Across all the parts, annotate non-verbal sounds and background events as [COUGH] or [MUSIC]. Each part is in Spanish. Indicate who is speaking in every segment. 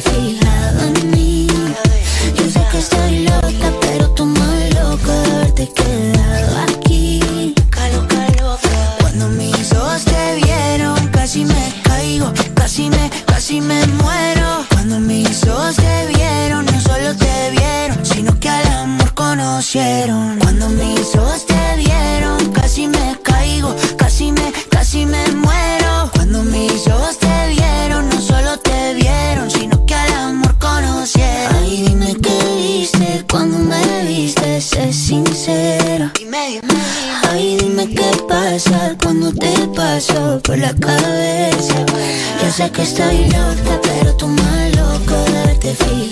Speaker 1: to haven't. Que estoy loca, pero tú más loco de fijado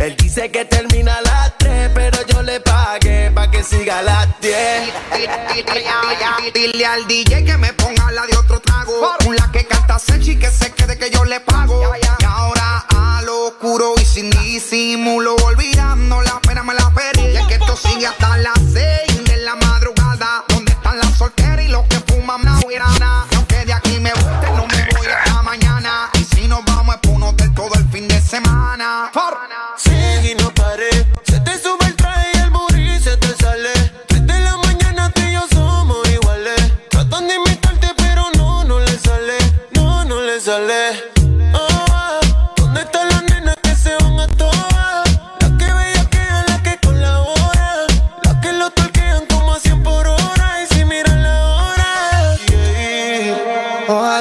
Speaker 2: Él dice que termina a las 3, pero yo le pagué pa' que siga a las 10.
Speaker 3: Dile al DJ que me ponga la de otro trago. La que canta sexy que se quede que yo le pago. Y ahora a lo oscuro y sin disimulo, olvidando la pena me la perdí. Y es que esto sigue hasta las 6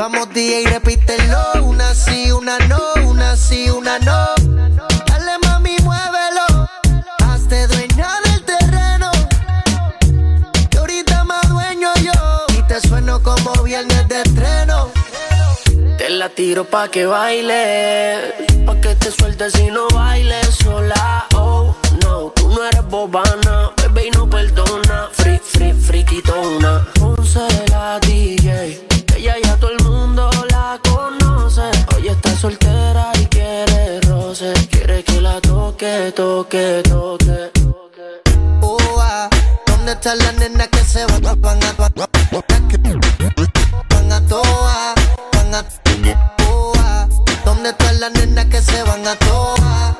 Speaker 4: Vamos DJ, repítelo. Una sí, una no, una sí, una no. Dale mami, muévelo. Hazte dueña del terreno. Que ahorita más dueño yo. Y te sueno como viernes de estreno.
Speaker 5: Te la tiro pa' que baile, pa' que te sueltes y no bailes sola. Oh, no, tú no eres bobana, bebé y no perdona. Free, free, friquitona. Ponce la DJ, soltera y quiere roce, quiere que la toque, toque, toque.
Speaker 4: Oh, ¿Dónde están las nenas que se van, van a van a toa, van a oh, ¿Dónde están las nenas que se van a toa?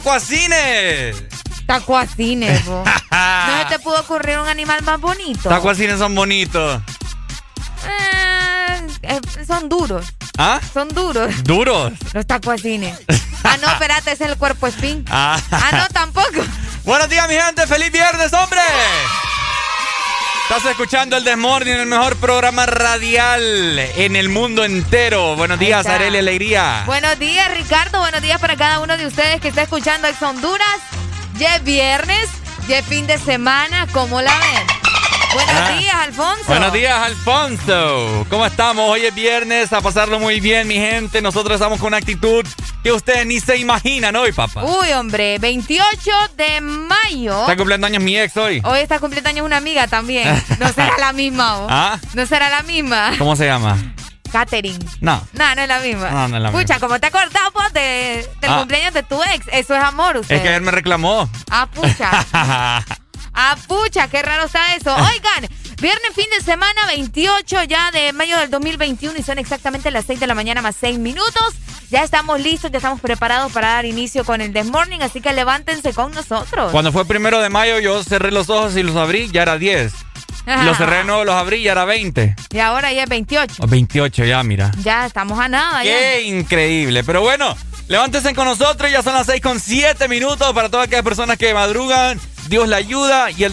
Speaker 6: Tacuacines.
Speaker 7: Tacuacines, [LAUGHS] ¿No se te pudo ocurrir un animal más bonito?
Speaker 6: Tacuacines son bonitos.
Speaker 7: Eh, eh, son duros.
Speaker 6: ¿Ah?
Speaker 7: Son duros.
Speaker 6: ¿Duros?
Speaker 7: Los tacuacines. ah, no, espérate, es el cuerpo espín. [LAUGHS] Ah. ah, no, tampoco.
Speaker 6: Buenos días, mi gente. ¡Feliz viernes, hombre! Estás escuchando el Desmorning, el mejor programa radial en el mundo entero. Buenos días, Arely Alegría.
Speaker 7: Buenos días, Ricardo. Buenos días para cada uno de ustedes que está escuchando Ex Honduras. Ya es viernes, ya es fin de semana. ¿Cómo la ven? Buenos ah. días, Alfonso.
Speaker 6: Buenos días, Alfonso. ¿Cómo estamos? Hoy es viernes, a pasarlo muy bien, mi gente. Nosotros estamos con una actitud que ustedes ni se imaginan hoy, papá.
Speaker 7: Uy, hombre, 28 de mayo.
Speaker 6: Está cumpliendo años mi ex hoy.
Speaker 7: Hoy está cumpliendo años una amiga también. No será la misma, [LAUGHS]
Speaker 6: ¿Ah?
Speaker 7: No será la misma.
Speaker 6: ¿Cómo se llama?
Speaker 7: Catherine.
Speaker 6: No.
Speaker 7: No, no es la misma.
Speaker 6: No, no es la misma.
Speaker 7: Pucha, como te acordás vos de, del ah. cumpleaños de tu ex, eso es amor, usted.
Speaker 6: Es que él me reclamó.
Speaker 7: Ah, pucha. [LAUGHS] ah, pucha, qué raro está eso. [LAUGHS] Oigan, Viernes, fin de semana, 28 ya de mayo del 2021 y son exactamente las 6 de la mañana más 6 minutos. Ya estamos listos, ya estamos preparados para dar inicio con el This Morning, así que levántense con nosotros.
Speaker 6: Cuando fue primero de mayo yo cerré los ojos y los abrí, ya era 10. Los cerré nuevo, los abrí, ya era 20.
Speaker 7: Y ahora ya es 28.
Speaker 6: 28 ya, mira.
Speaker 7: Ya estamos a nada.
Speaker 6: Qué increíble. Pero bueno, levántense con nosotros, ya son las 6 con 7 minutos para todas aquellas personas que madrugan. Dios la ayuda y el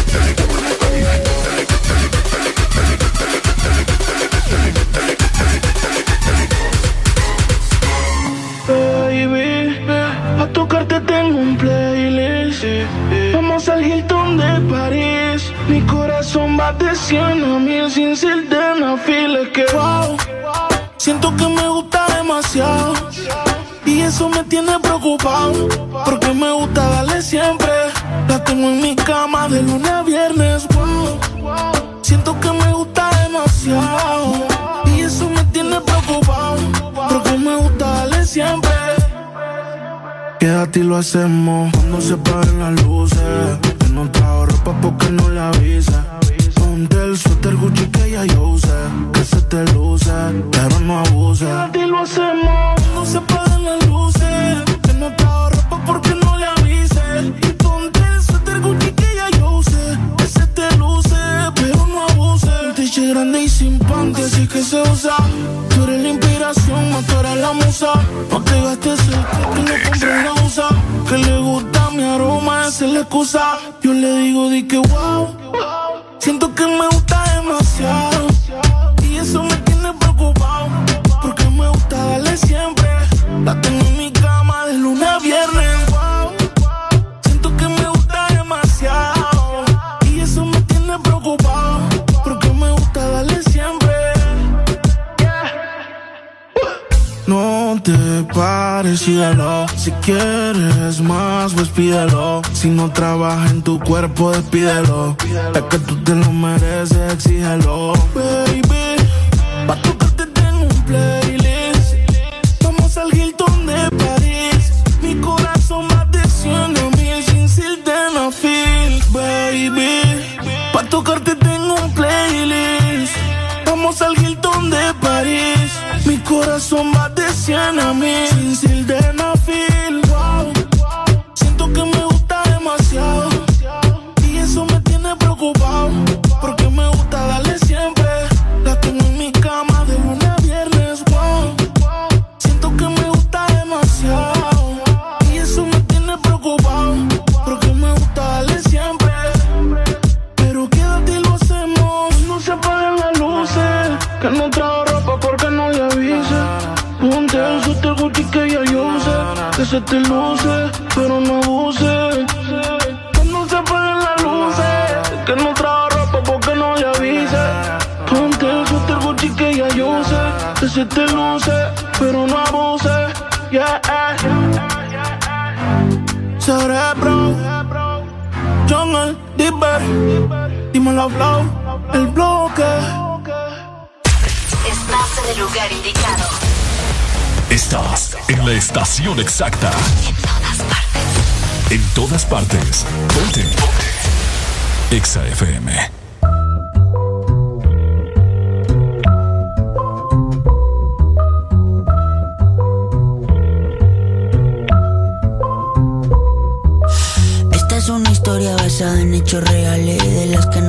Speaker 8: Corazón va de 100 a mil sin fila. que wow. Siento que me gusta demasiado. Y eso me tiene preocupado. Porque me gusta darle siempre. La tengo en mi cama de lunes a viernes. Wow. Siento que me gusta demasiado. Y eso me tiene preocupado. Porque me gusta darle siempre. Quédate y lo hacemos cuando se paren las luces. Que no trajo ropa porque no le avisa. Ponte el suéter Gucci que ya yo usé. Que se te luce, pero no abuse. Y lo hacemos cuando se paren las luces. Que no ropa porque no le avisa. Y ponte el suéter Gucci que ya yo usé. Que se te luce, pero no abuse. Un t grande y sin panty, así que se usa. Tú eres la inspiración, tú eres la musa. No te gastes el que no compré una usa. Que le gusta mi aroma, esa es la excusa. Yo le digo, di que wow. Siento que me gusta demasiado. Y eso me tiene preocupado. Porque me gusta darle siempre. Pares, síguelo. Si quieres más, pues pídelo. Si no trabaja en tu cuerpo, despídelo. Es que tú te lo mereces, exígelo. Baby, pa' tocarte tengo un playlist. Vamos al Hilton de París. Mi corazón va de 100 mil sin sildenafil, baby. Pa' tocarte tengo un playlist. Vamos al Hilton corazón va de 100 a mil sin sildenafil. Se te luce, pero no abuse. Que no se apaguen las luces. Que no trajo ropa porque no le avise. Ponte el suéter Gucci que ya yo sé. Que se te luce, pero no abuse. Yeah. Cerebro. Jungle, Dipper. Dímelo, Flow. El bloque.
Speaker 9: Estás en el lugar indicado.
Speaker 10: Estás en la estación exacta.
Speaker 9: En todas partes.
Speaker 10: En todas partes. Ponte. Ponte. Exa FM.
Speaker 1: Esta es una historia basada en hechos reales,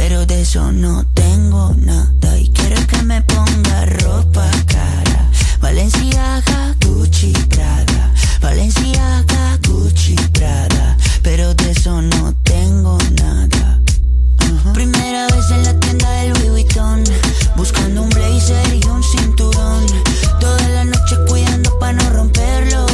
Speaker 1: Pero de eso no tengo nada. Y quiere que me ponga ropa cara. Valenciaga, Gucci, Prada. Valenciaga, Gucci, Prada. Pero de eso no tengo nada. Primera vez en la tienda del Louis Vuitton Buscando un blazer y un cinturón Toda la noche cuidando pa' no romperlo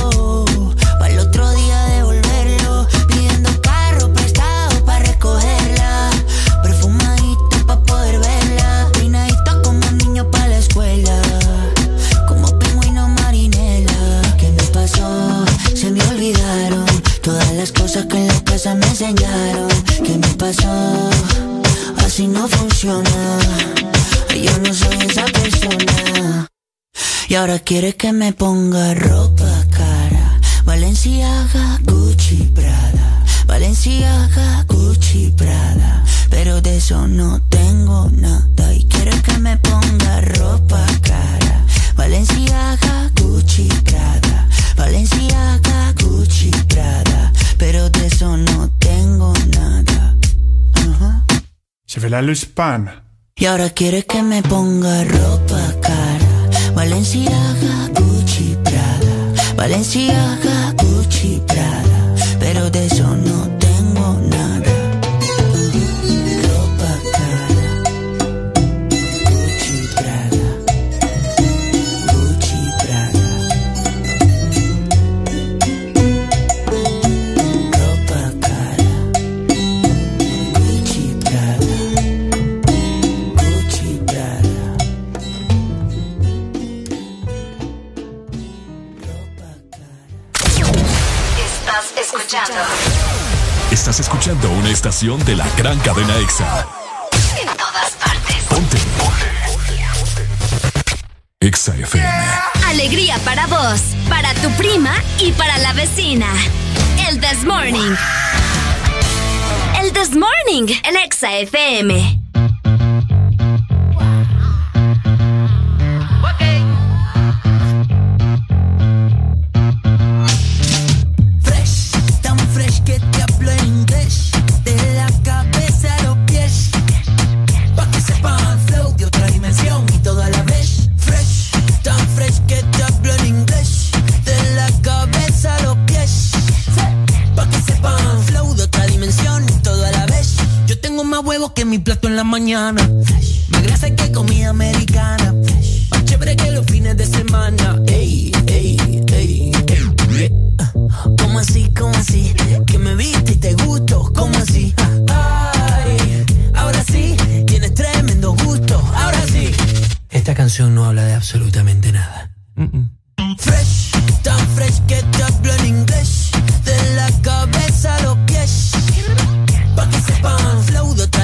Speaker 1: Así no funciona. Yo no soy esa persona. Y ahora quiere que me ponga ropa cara. Valenciaga, Gucci, Prada. Valenciaga, Gucci, Prada. Pero de eso no tengo nada. Y quiere que me ponga ropa cara. Valenciaga, Gucci, Prada. Valenciaga, Gucci, Prada. Pero de eso no tengo nada
Speaker 11: Je vais la loose pan.
Speaker 1: Y ahora quiere que me ponga ropa cara. Valenciaga, Gucci, Prada. Valenciaga, Gucci, Prada. Pero de eso no
Speaker 9: escuchando.
Speaker 10: Estás escuchando una estación de la gran cadena EXA.
Speaker 9: En todas partes.
Speaker 10: Ponte. Ponte. EXA FM.
Speaker 12: Alegría para vos, para tu prima y para la vecina. El This Morning. El This Morning, el Exa FM.
Speaker 1: Que
Speaker 12: mi plato en la mañana. Más grasa que comida americana. Más chévere que los fines de semana. Ey, ey, ey, ey. ¿Cómo así, cómo así? Que me viste y te gusto, ¿cómo así? Ay, ahora sí, tienes tremendo gusto, ahora sí. Esta canción no habla de absolutamente nada. Fresh, tan fresh que te hablo en inglés. De la cabeza a los pies. Pa' que sepan, flow de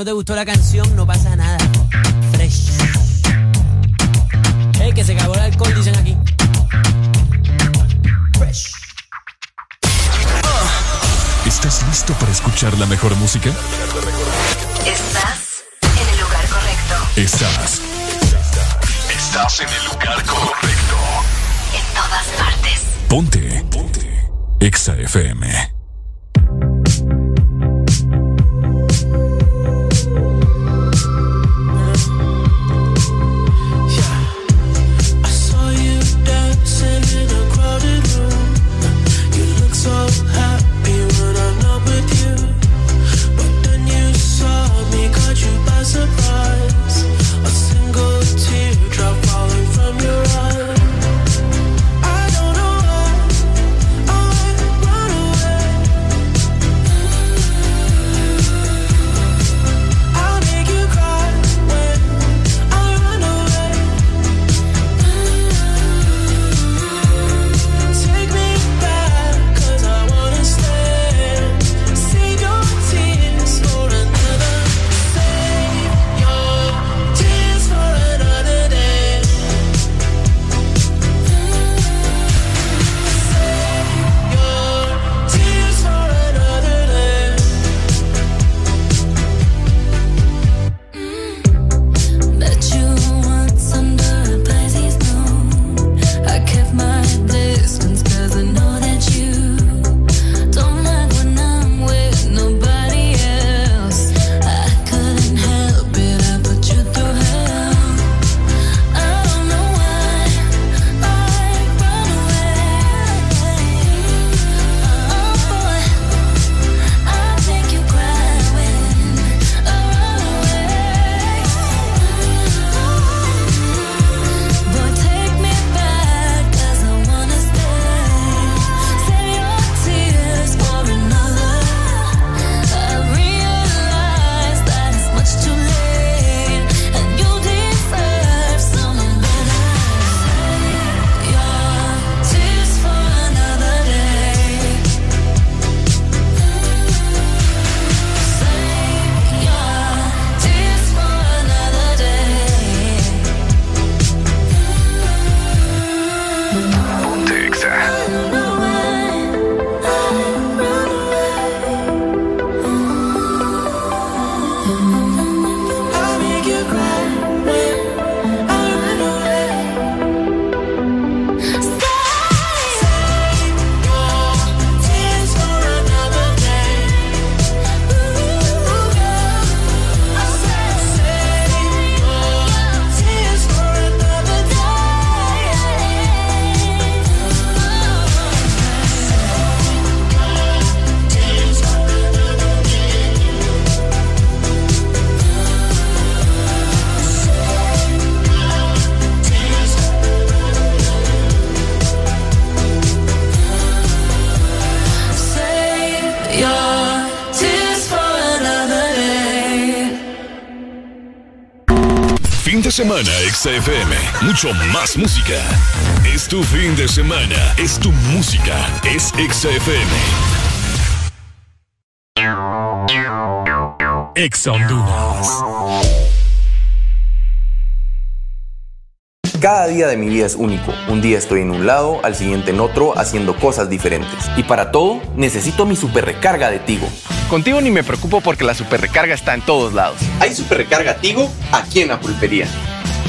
Speaker 12: No te gustó la canción, no pasa nada. Fresh. Hey, que se acabó el alcohol, dicen aquí. Fresh.
Speaker 10: ¿Estás listo para escuchar la mejor música?
Speaker 9: Estás en el lugar correcto.
Speaker 10: Estás. Estás en el lugar correcto.
Speaker 9: En todas partes.
Speaker 10: Ponte. Ponte. Exa FM. Semana, XFM. Mucho más música. Es tu fin de semana. Es tu música. Es XFM. Ex
Speaker 13: Cada día de mi vida es único. Un día estoy en un lado, al siguiente en otro, haciendo cosas diferentes. Y para todo, necesito mi super recarga de Tigo.
Speaker 14: Contigo ni me preocupo porque la super recarga está en todos lados.
Speaker 13: Hay super recarga Tigo aquí en la pulpería,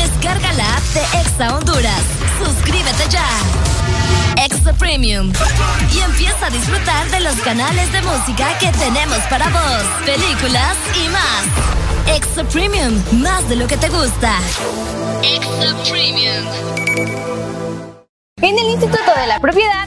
Speaker 15: Descarga la app de Exa Honduras. Suscríbete ya. Extra Premium. Y empieza a disfrutar de los canales de música que tenemos para vos, películas y más. Extra Premium, más de lo que te gusta. Extra Premium.
Speaker 16: En el Instituto de la Propiedad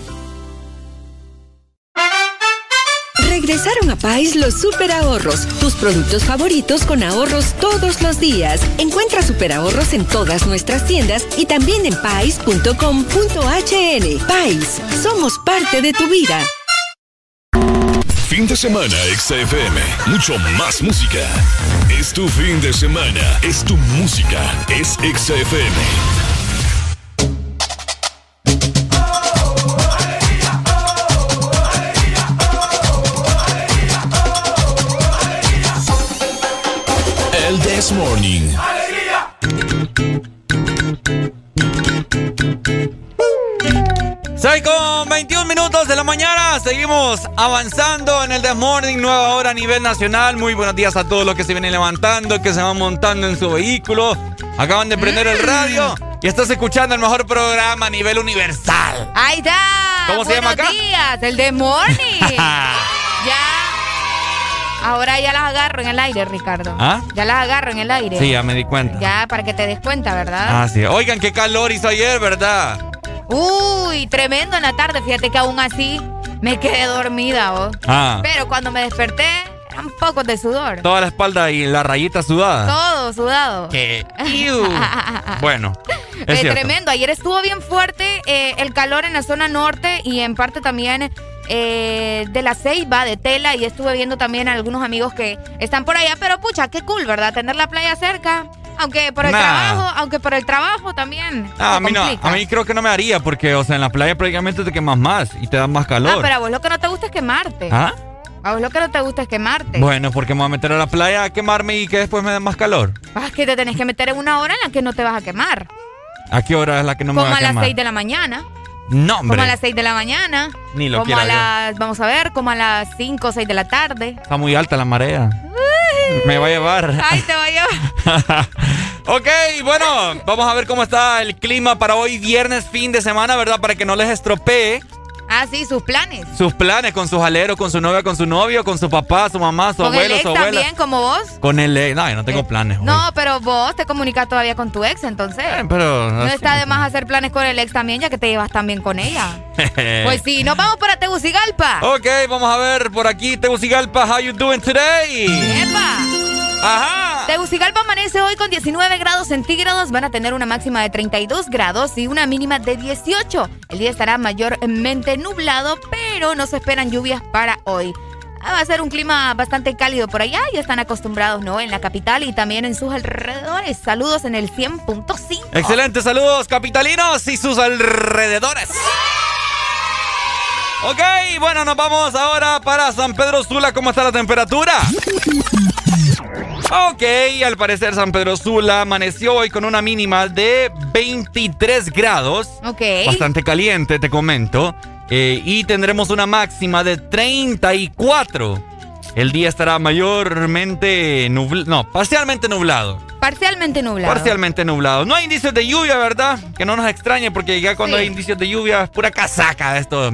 Speaker 17: Regresaron a Pais los super ahorros, tus productos favoritos con ahorros todos los días. Encuentra super ahorros en todas nuestras tiendas y también en pais.com.hn. Pais, somos parte de tu vida.
Speaker 10: Fin de semana, XFM. Mucho más música. Es tu fin de semana. Es tu música. Es XFM. This Morning.
Speaker 6: Soy con 21 minutos de la mañana. Seguimos avanzando en el This Morning, nueva hora a nivel nacional. Muy buenos días a todos los que se vienen levantando, que se van montando en su vehículo. Acaban de prender el radio y estás escuchando el mejor programa a nivel universal.
Speaker 7: ¡Ahí está!
Speaker 6: ¿Cómo se llama acá?
Speaker 7: días, el This Morning. [LAUGHS] ya Ahora ya las agarro en el aire, Ricardo.
Speaker 6: ¿Ah?
Speaker 7: Ya las agarro en el aire.
Speaker 6: Sí, ya me di cuenta.
Speaker 7: Ya, para que te des cuenta, ¿verdad?
Speaker 6: Ah, sí. Oigan, qué calor hizo ayer, ¿verdad?
Speaker 7: Uy, tremendo en la tarde. Fíjate que aún así me quedé dormida, ¿oh?
Speaker 6: Ah.
Speaker 7: Pero cuando me desperté, eran pocos de sudor.
Speaker 6: Toda la espalda y la rayita sudada.
Speaker 7: Todo sudado.
Speaker 6: ¿Qué? [LAUGHS] bueno. Es
Speaker 7: eh, tremendo. Ayer estuvo bien fuerte eh, el calor en la zona norte y en parte también eh, de la Ceiba, de Tela, y estuve viendo también a algunos amigos que están por allá, pero pucha, qué cool, ¿verdad? Tener la playa cerca. Aunque por el trabajo, aunque por el trabajo también.
Speaker 6: Ah, a mí no, a mí creo que no me haría porque, o sea, en la playa prácticamente te quemas más y te da más calor.
Speaker 7: Ah, pero a vos lo que no te gusta es quemarte.
Speaker 6: ¿Ah?
Speaker 7: A vos lo que no te gusta es quemarte.
Speaker 6: Bueno, porque me voy a meter a la playa a quemarme y que después me dé más calor.
Speaker 7: Ah, es que te tenés que meter en una hora en la que no te vas a quemar.
Speaker 6: ¿A qué hora es la que no me
Speaker 7: va
Speaker 6: a quemar?
Speaker 7: Como a las 6 de la mañana.
Speaker 6: No, hombre.
Speaker 7: Como a las 6 de la mañana.
Speaker 6: Ni lo
Speaker 7: Como a las, vamos a ver, como a las 5 o 6 de la tarde.
Speaker 6: Está muy alta la marea. Me va a llevar.
Speaker 7: Ay, te va a llevar. [LAUGHS]
Speaker 6: ok, bueno, vamos a ver cómo está el clima para hoy, viernes, fin de semana, ¿verdad? Para que no les estropee.
Speaker 7: Ah, sí, sus planes.
Speaker 6: Sus planes con sus aleros, con su novia, con su novio, con su papá, su mamá, su abuelo, su abuela.
Speaker 7: también, como vos?
Speaker 6: Con el ex. No, yo no tengo planes.
Speaker 7: No, pero vos te comunicas todavía con tu ex, entonces.
Speaker 6: Eh, pero.
Speaker 7: No, está de más hacer planes con el ex también, ya que te llevas también con ella. [LAUGHS] pues sí, nos vamos para Tegucigalpa.
Speaker 6: Ok, vamos a ver por aquí, Tegucigalpa, how you doing today?
Speaker 7: ¡Epa!
Speaker 6: Ajá.
Speaker 7: Tegucigalpa amanece hoy con 19 grados centígrados. Van a tener una máxima de 32 grados y una mínima de 18. El día estará mayormente nublado, pero no se esperan lluvias para hoy. Ah, va a ser un clima bastante cálido por allá. Ya están acostumbrados, ¿no? En la capital y también en sus alrededores. Saludos en el 100.5.
Speaker 6: Excelente, saludos capitalinos y sus alrededores. Ok, bueno, nos vamos ahora para San Pedro Sula. ¿Cómo está la temperatura? Ok, al parecer San Pedro Sula amaneció hoy con una mínima de 23 grados.
Speaker 7: Ok.
Speaker 6: Bastante caliente, te comento. Eh, y tendremos una máxima de 34. El día estará mayormente nublado, no, parcialmente nublado.
Speaker 7: Parcialmente nublado.
Speaker 6: Parcialmente nublado. No hay indicios de lluvia, ¿verdad? Que no nos extrañe porque ya cuando
Speaker 7: Sí.
Speaker 6: hay indicios de lluvia es pura casaca de estos,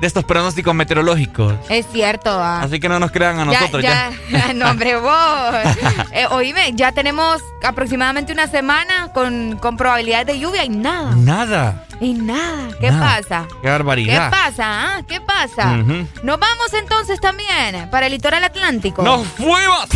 Speaker 6: de estos pronósticos meteorológicos.
Speaker 7: Es cierto, ah.
Speaker 6: Así que no nos crean a nosotros ya.
Speaker 7: ya. [LAUGHS] no, hombre, vos. [LAUGHS] Eh, oíme, ya tenemos aproximadamente una semana con, con probabilidades de lluvia y nada.
Speaker 6: Nada.
Speaker 7: Y nada. ¿Qué
Speaker 6: Nada.
Speaker 7: pasa?
Speaker 6: Qué
Speaker 7: ¿Qué
Speaker 6: barbaridad.
Speaker 7: pasa? ah? ¿Qué pasa? Nos vamos entonces también para el litoral atlántico.
Speaker 6: ¡Nos fuimos!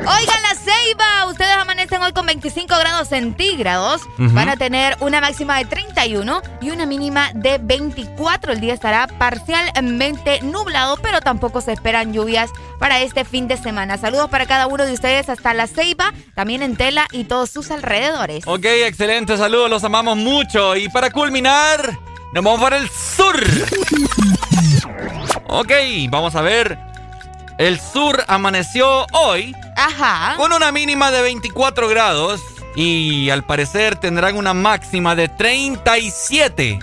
Speaker 7: Oigan, la ceiba. Ustedes amanecen hoy con 25 grados centígrados. Van a tener una máxima de 31 y una mínima de 24. El día estará parcialmente nublado, pero tampoco se esperan lluvias para este fin de semana. Saludos para cada uno de ustedes hasta la ceiba, también en Tela y todos sus alrededores.
Speaker 6: Ok, excelente, saludos, los amamos mucho. Y para culminar, nos vamos para el sur. Ok, vamos a ver. El sur amaneció hoy
Speaker 7: Ajá.
Speaker 6: con una mínima de 24 grados y al parecer tendrán una máxima de 37.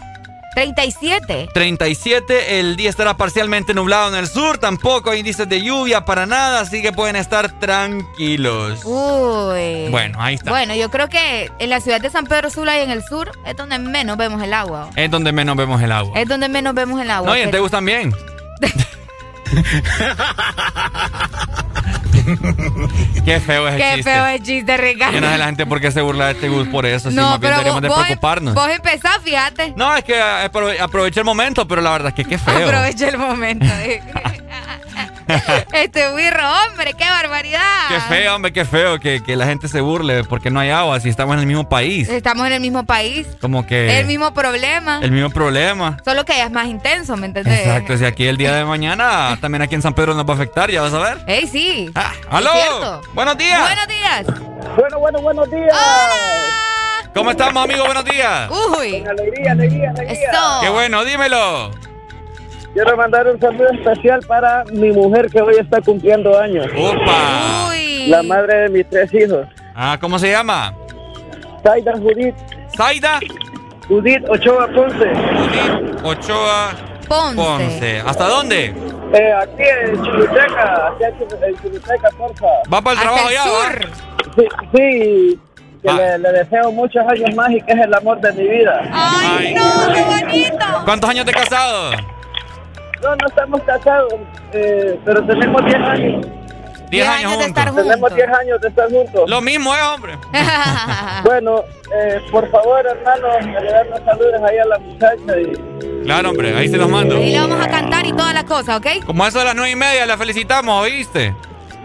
Speaker 7: 37.
Speaker 6: 37, el día estará parcialmente nublado en el sur, tampoco hay índices de lluvia para nada, así que pueden estar tranquilos.
Speaker 7: Uy.
Speaker 6: Bueno, ahí está.
Speaker 7: Bueno, yo creo que en la ciudad de San Pedro Sula y en el sur es donde menos vemos el agua.
Speaker 6: Es donde menos vemos el agua.
Speaker 7: Es donde menos vemos el agua.
Speaker 6: No, y en Tegus también. [LAUGHS] Qué feo es el
Speaker 7: Qué
Speaker 6: chiste.
Speaker 7: feo el chiste, Ricardo.
Speaker 6: Yo no sé la gente por qué se burla de Tegus por eso. sí,
Speaker 7: No,
Speaker 6: más bien
Speaker 7: pero
Speaker 6: deberíamos
Speaker 7: vos,
Speaker 6: de
Speaker 7: vos-
Speaker 6: preocuparnos.
Speaker 7: vos empezás, fíjate.
Speaker 6: No, es que eh, aprove- aproveché el momento, pero la verdad es que qué feo.
Speaker 7: Aprovecha el momento. [LAUGHS] [LAUGHS] este birro, hombre, qué barbaridad.
Speaker 6: Qué feo, hombre, qué feo que, que la gente se burle porque no hay agua si estamos en el mismo país.
Speaker 7: Estamos en el mismo país.
Speaker 6: Como que...
Speaker 7: el mismo problema.
Speaker 6: el mismo problema.
Speaker 7: Solo que allá es más intenso, ¿me entendés?
Speaker 6: Exacto, si aquí el día de mañana [LAUGHS] también aquí en San Pedro nos va a afectar, ya vas a ver.
Speaker 7: ¡Ey, sí!
Speaker 6: ¡Aló!
Speaker 7: Es cierto.
Speaker 6: ¡Buenos días!
Speaker 7: ¡Buenos días!
Speaker 18: Bueno, bueno, buenos días.
Speaker 6: ¿Cómo estamos, amigos? Buenos días.
Speaker 7: ¡Uy!
Speaker 18: Alegría, alegría, alegría.
Speaker 7: Eso.
Speaker 6: Qué bueno, dímelo.
Speaker 18: Quiero mandar un saludo especial para mi mujer que hoy está cumpliendo años.
Speaker 6: ¡Opa!
Speaker 7: Uy.
Speaker 18: La madre de mis tres hijos.
Speaker 6: Ah, ¿cómo se llama?
Speaker 18: Zaida Judith.
Speaker 6: ¿Zaida?
Speaker 18: Judith Ochoa Ponce.
Speaker 6: Judith Ochoa
Speaker 7: Ponce.
Speaker 6: Ponce. ¿Hasta dónde?
Speaker 18: Eh, aquí en Chuluteca, aquí en Chulu- en Chuluteca, porfa.
Speaker 6: ¿Va para el trabajo ya? va?
Speaker 18: Sí, sí que
Speaker 6: Ah.
Speaker 18: le, le deseo muchos años más y que es el amor de mi vida.
Speaker 7: ¡Ay,
Speaker 6: Ay.
Speaker 7: no! ¡Qué bonito!
Speaker 6: ¿Cuántos años de casado?
Speaker 18: No, no estamos casados, eh, pero tenemos 10 años.
Speaker 6: Diez años
Speaker 7: de
Speaker 6: juntos.
Speaker 7: estar juntos.
Speaker 18: Tenemos 10 años de estar juntos.
Speaker 6: Lo mismo, ¿eh, hombre? [LAUGHS]
Speaker 18: Bueno, eh, por favor, hermano, le dan los saludos ahí a la muchacha y
Speaker 6: Claro, hombre, ahí se los mando.
Speaker 7: y le vamos a cantar y todas las cosas, ¿ok?
Speaker 6: Como a eso de las nueve y media, la felicitamos, ¿oíste?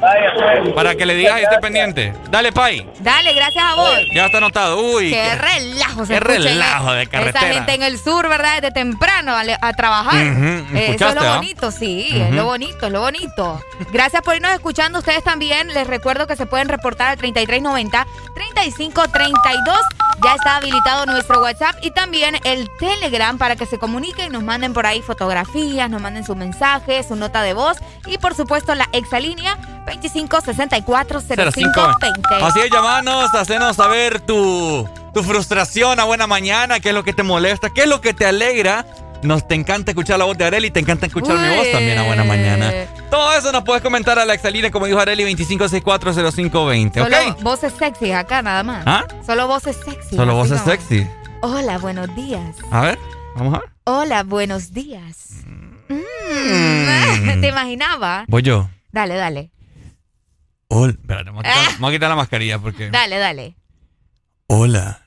Speaker 18: Vaya, pues.
Speaker 6: Para que le digas y esté pendiente. Dale, Pai.
Speaker 7: Dale, gracias a vos.
Speaker 6: Ya está anotado. Uy.
Speaker 7: Qué relajo se
Speaker 6: qué relajo de carretera.
Speaker 7: Esa gente en el sur, ¿verdad? Desde temprano a, trabajar. Eh, eso es
Speaker 6: ¿escuchaste,
Speaker 7: lo
Speaker 6: ah?
Speaker 7: bonito, sí, es lo bonito, es lo bonito. Gracias por irnos escuchando ustedes también. Les recuerdo que se pueden reportar al 3390 3532. Ya está habilitado nuestro WhatsApp y también el Telegram para que se comuniquen y nos manden por ahí fotografías, nos manden su mensaje, su nota de voz y por supuesto la exalínea 25640520.
Speaker 6: Así es, llamanos, hacenos saber tu, tu frustración a buena mañana, qué es lo que te molesta, qué es lo que te alegra. Nos te encanta escuchar la voz de Areli, te encanta escuchar mi voz también a buena mañana. Todo eso nos puedes comentar a la exalínea, como dijo Areli, 25640520,
Speaker 7: Solo
Speaker 6: ¿ok?
Speaker 7: voces sexy acá nada más.
Speaker 6: ¿Ah?
Speaker 7: Solo voces sexy.
Speaker 6: Solo voces sexy.
Speaker 7: Hola, buenos días.
Speaker 6: A ver, vamos a ver.
Speaker 7: Hola, buenos días. Mm.
Speaker 6: Mm.
Speaker 7: ¿Te imaginaba?
Speaker 6: Voy yo.
Speaker 7: Dale, dale.
Speaker 6: Hola, espérate, me voy a quitar, me voy a quitar la mascarilla porque...
Speaker 7: Dale, dale.
Speaker 6: Hola,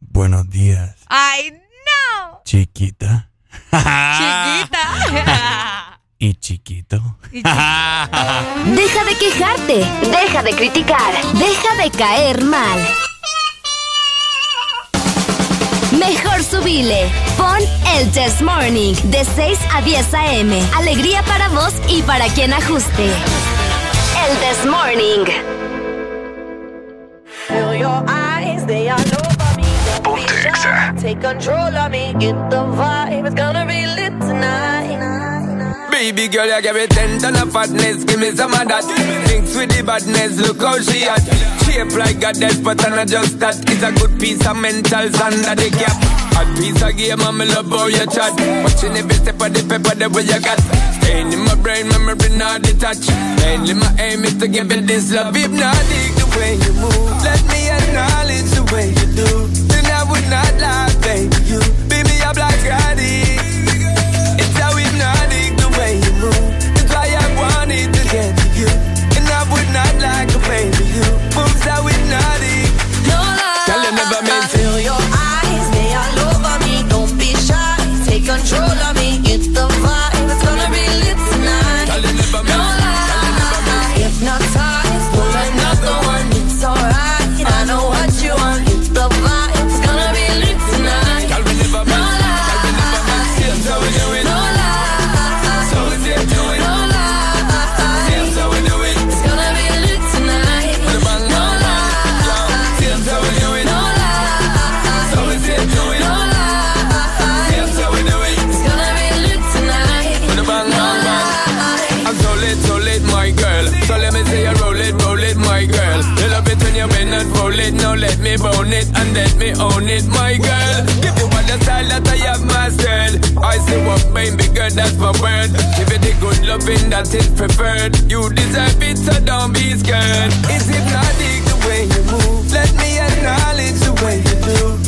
Speaker 6: buenos días,
Speaker 7: ¡Ay, no!
Speaker 6: chiquita.
Speaker 7: Chiquita. [LAUGHS]
Speaker 6: Y chiquito. [LAUGHS]
Speaker 15: Deja de quejarte. Deja de criticar. Deja de caer mal. Mejor subile. Pon el Test Morning de 6 a 10 a.m. Alegría para vos y para quien ajuste. El This Morning.
Speaker 19: Feel your eyes, they are over me. Take control of me, get the vibe, it's gonna be lit tonight.
Speaker 20: Baby girl, you give me ten ton of fatness, give me some of that. Thinks with the badness, look how she at. Shape like a death, but I'm not just that. It's a good piece of mental sand that they cap. A piece of game, I'm love how you chat. Watching every step of the paper, the way you got. Pain in my brain, memory not detached. Mainly my aim is to give it this love hypnotic. The way you move, let me acknowledge the way you do. Then I would not lie, baby own it, my girl. Give you all the style that I have mastered. I see what made me good, that's my word. Give you the good loving that is preferred. You deserve it, so don't be scared. Is it not the way you move? Let me acknowledge the way you do.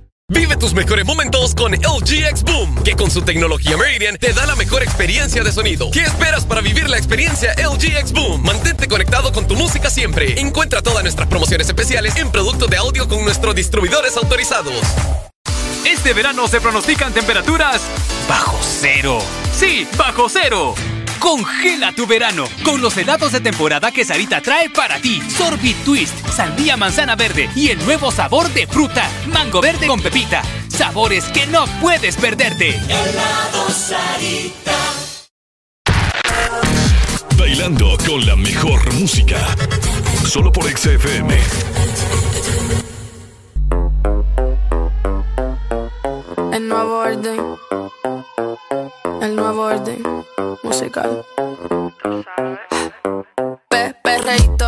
Speaker 21: Vive tus mejores momentos con LG X Boom, que con su tecnología Meridian te da la mejor experiencia de sonido. ¿Qué esperas para vivir la experiencia LG X Boom? Mantente conectado con tu música siempre. Encuentra todas nuestras promociones especiales en productos de audio con nuestros distribuidores autorizados.
Speaker 22: Este verano se pronostican temperaturas bajo cero. Sí, bajo cero. Congela tu verano con los helados de temporada que Sarita trae para ti. Sorbit Twist, sandía manzana verde y el nuevo sabor de fruta, mango verde con pepita. Sabores que no puedes perderte.
Speaker 19: Helado Sarita.
Speaker 10: Bailando con la mejor música. Solo por XFM.
Speaker 23: El nuevo orden. El nuevo orden musical. Pe perreíto,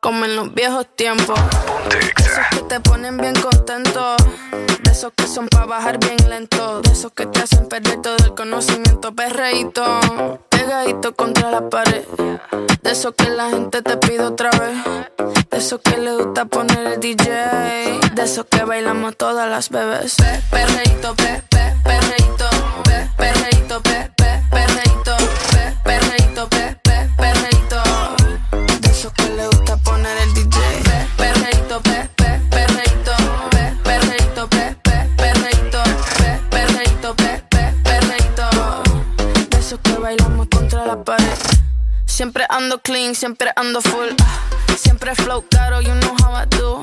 Speaker 23: como en los viejos tiempos. Esos que te ponen bien contento. De esos que son para bajar bien lento. De esos que te hacen perder todo el conocimiento. Perreíto, pegadito contra la pared. De esos que la gente te pide otra vez. De esos que le gusta poner el DJ. De esos que bailamos todas las bebés. Pe perreíto, pe, pe, perreíto, pe, perreíto, pe, pe, perreíto, pe, perreíto, pe, pe, perreíto. De esos que le gusta poner el DJ. Pe, perreíto, pe, pe, perreíto, pe, perreíto, pe, pe, perreíto, pe, perreíto, pe, pe, perreíto. De esos que bailamos contra la pared. Siempre ando clean, siempre ando full. Siempre flow caro, you know how I do.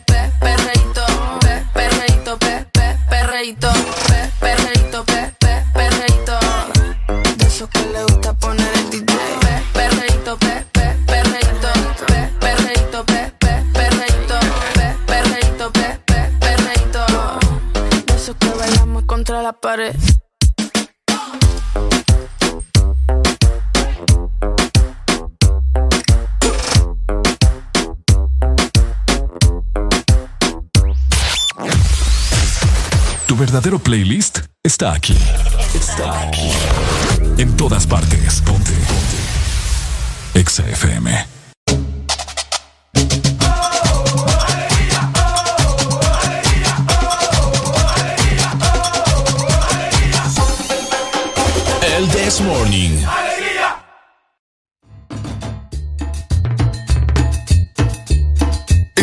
Speaker 23: perreíto, pe, perreíto, pe, pe. De esos que le gusta poner el DJ. Pe, perreíto, pe, pe, perreíto, pe, perreíto, pe, pe, perreíto, pe, pe, pe. De esos que bailamos contra la pared.
Speaker 10: Verdadero playlist está aquí. Está aquí. En todas partes. Ponte. Ponte. Exa FM. El This Morning.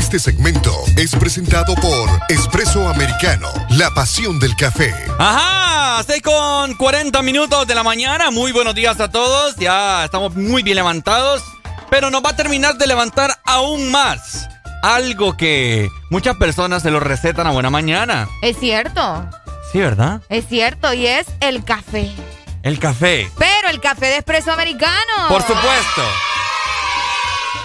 Speaker 24: Este segmento es presentado por Espresso Americano, la pasión del café.
Speaker 6: Ajá, 6 con 40 minutos de la mañana. Muy buenos días a todos. Ya estamos muy bien levantados. Pero nos va a terminar de levantar aún más. Algo que muchas personas se lo recetan a buena mañana.
Speaker 7: Es cierto,
Speaker 6: Sí, ¿verdad?
Speaker 7: es cierto, y es el café.
Speaker 6: El café.
Speaker 7: Pero el café de espresso americano.
Speaker 6: Por supuesto.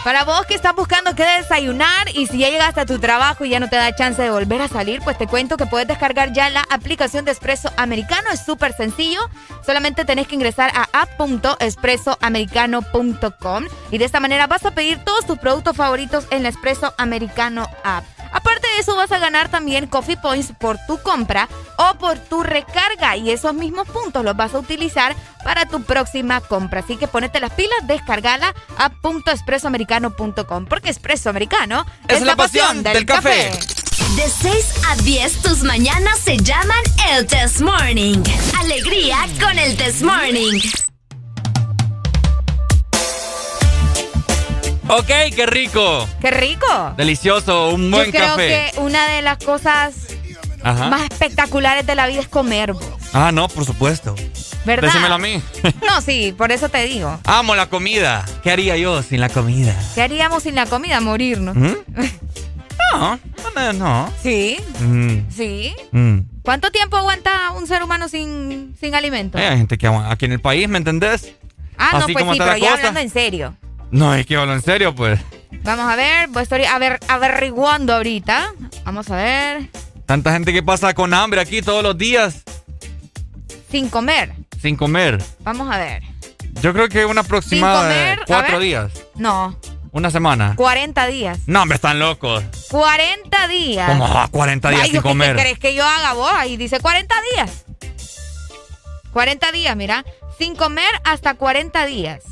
Speaker 7: Para vos que estás buscando qué desayunar y si ya llegaste a tu trabajo y ya no te da chance de volver a salir, pues te cuento que puedes descargar ya la aplicación de Espresso Americano. Es súper sencillo. Solamente tenés que ingresar a app.espressoamericano.com y de esta manera vas a pedir todos tus productos favoritos en la Espresso Americano app. Aparte de eso, vas a ganar también Coffee Points por tu compra o por tu recarga. Y esos mismos puntos los vas a utilizar para tu próxima compra. Así que ponete las pilas, descargala a .expresoamericano.com porque Espresso Americano es, la pasión del, café.
Speaker 15: De 6 a 10, tus mañanas se llaman el Test Morning. Alegría con el Test Morning.
Speaker 6: Ok, qué rico.
Speaker 7: ¡Qué rico!
Speaker 6: Delicioso, un buen
Speaker 7: Yo creo
Speaker 6: café.
Speaker 7: que una de las cosas
Speaker 6: Ajá.
Speaker 7: más espectaculares de la vida es comer.
Speaker 6: Ah, no, por supuesto.
Speaker 7: ¿Verdad?
Speaker 6: Decímelo a mí. [LAUGHS]
Speaker 7: No, sí, por eso te digo.
Speaker 6: Amo la comida. ¿Qué haría yo sin la comida?
Speaker 7: ¿Qué haríamos sin la comida? Morirnos.
Speaker 6: ¿Mm? [LAUGHS] No, no, no.
Speaker 7: Sí,
Speaker 6: Mm,
Speaker 7: sí.
Speaker 6: mm.
Speaker 7: ¿Cuánto tiempo aguanta un ser humano sin, sin alimento?
Speaker 6: Eh, hay gente que aguanta- aquí en el país, ¿me entendés?
Speaker 7: ah, no, pues
Speaker 6: como
Speaker 7: sí, pero ya
Speaker 6: cosa.
Speaker 7: hablando en serio.
Speaker 6: No, es que hablo en serio, pues.
Speaker 7: Vamos a ver, pues estoy a ver, averiguando ahorita. Vamos a ver.
Speaker 6: Tanta gente que pasa con hambre aquí todos los días
Speaker 7: Sin comer.
Speaker 6: sin comer.
Speaker 7: Vamos a ver.
Speaker 6: Yo creo que una aproximada de
Speaker 7: comer, a
Speaker 6: cuatro días.
Speaker 7: No,
Speaker 6: Una semana.
Speaker 7: 40 días.
Speaker 6: No, me están locos.
Speaker 7: 40 días.
Speaker 6: ¿Cómo va? 40 días
Speaker 7: Ay,
Speaker 6: sin
Speaker 7: ¿yo qué-
Speaker 6: comer.
Speaker 7: ¿Qué crees que yo haga vos? Ahí dice 40 días. 40 días, mira. Sin comer hasta 40 días.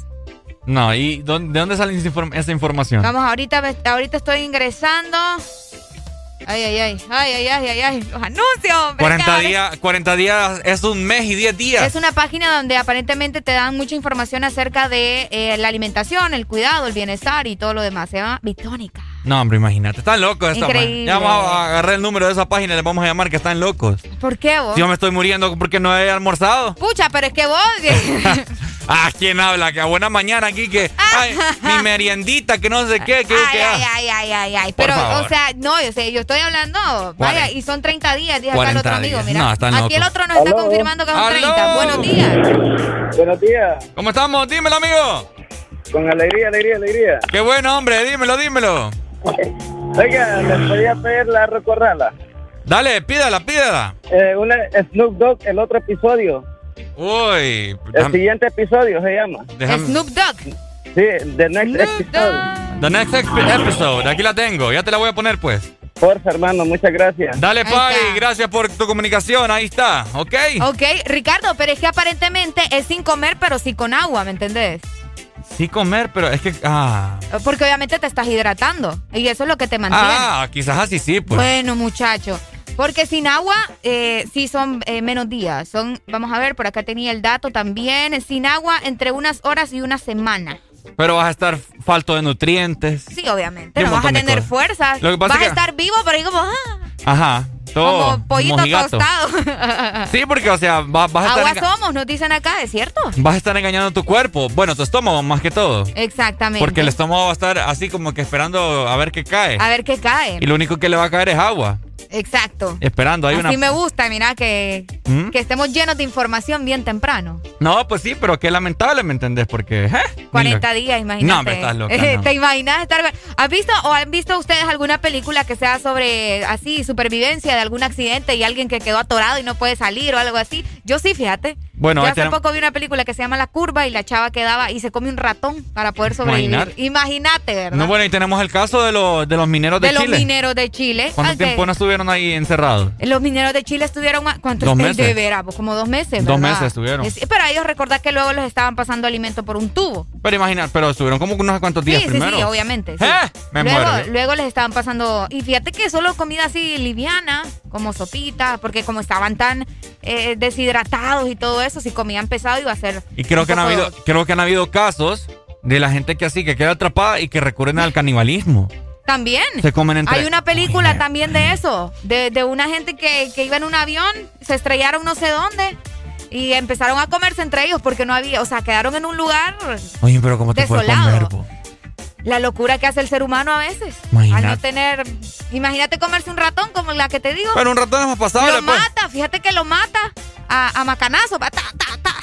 Speaker 6: No, ¿y dónde- de dónde sale esa inform- esa información?
Speaker 7: Vamos, ahorita, ahorita estoy ingresando. Ay, ay, ay, ay, ay, ay, ay, ay, los anuncios, hombre.
Speaker 6: 40
Speaker 7: cada vez-
Speaker 6: días, 40 días es un mes y 10 días.
Speaker 7: Es una página donde aparentemente te dan mucha información acerca de eh, la alimentación, el cuidado, el bienestar y todo lo demás. Se llama Bitónica.
Speaker 6: No, hombre, imagínate. Están locos esta
Speaker 7: Increíble.
Speaker 6: Ya vamos a agarrar el número de esa página y les vamos a llamar que están locos.
Speaker 7: ¿Por qué vos?
Speaker 6: Si yo me estoy muriendo porque no he almorzado.
Speaker 7: Pucha, pero es que vos... [LAUGHS]
Speaker 6: Ah, ¿quién habla? Que a buena mañana aquí que. Ay, [LAUGHS] mi meriendita, que no sé qué. Que,
Speaker 7: ay,
Speaker 6: que-
Speaker 7: ay, ay, ay, ay, ay. Pero,
Speaker 6: favor.
Speaker 7: o sea, no, yo sé, yo estoy hablando, vaya, y son 30 días, dice acá el
Speaker 6: 40
Speaker 7: otro amigo, mira.
Speaker 6: No, están
Speaker 7: Aquí el
Speaker 6: locos.
Speaker 7: otro nos está
Speaker 18: Aló.
Speaker 7: confirmando que son
Speaker 6: Aló.
Speaker 7: 30. Buenos días.
Speaker 18: Buenos días.
Speaker 6: ¿Cómo estamos? Dímelo, amigo.
Speaker 18: Con alegría, alegría, alegría.
Speaker 6: Qué bueno, hombre. Dímelo, dímelo.
Speaker 18: Oiga, ¿les podía pedir la recorrala?
Speaker 6: Dale, pídala, pídala.
Speaker 18: Eh, una Snoop Dogg, el otro episodio.
Speaker 6: Uy.
Speaker 18: El siguiente episodio se llama.
Speaker 6: Déjame-
Speaker 7: Snoop Dogg.
Speaker 18: Sí, The Next Episode.
Speaker 6: The next episode. Aquí la tengo. Ya te la voy a poner, pues.
Speaker 18: Porfa, hermano, muchas gracias.
Speaker 6: Dale, Pai. Gracias por tu comunicación. Ahí está. ¿Ok?
Speaker 7: Ok, Ricardo, pero es que aparentemente es sin comer, pero sí con agua, ¿me entendés?
Speaker 6: Sí comer, pero es que... Ah,
Speaker 7: Porque obviamente te estás hidratando y eso es lo que te mantiene.
Speaker 6: ah quizás así sí, pues.
Speaker 7: Bueno, muchacho. Porque sin agua, eh, sí son eh, menos días. Son, vamos a ver, por acá tenía el dato también. Sin agua, entre unas horas y una semana.
Speaker 6: Pero vas a estar falto de nutrientes.
Speaker 7: Sí, obviamente. No vas a tener fuerzas.
Speaker 6: Lo que pasa
Speaker 7: Vas a estar vivo, pero ahí como, ah,
Speaker 6: Ajá. Todo.
Speaker 7: como pollito
Speaker 6: mojigato.
Speaker 7: tostado.
Speaker 6: Sí, porque, o sea, va- vas, a estar
Speaker 7: Agua somos, nos dicen acá, ¿es cierto?
Speaker 6: vas a estar engañando tu cuerpo. Bueno, tu estómago más que todo.
Speaker 7: Exactamente.
Speaker 6: Porque el estómago va a estar así como que esperando a ver qué cae.
Speaker 7: A ver qué cae.
Speaker 6: Y lo único que le va a caer es agua.
Speaker 7: Exacto.
Speaker 6: Esperando. Hay
Speaker 7: Así
Speaker 6: una...
Speaker 7: me gusta, mira, que,
Speaker 6: ¿Mm?
Speaker 7: que estemos llenos de información bien temprano.
Speaker 6: No, pues sí, pero qué lamentable, ¿me entendés? Porque... ¿eh?
Speaker 7: 40 días, imagínate.
Speaker 6: No, hombre, estás loca, [LAUGHS] no.
Speaker 7: ¿Te imaginas estar... ¿Has visto o han visto ustedes alguna película que sea sobre así, supervivencia de algún accidente y alguien que quedó atorado y no puede salir o algo así? Yo sí, fíjate.
Speaker 6: Bueno,
Speaker 7: Yo hace
Speaker 6: tenemos-
Speaker 7: poco vi una película que se llama La Curva y la chava quedaba y se come un ratón para poder sobrevivir. Imagínate, ¿verdad?
Speaker 6: No, bueno, y tenemos el caso de, los de los mineros de,
Speaker 7: de los
Speaker 6: Chile.
Speaker 7: mineros de Chile.
Speaker 6: ¿Cuánto
Speaker 7: de-
Speaker 6: tiempo no estuvieron ahí encerrados?
Speaker 7: Los mineros de Chile estuvieron, ma- ¿cuánto
Speaker 6: Dos
Speaker 7: es
Speaker 6: meses.
Speaker 7: de veras? Pues como dos meses,
Speaker 6: Dos
Speaker 7: ¿verdad?
Speaker 6: meses estuvieron.
Speaker 7: Es- pero a ellos recordar que luego les estaban pasando alimento por un tubo.
Speaker 6: Pero imagina, pero estuvieron como unos cuantos días
Speaker 7: sí,
Speaker 6: primero.
Speaker 7: sí, sí, obviamente. sí.
Speaker 6: ¿Eh? Me
Speaker 7: luego,
Speaker 6: muero
Speaker 7: luego les estaban pasando. Y fíjate que solo comida así liviana, como sopita, porque como estaban tan eh, deshidratados y todo eso, si comían pesado iba a ser.
Speaker 6: Y creo que, han habido, creo que han habido casos de la gente que así, que queda atrapada y que recurren al canibalismo.
Speaker 7: También.
Speaker 6: Se comen entre-
Speaker 7: Hay una película también de eso, de, de una gente que, que iba en un avión, se estrellaron no sé dónde. Y empezaron a comerse entre ellos porque no había, o sea, quedaron en un lugar
Speaker 6: Oye, pero ¿cómo te
Speaker 7: Desolado.
Speaker 6: comer, po?
Speaker 7: La locura que hace el ser humano a veces.
Speaker 6: Imagínate.
Speaker 7: Al no tener. Imagínate comerse un ratón como la que te digo.
Speaker 6: Pero un ratón es más pasable,
Speaker 7: Lo
Speaker 6: pues.
Speaker 7: mata, fíjate que lo mata a, a macanazo. va, ta, ta, ta.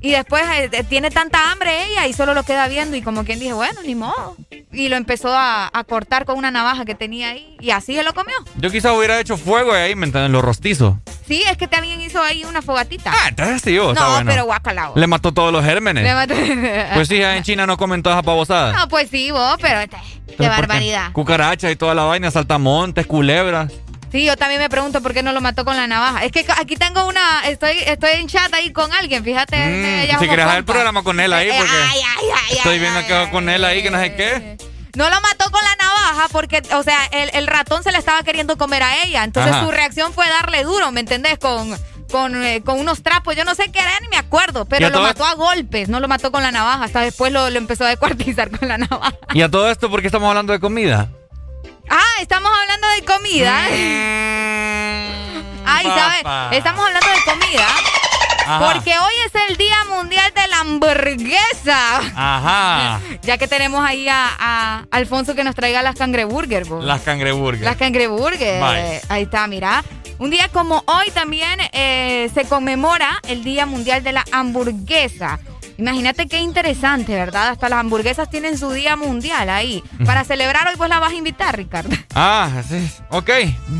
Speaker 7: Y después eh, tiene tanta hambre ella y solo lo queda viendo y como quien dice, bueno, ni modo. Y lo empezó a, cortar con una navaja que tenía ahí y así se lo comió.
Speaker 6: Yo quizá hubiera hecho fuego ahí, ¿me entiendes? Los rostizos.
Speaker 7: Sí, es que también hizo ahí una fogatita.
Speaker 6: Ah, entonces sí, oh,
Speaker 7: No, pero guacalao.
Speaker 6: Le mató todos los gérmenes. [LAUGHS] pues sí, en China no comen todas pavosadas.
Speaker 7: No, pues sí, vos, pero qué barbaridad.
Speaker 6: Cucarachas y toda la vaina, saltamontes, culebras.
Speaker 7: Sí, yo también me pregunto por qué no lo mató con la navaja. Es que aquí tengo una, estoy, estoy en chat ahí con alguien, fíjate.
Speaker 6: Mm, si quieres hacer el programa con él ahí, eh, porque ay, ay, ay, estoy viendo que va con él ahí, que no sé qué.
Speaker 7: No lo mató con la navaja porque, o sea, el, ratón se le estaba queriendo comer a ella. Entonces su reacción fue darle duro, ¿me entendés? Con, con, eh, con, unos trapos. Yo no sé qué era, ni me acuerdo, pero lo mató a golpes, no lo mató con la navaja. Hasta después lo, empezó a descuartizar con la [LAUGHS] navaja.
Speaker 6: ¿Y a todo esto por qué estamos hablando de comida?
Speaker 7: Ah, estamos hablando de comida. Ay, ¿sabes? Estamos hablando de comida. Porque hoy es el Día Mundial de la Hamburguesa.
Speaker 6: Ajá.
Speaker 7: Ya que tenemos ahí a, Alfonso que nos traiga las cangreburger.
Speaker 6: Las cangreburger.
Speaker 7: Las cangreburger. Ahí está, mira. Un día como hoy también eh, se conmemora el Día Mundial de la Hamburguesa. Imagínate qué interesante, ¿verdad? Hasta las hamburguesas tienen su día mundial ahí. Para celebrar hoy vos la vas a invitar, Ricardo.
Speaker 6: Ah, sí. Ok,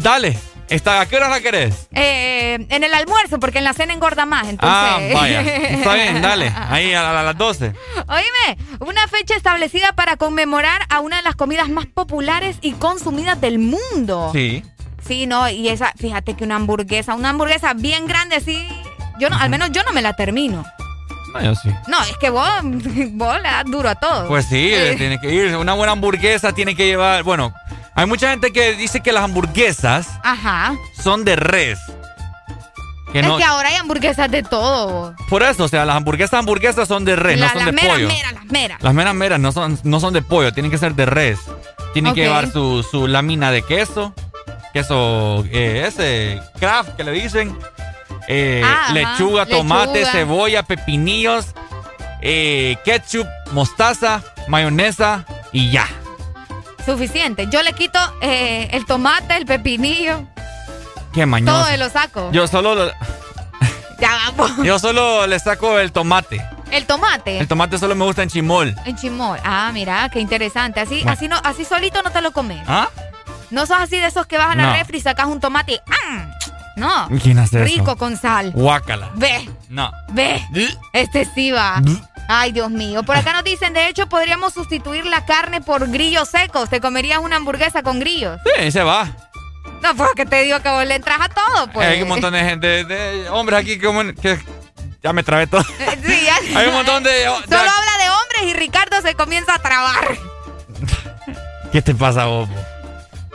Speaker 6: dale. ¿Está, ¿A qué hora la querés?
Speaker 7: Eh, en el almuerzo, porque en la cena engorda más. Entonces...
Speaker 6: Ah, vaya. Está bien, dale. [LAUGHS] Ahí a, las 12.
Speaker 7: Oíme, una fecha establecida para conmemorar a una de las comidas más populares y consumidas del mundo.
Speaker 6: Sí.
Speaker 7: Sí, no, y esa, fíjate que una hamburguesa, una hamburguesa bien grande así, yo no, al menos yo no me la termino.
Speaker 6: No, yo sí.
Speaker 7: No, es que vos, [LAUGHS] vos le das duro a todo.
Speaker 6: Pues sí, tiene que ir. Una buena hamburguesa tiene que llevar. Bueno, hay mucha gente que dice que las hamburguesas
Speaker 7: Ajá.
Speaker 6: son de res.
Speaker 7: es que ahora hay hamburguesas de todo.
Speaker 6: Por eso, o sea, las hamburguesas hamburguesas son de res, no son de pollo.
Speaker 7: Las meras, las meras.
Speaker 6: Las meras meras no son, no son de pollo, tienen que ser de res. Tienen que llevar su, su lámina de queso, queso eh, ese, craft que le dicen. Eh, ah, lechuga, tomate, cebolla, pepinillos, eh, ketchup, mostaza, mayonesa y ya.
Speaker 7: Suficiente. Yo le quito eh, el tomate, el pepinillo.
Speaker 6: Qué mañoso.
Speaker 7: Todo lo saco.
Speaker 6: Yo solo [LAUGHS]
Speaker 7: Ya vamos.
Speaker 6: Yo solo le saco el tomate.
Speaker 7: ¿El tomate?
Speaker 6: El tomate solo me gusta en chimol.
Speaker 7: En chimol. Ah, mira, qué interesante. Así, así no, así solito no te lo comes.
Speaker 6: ¿Ah?
Speaker 7: No sos así de esos que vas a la refri y sacas un tomate y ¡ah! No.
Speaker 6: ¿Quién hace
Speaker 7: Rico con sal.
Speaker 6: Guácala.
Speaker 7: Ve.
Speaker 6: No.
Speaker 7: Ve. Este sí va. Ay, Dios mío. Por acá nos dicen, de hecho, podríamos sustituir la carne por grillos secos. ¿Te comerías una hamburguesa con grillos?
Speaker 6: Sí, se va.
Speaker 7: No, porque te digo que vos le entras a todo, pues.
Speaker 6: Hay un montón de gente, de hombres aquí que, ya me trabé todo. [LAUGHS]
Speaker 7: Sí, ya. [LAUGHS]
Speaker 6: Hay un montón de...
Speaker 7: Solo habla de hombres y Ricardo se comienza a trabar.
Speaker 6: ¿Qué te pasa, vos?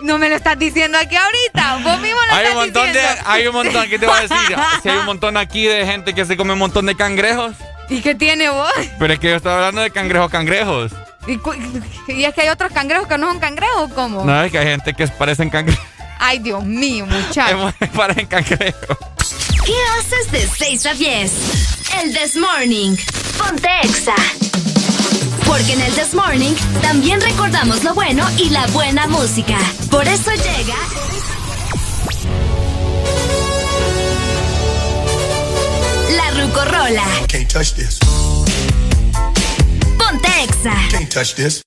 Speaker 7: No me lo estás diciendo aquí ahorita. Vos mismo lo
Speaker 6: hay
Speaker 7: estás
Speaker 6: un montón
Speaker 7: diciendo.
Speaker 6: De, hay un montón, ¿qué te voy a decir? [LAUGHS] Si hay un montón aquí de gente que se come un montón de cangrejos.
Speaker 7: ¿Y qué tiene vos?
Speaker 6: Pero es que yo estaba hablando de cangrejos, cangrejos.
Speaker 7: ¿Y, es que hay otros cangrejos que no son cangrejos, ¿cómo?
Speaker 6: No, es que hay gente que parecen cangrejos.
Speaker 7: Ay, Dios mío, [LAUGHS] muchachos.
Speaker 6: parecen cangrejos.
Speaker 15: ¿Qué haces de 6 a 10? El This Morning. Ponte Exa. Porque en el This Morning también recordamos lo bueno y la buena música. Por eso llega. La Rucorola.
Speaker 25: Can't touch this.
Speaker 15: Ponte Exa.
Speaker 25: Can't touch this.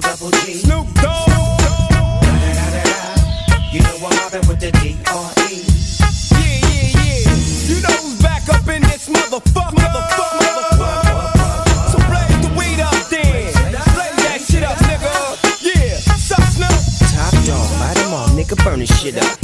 Speaker 26: Double G. Snoop Dogg. You know I'm mobbing with the D.R.E.
Speaker 27: Yeah, yeah, yeah. You know who's back up in this motherfucker. motherfucker, motherfucker. So blaze the weed up then. Blaze that shit up, nigga. Yeah, suck Snoop.
Speaker 26: Top dog, light 'em all, nigga, burn this shit up.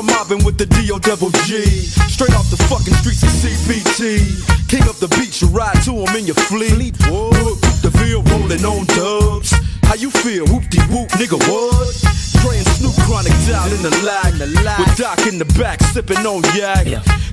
Speaker 27: I'm mobbing with the DO double G. Straight off the fucking streets of CBT. King up the beach, you ride to him in your fleet. Whoop, the field rolling on dubs. How you feel? Whoop de whoop, nigga, what? And Snoop Chronic down in the lag. With Doc in the back, sipping on yak.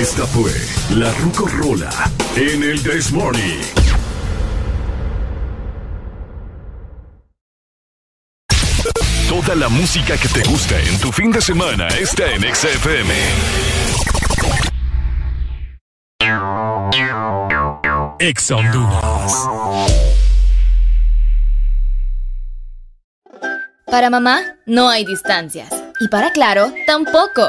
Speaker 10: Esta fue la Rucorola en el This Morning. Toda la música que te gusta en tu fin de semana está en XFM. Ex Honduras.
Speaker 28: Para mamá, no hay distancias. Y para Claro, tampoco.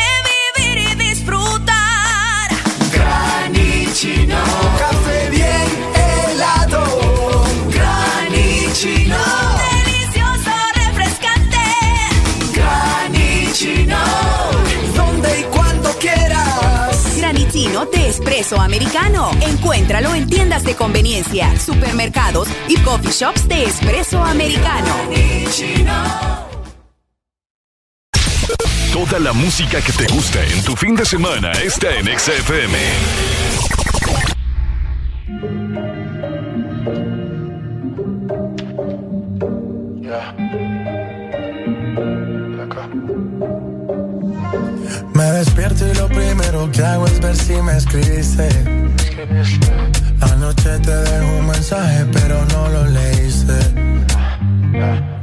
Speaker 29: De
Speaker 18: espresso americano. Encuéntralo en tiendas de conveniencia, supermercados y coffee shops de espresso americano.
Speaker 10: Toda la música que te gusta en tu fin de semana está en XFM.
Speaker 30: Me despierto y lo primero que hago es ver si me escribiste. Anoche te dejé un mensaje, pero no lo leíste.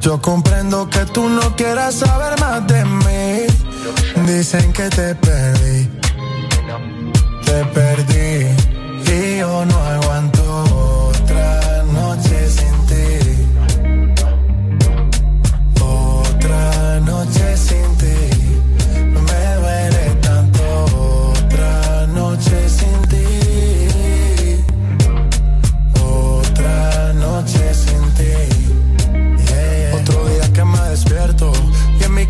Speaker 30: Yo comprendo que tú no quieras saber más de mí. Dicen que te perdí. Te perdí. Y yo no aguanto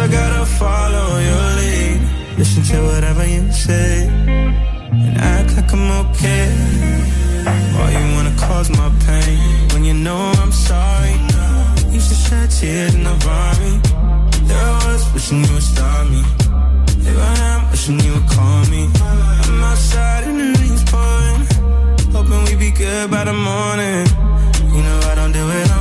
Speaker 31: I gotta follow your lead. Listen to whatever you say. And act like I'm okay. Why you wanna cause my pain? When you know I'm sorry. Used to shed tears in the vomit. There I was wishing you would stop me. Here I am wishing you would call me. I'm outside and the rain's pouring. Hoping we be good by the morning. You know I don't do it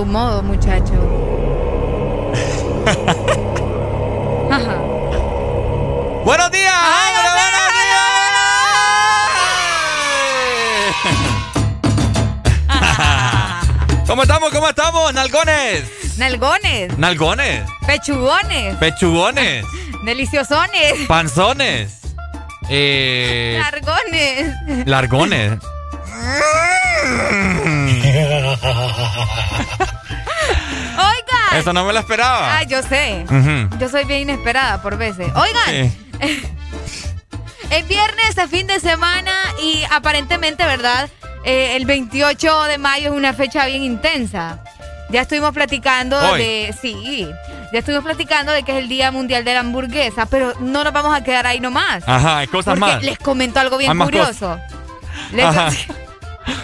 Speaker 32: tu
Speaker 7: modo, muchacho. Ajá. [LAUGHS]
Speaker 6: ¡Buenos días! ¿Cómo estamos? ¿Cómo estamos? Nalgones.
Speaker 7: Nalgones,
Speaker 6: Nalgones.
Speaker 7: pechugones,
Speaker 6: Pechugones. [LAUGHS]
Speaker 7: deliciosones,
Speaker 6: Panzones. Eh,
Speaker 7: largones.
Speaker 6: largones. Eso no me lo esperaba.
Speaker 7: Ah, yo sé. Yo soy bien inesperada por veces. Oigan,
Speaker 6: Sí. [LAUGHS]
Speaker 7: es viernes, es fin de semana y aparentemente, ¿verdad? Eh, el 28 de mayo es una fecha bien intensa. Ya estuvimos platicando
Speaker 6: Hoy.
Speaker 7: de. Sí, ya estuvimos platicando de que es el Día Mundial de la Hamburguesa, pero no nos vamos a quedar ahí nomás.
Speaker 6: Ajá, hay cosas
Speaker 7: porque
Speaker 6: más.
Speaker 7: les comento algo bien curioso. Les. [LAUGHS]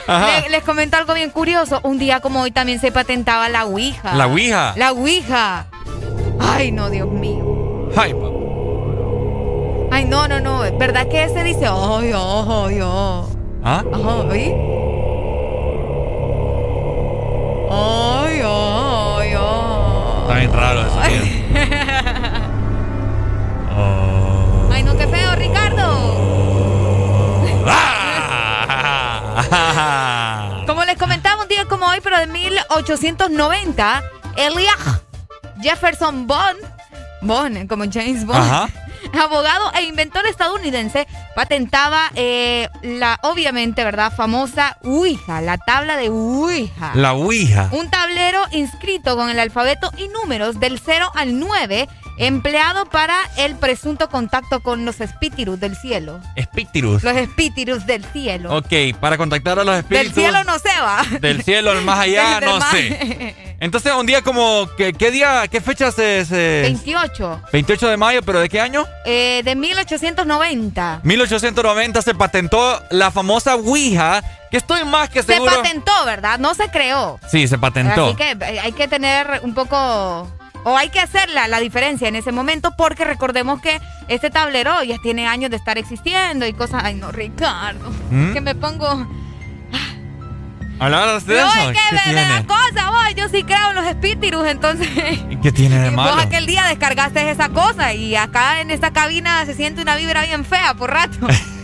Speaker 7: le- les comento algo bien curioso. Un día como hoy también se patentaba la Ouija.
Speaker 6: La Ouija.
Speaker 7: La Ouija. Ay, no, Dios mío.
Speaker 6: Ay, pa-
Speaker 7: Ay, no, no, no. ¿Verdad que ese dice, ay, ay, ay,
Speaker 6: ¿Ah?
Speaker 7: ay? Ay, ay, ay.
Speaker 6: Está bien raro eso. tío. [LAUGHS] [LAUGHS]
Speaker 7: Como les comentaba un día como hoy, pero de 1890, Eliah Jefferson Bond, Bond, como James Bond,
Speaker 6: Ajá. [LAUGHS]
Speaker 7: abogado e inventor estadounidense, patentaba eh, la, obviamente, ¿verdad?, famosa Ouija, la tabla de Ouija.
Speaker 6: La Ouija.
Speaker 7: Un tablero inscrito con el alfabeto y números del 0 al 9, empleado para el presunto contacto con los espíritus del cielo.
Speaker 6: Espíritus.
Speaker 7: Los espíritus del cielo.
Speaker 6: Ok, para contactar a los
Speaker 7: Del
Speaker 6: espíritus.
Speaker 7: cielo no se va.
Speaker 6: Del cielo, el más allá,
Speaker 7: Del- [LAUGHS] del
Speaker 6: no
Speaker 7: mar.
Speaker 6: sé. Entonces, un día como. ¿Qué, qué día, qué fecha se, se-
Speaker 7: 28
Speaker 6: 28 de mayo, pero ¿de qué año?
Speaker 7: eh, de 1890.
Speaker 6: 1890 se patentó la famosa Ouija, que estoy más que
Speaker 7: Se
Speaker 6: seguro.
Speaker 7: patentó, ¿verdad? No se creó.
Speaker 6: Sí, se patentó.
Speaker 7: Así que eh, hay que tener un poco... O hay que hacer la, diferencia en ese momento porque recordemos que este tablero ya tiene años de estar existiendo y cosas... Ay, no, Ricardo.
Speaker 6: ¿Mm?
Speaker 7: Que me pongo...
Speaker 6: Hablar de
Speaker 7: No,
Speaker 6: eso.
Speaker 7: es que
Speaker 6: ¿Qué
Speaker 7: me, da cosa, vos. Yo sí creo en los espíritus, entonces...
Speaker 6: ¿Qué tiene de
Speaker 7: Vos
Speaker 6: malo?
Speaker 7: aquel día descargaste esa cosa y acá en esta cabina se siente una vibra bien fea por rato. [LAUGHS]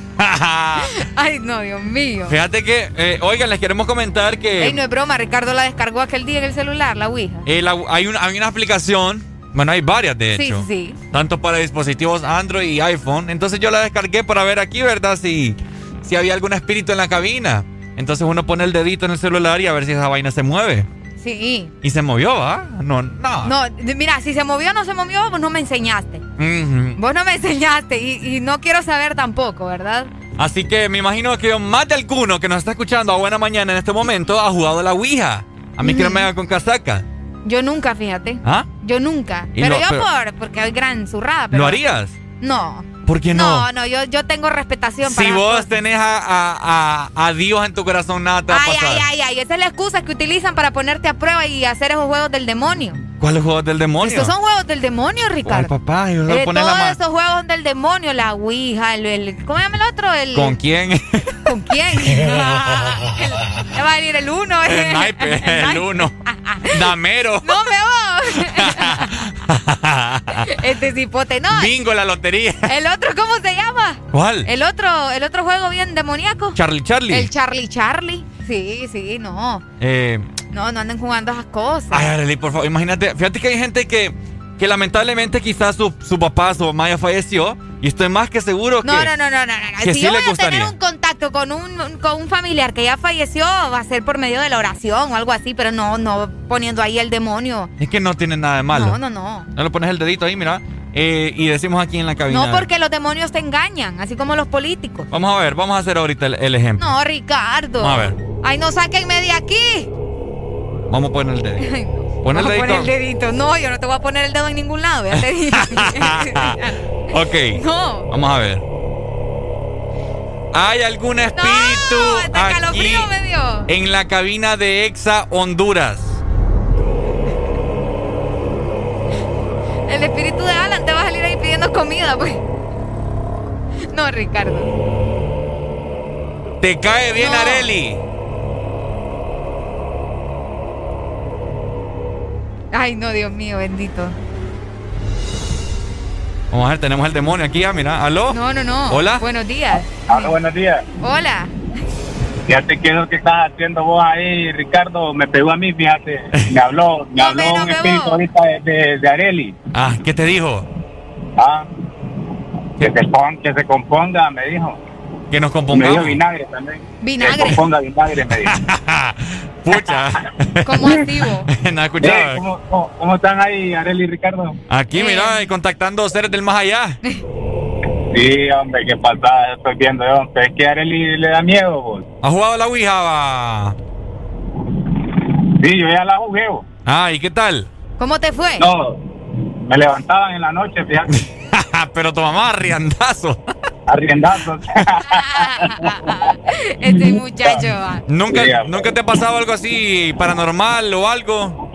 Speaker 7: Ay, no, Dios mío.
Speaker 6: Fíjate que, eh, oigan, les queremos comentar que
Speaker 7: Ey, no es broma, Ricardo la descargó aquel día en el celular, la Ouija.
Speaker 6: eh, la- hay, una, hay una aplicación Bueno, hay varias de
Speaker 7: Sí,
Speaker 6: hecho.
Speaker 7: sí.
Speaker 6: Tanto para dispositivos Android y iPhone. Entonces yo la descargué para ver aquí, ¿verdad? Si, si había algún espíritu en la cabina. Entonces uno pone el dedito en el celular y a ver si esa vaina se mueve.
Speaker 7: Sí.
Speaker 6: Y se movió, ¿va? No, no.
Speaker 7: No, mira, si se movió o no se movió, vos no me enseñaste. Vos no me enseñaste y, y no quiero saber tampoco, ¿verdad?
Speaker 6: Así que me imagino que más de alguno que nos está escuchando a buena mañana en este momento ha jugado la Ouija. A mí que no me haga con casaca.
Speaker 7: Yo nunca, fíjate.
Speaker 6: ¿Ah?
Speaker 7: Yo nunca. Pero
Speaker 6: lo-
Speaker 7: yo
Speaker 6: pero-
Speaker 7: por, porque hay gran zurrada. Pero
Speaker 6: ¿Lo harías?
Speaker 7: No.
Speaker 6: ¿Por qué no?
Speaker 7: No, no, yo, yo tengo respetación para
Speaker 6: Si vos tenés a, a- a- a Dios en tu corazón, nada te va a
Speaker 7: Ay,
Speaker 6: pasar.
Speaker 7: ay, ay, ay. Esa es la excusa que utilizan para ponerte a prueba y hacer esos juegos del demonio.
Speaker 6: ¿Cuáles juegos del demonio?
Speaker 7: Estos son juegos del demonio,
Speaker 6: Ay,
Speaker 7: Ricardo.
Speaker 6: papá, yo
Speaker 7: Eh,
Speaker 6: poner
Speaker 7: todos esos juegos del demonio, la Ouija, el, el- ¿cómo se llama el otro? El,
Speaker 6: ¿Con quién? [LAUGHS]
Speaker 7: ¿Con quién? [LAUGHS] [LAUGHS] El- Le va a venir el uno.
Speaker 6: el naipe, el uno. Damero.
Speaker 7: No me voy. [LAUGHS] Este cipote, no.
Speaker 6: Bingo, la lotería.
Speaker 7: El otro, ¿cómo se llama?
Speaker 6: ¿Cuál?
Speaker 7: El otro, el otro juego bien demoníaco.
Speaker 6: Charlie Charlie.
Speaker 7: El Charlie Charlie. Sí, sí, no.
Speaker 6: Eh,
Speaker 7: No, no anden jugando esas cosas.
Speaker 6: ay, Arely, por favor, imagínate. Fíjate que hay gente que, que lamentablemente quizás su, su papá, su mamá ya falleció. Y estoy más que seguro que.
Speaker 7: No, no, no, no, no, Si
Speaker 6: sí
Speaker 7: yo voy a tener un contacto con un, con un familiar que ya falleció, va a ser por medio de la oración o algo así, pero no, no poniendo ahí el demonio.
Speaker 6: Es que no tiene nada de malo.
Speaker 7: No, no, no.
Speaker 6: No le pones el dedito ahí, mira. eh, y decimos aquí en la cabina.
Speaker 7: No porque los demonios te engañan, así como los políticos.
Speaker 6: Vamos a ver, vamos a hacer ahorita el, el ejemplo.
Speaker 7: No, Ricardo.
Speaker 6: Vamos a ver.
Speaker 7: Ay, no sáquenme de aquí.
Speaker 6: Vamos a poner el dedito. [LAUGHS]
Speaker 7: No.
Speaker 6: Pon el dedito.
Speaker 7: poner el dedito. No, yo no te voy a poner el dedo en ningún lado, ya te dije. [LAUGHS]
Speaker 6: Ok.
Speaker 7: No.
Speaker 6: Vamos a ver. ¿Hay algún espíritu
Speaker 7: hasta
Speaker 6: aquí
Speaker 7: calofrío me dio.
Speaker 6: en la cabina de Exa Honduras?
Speaker 7: El espíritu de Alan te va a salir ahí pidiendo comida, pues. No, Ricardo.
Speaker 6: ¿Te cae bien,
Speaker 7: No.
Speaker 6: Areli?
Speaker 7: Ay, no, Dios mío, bendito.
Speaker 6: Vamos a ver, tenemos el demonio aquí, ya, mira. ¿Aló?
Speaker 7: No, no, no.
Speaker 6: Hola.
Speaker 7: Buenos días.
Speaker 18: Hola, buenos días.
Speaker 7: Hola.
Speaker 18: Fíjate que lo que estás haciendo vos ahí, Ricardo, me pegó a mí, fíjate. Me habló, me habló un espíritu ahorita de, de, de Areli.
Speaker 6: Ah, ¿qué te dijo?
Speaker 18: Ah, que se, pon, que se componga, me dijo.
Speaker 6: Que nos
Speaker 18: Me dio
Speaker 6: compongamos.
Speaker 18: vinagre también. Que
Speaker 7: Vinagre.
Speaker 18: componga vinagre, me dijo. [LAUGHS]
Speaker 6: Pucha. [LAUGHS]
Speaker 7: ¿Cómo activo? [LAUGHS]
Speaker 6: no
Speaker 18: Eh. ¿cómo, cómo, cómo están ahí, Areli y Ricardo?
Speaker 6: Aquí,
Speaker 7: Eh.
Speaker 6: mira, y contactando seres del más allá. [LAUGHS]
Speaker 18: Sí, hombre, qué pasada, estoy viendo, hombre. Es que a Areli le da miedo, vos.
Speaker 6: ¿Has jugado la Ouija? va?
Speaker 18: Sí, yo ya la jugué, vos.
Speaker 6: Ah, ¿y qué tal?
Speaker 7: ¿Cómo te fue?
Speaker 18: No, me levantaban en la noche, fíjate,
Speaker 6: Pero tu mamá, riandazo.
Speaker 18: Arriendazos. [LAUGHS]
Speaker 7: Este muchacho. va.
Speaker 6: ¿Nunca,
Speaker 18: Sí, hombre.
Speaker 6: ¿Nunca te ha pasado algo así paranormal o algo?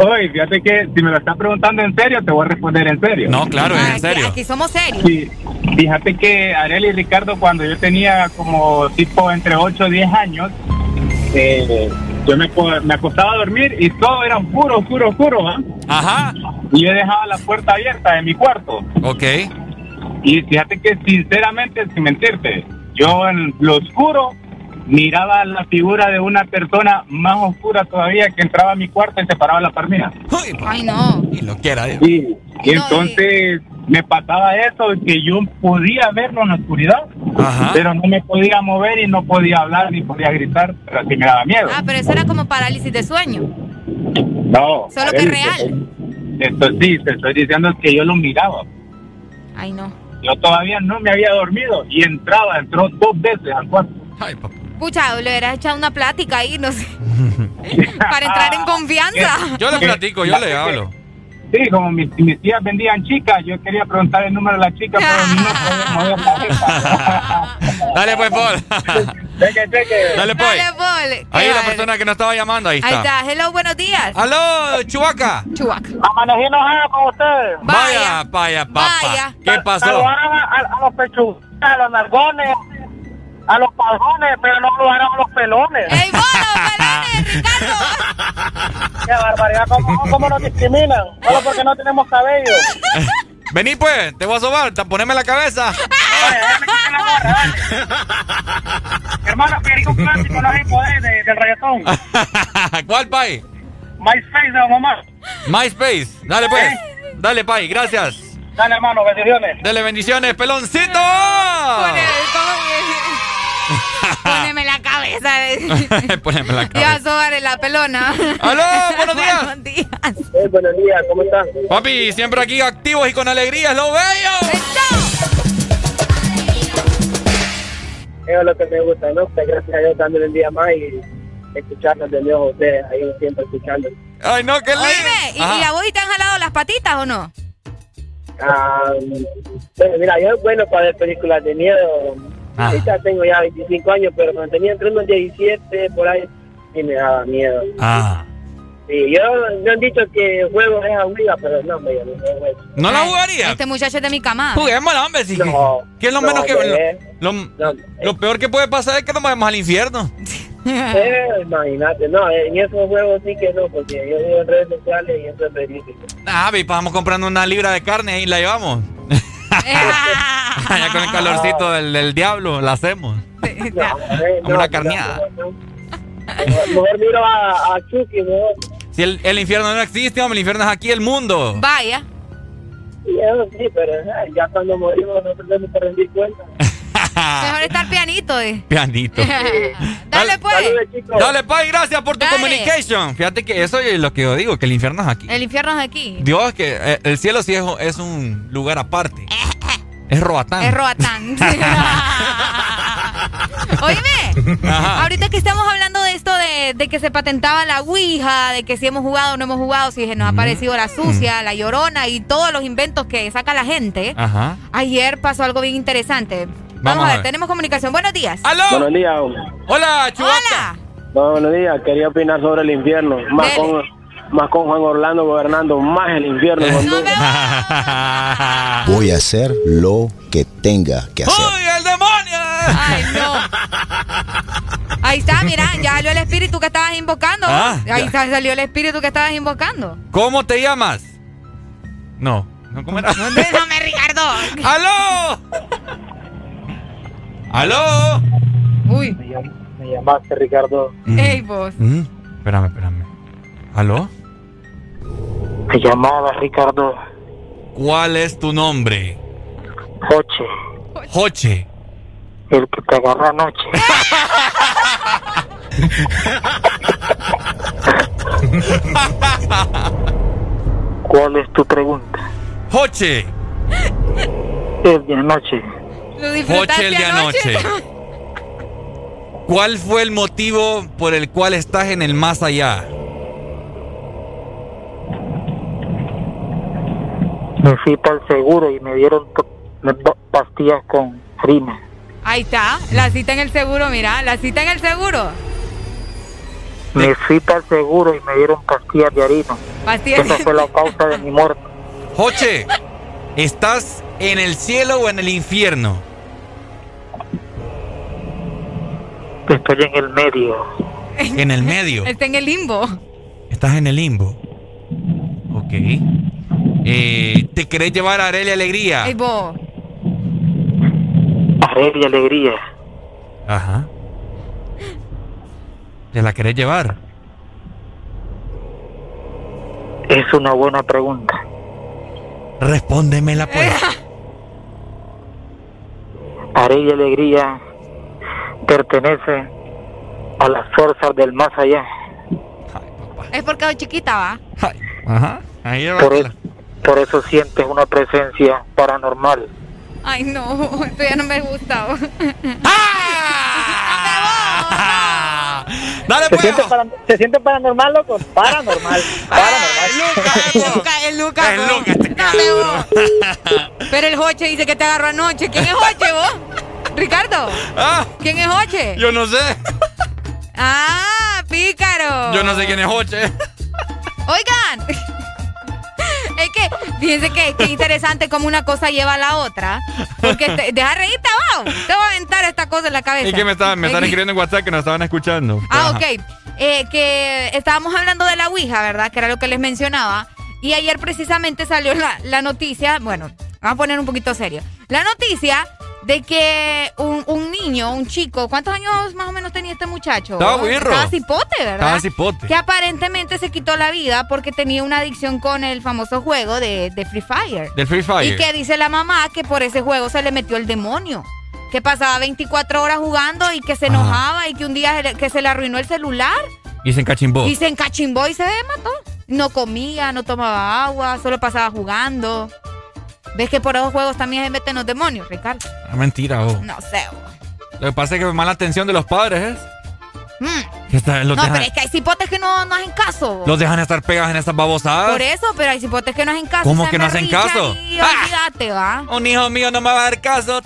Speaker 18: Oye, fíjate que si me lo estás preguntando en serio, te voy a responder en serio.
Speaker 6: No, claro, es en serio.
Speaker 7: aquí somos serios.
Speaker 18: Sí, fíjate que Areli y Ricardo, cuando yo tenía como tipo entre 8 y 10 años, eh, yo me, co- me acostaba a dormir y todo era oscuro, oscuro, oscuro, ¿ah?
Speaker 6: Ajá.
Speaker 18: Y yo dejaba la puerta abierta de mi cuarto.
Speaker 6: Ok.
Speaker 18: Y fíjate que sinceramente, sin mentirte, yo en lo oscuro miraba la figura de una persona más oscura todavía que entraba a mi cuarto y se paraba la parmina.
Speaker 7: Ay, no.
Speaker 6: Y lo quiera, Dios.
Speaker 18: Y, y
Speaker 7: No,
Speaker 18: entonces me pasaba eso, que yo podía verlo en la oscuridad,
Speaker 6: Ajá.
Speaker 18: pero no me podía mover y no podía hablar ni podía gritar, pero así me daba miedo.
Speaker 7: Ah, pero eso era como parálisis de sueño.
Speaker 18: No.
Speaker 7: Solo que
Speaker 18: Arely,
Speaker 7: real.
Speaker 18: Esto sí, te estoy diciendo que yo lo miraba.
Speaker 7: Ay, no.
Speaker 18: Yo todavía no me había dormido y entraba, entró dos veces al cuarto.
Speaker 6: Ay, papá.
Speaker 7: Pucha, le hubieras echado una plática ahí, no sé. [LAUGHS] Para entrar en confianza. [LAUGHS]
Speaker 6: Yo le platico, yo le hablo.
Speaker 18: Sí, como mis, mis tías vendían chicas, yo quería preguntar el número de la chica, pero [LAUGHS] no podía mover la jeta.
Speaker 6: Dale, pues, Paul.
Speaker 18: Cheque, cheque.
Speaker 6: Dale, pues.
Speaker 7: Dale, Paul.
Speaker 6: Ahí la persona que nos estaba llamando, ahí
Speaker 7: Ahí
Speaker 6: está.
Speaker 7: está. Hello, buenos días.
Speaker 6: ¡Aló, Chubaca!
Speaker 7: Chubac.
Speaker 18: Amanecí enojado con ustedes.
Speaker 6: Vaya, vaya, papá.
Speaker 7: Vaya.
Speaker 6: ¿Qué pasó?
Speaker 18: Saludaron a, a- a los pechugas, a los nargones, a los pajones, pero no saludaron a los pelones.
Speaker 7: ¡Ey, vos, los [LAUGHS] pelones, Ricardo!
Speaker 18: Qué barbaridad, ¿cómo, cómo nos discriminan? Solo porque no tenemos cabello. [LAUGHS]
Speaker 6: Vení, pues, te voy a sobar, te- poneme la cabeza. [LAUGHS]
Speaker 18: Hermano, quería un clásico, no hay poder de- del reggaetón. [LAUGHS]
Speaker 6: ¿Cuál, pay?
Speaker 18: MySpace de la mamá.
Speaker 6: MySpace. Dale, pues. Dale, Pai, gracias.
Speaker 33: Dale, hermano, bendiciones.
Speaker 6: Dale, bendiciones, peloncito.
Speaker 7: Póneme la cabeza. [LAUGHS]
Speaker 6: Poneme la
Speaker 7: Ya
Speaker 6: cabeza.
Speaker 7: sobre la pelona.
Speaker 6: ¡Aló! [LAUGHS] ¡Buenos días!
Speaker 7: Buenos días.
Speaker 33: Eh, buenos días, ¿cómo estás?
Speaker 6: Papi, siempre aquí activos y con alegría, es lo bello.
Speaker 33: Eso es lo que me gusta, ¿no? Pues gracias a Dios dándole el día más y escucharnos de nuevo a ustedes, ahí siempre escuchando.
Speaker 6: Ay, no, qué lindo.
Speaker 7: Oíme, ¿y,
Speaker 6: Ajá.
Speaker 7: y a vos y te han jalado las patitas o no?
Speaker 33: Ah, bueno, mira, yo es bueno para ver películas de miedo.
Speaker 6: Ah.
Speaker 33: Ahorita tengo ya 25 años, pero cuando tenía entre unos 17 por ahí, sí me daba miedo.
Speaker 6: Ah.
Speaker 33: Sí, yo me han dicho que el juego es aburrido, pero no, me no juego.
Speaker 6: ¿No la
Speaker 7: Ay,
Speaker 6: jugaría?
Speaker 7: Este muchacho es de mi cama.
Speaker 6: Juguémosla, hombre. Si,
Speaker 33: No,
Speaker 6: ¿Qué es lo
Speaker 33: no,
Speaker 6: menos que...
Speaker 33: bebé.
Speaker 6: Lo, peor que puede pasar es que nos vayamos al infierno.
Speaker 33: Eh, imagínate, no, en esos juegos sí que no, porque yo vivo en redes sociales y eso es verídico.
Speaker 6: Ah, y pasamos comprando una libra de carne y la llevamos. [LAUGHS] [LAUGHS] Allá con el calorcito del, del diablo, la hacemos.
Speaker 33: Eh,
Speaker 6: Como una carneada.
Speaker 33: no. Mejor, miro a, a Chucky, mejor.
Speaker 6: Si el, el infierno no existe, hombre, el infierno es aquí, el mundo.
Speaker 7: Vaya.
Speaker 33: Sí, eso sí, pero ya cuando morimos no tenemos que rendir cuenta. [LAUGHS]
Speaker 7: Mejor estar pianito, eh.
Speaker 6: Pianito. [LAUGHS]
Speaker 7: Dale, pues.
Speaker 6: Dale, Pai, gracias por tu
Speaker 7: Dale.
Speaker 6: communication. Fíjate que eso es lo que yo digo, que el infierno es aquí.
Speaker 7: El infierno es aquí.
Speaker 6: Dios, que eh, el cielo sí es, es un lugar aparte. Es Roatán.
Speaker 7: Es Roatán. [LAUGHS] [LAUGHS] Oíme,
Speaker 6: Ajá.
Speaker 7: ahorita que estamos hablando de esto de, de que se patentaba la Ouija, de que si hemos jugado o no hemos jugado, si nos ha parecido la sucia, la llorona y todos los inventos que saca la gente.
Speaker 6: Ajá.
Speaker 7: Ayer pasó algo bien interesante. Vamos, a ver, tenemos comunicación. Buenos días.
Speaker 6: ¡Aló!
Speaker 33: Buenos días.
Speaker 6: Hola,
Speaker 7: Hola.
Speaker 33: No, buenos días. Quería opinar sobre el infierno. Más con, más con Juan Orlando gobernando, más el infierno. [LAUGHS] [LAUGHS]
Speaker 34: Voy a hacer lo que tenga que hacer.
Speaker 6: ¡Uy, el demonio!
Speaker 7: Ay, no. [LAUGHS] Ahí está, mira, ya salió el espíritu que estabas invocando.
Speaker 6: Ah,
Speaker 7: Ahí
Speaker 6: ya.
Speaker 7: está, salió el espíritu que estabas invocando.
Speaker 6: ¿Cómo te llamas? No. ¿No cómo era?
Speaker 7: Déjame, Ricardo.
Speaker 6: ¡Aló! ¿Aló?
Speaker 7: Uy.
Speaker 33: Me llamaste, Ricardo.
Speaker 7: Ey, vos.
Speaker 6: Mm, espérame, espérame. ¿Aló?
Speaker 33: Me llamaba Ricardo
Speaker 6: ¿Cuál es tu nombre?
Speaker 33: Joche,
Speaker 6: Joche.
Speaker 33: el que te agarró anoche. [LAUGHS] ¿Cuál es tu pregunta?
Speaker 6: Joche.
Speaker 33: El de anoche.
Speaker 6: Joche el de anoche. [LAUGHS] ¿Cuál fue el motivo por el cual estás en el más allá?
Speaker 33: Me fui para el seguro y me dieron pastillas con harina.
Speaker 7: Ahí está, la cita en el seguro, mira, la cita en el seguro.
Speaker 33: Me fui para el seguro y me dieron pastillas de harina.
Speaker 7: Pastillas
Speaker 33: Esa fue la causa de mi muerte.
Speaker 6: Joche, ¿estás en el cielo o en el infierno?
Speaker 33: Estoy en el medio.
Speaker 6: En el medio.
Speaker 7: Está en el limbo.
Speaker 6: Estás en el limbo. Ok. Eh, ¿Te querés llevar a Arelia Alegría?
Speaker 7: Ey, vos.
Speaker 33: Arreglo y alegría.
Speaker 6: Ajá. ¿Te la querés llevar?
Speaker 33: Es una buena pregunta.
Speaker 6: Respóndemela pues. [LAUGHS]
Speaker 33: Arreglo y alegría pertenece a las fuerzas del más allá.
Speaker 7: Es porque soy chiquita, va.
Speaker 6: Ajá. Ahí
Speaker 33: Por, por eso sientes una presencia paranormal.
Speaker 7: Ay, no, [LAUGHS] esto ya no me gusta. [LAUGHS]
Speaker 6: Dale,
Speaker 33: ¿Se, siente para- ¿Se siente paranormal, loco? Paranormal. [LAUGHS]
Speaker 7: El Luca, el Luca. vos. Dame vos. Pero el Joche dice que te agarró anoche. ¿Quién es Joche, vos? Ricardo. ¿Quién es Joche?
Speaker 6: Yo no sé.
Speaker 7: Ah, pícaro.
Speaker 6: Yo no sé quién es Joche.
Speaker 7: Oigan. Es que, fíjense que, que interesante cómo una cosa lleva a la otra. Porque te, deja reírte, wow. Te voy a aventar esta cosa en la cabeza.
Speaker 6: Y que me estaban, me
Speaker 7: Es
Speaker 6: están
Speaker 7: que-
Speaker 6: escribiendo en WhatsApp que nos estaban escuchando.
Speaker 7: Ah,
Speaker 6: Ajá.
Speaker 7: ok. Eh, que estábamos hablando de la Ouija, ¿verdad? Que era lo que les mencionaba. Y ayer precisamente salió la, la noticia, bueno, vamos a poner un poquito serio. La noticia de que un, un niño, un chico, ¿cuántos años más o menos tenía este muchacho?
Speaker 6: Estaba birro.
Speaker 7: Estaba cipote, ¿verdad?
Speaker 6: Estaba cipote.
Speaker 7: Que aparentemente se quitó la vida porque tenía una adicción con el famoso juego de, de Free Fire.
Speaker 6: Del Free Fire.
Speaker 7: Y que dice la mamá que por ese juego se le metió el demonio. Que pasaba 24 horas jugando y que se enojaba y que un día se le- que se le arruinó el celular
Speaker 6: Y se encachimbó.
Speaker 7: y se encachimbó y se mató. No comía, no tomaba agua, solo pasaba jugando. ¿Ves que por esos juegos también se meten los demonios, Ricardo?
Speaker 6: Ah, mentira, oh.
Speaker 7: No sé. oh.
Speaker 6: Lo que pasa es que mala atención de los padres es.
Speaker 7: Mm.
Speaker 6: está-
Speaker 7: No,
Speaker 6: dejan,
Speaker 7: pero es que hay cipotes que no, no hacen caso.
Speaker 6: los dejan estar pegados en estas babosadas.
Speaker 7: Por eso, pero hay cipotes que no hacen caso.
Speaker 6: ¿Cómo que no hacen caso?
Speaker 7: Y
Speaker 6: ¡Ah!
Speaker 7: olvídate, va.
Speaker 6: Un hijo mío no me va a dar caso.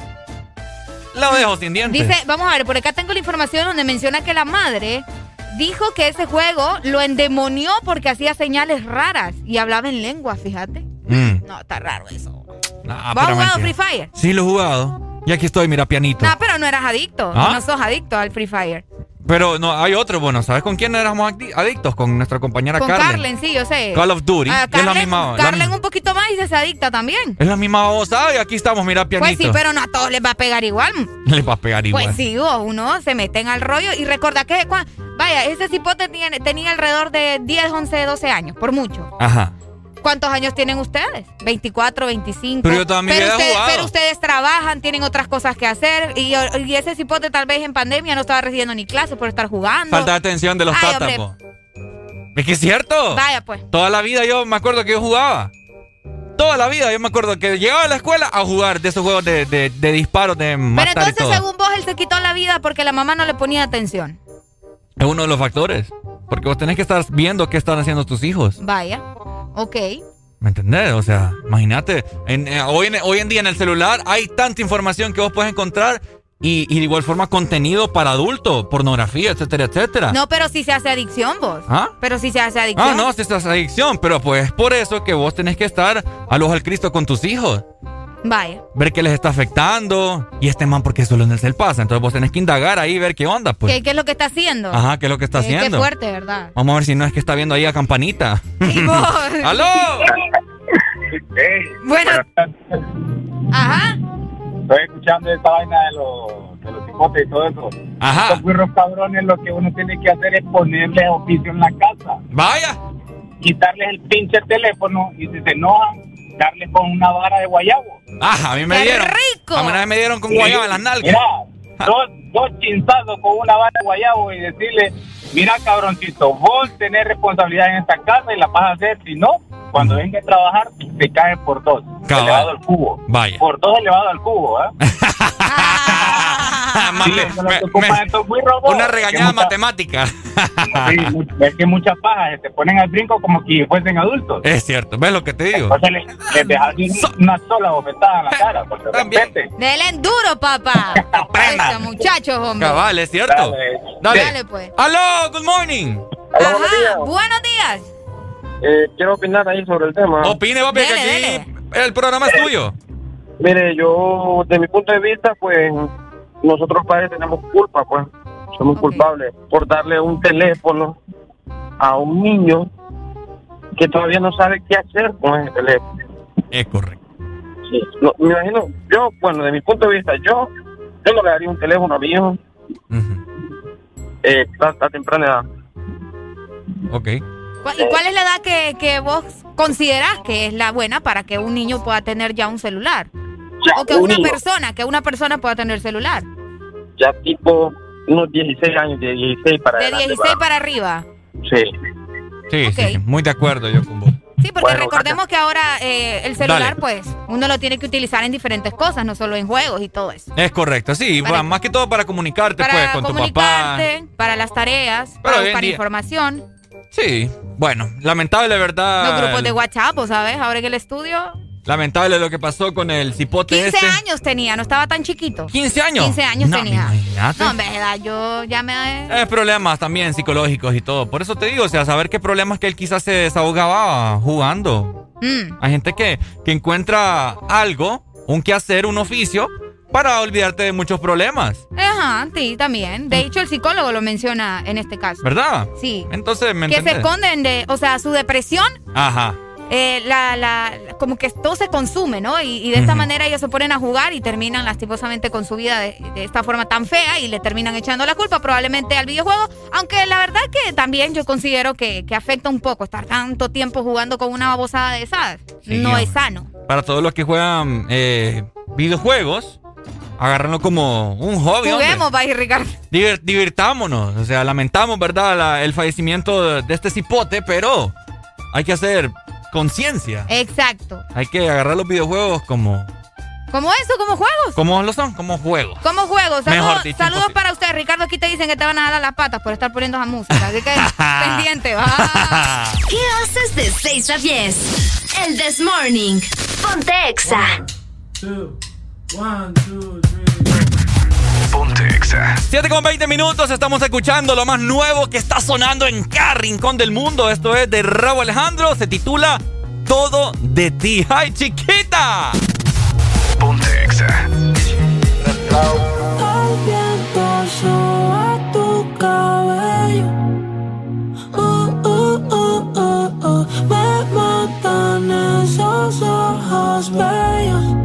Speaker 6: Lo dejo sin dientes.
Speaker 7: Dice, vamos a ver, por acá tengo la información donde menciona que la madre dijo que ese juego lo endemonió porque hacía señales raras y hablaba en lengua, fíjate.
Speaker 6: Mm.
Speaker 7: No, está raro eso.
Speaker 6: Nah,
Speaker 7: ¿Vos has jugado. Free Fire?
Speaker 6: Sí, lo he jugado. Y aquí estoy, mira, pianito.
Speaker 7: No, pero no eras adicto.
Speaker 6: ¿Ah?
Speaker 7: No sos adicto al Free Fire.
Speaker 6: Pero no, hay otro, bueno, ¿sabes con quién éramos adictos? Con nuestra compañera
Speaker 7: Con
Speaker 6: Carlen.
Speaker 7: Carlen, sí, yo sé.
Speaker 6: Call of Duty.
Speaker 7: Ah,
Speaker 6: y es la
Speaker 7: Carlen,
Speaker 6: misma. la
Speaker 7: Carlen
Speaker 6: mi-
Speaker 7: un poquito más y se, se adicta también.
Speaker 6: es la misma babosada y aquí estamos, mira, pianito.
Speaker 7: Pues sí, pero no a todos les va a pegar igual. [LAUGHS]
Speaker 6: Le va a pegar igual.
Speaker 7: Pues sí, vos, uno se meten al rollo y recuerda que, vaya, ese cipote tenía, tenía alrededor de 10, 11, 12 años, por mucho.
Speaker 6: Ajá.
Speaker 7: ¿Cuántos años tienen ustedes? 24, 25.
Speaker 6: Pero yo
Speaker 7: ustedes,
Speaker 6: jugado.
Speaker 7: pero ustedes trabajan, tienen otras cosas que hacer y, y ese cipote tal vez en pandemia no estaba recibiendo ni clases por estar jugando.
Speaker 6: Falta de atención de los
Speaker 7: Ay,
Speaker 6: tatas,
Speaker 7: hombre.
Speaker 6: po. Es que es cierto.
Speaker 7: Vaya, pues.
Speaker 6: Toda la vida yo me acuerdo que yo jugaba. Toda la vida yo me acuerdo que llegaba a la escuela a jugar de esos juegos de, de, de disparos, de
Speaker 7: Pero
Speaker 6: matar y
Speaker 7: entonces,
Speaker 6: todo.
Speaker 7: según vos, él se quitó la vida porque la mamá no le ponía atención.
Speaker 6: Es uno de los factores. Porque vos tenés que estar viendo qué están haciendo tus hijos.
Speaker 7: Vaya. Ok.
Speaker 6: ¿Me entendés? O sea, imagínate. en- eh, hoy, en, hoy en día en el celular hay tanta información que vos puedes encontrar y, y de igual forma contenido para adultos, pornografía, etcétera, etcétera.
Speaker 7: No, pero si se hace adicción, vos.
Speaker 6: ¿Ah?
Speaker 7: Pero si se hace adicción.
Speaker 6: Ah, no, si estás adicción, pero pues es por eso que vos tenés que estar a los al Cristo con tus hijos.
Speaker 7: Vaya.
Speaker 6: Ver qué les está afectando. Y este man, porque solo en el cel pasa. Entonces vos tenés que indagar ahí, ver qué onda, pues.
Speaker 7: ¿Qué, qué es lo que está haciendo?
Speaker 6: Ajá, qué es lo que está
Speaker 7: Eh, Qué-
Speaker 6: haciendo.
Speaker 7: Qué fuerte, ¿verdad?
Speaker 6: Vamos a ver si no es que está viendo ahí a Campanita. [LAUGHS] ¡Aló!
Speaker 7: Bueno. Ajá.
Speaker 18: Estoy escuchando esta vaina de los, de los cipotes y todo eso.
Speaker 6: Ajá.
Speaker 18: Estos burros cabrones lo que uno tiene que hacer es ponerles oficio en la casa.
Speaker 6: Vaya.
Speaker 18: Quitarles el pinche teléfono y si se enojan, darles con una vara de guayabo.
Speaker 6: Ah, a mí me
Speaker 18: ¡Qué
Speaker 6: dieron.
Speaker 18: rico!
Speaker 6: A mí una vez me dieron con guayaba en las nalgas.
Speaker 18: Mira, dos, dos chinzazos con una vara de guayabo y decirle, mira cabroncito, vos tenés responsabilidad en esta casa y la vas a hacer, si no, cuando venga a trabajar, te cae por dos.
Speaker 6: Cabal.
Speaker 18: Elevado al cubo.
Speaker 6: Vaya.
Speaker 18: Por dos elevado al cubo, ¿eh? [LAUGHS] [LAUGHS]
Speaker 6: Me- me- una regañada matemática.
Speaker 18: Sí, es que muchas pajas se te ponen al brinco como que fuesen adultos.
Speaker 6: Es cierto, ¿ves lo que te digo?
Speaker 18: Entonces les, les dejas una sola bofetada en la cara. Porque de repente,
Speaker 7: Dele en duro, papá. Este muchachos, hombre.
Speaker 6: Cabal, es cierto.
Speaker 18: Dale.
Speaker 6: Dale.
Speaker 7: Dale, pues.
Speaker 6: ¡Aló! ¡Good morning!
Speaker 7: Ajá, buenos días.
Speaker 35: Eh, quiero opinar ahí sobre el tema.
Speaker 6: Opine, papi, que aquí el programa es tuyo.
Speaker 35: Mire, yo, de mi punto de vista, pues, nosotros padres tenemos culpa, pues. Somos culpables por darle un teléfono a un niño que todavía no sabe qué hacer con ese teléfono.
Speaker 6: Es correcto.
Speaker 35: Sí. No, me imagino, yo, bueno, de mi punto de vista, yo, yo no le daría un teléfono a mi hijo eh, a, a temprana edad.
Speaker 6: Ok.
Speaker 7: ¿Cu- ¿Y cuál es la edad que, que vos considerás que es la buena para que un niño pueda tener ya un celular? O que
Speaker 35: un
Speaker 7: una persona, que una persona pueda tener celular.
Speaker 35: Ya tipo unos 16 años, de 16 para
Speaker 7: De
Speaker 35: adelante,
Speaker 7: 16
Speaker 35: va.
Speaker 7: para arriba.
Speaker 35: Sí.
Speaker 6: Sí, sí, muy de acuerdo yo con vos.
Speaker 7: Sí, porque
Speaker 35: Bueno,
Speaker 7: recordemos que ahora eh, el celular,
Speaker 6: Dale.
Speaker 7: pues, uno lo tiene que utilizar en diferentes cosas, no solo en juegos y todo eso.
Speaker 6: Es correcto, sí,
Speaker 7: Para-
Speaker 6: más que todo para comunicarte pues con tu papá.
Speaker 7: para las tareas,
Speaker 6: Pero
Speaker 7: para buscar
Speaker 6: día-
Speaker 7: información.
Speaker 6: Sí, bueno, lamentable verdad.
Speaker 7: Los grupos de WhatsApp, ¿vos ¿sabes? Ahora en el estudio.
Speaker 6: Lamentable lo que pasó con el cipote
Speaker 7: 15
Speaker 6: este.
Speaker 7: años tenía, no estaba tan chiquito.
Speaker 6: 15 años.
Speaker 7: 15 años
Speaker 6: No,
Speaker 7: tenía. No, en verdad, yo ya me...
Speaker 6: Es problemas también psicológicos y todo. Por eso te digo, o sea, saber qué problemas que él quizás se desahogaba jugando.
Speaker 7: Mm.
Speaker 6: Hay gente que, que encuentra algo, un quehacer, un oficio, para olvidarte de muchos problemas.
Speaker 7: Ajá, sí, también. De hecho, el psicólogo lo menciona en este caso.
Speaker 6: ¿Verdad?
Speaker 7: Sí.
Speaker 6: Entonces, ¿me
Speaker 7: Que se esconden de, o sea, su depresión
Speaker 6: Ajá.
Speaker 7: Eh, la, la, como que todo se consume, ¿no? Y, de esta manera ellos se ponen a jugar y terminan lastimosamente con su vida de, esta forma tan fea y le terminan echando la culpa probablemente al videojuego. Aunque la verdad que también yo considero que, afecta un poco estar tanto tiempo jugando con una babosada de esas. no es sano.
Speaker 6: Para todos los que juegan eh, videojuegos, agárrenlo como un hobby.
Speaker 7: Juguemos, y Ricardo.
Speaker 6: divirtámonos. O sea, lamentamos, ¿verdad? el fallecimiento de este cipote, pero hay que hacer conciencia.
Speaker 7: Exacto.
Speaker 6: Hay que agarrar los videojuegos como...
Speaker 7: ¿Como eso? ¿Como juegos?
Speaker 6: ¿Cómo lo son? Como juegos.
Speaker 7: Como juegos. Saludos, saludos para usted, Ricardo. Aquí te dicen que te van a dar las patas por estar poniendo esa música. Así que [LAUGHS] pendiente. Va. [LAUGHS]
Speaker 15: ¿Qué haces de 6 a 10? El This Morning. Ponte Exa.
Speaker 10: One, two, three. Ponte Exa.
Speaker 6: 7 con 20 minutos. Estamos escuchando lo más nuevo que está sonando en cada rincón del mundo. Esto es de Raúl Alejandro. Se titula Todo de ti. ¡Ay, chiquita!
Speaker 10: Ponte Exa.
Speaker 36: El viento sube tu cabello. Uh, uh, uh. Me matan esos ojos bellos.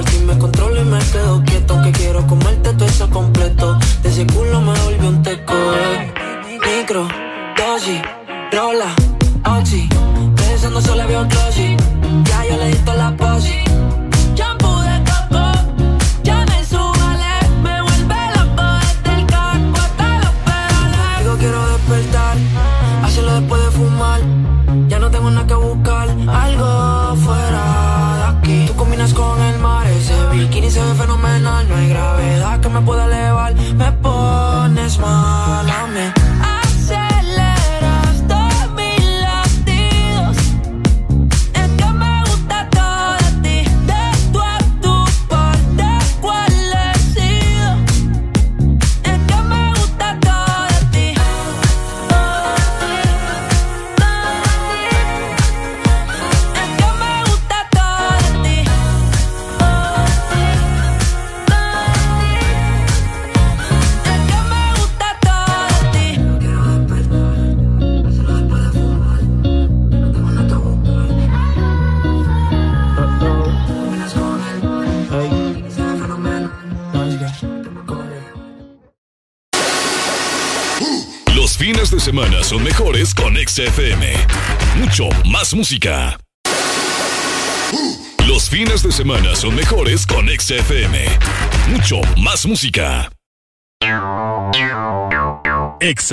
Speaker 36: Por ti me controlo y me quedo quieto. Que quiero comerte todo eso completo. De ese culo me volvió un teco. Micro, dosis, rola, oxi. Pensando solo había un Ya yo le di toda la posi.
Speaker 10: Fines de semana son mejores con XFM. Mucho más música. Los fines de semana son mejores con XFM. Mucho más música. Ex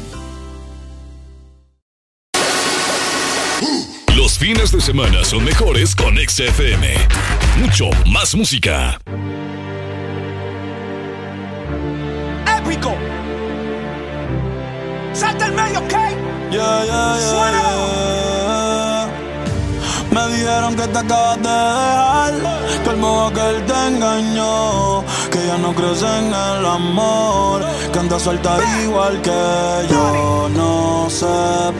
Speaker 10: Los fines de semana son mejores con XFM. Mucho más música.
Speaker 37: Épico. Salta el medio, ¿ok?
Speaker 38: Yeah, yeah, yeah, yeah. Me dijeron que te acabas de dejar, que el modo que él te engañó, que ya no crees en el amor, que andas suelta igual que yo. No sé,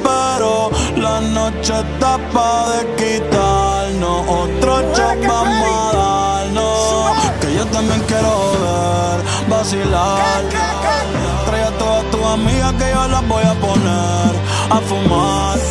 Speaker 38: pero la noche está pa' de quitarnos, otro shot vamos a darnos, que yo también quiero ver, vacilar. Trae a todas tus amigas que yo las voy a poner a fumar.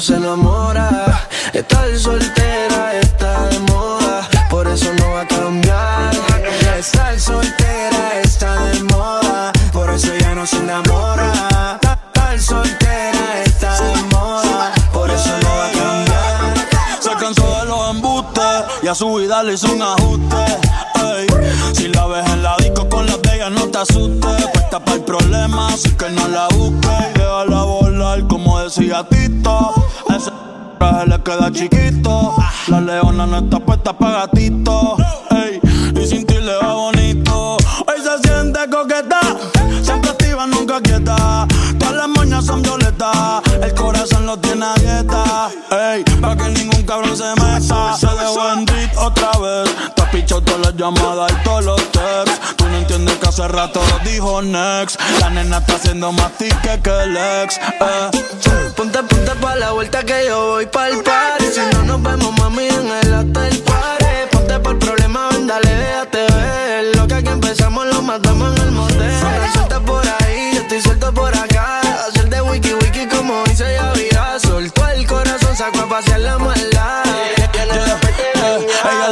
Speaker 37: se
Speaker 2: enamora. Estar soltera está de moda, por eso no va a cambiar. Estar soltera está de moda, por eso ya no se enamora. Estar soltera está de moda, por eso no va a cambiar.
Speaker 38: Se cansó de los embustes y a su vida le hizo un ajuste. Ey, si la ves en la disco con las de ella, no te asustes. Puesta para el problema, así que no la busques. Déjala volar, como decía Tito. Traje le queda chiquito. La leona no está puesta para gatito. Ey, y sin ti le va bonito. Hoy se siente coqueta, siempre activa, nunca quieta. Todas las moñas son violetas, el corazón lo tiene dieta. Ey, pa' que ningún cabrón se meta. Se dejó otra vez. Las llamadas y todos los texts. Tú no entiendes que hace rato dijo next. La nena está haciendo más tique que el ex. Eh.
Speaker 2: Ponte, ponte pa' la vuelta que yo voy pa'l party Si no nos vemos, mami, en el hotel party Ponte por problema, ven, dale, déjate ver Lo que aquí empezamos lo matamos en el motel Suelta por ahí, yo estoy suelto por acá Hacer de wiki wiki como dice Yavira Soltó el corazón, sacó a pasear la maldad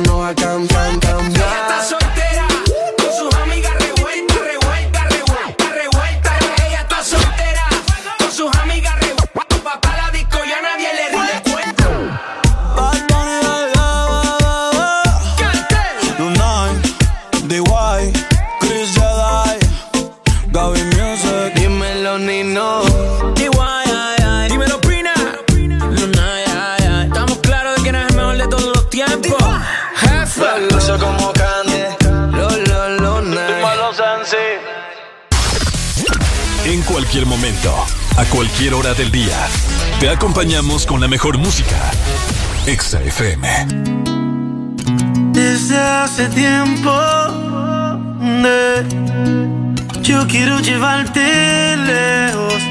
Speaker 2: no va a.
Speaker 10: cualquier momento, a cualquier hora del día, te acompañamos con la mejor música. Exa FM.
Speaker 8: Desde hace tiempo, yo quiero llevarte lejos.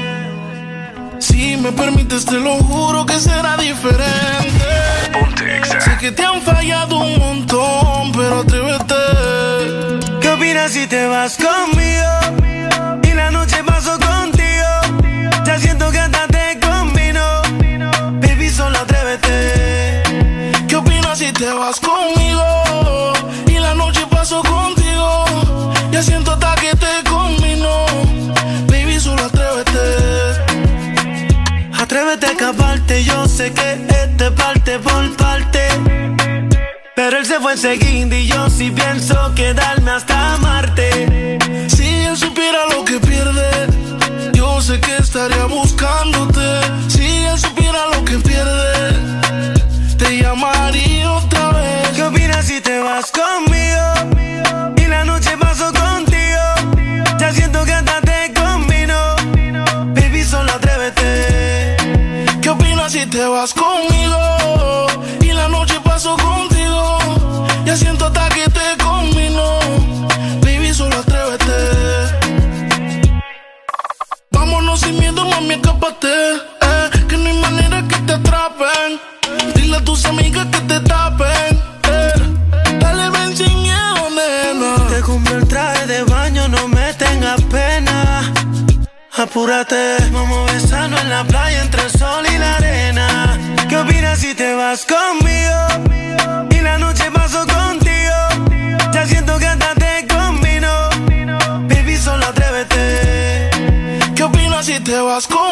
Speaker 8: Si me permites, te lo juro que será diferente. Sé que te han fallado un montón, pero atrévete. ¿Qué opinas si te vas conmigo? Y la noche paso contigo. Ya siento que hasta te combino. Baby, solo atrévete. ¿Qué opinas si te vas conmigo? Y la noche paso contigo. Ya siento hasta que te combino. Baby, solo atrévete. Atrévete a escaparte, yo sé que este parte por parte. Pero él se fue enseguida y yo sí pienso quedarme hasta Marte. Si él supiera lo que estaría buscándote. Escápate. Eh, que no hay manera que te atrapen. Dile a tus amigas que te tapen. eh. Dale, ven sin miedo, nena. Te compré el traje de baño, no me tengas pena. Apúrate, vamos a besarnos en la playa entre el sol y la arena. ¿Qué opinas si te vas conmigo? Y la noche paso contigo. Ya siento que hasta te combino. Baby, solo atrévete. ¿Qué opinas si te vas conmigo?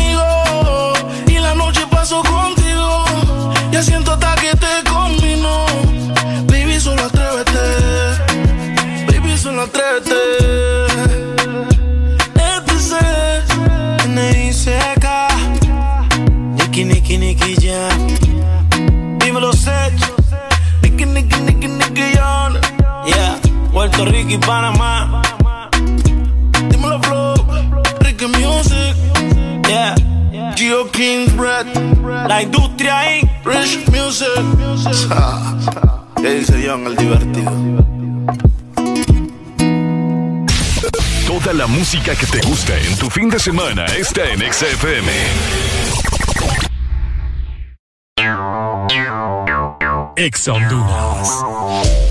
Speaker 8: Puerto Rico y Panamá. Dímelo, Flow. Ricky Music. Yeah. Geo King Bread. La industria Inc. Rich Music. ¿Qué dice John, el divertido?
Speaker 10: Toda la música que te gusta en tu fin de semana está en Exa FM. Exa Honduras.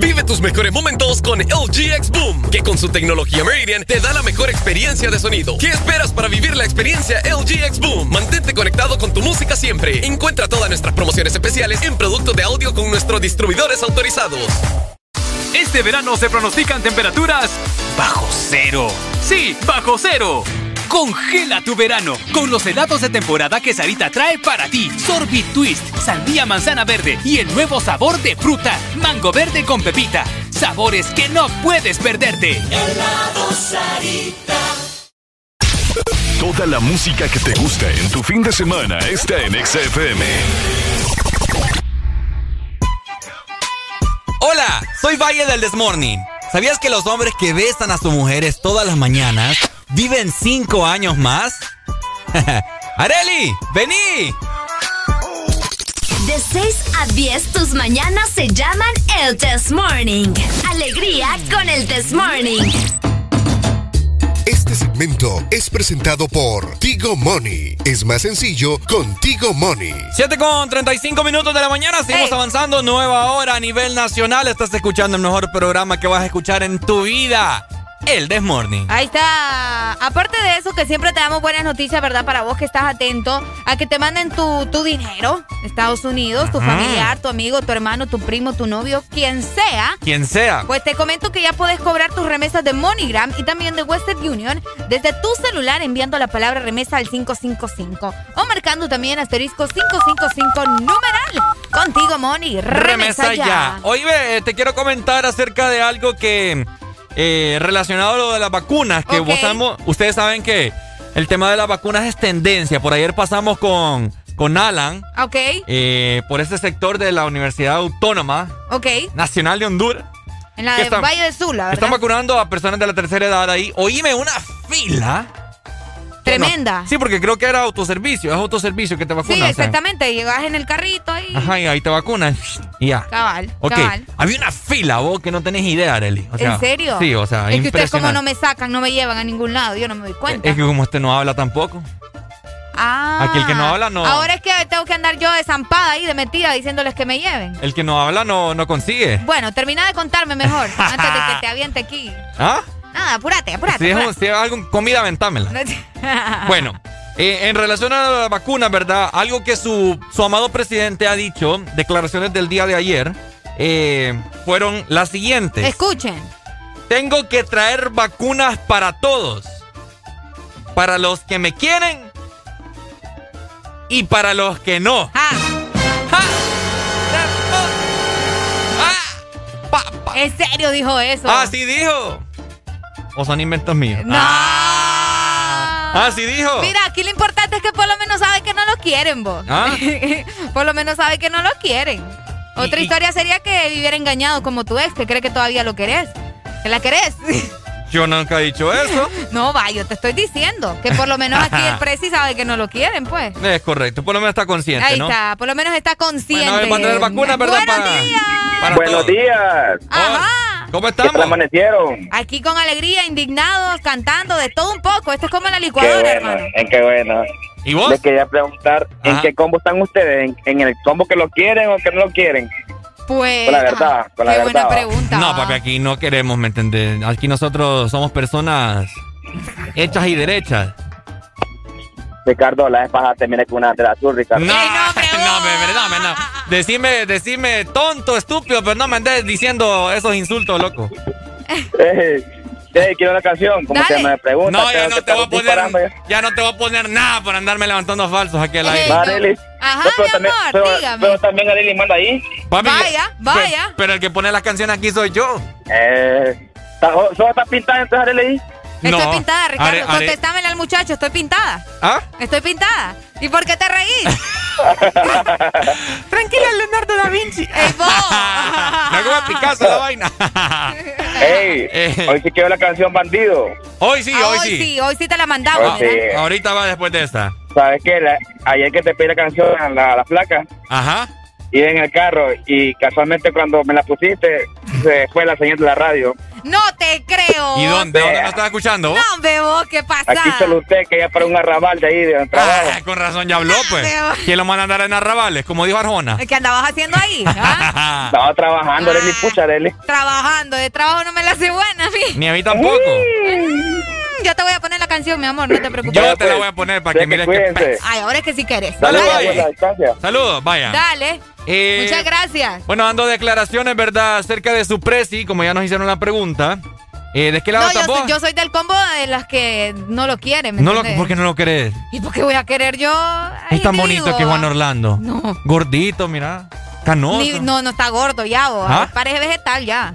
Speaker 39: Vive tus mejores momentos con LG X Boom, que con su tecnología Meridian te da la mejor experiencia de sonido. ¿Qué esperas para vivir la experiencia LG X Boom? Mantente conectado con tu música siempre. Encuentra todas nuestras promociones especiales en productos de audio con nuestros distribuidores autorizados.
Speaker 40: Este verano se pronostican temperaturas bajo cero. Sí, bajo cero. Congela tu verano con los helados de temporada que Sarita trae para ti. Sorbit Twist, sandía manzana verde y el nuevo sabor de fruta, mango verde con pepita. Sabores que no puedes perderte.
Speaker 41: Helado Sarita.
Speaker 10: Toda la música que te gusta en tu fin de semana está en XFM.
Speaker 6: Hola, soy Valle del Desmorning. ¿Sabías que los hombres que besan a sus mujeres todas las mañanas viven cinco años más? [LAUGHS] ¡Areli! ¡Vení!
Speaker 15: De 6 a 10, tus mañanas se llaman el Test Morning. Alegría con el Test Morning.
Speaker 42: Este segmento es presentado por Tigo Money. Es más sencillo con Tigo Money.
Speaker 6: 7 con 35 minutos de la mañana, seguimos avanzando, nueva hora a nivel nacional. Estás escuchando el mejor programa que vas a escuchar en tu vida. El This Morning.
Speaker 7: Ahí está. Aparte de eso, que siempre te damos buenas noticias, ¿verdad? Para vos que estás atento a que te manden tu, tu dinero, Estados Unidos, tu familiar, tu amigo, tu hermano, tu primo, tu novio, quien sea.
Speaker 6: Quien sea.
Speaker 7: Pues te comento que ya puedes cobrar tus remesas de MoneyGram y también de Western Union desde tu celular enviando la palabra remesa al 555 o marcando también asterisco 555 numeral. Contigo, Money. Remesa, ya.
Speaker 6: Oye, ve, eh, te quiero comentar acerca de algo que eh, relacionado a lo de las vacunas, que
Speaker 7: Ok.
Speaker 6: vos sabemos- ustedes saben que el tema de las vacunas es tendencia. Por ayer pasamos con, con Alan,
Speaker 7: Ok,
Speaker 6: eh, por este sector de la Universidad Autónoma
Speaker 7: ok.
Speaker 6: Nacional de Honduras.
Speaker 7: En la
Speaker 6: ¿Qué
Speaker 7: de
Speaker 6: están?
Speaker 7: Valle de Sula, ¿verdad?
Speaker 6: Están vacunando a personas de la tercera edad ahí. Oíme, una fila. No-
Speaker 7: Tremenda.
Speaker 6: sí, porque creo que era autoservicio. Es autoservicio que te vacunan.
Speaker 7: Sí,
Speaker 6: o sea.
Speaker 7: exactamente. Llegas en el carrito ahí.
Speaker 6: Ajá, y ahí te vacunan. Y ya.
Speaker 7: Cabal,
Speaker 6: Ok,
Speaker 7: cabal.
Speaker 6: había una fila, vos, que no tenés idea, Arely. O sea,
Speaker 7: ¿En serio?
Speaker 6: Sí, o sea,
Speaker 7: Es que ustedes como no me sacan, no me llevan a ningún lado, yo no me doy cuenta.
Speaker 6: Es que como usted no habla tampoco.
Speaker 7: ah.
Speaker 6: aquí el que no habla no-
Speaker 7: Ahora es que tengo que andar yo de zampada ahí, de metida, diciéndoles que me lleven.
Speaker 6: El que no habla no, no consigue.
Speaker 7: Bueno, termina de contarme mejor, [LAUGHS] antes de que te aviente aquí.
Speaker 6: ¿Ah?
Speaker 7: Nada, apúrate, apúrate.
Speaker 6: Si es,
Speaker 7: apúrate.
Speaker 6: si es algo, comida, aventámela. [LAUGHS] Bueno, eh, en relación a la vacuna, ¿verdad? Algo que su, su amado presidente ha dicho, declaraciones del día de ayer, eh, fueron las siguientes.
Speaker 7: Escuchen.
Speaker 6: Tengo que traer vacunas para todos. Para los que me quieren y para los que no.
Speaker 7: ¿En serio dijo eso?
Speaker 6: Ah, sí dijo. ¿O son inventos míos?
Speaker 7: No.
Speaker 6: Ah, sí dijo.
Speaker 7: Mira, aquí lo importante es que por lo menos sabe que no lo quieren, vos.
Speaker 6: Ah. [LAUGHS]
Speaker 7: por lo menos sabe que no lo quieren. Otra
Speaker 6: y-
Speaker 7: historia sería que viviera engañado como tu ex, que cree que todavía lo querés. ¿Que la querés? [LAUGHS]
Speaker 6: Yo nunca he dicho eso.
Speaker 7: no, va, yo te estoy diciendo que por lo menos aquí el [LAUGHS] Prezi sabe que no lo quieren, pues.
Speaker 6: Es correcto, por lo menos está consciente,
Speaker 7: Ahí
Speaker 6: ¿no?
Speaker 7: está, por lo menos está consciente.
Speaker 6: Bueno, va a tener vacunas, ¿verdad?
Speaker 7: Buenos
Speaker 6: Para-
Speaker 7: días.
Speaker 6: para
Speaker 35: Buenos
Speaker 6: todos.
Speaker 35: días.
Speaker 7: Ajá.
Speaker 6: ¿Cómo
Speaker 35: ¿Qué
Speaker 6: estamos?
Speaker 35: amanecieron?
Speaker 7: Aquí con alegría, indignados, cantando, de todo un poco. Esto es como en la
Speaker 35: Qué
Speaker 7: licuadora,
Speaker 35: bueno,
Speaker 7: hermano.
Speaker 35: en qué bueno.
Speaker 6: ¿Y vos?
Speaker 35: Les quería preguntar, ¿en
Speaker 6: Ajá.
Speaker 35: qué combo están ustedes? ¿En, en el combo que lo quieren o que no lo quieren?
Speaker 7: Pues.
Speaker 35: Con la verdad, con la
Speaker 7: Qué
Speaker 35: verdad.
Speaker 7: buena pregunta.
Speaker 6: No, papi, aquí no queremos, ¿me entendés? Aquí nosotros somos personas hechas y derechas.
Speaker 35: Ricardo, la vez pasada terminé con una de la azul, Ricardo.
Speaker 6: No, no, me, verdad, me, no. Decime, decime tonto, estúpido, pero no me andes diciendo esos insultos, loco. [LAUGHS]
Speaker 35: Eh, eh, quiero una canción, ¿cómo se llama? Me pregunta.
Speaker 6: No, ya no
Speaker 35: que
Speaker 6: te voy a poner, ya no te voy a poner nada por andarme levantando falsos aquí al aire.
Speaker 7: no.
Speaker 35: Marely.
Speaker 7: Ajá,
Speaker 35: No, pero
Speaker 7: mi
Speaker 35: también,
Speaker 7: amor,
Speaker 35: pero,
Speaker 7: dígame.
Speaker 35: pero también Arely manda ahí.
Speaker 6: Papi,
Speaker 7: Vaya, vaya.
Speaker 6: Pero, pero el que pone las canciones aquí soy yo.
Speaker 35: Eh, ¿está- ¿Solo está pintada entonces Arely?
Speaker 7: Estoy
Speaker 6: No.
Speaker 7: pintada, Ricardo.
Speaker 6: Are- are-
Speaker 7: Contéstamele al muchacho, estoy pintada.
Speaker 6: ¿Ah?
Speaker 7: Estoy pintada. ¿Y por qué te reís? [LAUGHS]
Speaker 6: Tranquila, Leonardo da Vinci.
Speaker 7: ¡Ey, vos!
Speaker 6: No como Picasso la vaina. [LAUGHS]
Speaker 35: Ey,
Speaker 6: Eh.
Speaker 35: hoy sí quiero la canción Bandido.
Speaker 6: Hoy sí,
Speaker 7: Ah,
Speaker 6: hoy sí.
Speaker 7: hoy sí te la mandamos,
Speaker 35: Hoy.
Speaker 6: Ahorita va después de esta.
Speaker 35: ¿Sabes qué? La- ayer que te pedí la canción a la, la flaca,
Speaker 6: Ajá.
Speaker 35: iba en el carro y casualmente cuando me la pusiste, se fue la señal de la radio.
Speaker 7: No te creo.
Speaker 6: ¿Y dónde? ¿Dónde nos estás escuchando?
Speaker 7: No, vos, ¿qué pasa?
Speaker 35: Aquí solo usted que ya para un arrabal de ahí de trabajo.
Speaker 6: Ah, con razón ya habló, pues.
Speaker 7: Veo.
Speaker 6: ¿Quién lo manda a andar en arrabales? Como dijo Arjona.
Speaker 7: ¿Qué andabas haciendo ahí? [LAUGHS] ¿Ah?
Speaker 35: Estaba trabajando, Arely, pucha, Arely.
Speaker 7: Trabajando. De trabajo no me la hace buena, a mí.
Speaker 6: Ni a mí tampoco.
Speaker 7: Mm, Yo te voy a poner la canción, mi amor, no te preocupes.
Speaker 6: Yo te la voy a poner para que mires que
Speaker 7: Ay, ahora es que sí quieres.
Speaker 6: Saludos,
Speaker 7: Dale.
Speaker 6: ahí. Saludos, vaya.
Speaker 7: Dale.
Speaker 6: Eh,
Speaker 7: Muchas gracias.
Speaker 6: Bueno, dando declaraciones, ¿verdad? Acerca de su presi, como ya nos hicieron la pregunta. Eh, ¿De qué lado
Speaker 7: No, yo
Speaker 6: vos?
Speaker 7: soy, yo soy del combo de las que no lo quieren, ¿me
Speaker 6: no lo? ¿Por qué no lo querés?
Speaker 7: ¿Y por qué voy a querer yo? Ay,
Speaker 6: es tan
Speaker 7: digo.
Speaker 6: bonito que Juan Orlando.
Speaker 7: No.
Speaker 6: Gordito, mira. Canoso.
Speaker 7: Ni- no, no está gordo ya, vos.
Speaker 6: ¿Ah?
Speaker 7: Parece vegetal ya.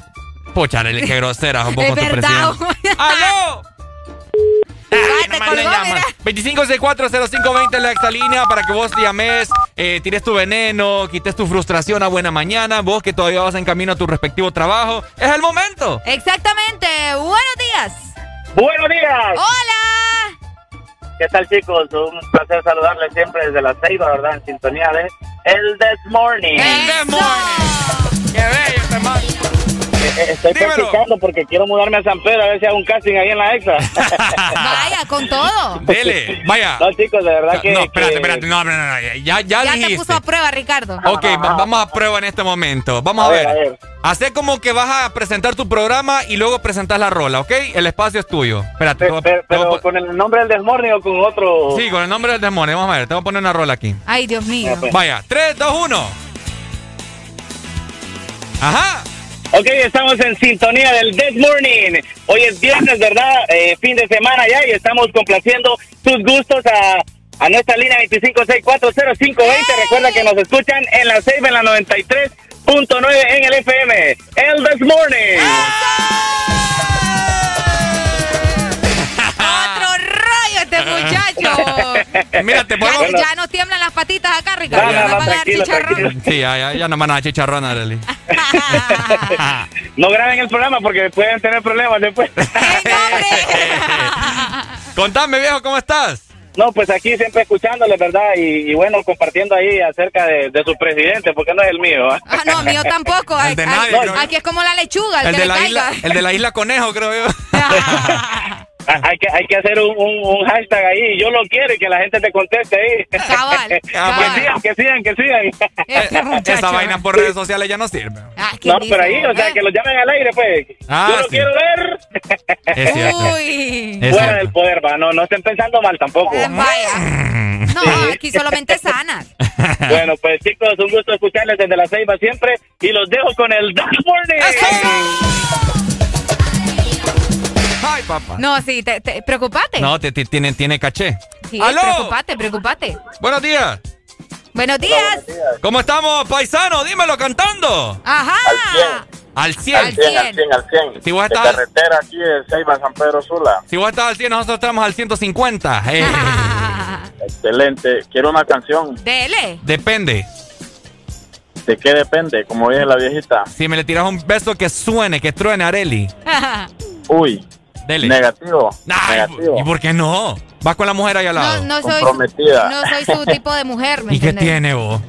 Speaker 6: Pocha, Arely, qué grosera vos [LAUGHS]
Speaker 7: Es
Speaker 6: con
Speaker 7: verdad. [LAUGHS]
Speaker 6: ¡Aló! Ay, nomás le llamas. 25640520 es la exalínea para que vos llames, eh, tires tu veneno, quites tu frustración a buena mañana. Vos que todavía vas en camino a tu respectivo trabajo. ¡Es el momento!
Speaker 7: Exactamente. Buenos días.
Speaker 35: Buenos días.
Speaker 7: Hola.
Speaker 35: ¿Qué tal, chicos? Un placer saludarles siempre desde la Ceiba, ¿verdad? En sintonía de El This Morning.
Speaker 6: El This Morning. ¡Qué bello este
Speaker 35: Eh, Estoy practicando porque quiero mudarme a San Pedro a ver si hago un casting ahí en la EXA. [LAUGHS]
Speaker 7: Vaya, con todo.
Speaker 6: Dele, vaya.
Speaker 35: No, chicos, de verdad que...
Speaker 6: No, espérate,
Speaker 35: que-
Speaker 6: espérate. No, no, no, no, Ya, ya,
Speaker 7: Ya te
Speaker 6: dijiste.
Speaker 7: puso a prueba, Ricardo.
Speaker 6: Ok, va- vamos a prueba en este momento. Vamos a,
Speaker 35: A
Speaker 6: ver.
Speaker 35: ver, a ver.
Speaker 6: Hacé como que vas a presentar tu programa y luego presentas la rola, ¿ok? El espacio es tuyo. Espérate. te
Speaker 35: Pero,
Speaker 6: te
Speaker 35: con el nombre del This Morning o con otro...
Speaker 6: Sí, con el nombre del demonio. Vamos a ver, te voy a poner una rola aquí.
Speaker 7: Ay, Dios mío.
Speaker 6: Vaya, 3, 2, 1. Ajá.
Speaker 35: Ok, estamos en sintonía del This Morning. Hoy es viernes, ¿verdad? Eh, fin de semana ya y estamos complaciendo sus gustos a, a nuestra línea 25640520. Recuerda que nos escuchan en la 6 en la 93.9 en el FM. El This Morning.
Speaker 7: Este muchacho. [LAUGHS]
Speaker 6: Mira, te
Speaker 7: Ya,
Speaker 6: podemos...
Speaker 7: ya nos tiemblan las patitas acá, Ricardo.
Speaker 35: No, no,
Speaker 7: nos
Speaker 35: no,
Speaker 7: van a dar
Speaker 35: tranquilo,
Speaker 7: chicharrón.
Speaker 6: Sí, ya, ya, ya no van a dar chicharrón, Arely. [LAUGHS]
Speaker 35: No graben el programa porque pueden tener problemas después. [LAUGHS]
Speaker 6: Contame, viejo, ¿cómo estás?
Speaker 35: No, pues aquí siempre escuchándole, ¿verdad? Y, y bueno, compartiendo ahí acerca de, de su presidente, porque no es el mío. ¿ah?
Speaker 7: Ah, no, mío tampoco.
Speaker 6: El de
Speaker 7: Ay,
Speaker 6: nadie,
Speaker 7: aquí es como la lechuga, el,
Speaker 6: El
Speaker 7: que
Speaker 6: de,
Speaker 7: le
Speaker 6: la
Speaker 7: caiga.
Speaker 6: isla, el de la isla Conejo, creo yo.
Speaker 35: Ah, Hay que, hay que hacer un, un- un hashtag ahí, yo lo quiero y que la gente te conteste ahí.
Speaker 7: Cabal, [LAUGHS]
Speaker 35: que sigan, que sigan, que sigan. [LAUGHS]
Speaker 6: Esa vaina por redes sociales ya no sirve.
Speaker 35: No, pero ahí, o sea, que lo llamen al aire, pues.
Speaker 6: Ah,
Speaker 35: yo lo
Speaker 6: sí.
Speaker 35: quiero ver.
Speaker 6: Es cierto. [LAUGHS]
Speaker 7: Uy.
Speaker 6: Es
Speaker 35: Fuera
Speaker 6: cierto.
Speaker 35: del poder, va. No, no estén pensando mal tampoco.
Speaker 7: Vaya. No, aquí solamente sanas.
Speaker 35: Bueno, pues chicos, un gusto escucharles desde la Ceiba siempre y los dejo con el This Morning.
Speaker 6: Ay, papá.
Speaker 7: No, sí, te, te- preocupate.
Speaker 6: No, te, te- tiene, tiene caché.
Speaker 7: Sí,
Speaker 6: ¡Aló!
Speaker 7: preocupate, preocupate.
Speaker 6: Buenos días.
Speaker 7: Buenos días.
Speaker 6: ¿Cómo estamos, paisano? Dímelo cantando.
Speaker 7: Ajá.
Speaker 6: Al 100.
Speaker 7: Al 100, al
Speaker 35: 100, al 100.
Speaker 6: Si vos
Speaker 35: De
Speaker 6: estás,
Speaker 35: carretera aquí de Ceiba, San Pedro Sula.
Speaker 6: si vos estás al 100, nosotros estamos al 150. [LAUGHS] Eh,
Speaker 35: Excelente. Quiero una canción.
Speaker 7: Dele.
Speaker 6: depende.
Speaker 35: ¿De qué depende? Como dice la viejita.
Speaker 6: Si me le tiras un beso que suene, que truene, Areli. [LAUGHS]
Speaker 35: Uy.
Speaker 6: Dele.
Speaker 35: Negativo.
Speaker 6: Ay,
Speaker 35: negativo.
Speaker 6: ¿Y por qué no? Vas con la mujer ahí al lado.
Speaker 7: No, no soy,
Speaker 35: Comprometida.
Speaker 7: no soy su tipo de mujer, ¿me [LAUGHS]
Speaker 6: ¿Y qué tiene vos?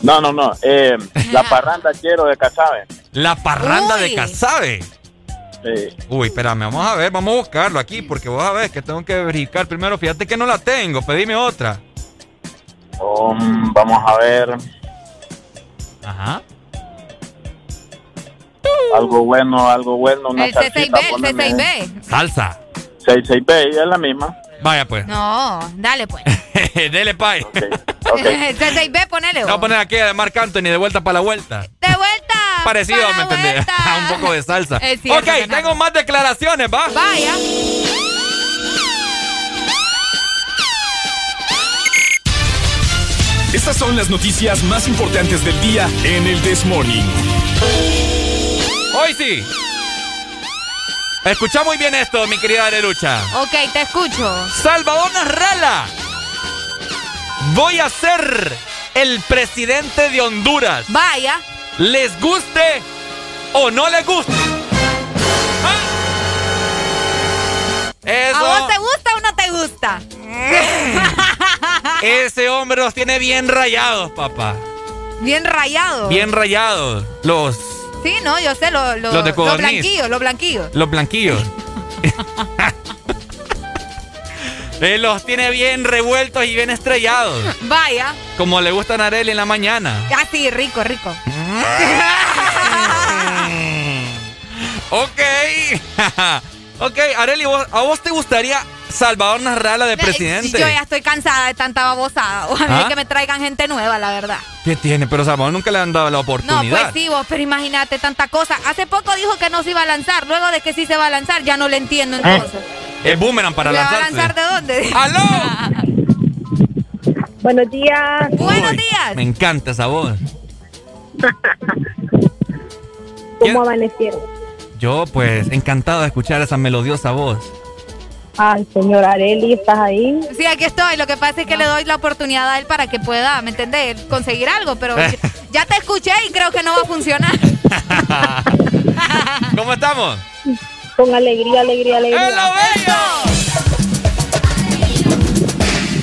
Speaker 35: No, no, no. Eh, la [LAUGHS] parranda quiero de Casabe.
Speaker 6: La parranda
Speaker 7: Uy.
Speaker 6: de Casabe.
Speaker 35: Sí.
Speaker 6: Uy, espérame, vamos a ver, vamos a buscarlo aquí, porque vos a ver que tengo que verificar primero. Fíjate que no la tengo, pedime otra.
Speaker 35: Um, vamos a ver.
Speaker 6: Ajá.
Speaker 35: Algo bueno, algo bueno. Una
Speaker 7: El
Speaker 35: salsita,
Speaker 7: C6B, el
Speaker 35: poneme.
Speaker 7: C6B.
Speaker 6: Salsa.
Speaker 35: 66B, es la misma.
Speaker 6: Vaya pues.
Speaker 7: No, dale pues. [LAUGHS]
Speaker 6: Dele, pay.
Speaker 7: El C6B, ponele.
Speaker 6: Voy a poner aquí de Marc Anthony de vuelta para la vuelta.
Speaker 7: De vuelta. [LAUGHS]
Speaker 6: Parecido,
Speaker 7: pa' la
Speaker 6: ¿me entendés? [LAUGHS] Un poco de salsa.
Speaker 7: Cierto,
Speaker 6: ok, tengo más declaraciones, ¿va?
Speaker 7: Vaya.
Speaker 10: Estas son las noticias más importantes del día en el This Morning.
Speaker 6: Hoy sí. Escucha muy bien esto, mi querida Arelucha.
Speaker 7: Ok, te escucho.
Speaker 6: Salvador Narrala. Voy a ser el presidente de Honduras.
Speaker 7: Vaya.
Speaker 6: Les guste o no les guste. ¿Ah? Eso.
Speaker 7: ¿A vos te gusta o no te gusta? [LAUGHS]
Speaker 6: Ese hombre los tiene bien rayados, papá.
Speaker 7: Bien rayado.
Speaker 6: Bien rayados. Los
Speaker 7: Sí, no, yo sé, lo, lo,
Speaker 6: Los de
Speaker 7: los blanquillos, los blanquillos.
Speaker 6: Los blanquillos. Los tiene bien revueltos y bien estrellados.
Speaker 7: Vaya.
Speaker 6: Como le gustan a Arely en la mañana.
Speaker 7: Ah, sí, rico, rico. [LAUGHS]
Speaker 6: Ok. [LAUGHS] ok, Arely, ¿vos- ¿a vos te gustaría Salvador Narrala de presidente?
Speaker 7: Yo ya estoy cansada de tanta babosada. O a mí
Speaker 6: ¿Ah?
Speaker 7: que me traigan gente nueva, la verdad.
Speaker 6: ¿Qué tiene? Pero Salvador nunca le han dado la
Speaker 7: No,
Speaker 6: oportunidad.
Speaker 7: pues sí, vos, pero imagínate tanta cosa. Hace poco dijo que no se iba a lanzar. Luego de que sí se va a lanzar, ya no le entiendo entonces.
Speaker 6: El boomerang para
Speaker 7: ¿Le va a
Speaker 6: lanzarse.
Speaker 7: lanzar de dónde?
Speaker 6: ¡Aló! [LAUGHS]
Speaker 7: Buenos días. Buenos días.
Speaker 6: Me encanta esa voz. [LAUGHS]
Speaker 43: ¿Cómo amanecieron?
Speaker 6: Yo, pues, encantado de escuchar esa melodiosa voz.
Speaker 43: Ay, señor Areli, ¿estás ahí?
Speaker 7: Sí, aquí estoy. Lo que pasa es que le doy la oportunidad a él para que pueda, ¿me entendés? Conseguir algo, pero [LAUGHS] ya, te escuché y creo que no va a funcionar. [LAUGHS]
Speaker 6: ¿Cómo estamos?
Speaker 43: Con alegría, alegría, alegría.
Speaker 6: ¡Es lo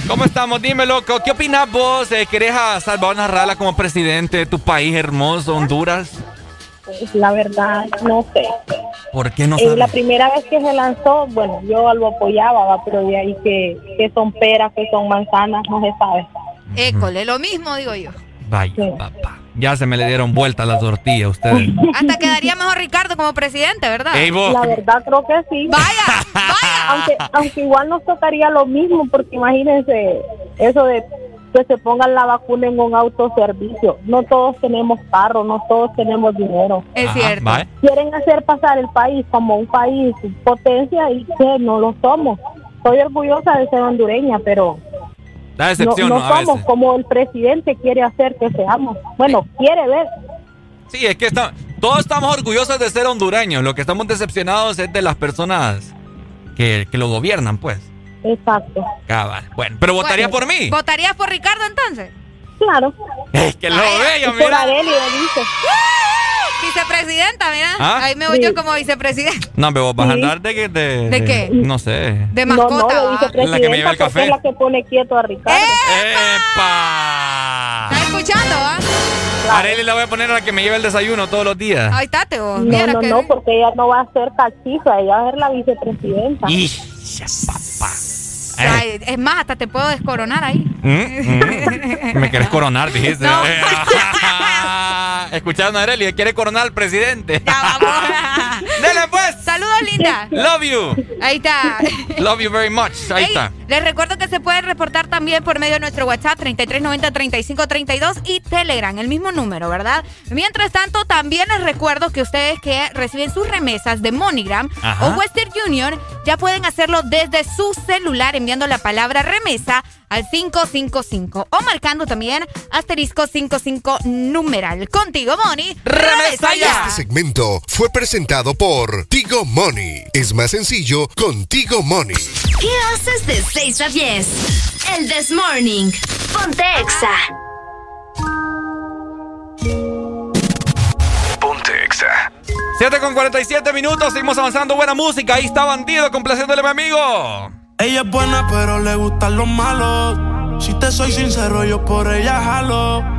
Speaker 6: ¿Cómo estamos? Dime, loco. ¿Qué opinas vos? Eh, ¿Querés a Salvador Narrala como presidente de tu país hermoso, Honduras?
Speaker 43: Pues, la verdad, no sé.
Speaker 6: ¿Por qué no
Speaker 43: Eh, la primera vez que se lanzó, bueno, yo lo apoyaba, ¿va? pero de ahí que, que son peras, que son manzanas, no se sabe.
Speaker 7: École, lo mismo digo yo.
Speaker 6: Vaya, papá. Ya se me le dieron vuelta la tortilla a ustedes. [LAUGHS]
Speaker 7: Hasta quedaría mejor Ricardo como presidente, ¿verdad?
Speaker 6: Ey, vos.
Speaker 43: La verdad creo que sí.
Speaker 7: Vaya,
Speaker 43: vaya. Aunque, aunque igual nos tocaría lo mismo, porque imagínense eso de que se pongan la vacuna en un autoservicio. No todos tenemos carro, no todos tenemos dinero.
Speaker 7: Es cierto.
Speaker 43: Quieren hacer pasar el país como un país potencia y que no lo somos. Soy orgullosa de ser hondureña, pero
Speaker 6: Da
Speaker 43: no, no somos
Speaker 6: veces.
Speaker 43: como el presidente quiere hacer que seamos. Bueno, quiere ver.
Speaker 6: Sí, es que está- todos estamos orgullosos de ser hondureños. Lo que estamos decepcionados es de las personas que, que lo gobiernan, pues.
Speaker 43: Exacto.
Speaker 6: Cabal. Bueno, pero votaría por mí.
Speaker 7: ¿Votarías por Ricardo entonces?
Speaker 43: Claro.
Speaker 6: Es que lo veo,
Speaker 43: Por
Speaker 6: mira.
Speaker 43: Lo dice.
Speaker 7: Vicepresidenta, mira.
Speaker 6: ¿Ah?
Speaker 7: Ahí me voy yo como vicepresidenta.
Speaker 6: No, pero vos vas a
Speaker 43: Sí.
Speaker 6: andar de, que- de,
Speaker 7: ¿De qué?
Speaker 6: No sé.
Speaker 7: De mascota.
Speaker 43: no,
Speaker 6: La que me lleva el café.
Speaker 43: es la que pone quieto a Ricardo.
Speaker 6: ¡Epa!
Speaker 7: ¿Estás escuchando, ah?
Speaker 6: Arely la voy a poner a la que me lleva el desayuno todos los días.
Speaker 7: Ahí está, te vos.
Speaker 43: No,
Speaker 7: Mira
Speaker 43: no,
Speaker 7: que-
Speaker 43: no, porque ella no va a ser cachiza, ella va a ser la vicepresidenta.
Speaker 6: Y ya, papá.
Speaker 7: Ay, es más, hasta te puedo descoronar ahí.
Speaker 6: Mm, mm. [LAUGHS] Me querés coronar, dijiste.
Speaker 7: No. [LAUGHS] [LAUGHS] [LAUGHS]
Speaker 6: Escuchando a Arely, quiere coronar al presidente. [LAUGHS]
Speaker 7: Dale pues. Saludos, linda.
Speaker 6: Love you.
Speaker 7: Ahí está. [LAUGHS]
Speaker 6: Love you very much. Ahí
Speaker 7: Ey,
Speaker 6: está.
Speaker 7: Les recuerdo que se pueden reportar también por medio de nuestro WhatsApp 3390-3532 y Telegram, el mismo número, ¿verdad? Mientras tanto, también les recuerdo que ustedes que reciben sus remesas de MoneyGram
Speaker 44: Ajá.
Speaker 7: o Western Union ya pueden hacerlo desde su celular enviando la palabra remesa al 555 o marcando también asterisco 55 numeral. Contigo, Moni. Remesa ya.
Speaker 45: Este segmento fue presentado por Tigo Money. Es más sencillo contigo Money.
Speaker 15: ¿Qué haces de 6 a 10? El This Morning. Ponte Exa.
Speaker 10: Ponte Exa.
Speaker 6: 7 con 47 minutos, seguimos avanzando. Buena música. Ahí está Bandido, complaciéndole a mi amigo.
Speaker 46: Ella es buena, pero le gustan los malos. Si te soy sincero, yo por ella jalo.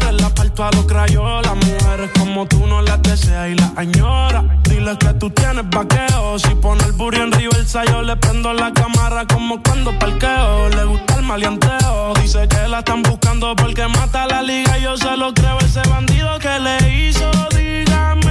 Speaker 46: vuelto a los crayolas. Mujeres como tú no las deseas y las añoras. Dile que tú tienes vaqueo. Si pone el burro en el yo le prendo la cámara como cuando parqueo. Le gusta el maleanteo. Dice que la están buscando porque mata la liga. Yo se lo creo ese bandido que le hizo. Dígame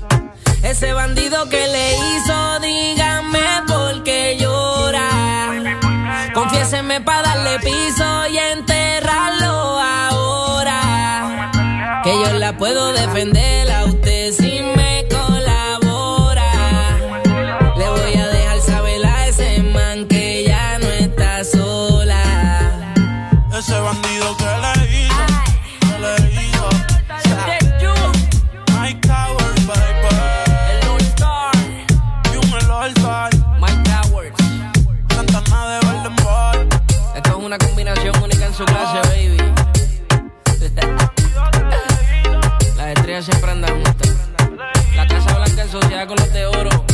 Speaker 47: Ese bandido que le hizo, dígame por qué llora. Confiéseme pa' darle piso y enterrarlo ahora. Que yo la puedo defender Blanca en sociedad con los de oro.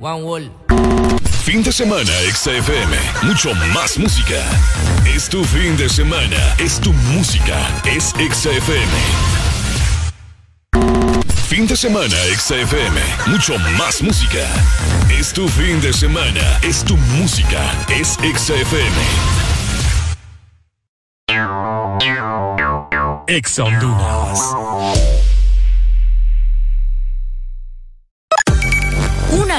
Speaker 47: One Wall.
Speaker 10: Fin de semana, XFM. Mucho más música. Es tu fin de semana. Es tu música. Es XFM. Fin de semana, XFM. Mucho más música. Es tu fin de semana. Es tu música. Es XFM. Ex Honduras.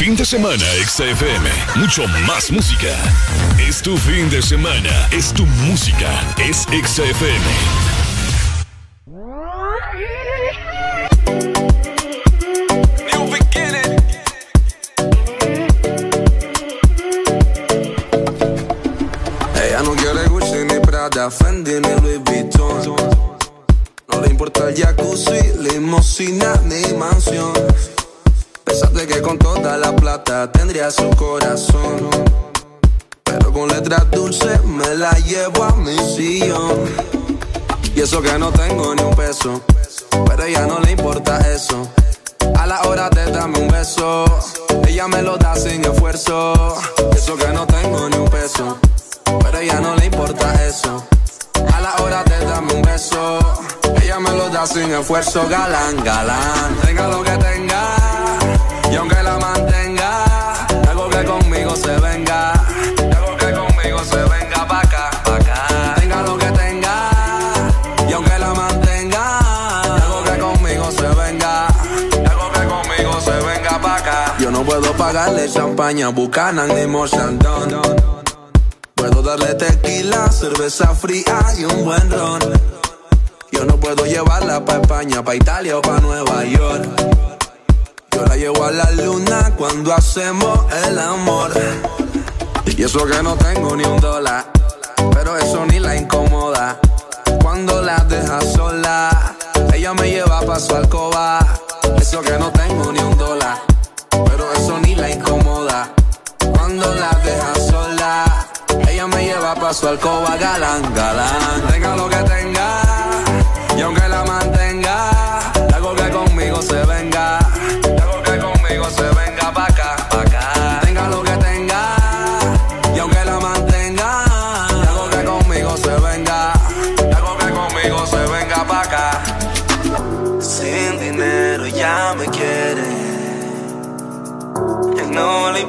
Speaker 10: Fin de semana, XFM. Mucho más música. Es tu fin de semana. Es tu música. Es XFM.
Speaker 48: Ella no quiere Gucci ni Prada, Fendi ni Louis Vuitton. No le importa el jacuzzi, limosina ni mansión. Pensaste que con toda la plata tendría su corazón. Pero con letras dulces me la llevo a mi sillón. Y eso que no tengo ni un peso, pero a ella no le importa eso. A la hora de darme un beso, ella me lo da sin esfuerzo. Y eso que no tengo ni un peso, pero a ella no le importa eso. A la hora de darme un beso, ella me lo da sin esfuerzo. Galán, galán, tenga lo que tenga, y aunque la mantenga, algo que conmigo se venga. Algo que conmigo se venga pa' acá, pa' acá. Tenga lo que tenga, y aunque la mantenga, algo que conmigo se venga. Algo que conmigo se venga pa' acá. Yo no puedo pagarle champaña, Buchanan ni Mochandon. Puedo darle tequila, cerveza fría y un buen ron. Yo no puedo llevarla pa' España, pa' Italia o pa' Nueva York. Yo la llevo a la luna cuando hacemos el amor. Y eso que no tengo ni un dólar, pero eso ni la incomoda. Cuando la deja sola, ella me lleva pa' su alcoba. Eso que no tengo ni un dólar, pero eso ni la incomoda. Cuando la deja sola, ella me lleva pa' su alcoba, galán, galán. Tenga lo que tenga, y aunque la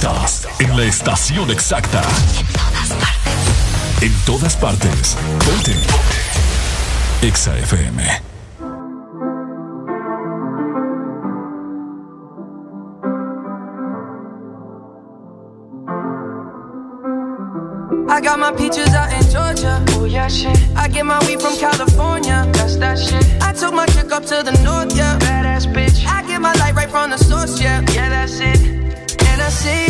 Speaker 49: Estás en
Speaker 10: la estación exacta. En todas partes. Ponte. Exa FM.
Speaker 46: I got my peaches out in Georgia. Oh yeah, shit. I get my weed from California. That's that shit. I took my chick up to the north, yeah. Badass bitch. I get my light right from the source, yeah. Yeah, that's it. And I see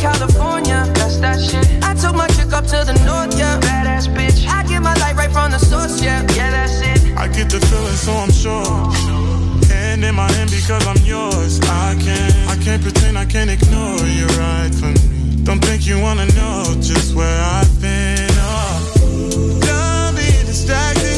Speaker 46: California. That's that shit. I took my chick up to the north, yeah. Badass bitch. I get my light right from the source, yeah. Yeah, that's it.
Speaker 50: I get the feeling, so I'm sure. Hand in my hand because I'm yours. I can't, I can't pretend I can't ignore you right from me. Don't think you wanna know just where I've been. Oh, done being distracted.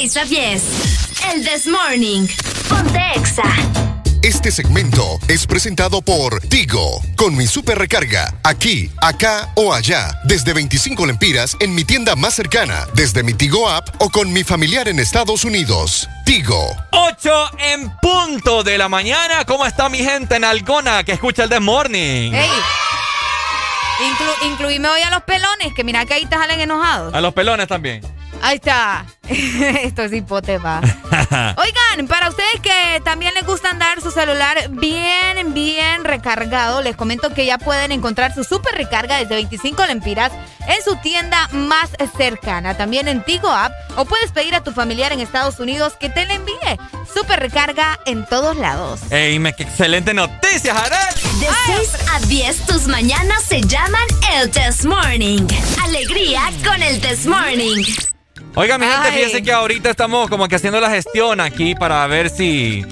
Speaker 15: 6 a 10? El This Morning. Ponte Exa.
Speaker 42: Este segmento es presentado por Tigo, con mi super recarga, aquí, acá o allá, desde 25 lempiras en mi tienda más cercana, desde mi Tigo app o con mi familiar en Estados Unidos. Tigo.
Speaker 6: 8 en punto de la mañana. ¿Cómo está mi gente en Algona que escucha el The Morning?
Speaker 7: Ey. Inclu- incluíme hoy a los pelones, que mira que ahí te salen enojados.
Speaker 6: A los pelones también.
Speaker 7: Ahí está. [LAUGHS] Esto es hipótema. [LAUGHS] Oigan, para ustedes que también les gusta andar su celular bien, bien recargado, les comento que ya pueden encontrar su super recarga desde 25 lempiras en su tienda más cercana, también en Tigo App, o puedes pedir a tu familiar en Estados Unidos que te la envíe. Super recarga en todos lados.
Speaker 6: ¡Ey, me, qué excelente noticia, Jared!
Speaker 15: De 6 a 10, tus mañanas se llaman el This Morning. Alegría con el This Morning.
Speaker 6: Oiga, mi gente, fíjense que ahorita estamos como que haciendo la gestión aquí para ver si...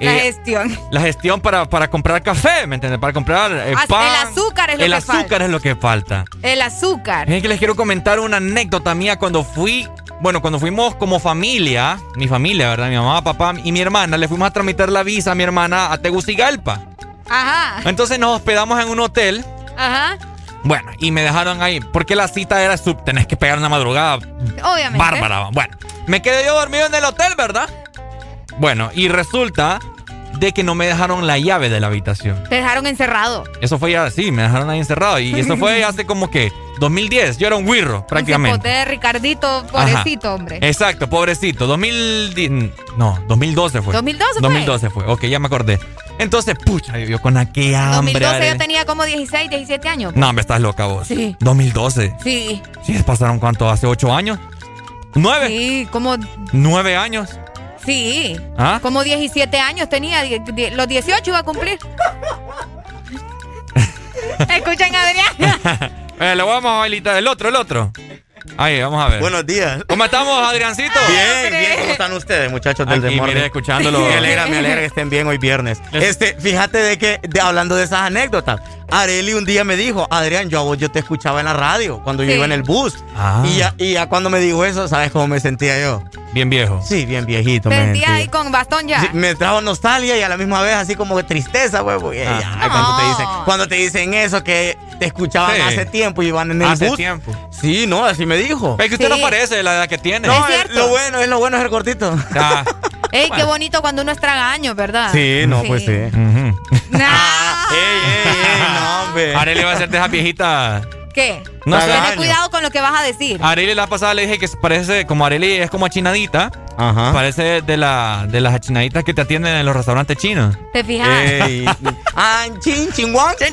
Speaker 7: La
Speaker 6: eh,
Speaker 7: gestión.
Speaker 6: la gestión para, para comprar café, ¿me entiendes? Para comprar eh,
Speaker 7: Ah,
Speaker 6: pan.
Speaker 7: el azúcar es lo
Speaker 6: El
Speaker 7: que
Speaker 6: azúcar
Speaker 7: falta.
Speaker 6: es lo que falta.
Speaker 7: El azúcar.
Speaker 6: Es que les quiero comentar una anécdota mía cuando fui, bueno, cuando fuimos como familia, mi familia, ¿verdad? Mi mamá, papá y mi hermana, le fuimos a tramitar la visa a mi hermana a Tegucigalpa.
Speaker 7: Ajá.
Speaker 6: Entonces nos hospedamos en un hotel.
Speaker 7: Ajá.
Speaker 6: Bueno, y me dejaron ahí, porque la cita era sub, tenés que pegar una madrugada
Speaker 7: Obviamente.
Speaker 6: bárbara. Bueno, me quedé yo dormido en el hotel, ¿verdad? Bueno, y resulta de que no me dejaron la llave de la habitación.
Speaker 7: Te dejaron encerrado.
Speaker 6: Eso fue ya, sí, me dejaron ahí encerrado. Y eso fue [LAUGHS] hace como que 2010. Yo era un wirro, prácticamente.
Speaker 7: De Ricardito, pobrecito, hombre.
Speaker 6: Exacto, pobrecito. 2010, no, 2012 fue.
Speaker 7: 2012 fue.
Speaker 6: 2012 fue. Ok, ya me acordé. Entonces, pucha, yo con aquella hambre.
Speaker 7: 2012
Speaker 6: Are-
Speaker 7: yo tenía como 16, 17 años.
Speaker 6: No, me estás loca vos.
Speaker 7: Sí.
Speaker 6: 2012.
Speaker 7: Sí.
Speaker 6: Sí, pasaron cuánto, hace 8 años. ¿Nueve?
Speaker 7: Sí, como.
Speaker 6: ¿Nueve años?
Speaker 7: Sí.
Speaker 6: ¿Ah?
Speaker 7: Como 17 años tenía. die- die- los 18 iba a cumplir. [LAUGHS] Escuchen, Adrián. [LAUGHS]
Speaker 6: Eh, le vamos a bailar el otro, el otro. Ahí, vamos a ver.
Speaker 51: Buenos días.
Speaker 6: ¿Cómo estamos, Adriancito?
Speaker 51: Bien, bien. ¿Cómo están ustedes, muchachos del
Speaker 6: Aquí, mire, escuchándolo.
Speaker 51: Me alegra, me alegra que estén bien hoy viernes. Este, fíjate de que, de, hablando de esas anécdotas, Areli un día me dijo, Adrián, yo a vos yo te escuchaba en la radio cuando yo iba en el bus.
Speaker 6: Ah.
Speaker 51: Y, ya, y ya cuando me dijo eso, ¿sabes cómo me sentía yo?
Speaker 6: Bien viejo.
Speaker 51: Sí, bien viejito.
Speaker 7: sentía. ahí con bastón ya.
Speaker 51: Sí, me trajo nostalgia y a la misma vez así como que tristeza, güey. porque
Speaker 6: Ah.
Speaker 51: cuando, te dicen, cuando te dicen eso, que te escuchaban
Speaker 6: Sí.
Speaker 51: hace tiempo y iban en el
Speaker 6: Hace
Speaker 51: bus.
Speaker 6: tiempo.
Speaker 51: Sí, no, así me dijo.
Speaker 6: Es que usted
Speaker 7: Sí.
Speaker 6: no parece de la edad que tiene.
Speaker 51: No,
Speaker 7: Es
Speaker 51: lo bueno, es lo bueno es el cortito.
Speaker 6: Ah, [LAUGHS]
Speaker 7: Ey, qué bonito cuando uno es tragaño, ¿verdad?
Speaker 51: Sí, no, pues sí.
Speaker 6: ujú. [LAUGHS]
Speaker 7: Nah. [LAUGHS]
Speaker 51: Ey, ey, ey, no, hombre.
Speaker 6: Arely va a ser de esa viejita.
Speaker 7: ¿Qué?
Speaker 6: No sé.
Speaker 7: Ten cuidado con lo que vas a decir.
Speaker 6: Arely la pasada le dije que parece, como Arely es como achinadita,
Speaker 51: Ajá.
Speaker 6: parece de, la, de las achinaditas que te atienden en los restaurantes chinos.
Speaker 7: ¿Te fijas?
Speaker 51: Ey. [LAUGHS] Ah, chin.
Speaker 6: Chin, chinguán,
Speaker 51: Chin.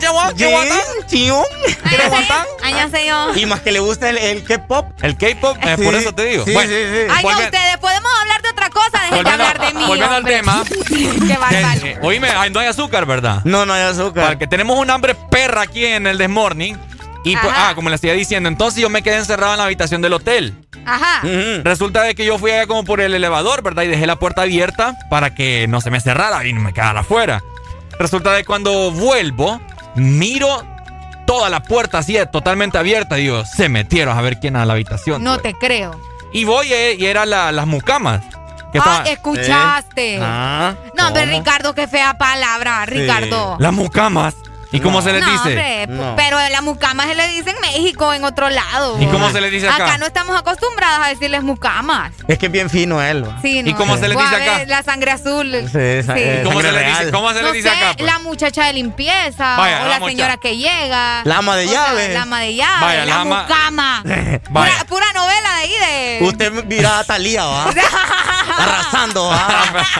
Speaker 6: ¿Quieres guantán?
Speaker 7: Añase yo.
Speaker 51: Y más que le gusta el, el K-pop.
Speaker 6: El K-pop, eh,
Speaker 51: Sí,
Speaker 6: por eso te digo.
Speaker 51: sí,
Speaker 6: bueno,
Speaker 51: sí, sí.
Speaker 7: Ay, no, ustedes, podemos hablar de otra cosa, dejen de hablar de mí.
Speaker 6: volviendo al tema. [LAUGHS]
Speaker 7: Qué bárbaro.
Speaker 6: eh, oíme, ay, no hay azúcar, ¿verdad?
Speaker 51: No, no hay azúcar.
Speaker 6: Porque tenemos un hambre perra aquí en el Desmorning. Y pues, ah, como les iba diciendo, entonces yo me quedé encerrado en la habitación del hotel.
Speaker 7: Ajá.
Speaker 6: Resulta de que yo fui allá como por el elevador, ¿verdad? Y dejé la puerta abierta para que no se me cerrara y no me quedara afuera. Resulta de cuando vuelvo, miro toda la puerta así totalmente abierta. Digo, se metieron a ver quién a la habitación.
Speaker 7: No
Speaker 6: pues.
Speaker 7: te creo.
Speaker 6: Y voy eh, y era la- las mucamas. Que
Speaker 7: Ah, escuchaste.
Speaker 51: Ah,
Speaker 7: no, hombre,
Speaker 51: ¿cómo?
Speaker 7: Ricardo, qué fea palabra, Ricardo.
Speaker 6: Las mucamas. ¿Y cómo se les
Speaker 7: no,
Speaker 6: dice?
Speaker 7: Hombre,
Speaker 6: No.
Speaker 7: Pero la mucama se le dice en México, en otro lado.
Speaker 6: ¿Y cómo se le dice acá?
Speaker 7: Acá no estamos acostumbradas a decirles mucamas.
Speaker 51: Es que es bien fino él.
Speaker 7: Sí,
Speaker 6: ¿Y
Speaker 7: no.
Speaker 6: cómo se le
Speaker 7: O a
Speaker 6: dice acá?
Speaker 7: La sangre azul.
Speaker 51: Sí, esa-
Speaker 7: Sí.
Speaker 51: eh,
Speaker 6: ¿Cómo se
Speaker 51: sangre
Speaker 6: le dice, cómo se le
Speaker 7: no
Speaker 6: dice
Speaker 7: sé,
Speaker 6: acá? pues?
Speaker 7: la muchacha de limpieza.
Speaker 6: Vaya,
Speaker 7: o
Speaker 6: la
Speaker 7: señora que llega.
Speaker 51: La ama de llaves.
Speaker 7: La ama de llaves.
Speaker 6: Vaya,
Speaker 7: la,
Speaker 6: la ama-
Speaker 7: mucama. [LAUGHS]
Speaker 6: Vaya.
Speaker 7: Pura, pura novela de ahí de.
Speaker 51: Usted mira a Talía, ¿va? [LAUGHS] Arrasando, ¿va?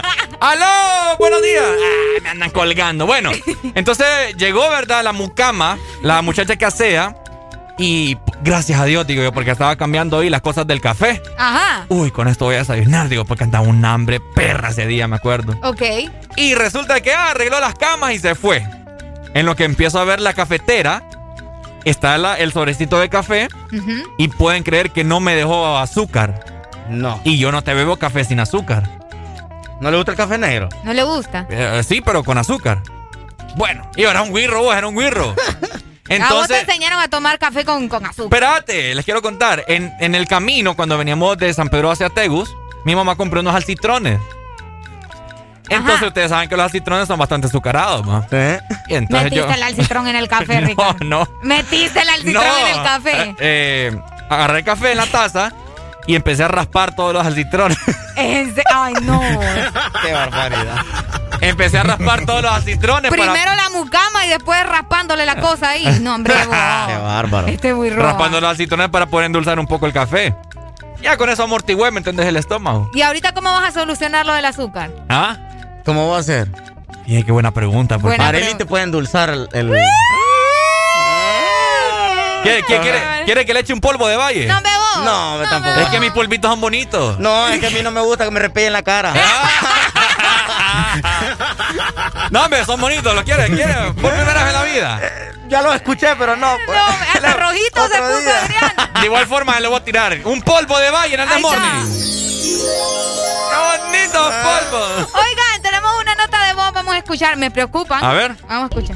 Speaker 51: [LAUGHS]
Speaker 6: ¡Aló! ¡Buenos días! Ah, me andan colgando. Bueno, entonces llegó, ¿verdad? La mucama, la muchacha que asea. Y gracias a Dios, digo yo, porque estaba cambiando hoy las cosas del café.
Speaker 7: Ajá.
Speaker 6: Uy, con esto voy a desayunar, digo, porque andaba un hambre perra ese día, me acuerdo.
Speaker 7: Ok.
Speaker 6: Y resulta que ah, arregló las camas y se fue. En lo que empiezo a ver la cafetera, está la- el sobrecito de café y pueden creer que no me dejó azúcar.
Speaker 51: No.
Speaker 6: Y yo no te bebo café sin azúcar.
Speaker 51: ¿No le gusta el café negro?
Speaker 7: No le gusta.
Speaker 6: Eh, sí, pero con azúcar. Bueno, y era un guirro, vos, era un guirro.
Speaker 7: a vos te
Speaker 6: Entonces,
Speaker 7: enseñaron a tomar café con, con azúcar.
Speaker 6: espérate, les quiero contar. En, en el camino, cuando veníamos de San Pedro hacia Tegus, mi mamá compró unos alcitrones. Entonces, ustedes saben que los alcitrones son bastante azucarados, ¿no? Y entonces
Speaker 7: Metiste
Speaker 6: yo...
Speaker 7: el alcitrón en el café, [LAUGHS]
Speaker 6: no,
Speaker 7: Ricardo.
Speaker 6: no.
Speaker 7: Metiste el alcitrón
Speaker 6: No.
Speaker 7: en el café.
Speaker 6: Eh, agarré el café en la taza y empecé a raspar todos los alcitrones. [LAUGHS]
Speaker 7: Ay, no. [LAUGHS]
Speaker 51: Qué barbaridad.
Speaker 6: empecé a raspar todos los alcitrones
Speaker 7: Primero
Speaker 6: para...
Speaker 7: la mucama y después raspándole la cosa ahí. No, hombre, [LAUGHS] vos.
Speaker 51: Qué bárbaro.
Speaker 7: Este es muy rojo.
Speaker 6: Raspando los alcitrones para poder endulzar un poco el café. Ya con eso amortigué, ¿me entendés? El estómago.
Speaker 7: ¿Y ahorita cómo vas a solucionar lo del azúcar?
Speaker 6: ¿Ah?
Speaker 51: ¿Cómo va a ser?
Speaker 6: Y qué buena pregunta. Por
Speaker 7: Buena
Speaker 51: te puede endulzar el... el-
Speaker 6: ¿Quiere, quiere, quiere, quiere que le eche un polvo de valle?
Speaker 7: No, bebo.
Speaker 51: No, tampoco.
Speaker 6: Es que mis polvitos son bonitos.
Speaker 51: No, es que a mí no me gusta que me repellen la cara. [LAUGHS]
Speaker 6: No, hombre, son bonitos. ¿Lo quieres? ¿Quieres? Por primera vez en la vida.
Speaker 51: Ya lo escuché, pero no. pues.
Speaker 7: No, hasta rojito se puso Adrián.
Speaker 6: De igual forma, le voy a tirar un polvo de valle en el. ¡Qué bonitos polvos!
Speaker 7: Oigan, tenemos una nota de voz, vamos a escuchar. Me preocupan.
Speaker 6: A ver.
Speaker 7: Vamos a escuchar.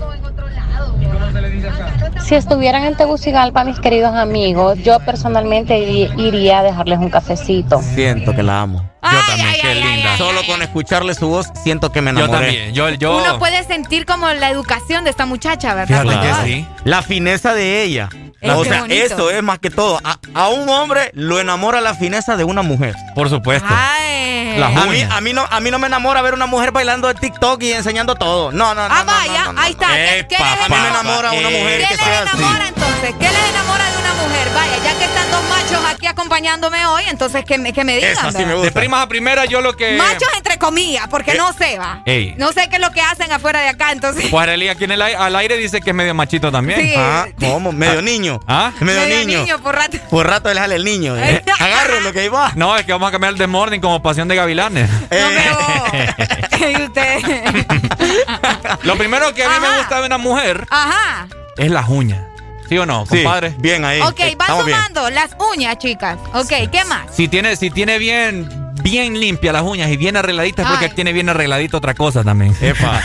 Speaker 52: Si estuvieran en Tegucigalpa, mis queridos amigos, yo personalmente iría a dejarles un cafecito.
Speaker 51: Siento que la amo.
Speaker 6: Yo también, qué linda.
Speaker 51: Solo con escucharle su voz, siento que me
Speaker 6: Yo
Speaker 51: enamoré.
Speaker 6: también. Yo, yo.
Speaker 7: Uno puede sentir como la educación de esta muchacha, ¿verdad? Cuando
Speaker 6: que sí.
Speaker 51: La fineza de ella.
Speaker 7: Es
Speaker 51: o sea,
Speaker 7: bonito.
Speaker 51: eso es más que todo. A, a un hombre lo enamora la fineza de una mujer.
Speaker 6: Por supuesto.
Speaker 7: Ay.
Speaker 51: A mí,
Speaker 6: uñas.
Speaker 51: a, mí no, a mí no me enamora ver una mujer bailando de TikTok y enseñando todo. No, no, no.
Speaker 7: Ah,
Speaker 51: no,
Speaker 7: vaya,
Speaker 51: no, no, no.
Speaker 7: ahí está. ¿Qué, qué les
Speaker 51: a mí me
Speaker 7: enamora?
Speaker 51: enamora una mujer
Speaker 7: ¿Qué
Speaker 51: que
Speaker 7: les
Speaker 51: sea así.
Speaker 7: enamora entonces? ¿Qué les enamora de una mujer? Vaya, ya que están dos machos aquí acompañándome hoy, entonces que me, que me digan.
Speaker 51: Esa sí me.
Speaker 6: De primas a primera, yo lo que.
Speaker 7: Machos entre comillas, porque no sé, va.
Speaker 6: Ey.
Speaker 7: No sé qué es lo que hacen afuera de acá, entonces.
Speaker 6: Pues Arely aquí en el, al aire dice que es medio machito también.
Speaker 7: Sí.
Speaker 51: Ah, [LAUGHS] ¿cómo? Medio niño.
Speaker 6: ¿Ah?
Speaker 51: Medio,
Speaker 7: Medio
Speaker 51: niño.
Speaker 7: niño por rato.
Speaker 51: Por rato le jale el niño. ¿eh? Agarre lo que ahí va.
Speaker 6: No, es que vamos a cambiar el de morning como pasión de gavilanes. [LAUGHS] [LAUGHS]
Speaker 7: Y usted. [LAUGHS]
Speaker 6: Lo primero que a mí me gusta de una mujer
Speaker 7: Ajá.
Speaker 6: es las uñas. ¿Sí o no,
Speaker 51: Sí,
Speaker 6: compadre?
Speaker 51: bien ahí.
Speaker 7: Ok, van
Speaker 51: Estamos bien.
Speaker 7: sumando las uñas, chicas. Ok, ¿qué más?
Speaker 6: Si tiene, si tiene bien, bien limpia las uñas y bien arregladitas, es porque tiene bien arregladito otra cosa también.
Speaker 51: Epa.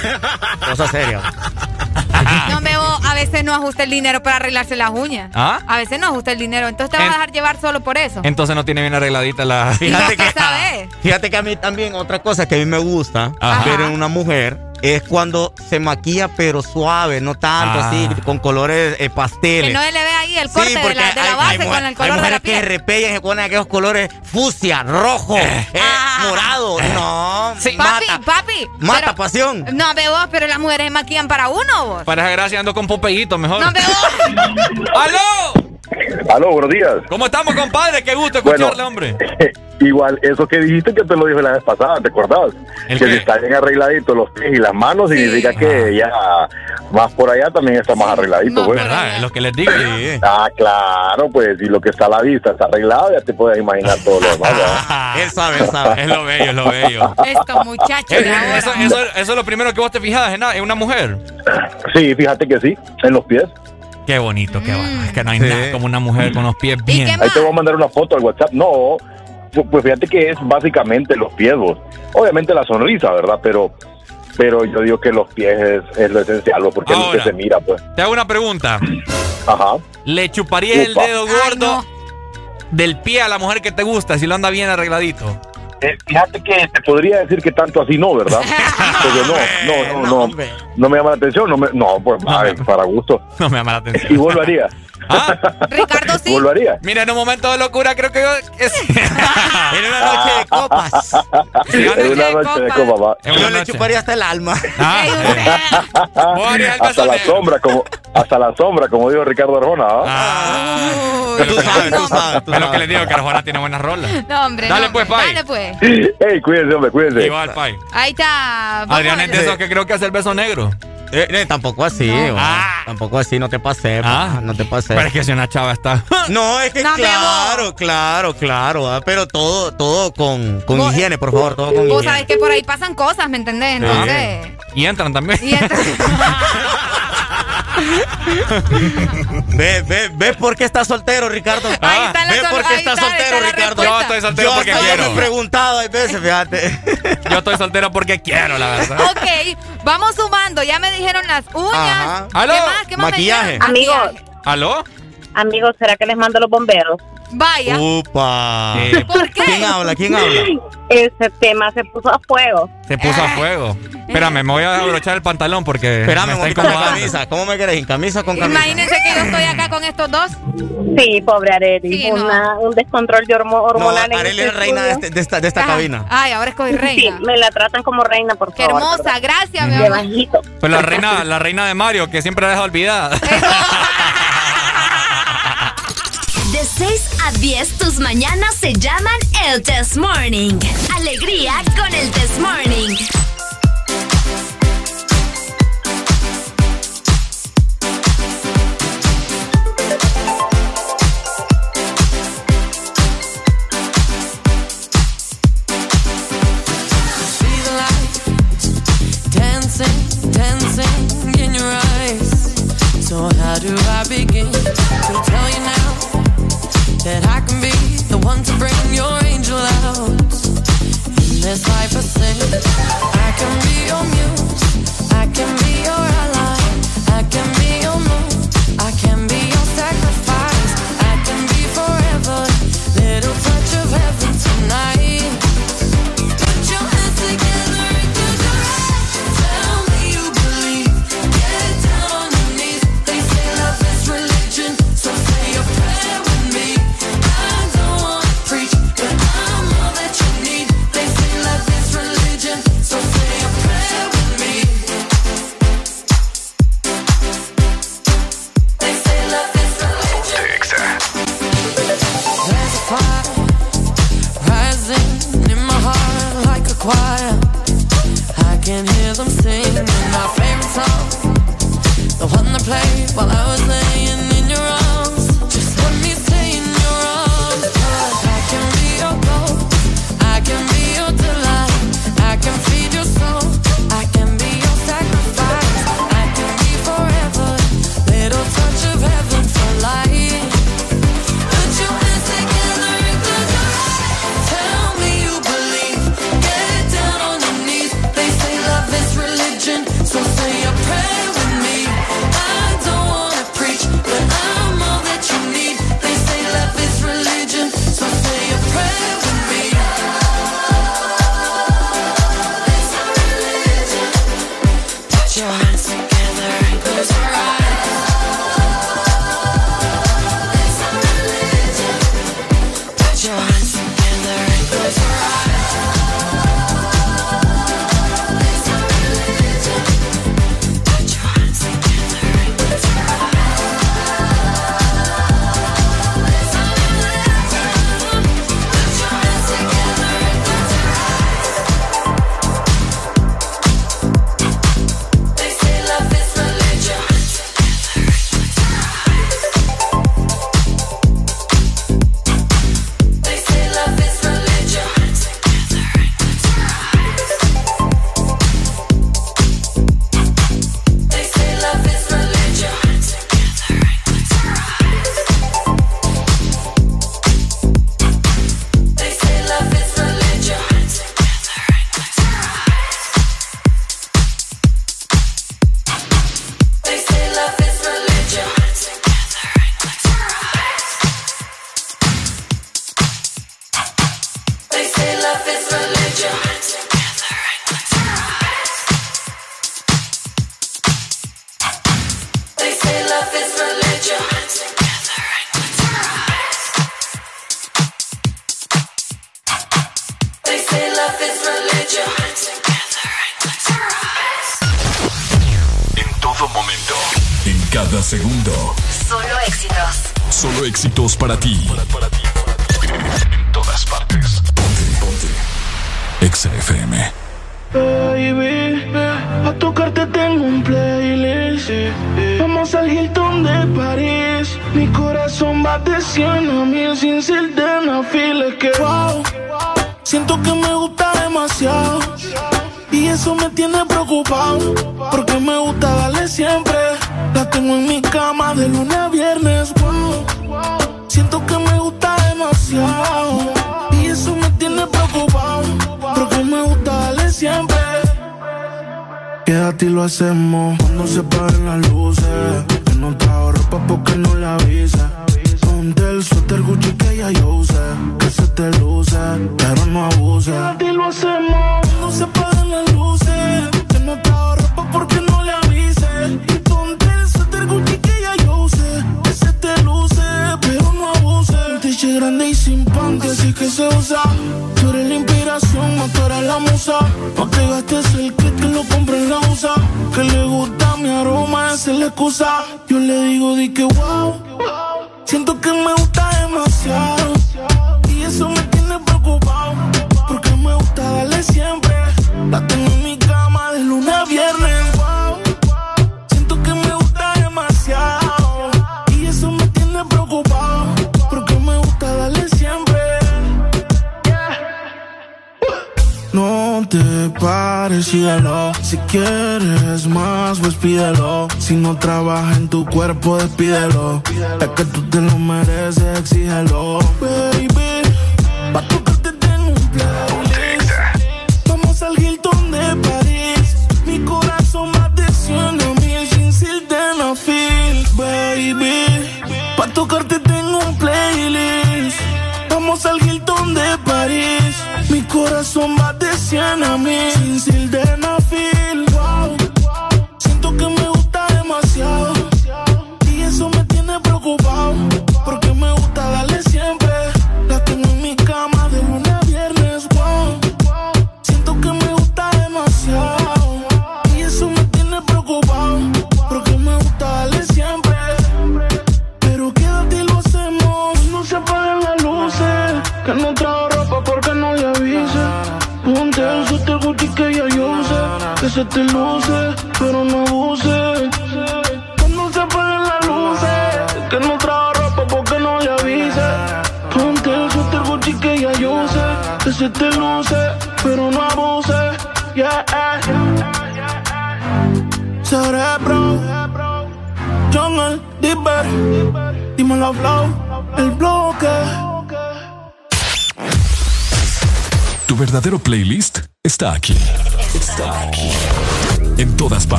Speaker 51: Cosa seria.
Speaker 7: No me voy- a veces no ajusta el dinero para arreglarse las uñas.
Speaker 6: ¿Ah?
Speaker 7: A veces no ajusta el dinero. Entonces te vas
Speaker 6: En-
Speaker 7: a dejar llevar solo por eso.
Speaker 6: Entonces no tiene bien arregladita la.
Speaker 51: Fíjate
Speaker 7: ¿Qué
Speaker 51: que,
Speaker 7: sabes?
Speaker 51: fíjate que a mí también otra cosa que a mí me gusta
Speaker 6: Ajá.
Speaker 51: ver en una mujer es cuando se maquilla pero suave, no tanto
Speaker 6: Ah.
Speaker 51: así, con colores eh, pasteles.
Speaker 7: Que no se le ve ahí el corte de la, de la
Speaker 51: hay-
Speaker 7: base
Speaker 51: hay
Speaker 7: con el
Speaker 51: hay
Speaker 7: color de
Speaker 51: mujeres
Speaker 7: la
Speaker 51: que
Speaker 7: piel.
Speaker 51: se repellan y se ponen aquellos colores fucsia, rojo, eh, morado. No,
Speaker 7: Papi,
Speaker 51: mata,
Speaker 7: papi.
Speaker 51: mata
Speaker 7: pero-
Speaker 51: pasión.
Speaker 7: No, ve vos, pero las mujeres se maquillan para uno, vos.
Speaker 6: Para esa gracia ando con Popeyito mejor.
Speaker 7: No. [LAUGHS]
Speaker 6: ¡Aló!
Speaker 53: Aló, buenos días.
Speaker 6: ¿Cómo estamos, compadre? Qué gusto
Speaker 53: Bueno.
Speaker 6: escucharle, hombre. [LAUGHS]
Speaker 53: Igual, eso que dijiste que te lo dije la vez pasada, ¿te acordabas?
Speaker 6: ¿El
Speaker 53: Que
Speaker 6: qué?
Speaker 53: si está bien arregladito los pies y las manos, significa que ya más por allá también está más arregladito, pues.
Speaker 6: ¿Verdad? Es lo que les digo. [LAUGHS]
Speaker 53: Ah, claro, pues, y lo que está a la vista está arreglado, ya te puedes imaginar todo lo demás.
Speaker 51: Él sabe, él sabe.
Speaker 6: Es lo bello, es lo bello.
Speaker 7: Estos muchachos
Speaker 6: Eh. Eso, eso, eso es lo primero que vos te fijas en, en una mujer.
Speaker 53: Sí, fíjate que sí, en los pies.
Speaker 6: Qué bonito, qué bonito. Es que no hay
Speaker 53: Sí.
Speaker 6: nada como una mujer con los pies bien.
Speaker 53: Ahí te voy a mandar una foto al WhatsApp. No, pu- pues fíjate que es básicamente los pies, vos. Obviamente la sonrisa, ¿verdad? Pero pero yo digo que los pies es, es lo esencial, vos, porque es lo
Speaker 6: Ahora.
Speaker 53: que se mira, pues.
Speaker 6: Te hago una pregunta.
Speaker 53: Ajá.
Speaker 6: ¿Le chuparías el
Speaker 53: Upa.
Speaker 6: dedo gordo del pie a la mujer que te gusta si lo anda bien arregladito?
Speaker 53: Eh, fíjate que te podría decir que tanto así no, ¿verdad? [LAUGHS] Porque no, no, no, no, no me llama la atención, no, me, no pues ay, para gusto. [LAUGHS]
Speaker 6: No me llama la atención.
Speaker 53: Y vuelvo haría.
Speaker 7: Ricardo sí.
Speaker 53: Vuelvo haría.
Speaker 6: Mira, en un momento de locura creo que yo... Es... [LAUGHS]
Speaker 51: en una noche de copas.
Speaker 53: En una noche de copas, va.
Speaker 51: Yo le chuparía hasta el alma.
Speaker 53: hasta la sombra, como hasta la sombra, como dijo Ricardo Arjona. ¿ah?
Speaker 51: Tú sabes, tú sabes.
Speaker 6: Es lo que les digo, que Arjona tiene buenas rolas.
Speaker 7: No, hombre.
Speaker 6: Dale
Speaker 7: no,
Speaker 6: pues, Pai.
Speaker 7: Dale pues.
Speaker 53: Ey, cuídense, hombre, cuídense.
Speaker 6: Igual, Pai.
Speaker 7: Ahí está. Vamos
Speaker 6: Adrián es de esos que creo que hace el beso negro.
Speaker 51: Eh, eh, tampoco así,
Speaker 7: No.
Speaker 51: va. tampoco así, no te pasé,
Speaker 6: Ah.
Speaker 51: no te pasé.
Speaker 6: Pero es que si una chava está... [LAUGHS]
Speaker 51: No, es que
Speaker 7: No,
Speaker 51: claro, claro, claro, va, pero todo, todo con, con
Speaker 7: Vos-
Speaker 51: higiene, por favor, todo con
Speaker 7: Vos
Speaker 51: higiene.
Speaker 7: sabés que por ahí pasan cosas, ¿me entendés? Entonces.
Speaker 6: Y entran también.
Speaker 7: Y entonces- [LAUGHS] [LAUGHS]
Speaker 51: Ve, ve, ve por qué estás soltero, Ricardo.
Speaker 7: Ahí está la
Speaker 51: ve por qué estás
Speaker 7: está-
Speaker 51: soltero,
Speaker 7: está
Speaker 51: Ricardo.
Speaker 7: respuesta.
Speaker 6: Yo estoy soltero
Speaker 51: Yo
Speaker 6: porque
Speaker 51: hasta
Speaker 6: quiero.
Speaker 51: me he preguntado hay veces, fíjate. [LAUGHS]
Speaker 6: Yo estoy soltero porque quiero, la verdad.
Speaker 7: ok, vamos sumando. Ya me dijeron las uñas.
Speaker 51: Ajá.
Speaker 7: ¿Qué
Speaker 6: ¿Aló?
Speaker 7: más? ¿Qué más me
Speaker 51: Maquillaje.
Speaker 43: Amigos.
Speaker 6: ¿Aló?
Speaker 43: Amigos, ¿será que les mando los bomberos?
Speaker 7: Vaya.
Speaker 51: Upa.
Speaker 6: Eh,
Speaker 7: ¿Por qué?
Speaker 51: ¿Quién habla? ¿Quién habla?
Speaker 43: Ese tema se puso a fuego.
Speaker 6: se puso a fuego. Espérame, me voy a abrochar el pantalón porque
Speaker 51: Espérame,
Speaker 6: me
Speaker 51: con camisa. ¿Cómo me querés? ¿En camisa o con camisa?
Speaker 7: Imagínense que yo estoy acá con estos dos.
Speaker 43: Sí, pobre Areli.
Speaker 7: Sí, no.
Speaker 43: Una- Un descontrol de hormo-
Speaker 51: No,
Speaker 43: hormonal. en
Speaker 51: Arely
Speaker 43: este
Speaker 51: es reina de, este- esta, de esta cabina.
Speaker 7: Ay, ahora
Speaker 43: Sí,
Speaker 7: reina.
Speaker 43: me la tratan como reina, por
Speaker 7: Qué
Speaker 43: favor.
Speaker 7: hermosa,
Speaker 43: ¿verdad?
Speaker 7: gracias, mi amor.
Speaker 6: Pues la reina, [LAUGHS] la reina de Mario, que siempre la deja olvidada. [LAUGHS]
Speaker 15: De 6 a 10, tus mañanas se llaman el Test Morning. Alegría con el Test Morning.
Speaker 54: Dancing, dancing in your eyes. So how do I begin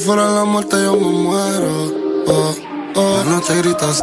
Speaker 55: fuera la muerte yo me muero. Oh, oh.
Speaker 56: No te
Speaker 36: gritas.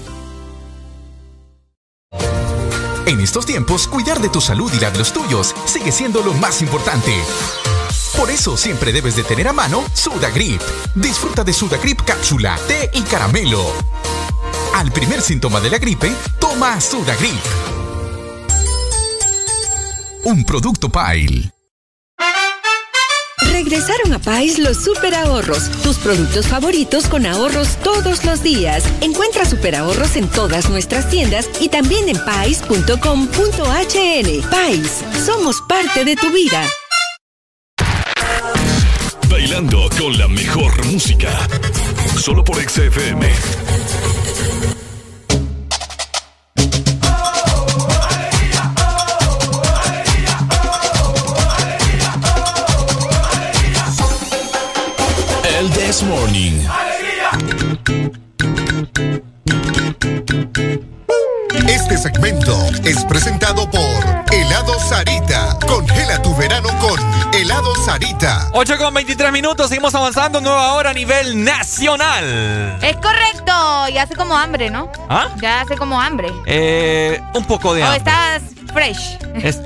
Speaker 57: En estos tiempos, cuidar de tu salud y la de los tuyos sigue siendo lo más importante. Por eso siempre debes de tener a mano Sudagrip. Disfruta de Sudagrip cápsula, té y caramelo. Al primer síntoma de la gripe, toma Sudagrip. Un producto Pile.
Speaker 58: Regresaron a Pais los super ahorros, tus productos favoritos con ahorros todos los días. Encuentra super ahorros en todas nuestras tiendas y también en pais.com.hn. Pais, somos parte de tu vida.
Speaker 10: Bailando con la mejor música. Solo por XFM. This Morning.
Speaker 45: Este segmento es presentado por Helado Sarita. Congela tu verano con Helado Sarita.
Speaker 6: 8 con 23 minutos, seguimos avanzando, nueva hora a nivel nacional.
Speaker 7: Es correcto. Y hace como hambre, ¿no?
Speaker 6: ¿Ah?
Speaker 7: Ya hace como hambre.
Speaker 6: Eh, un poco de
Speaker 7: O
Speaker 6: hambre.
Speaker 7: estás fresh.
Speaker 6: Es-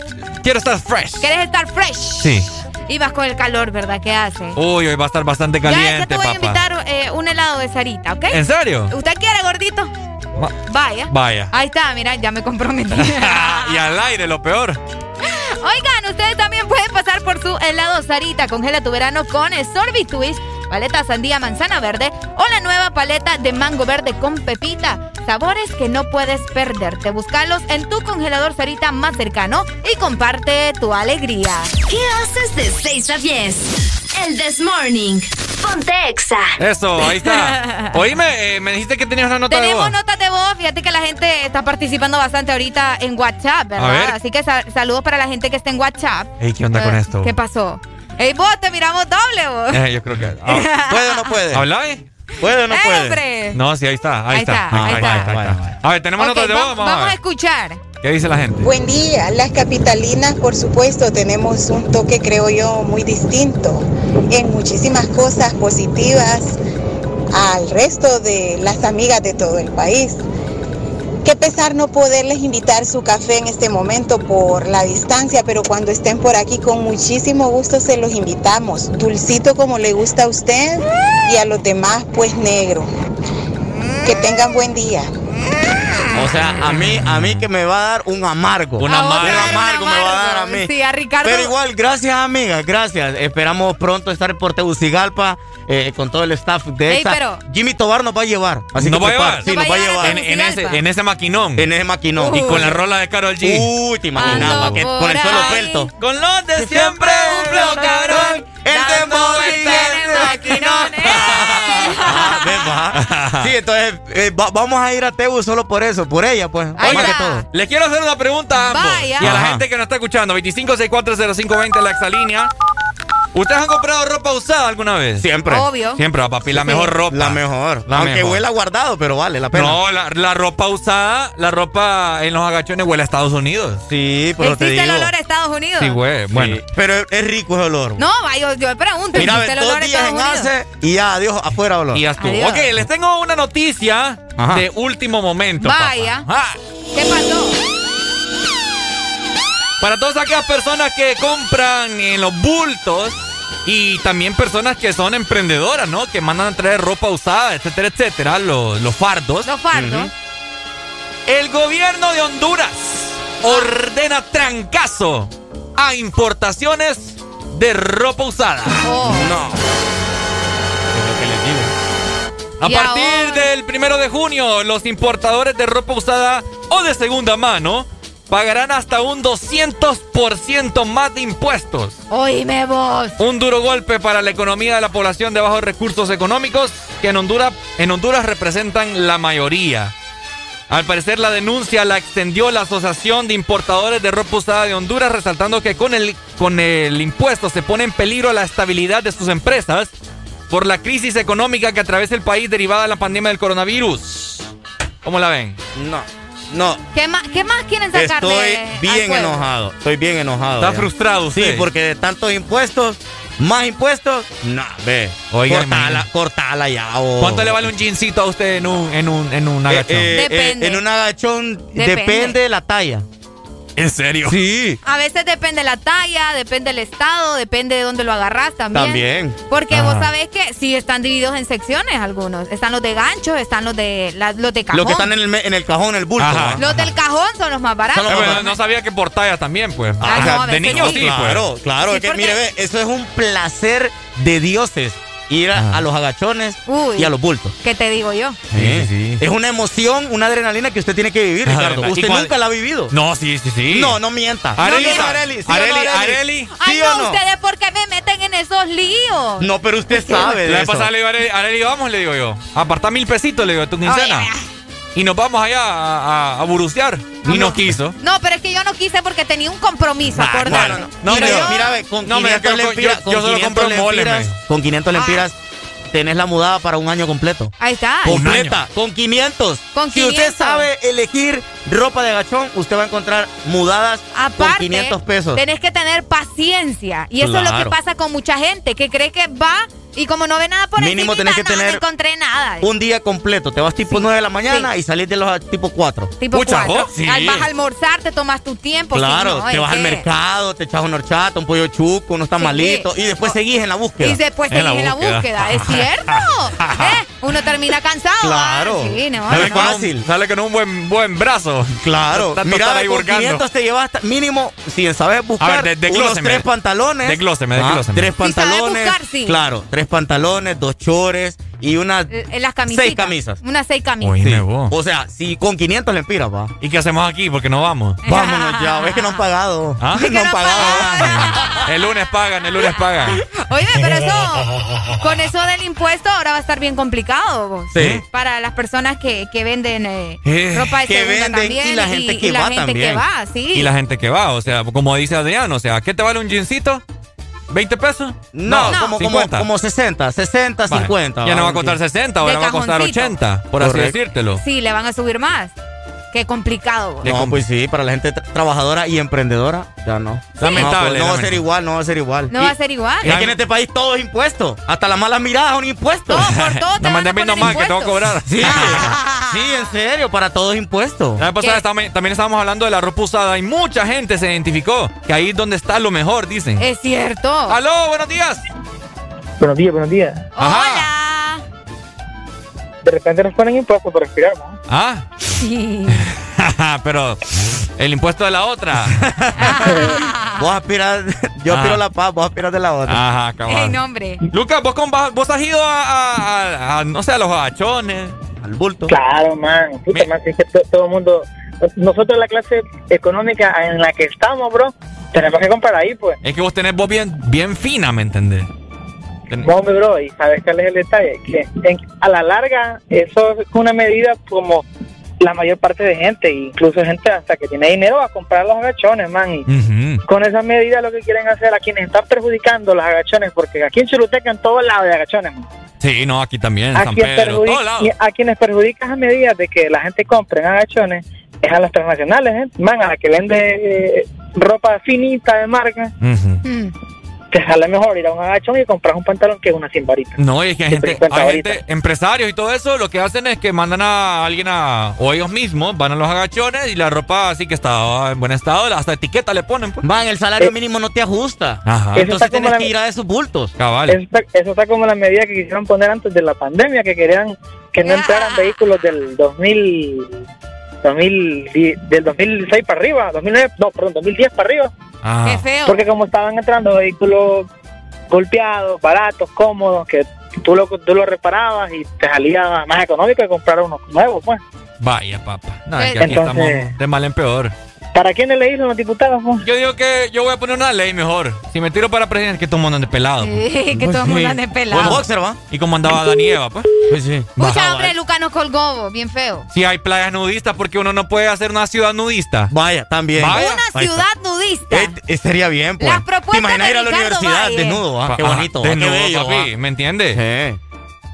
Speaker 6: quiero estar fresh.
Speaker 7: ¿Quieres estar fresh?
Speaker 6: Sí.
Speaker 7: Y vas con el calor, ¿verdad? ¿Qué hace?
Speaker 6: Uy, hoy va a estar bastante
Speaker 7: ya, ya
Speaker 6: caliente,
Speaker 7: te voy a invitar eh, un helado de Sarita, ¿ok?
Speaker 6: ¿En serio?
Speaker 7: ¿Usted quiere, gordito?
Speaker 6: Va-
Speaker 7: Vaya.
Speaker 6: Vaya.
Speaker 7: Ahí está, mira, ya me comprometí. [LAUGHS]
Speaker 6: y al aire, lo peor.
Speaker 7: Oigan, ustedes también pueden pasar por su helado Sarita. Congela tu verano con el Sorbit Twist paleta sandía manzana verde o la nueva paleta de mango verde con pepita. Sabores que no puedes perderte. Búscalos en tu congelador Sarita más cercano y comparte tu alegría.
Speaker 15: ¿Qué haces de 6 a 10? El This Morning. Ponte Exa.
Speaker 6: Eso, ahí está. [LAUGHS] Oíme, eh, me dijiste que tenías una nota de
Speaker 7: Tenemos
Speaker 6: voz.
Speaker 7: notas de voz. Fíjate que la gente está participando bastante ahorita en WhatsApp,
Speaker 6: A ver.
Speaker 7: ¿verdad? Así que sa- saludos para la gente que está en WhatsApp.
Speaker 6: Ey, ¿qué onda con
Speaker 7: Eh,
Speaker 6: esto?
Speaker 7: ¿Qué pasó? Ey, vos, te miramos doble, vos.
Speaker 6: Eh, yo creo que. ah,
Speaker 51: ¿Puede o no puede? [LAUGHS]
Speaker 6: ¿Habla ahí?
Speaker 51: ¿Puede o no
Speaker 7: ¡Eh,
Speaker 51: puede?
Speaker 7: hombre!
Speaker 6: No, sí, ahí está. Ahí,
Speaker 7: Ahí
Speaker 6: está.
Speaker 7: está, ahí
Speaker 6: está. A ver, tenemos
Speaker 7: Ok,
Speaker 6: notas de voz. Vamos,
Speaker 7: vamos
Speaker 6: a
Speaker 7: a escuchar.
Speaker 6: ¿Qué dice la gente?
Speaker 59: Buen día, las capitalinas por supuesto tenemos un toque creo yo muy distinto en muchísimas cosas positivas al resto de las amigas de todo el país. Qué pesar no poderles invitar su café en este momento por la distancia, pero cuando estén por aquí con muchísimo gusto se los invitamos. Dulcito como le gusta a usted y a los demás pues negro. Que tengan buen día.
Speaker 51: O sea, a mí, a mí que me va a dar un amargo.
Speaker 6: Un amargo.
Speaker 51: Un amargo me va a dar a mí.
Speaker 7: Sí, a Ricardo.
Speaker 51: Pero igual, gracias amiga, gracias. Esperamos pronto estar por Tegucigalpa eh, con todo el staff de
Speaker 7: pero-
Speaker 51: Jimmy Tobar nos va a llevar. Así
Speaker 6: ¿Nos
Speaker 51: que
Speaker 6: va a
Speaker 51: prepara-
Speaker 6: llevar?
Speaker 51: Sí,
Speaker 7: ¿Nos
Speaker 51: nos va a llevar.
Speaker 6: En, en ese, en ese maquinón.
Speaker 51: En ese maquinón.
Speaker 6: Y con la rola de Carol G.
Speaker 51: Uy, te imaginabas que con el
Speaker 7: ahí.
Speaker 51: pelto.
Speaker 6: Con los de siempre, un flow cabrón.
Speaker 51: El y
Speaker 7: en el maquinón. [LAUGHS]
Speaker 51: Sí, entonces eh, va- vamos a ir a Tebu solo por eso, por ella, pues. Más que todo.
Speaker 6: Les quiero hacer una pregunta a ambos.
Speaker 7: Vaya.
Speaker 6: Y a la
Speaker 51: Ajá.
Speaker 6: gente que nos está escuchando. 25640520 la exalínea. ¿Ustedes han comprado ropa usada alguna vez?
Speaker 51: Siempre.
Speaker 7: Obvio.
Speaker 6: Siempre, va, papi. La mejor ropa.
Speaker 51: La mejor.
Speaker 6: La
Speaker 51: Aunque
Speaker 6: mejor.
Speaker 51: huela guardado, pero vale la pena.
Speaker 6: No, la, la ropa usada, la ropa en los agachones huele a Estados Unidos.
Speaker 51: Sí, pero te
Speaker 7: ¿Existe
Speaker 51: digo.
Speaker 7: el olor a Estados Unidos?
Speaker 6: Sí, güey. Bueno.
Speaker 51: Sí, Pero es rico ese olor.
Speaker 7: No, yo, yo pregunto.
Speaker 51: Mira,
Speaker 7: ¿existe el olor a
Speaker 51: días
Speaker 7: Estados
Speaker 51: en
Speaker 7: Unidos?
Speaker 51: Y ya, adiós, afuera olor.
Speaker 6: Y ya estuvo.
Speaker 7: Adiós.
Speaker 6: Ok, les tengo una noticia
Speaker 51: Ajá.
Speaker 6: de último momento.
Speaker 7: Vaya.
Speaker 6: papá. Ah,
Speaker 7: ¿Qué pasó?
Speaker 6: para todas aquellas personas que compran en los bultos y también personas que son emprendedoras, ¿no? Que mandan a traer ropa usada, etcétera, etcétera, los, los fardos.
Speaker 7: Los fardos.
Speaker 6: El gobierno de Honduras ordena trancazo a importaciones de ropa usada.
Speaker 7: Oh.
Speaker 51: No.
Speaker 6: Es lo que les digo. A
Speaker 7: Y
Speaker 6: partir
Speaker 7: ahora-
Speaker 6: del primero de junio, los importadores de ropa usada o de segunda mano pagarán hasta un 200% más de impuestos.
Speaker 7: Oíme vos.
Speaker 6: Un duro golpe para la economía de la población de bajos recursos económicos que en Honduras, en Honduras representan la mayoría. Al parecer la denuncia la extendió la Asociación de Importadores de Ropa Usada de Honduras, resaltando que con el, con el impuesto se pone en peligro la estabilidad de sus empresas por la crisis económica que atraviesa el país derivada de la pandemia del coronavirus. ¿Cómo la ven?
Speaker 51: No. No.
Speaker 7: ¿Qué más, qué más quieren sacar
Speaker 51: Estoy
Speaker 7: al
Speaker 51: bien enojado. Estoy bien enojado.
Speaker 6: ¿Está
Speaker 51: ya.
Speaker 6: frustrado usted?
Speaker 51: Sí, porque de tantos impuestos, más impuestos, no, ve.
Speaker 6: Oiga,
Speaker 51: cortala, cortala ya. oh.
Speaker 6: ¿Cuánto le vale un jeansito a usted en un, en un, en un
Speaker 51: Eh,
Speaker 6: agachón?
Speaker 51: eh, eh,
Speaker 7: Depende.
Speaker 51: en un agachón
Speaker 7: Depende.
Speaker 51: depende. de la talla.
Speaker 6: ¿En serio?
Speaker 51: Sí.
Speaker 7: A veces depende la talla, depende el estado, depende de dónde lo agarras también.
Speaker 51: También.
Speaker 7: Porque
Speaker 6: Ajá.
Speaker 7: vos sabés que sí están divididos en secciones algunos. Están los de gancho, están los de la- los de cajón.
Speaker 51: Los que están en el, en el cajón, en el bulto.
Speaker 7: Los del cajón son los más baratos.
Speaker 6: No sabía que por talla también, pues.
Speaker 7: Ah,
Speaker 6: O sea,
Speaker 7: no, a
Speaker 6: de
Speaker 7: veces
Speaker 6: niño
Speaker 7: sí.
Speaker 6: sí, pues.
Speaker 51: Claro, claro.
Speaker 7: Sí,
Speaker 51: es que,
Speaker 7: porque-
Speaker 51: mire, ve, eso es un placer de dioses. Ir a,
Speaker 6: Ajá.
Speaker 51: a los agachones
Speaker 7: Uy.
Speaker 51: y a los bultos.
Speaker 7: ¿Qué te digo yo?
Speaker 6: Sí, sí.
Speaker 51: Es una emoción, una adrenalina que usted tiene que vivir, [LAUGHS] Ricardo.
Speaker 6: ¿verdad? ¿Y
Speaker 51: Usted
Speaker 6: cuál-
Speaker 51: nunca la ha vivido.
Speaker 6: No, sí, sí, sí.
Speaker 51: No, no mienta.
Speaker 6: Areli,
Speaker 51: no,
Speaker 6: Areli,
Speaker 51: Areli, ¿sí no,
Speaker 6: Areli,
Speaker 51: Areli?
Speaker 7: Ay,
Speaker 51: ¿Sí
Speaker 7: no,
Speaker 51: no?
Speaker 7: ustedes por qué me meten en esos líos.
Speaker 51: No, pero usted sabe de
Speaker 6: La vez pasada le digo a Areli, Areli, vamos, le digo yo. Aparta mil pesitos, le digo, tu quincena.
Speaker 7: Oye,
Speaker 6: Y nos vamos allá a, a, a burucear. Ni nos quiso.
Speaker 7: No, pero es que yo no quise porque tenía un compromiso,
Speaker 51: Ah,
Speaker 7: acordate.
Speaker 51: bueno, no.
Speaker 6: No,
Speaker 51: mira,
Speaker 6: pero yo-
Speaker 51: mira, ve, con
Speaker 6: No, mira,
Speaker 51: 500
Speaker 6: yo- yo-
Speaker 51: lempiras,
Speaker 6: yo
Speaker 51: con
Speaker 6: solo
Speaker 51: 500
Speaker 6: compro mole,
Speaker 51: lempiras,
Speaker 6: me.
Speaker 51: con 500 lempiras tenés la mudada para un año completo.
Speaker 7: Ahí está.
Speaker 51: Completa, con 500.
Speaker 7: Con
Speaker 51: Si usted
Speaker 7: 500.
Speaker 51: sabe elegir ropa de agachón, usted va a encontrar mudadas
Speaker 7: Aparte,
Speaker 51: con 500 pesos.
Speaker 7: tenés que tener paciencia. Y eso es lo que pasa con mucha gente, que cree que va y como no ve nada por
Speaker 51: Mínimo tenés que
Speaker 7: no,
Speaker 51: tener
Speaker 7: no encontré nada.
Speaker 51: Un día completo. Te vas tipo 9 de la mañana y salís de los tipo 4.
Speaker 7: Tipo
Speaker 6: Pucha,
Speaker 7: cuatro.
Speaker 6: vos, sí.
Speaker 7: Al- Vas a almorzar, te tomas tu tiempo.
Speaker 51: Claro,
Speaker 7: sí, no,
Speaker 51: te vas al mercado, te echas una horchata, un pollo chuco, unos tamalitos y después seguís en la búsqueda.
Speaker 7: Y después
Speaker 6: En la
Speaker 7: seguís en la
Speaker 6: búsqueda.
Speaker 7: es cierto. [LAUGHS] ¿Eh? Uno termina cansado.
Speaker 51: Claro.
Speaker 7: ¿ah? Sí, no,
Speaker 6: Sale
Speaker 7: no.
Speaker 6: con un- sale con un buen, buen brazo.
Speaker 51: Claro, mira, con
Speaker 6: hurgando.
Speaker 51: 500 te llevas mínimo, si sabes buscar,
Speaker 6: A ver, de-
Speaker 51: unos tres pantalones.
Speaker 6: Desglóseme,
Speaker 51: Ah,
Speaker 6: desglóseme.
Speaker 51: Tres
Speaker 7: Si sabes
Speaker 51: pantalones.
Speaker 7: buscar, sí.
Speaker 51: Claro, tres pantalones, dos chores y unas
Speaker 7: En las camisetas.
Speaker 51: seis camisas.
Speaker 7: Unas seis camisas.
Speaker 51: O sea, si con 500 le empiras, va.
Speaker 6: ¿Y qué hacemos aquí? Porque no vamos. [LAUGHS]
Speaker 51: Vámonos ya, ves que no han pagado.
Speaker 6: ¿Ah?
Speaker 51: No han pagado.
Speaker 6: El lunes pagan, el lunes pagan.
Speaker 7: Oye, pero eso, con eso del impuesto ahora va a estar bien complicado. vos.
Speaker 6: Sí.
Speaker 7: Para las personas que, que venden eh,
Speaker 6: Eh,
Speaker 7: ropa de
Speaker 51: que
Speaker 7: segunda
Speaker 51: venden
Speaker 7: también.
Speaker 51: y la gente que
Speaker 7: y la
Speaker 51: va
Speaker 7: que
Speaker 51: también.
Speaker 7: va, sí.
Speaker 6: Y la gente que va, o sea, como dice Adrián, o sea, ¿qué te vale un jeansito? ¿20 pesos?
Speaker 51: No, como, como,
Speaker 6: 50.
Speaker 51: como 60, 60,
Speaker 6: Vale.
Speaker 51: 50.
Speaker 6: Ya no va a costar
Speaker 51: jean.
Speaker 6: 60, ahora va a costar
Speaker 7: cajoncito.
Speaker 6: 80, por así
Speaker 51: Correcto.
Speaker 6: decírtelo.
Speaker 7: Sí, le van a subir más. Qué complicado. vos.
Speaker 51: No, pues sí, para la gente tra- trabajadora y emprendedora, ya no.
Speaker 6: Lamentable,
Speaker 51: No, pues, no va a ser igual, no va a ser igual.
Speaker 7: No
Speaker 51: Y-
Speaker 7: va a ser igual.
Speaker 51: Es que en este país todo es impuesto. Hasta las malas miradas son impuestos.
Speaker 7: Todo, por todo [LAUGHS] te
Speaker 6: No
Speaker 7: van
Speaker 6: mandes
Speaker 7: a
Speaker 6: viendo más que te voy a cobrar.
Speaker 51: Sí, [LAUGHS] sí, en serio, para todo es impuesto.
Speaker 6: La vez pasada también estábamos hablando de la ropa usada y mucha gente se identificó que ahí es donde está lo mejor, dicen.
Speaker 7: Es cierto.
Speaker 6: ¡Aló, buenos días!
Speaker 60: Buenos días, buenos días.
Speaker 7: Hola.
Speaker 60: De repente nos ponen impuestos por respirar, ¿no?
Speaker 6: Ah,
Speaker 7: Sí. [LAUGHS]
Speaker 6: pero el impuesto de la otra.
Speaker 51: Vos aspiras, yo
Speaker 6: Ah.
Speaker 51: aspiro a la paz, vos aspiras de la otra.
Speaker 6: Ajá,
Speaker 7: Ey,
Speaker 6: cabal.
Speaker 7: no, hombre.
Speaker 6: Lucas, ¿vos, con- vos has ido a, a- a- a, no sé, a los agachones,
Speaker 51: al bulto.
Speaker 60: Claro, man. Puta,
Speaker 6: Me-
Speaker 60: man, si es que to- todo el mundo... Nosotros la clase económica en la que estamos, bro, tenemos que comprar ahí, pues.
Speaker 6: Es que vos tenés vos bien, bien fina, ¿me entendés? Ten-
Speaker 60: No, hombre, bro, y sabes cuál es el detalle, que en- a la larga eso es una medida como la mayor parte de gente, incluso gente hasta que tiene dinero a comprar los agachones, man, y con esa medida lo que quieren hacer a quienes están perjudicando los agachones, porque aquí en Choluteca en todos lados de agachones, man.
Speaker 6: Sí, no, aquí también,
Speaker 60: a,
Speaker 6: San
Speaker 60: quien
Speaker 6: Pedro,
Speaker 60: perjudica-
Speaker 6: todos lados.
Speaker 60: y a quienes perjudican a medida de que la gente compre en agachones es a las transnacionales, ¿eh? man, a la que vende eh, ropa finita de marca.
Speaker 7: Mm.
Speaker 60: Te sale mejor ir a un agachón y comprar un pantalón que una 100 varitas.
Speaker 6: No, y es que hay gente,
Speaker 60: 50
Speaker 6: hay gente, empresarios y todo eso, lo que hacen es que mandan a alguien a, o ellos mismos, van a los agachones y la ropa así que está en buen estado, hasta etiqueta le ponen, pues.
Speaker 51: Van, el salario
Speaker 60: Eh,
Speaker 51: mínimo no te ajusta.
Speaker 6: Ajá.
Speaker 51: Entonces tienes
Speaker 60: la-
Speaker 51: que ir a esos bultos.
Speaker 6: Cabal.
Speaker 60: Eso está, eso está como la medida que quisieron poner antes de la pandemia, que querían que no entraran vehículos del 2000, 2000 del 2006 para arriba, 2009, no, perdón, 2010 para arriba,
Speaker 6: Ah.
Speaker 7: Qué feo.
Speaker 60: porque como estaban entrando vehículos golpeados, baratos, cómodos, que tú lo, tú lo reparabas y te salía más económico que comprar unos nuevos, pues.
Speaker 6: Vaya, papá. No, es que
Speaker 60: Entonces-
Speaker 6: estamos de mal en peor.
Speaker 60: ¿Para quiénes le dicen los diputados? pues?
Speaker 6: Yo digo que yo voy a poner una ley mejor. Si me tiro para presidente, que todo el mundo ande pelado. pues.
Speaker 7: Sí, que todo el mundo ande pelado.
Speaker 6: Boxer, ¿va? Y como andaba Dani [LAUGHS] Eva, pues. Pues sí.
Speaker 7: Mucha hombre, Luca nos colgó, bien feo.
Speaker 6: Si hay playas nudistas, porque uno no puede hacer una ciudad nudista.
Speaker 51: Vaya, también.
Speaker 6: Vaya.
Speaker 7: Una ciudad nudista.
Speaker 51: Eh, eh, sería bien, pues.
Speaker 7: Las propuestas
Speaker 51: ¿Te imaginas
Speaker 7: de
Speaker 51: ir a la
Speaker 7: Ricardo
Speaker 51: universidad
Speaker 7: Valle.
Speaker 51: desnudo? ah? Qué bonito, ah,
Speaker 6: desnudo,
Speaker 51: qué bello.
Speaker 6: papi,
Speaker 51: ah.
Speaker 6: ¿me entiendes?
Speaker 51: Sí.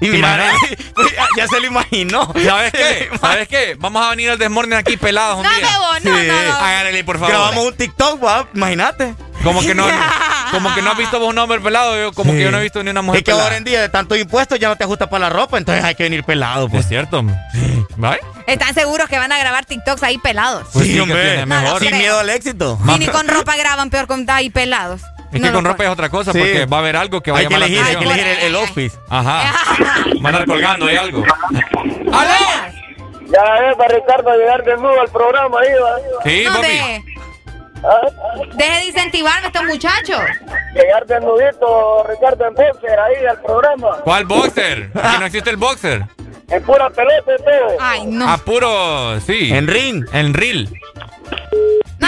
Speaker 51: Y
Speaker 6: ¿Te
Speaker 51: mira,
Speaker 6: imaginas? [LAUGHS]
Speaker 51: ya se lo imaginó.
Speaker 6: ¿Sabes qué? ¿Sabes qué? Vamos a venir al desmorning aquí pelados un
Speaker 7: No,
Speaker 6: día.
Speaker 7: Bebo, no,
Speaker 51: Sí.
Speaker 7: no, no.
Speaker 6: Háganle, por favor.
Speaker 51: Grabamos un TikTok, imagínate.
Speaker 6: Como que no, [LAUGHS] como que no has visto vos un hombre pelado, yo, como que yo no he visto ni una mujer
Speaker 51: Es que
Speaker 6: pelada.
Speaker 51: ahora en día de tantos impuestos ya no te ajusta para la ropa, entonces hay que venir pelado, pues.
Speaker 6: Es cierto. ¿Vale?
Speaker 7: Están seguros que van a grabar TikToks ahí pelados.
Speaker 6: Pues sí,
Speaker 51: hombre.
Speaker 6: mejor.
Speaker 51: Sin miedo al éxito.
Speaker 7: Y ni con ropa graban peor con ahí pelados.
Speaker 6: Es
Speaker 7: No
Speaker 6: que con ropa
Speaker 7: puedo.
Speaker 6: es otra cosa,
Speaker 51: Sí.
Speaker 6: porque va a haber algo que va a
Speaker 51: Hay que
Speaker 6: llamar
Speaker 51: elegir,
Speaker 6: la
Speaker 51: hay que
Speaker 6: atención.
Speaker 51: elegir el, el office.
Speaker 6: Ajá. Van a andar colgando ahí algo. ¡Aló!
Speaker 60: Ya es para Ricardo llegar desnudo al programa ahí, va.
Speaker 6: Sí,
Speaker 7: No,
Speaker 6: papi.
Speaker 7: de- Deje de incentivarme a estos muchachos.
Speaker 60: Llegar desnudito, Ricardo, en boxer ahí al programa.
Speaker 6: ¿Cuál boxer? Aquí no existe el boxer.
Speaker 60: En pura pelota todo.
Speaker 7: Ay, no.
Speaker 6: A puro, sí.
Speaker 51: En ring.
Speaker 6: En reel.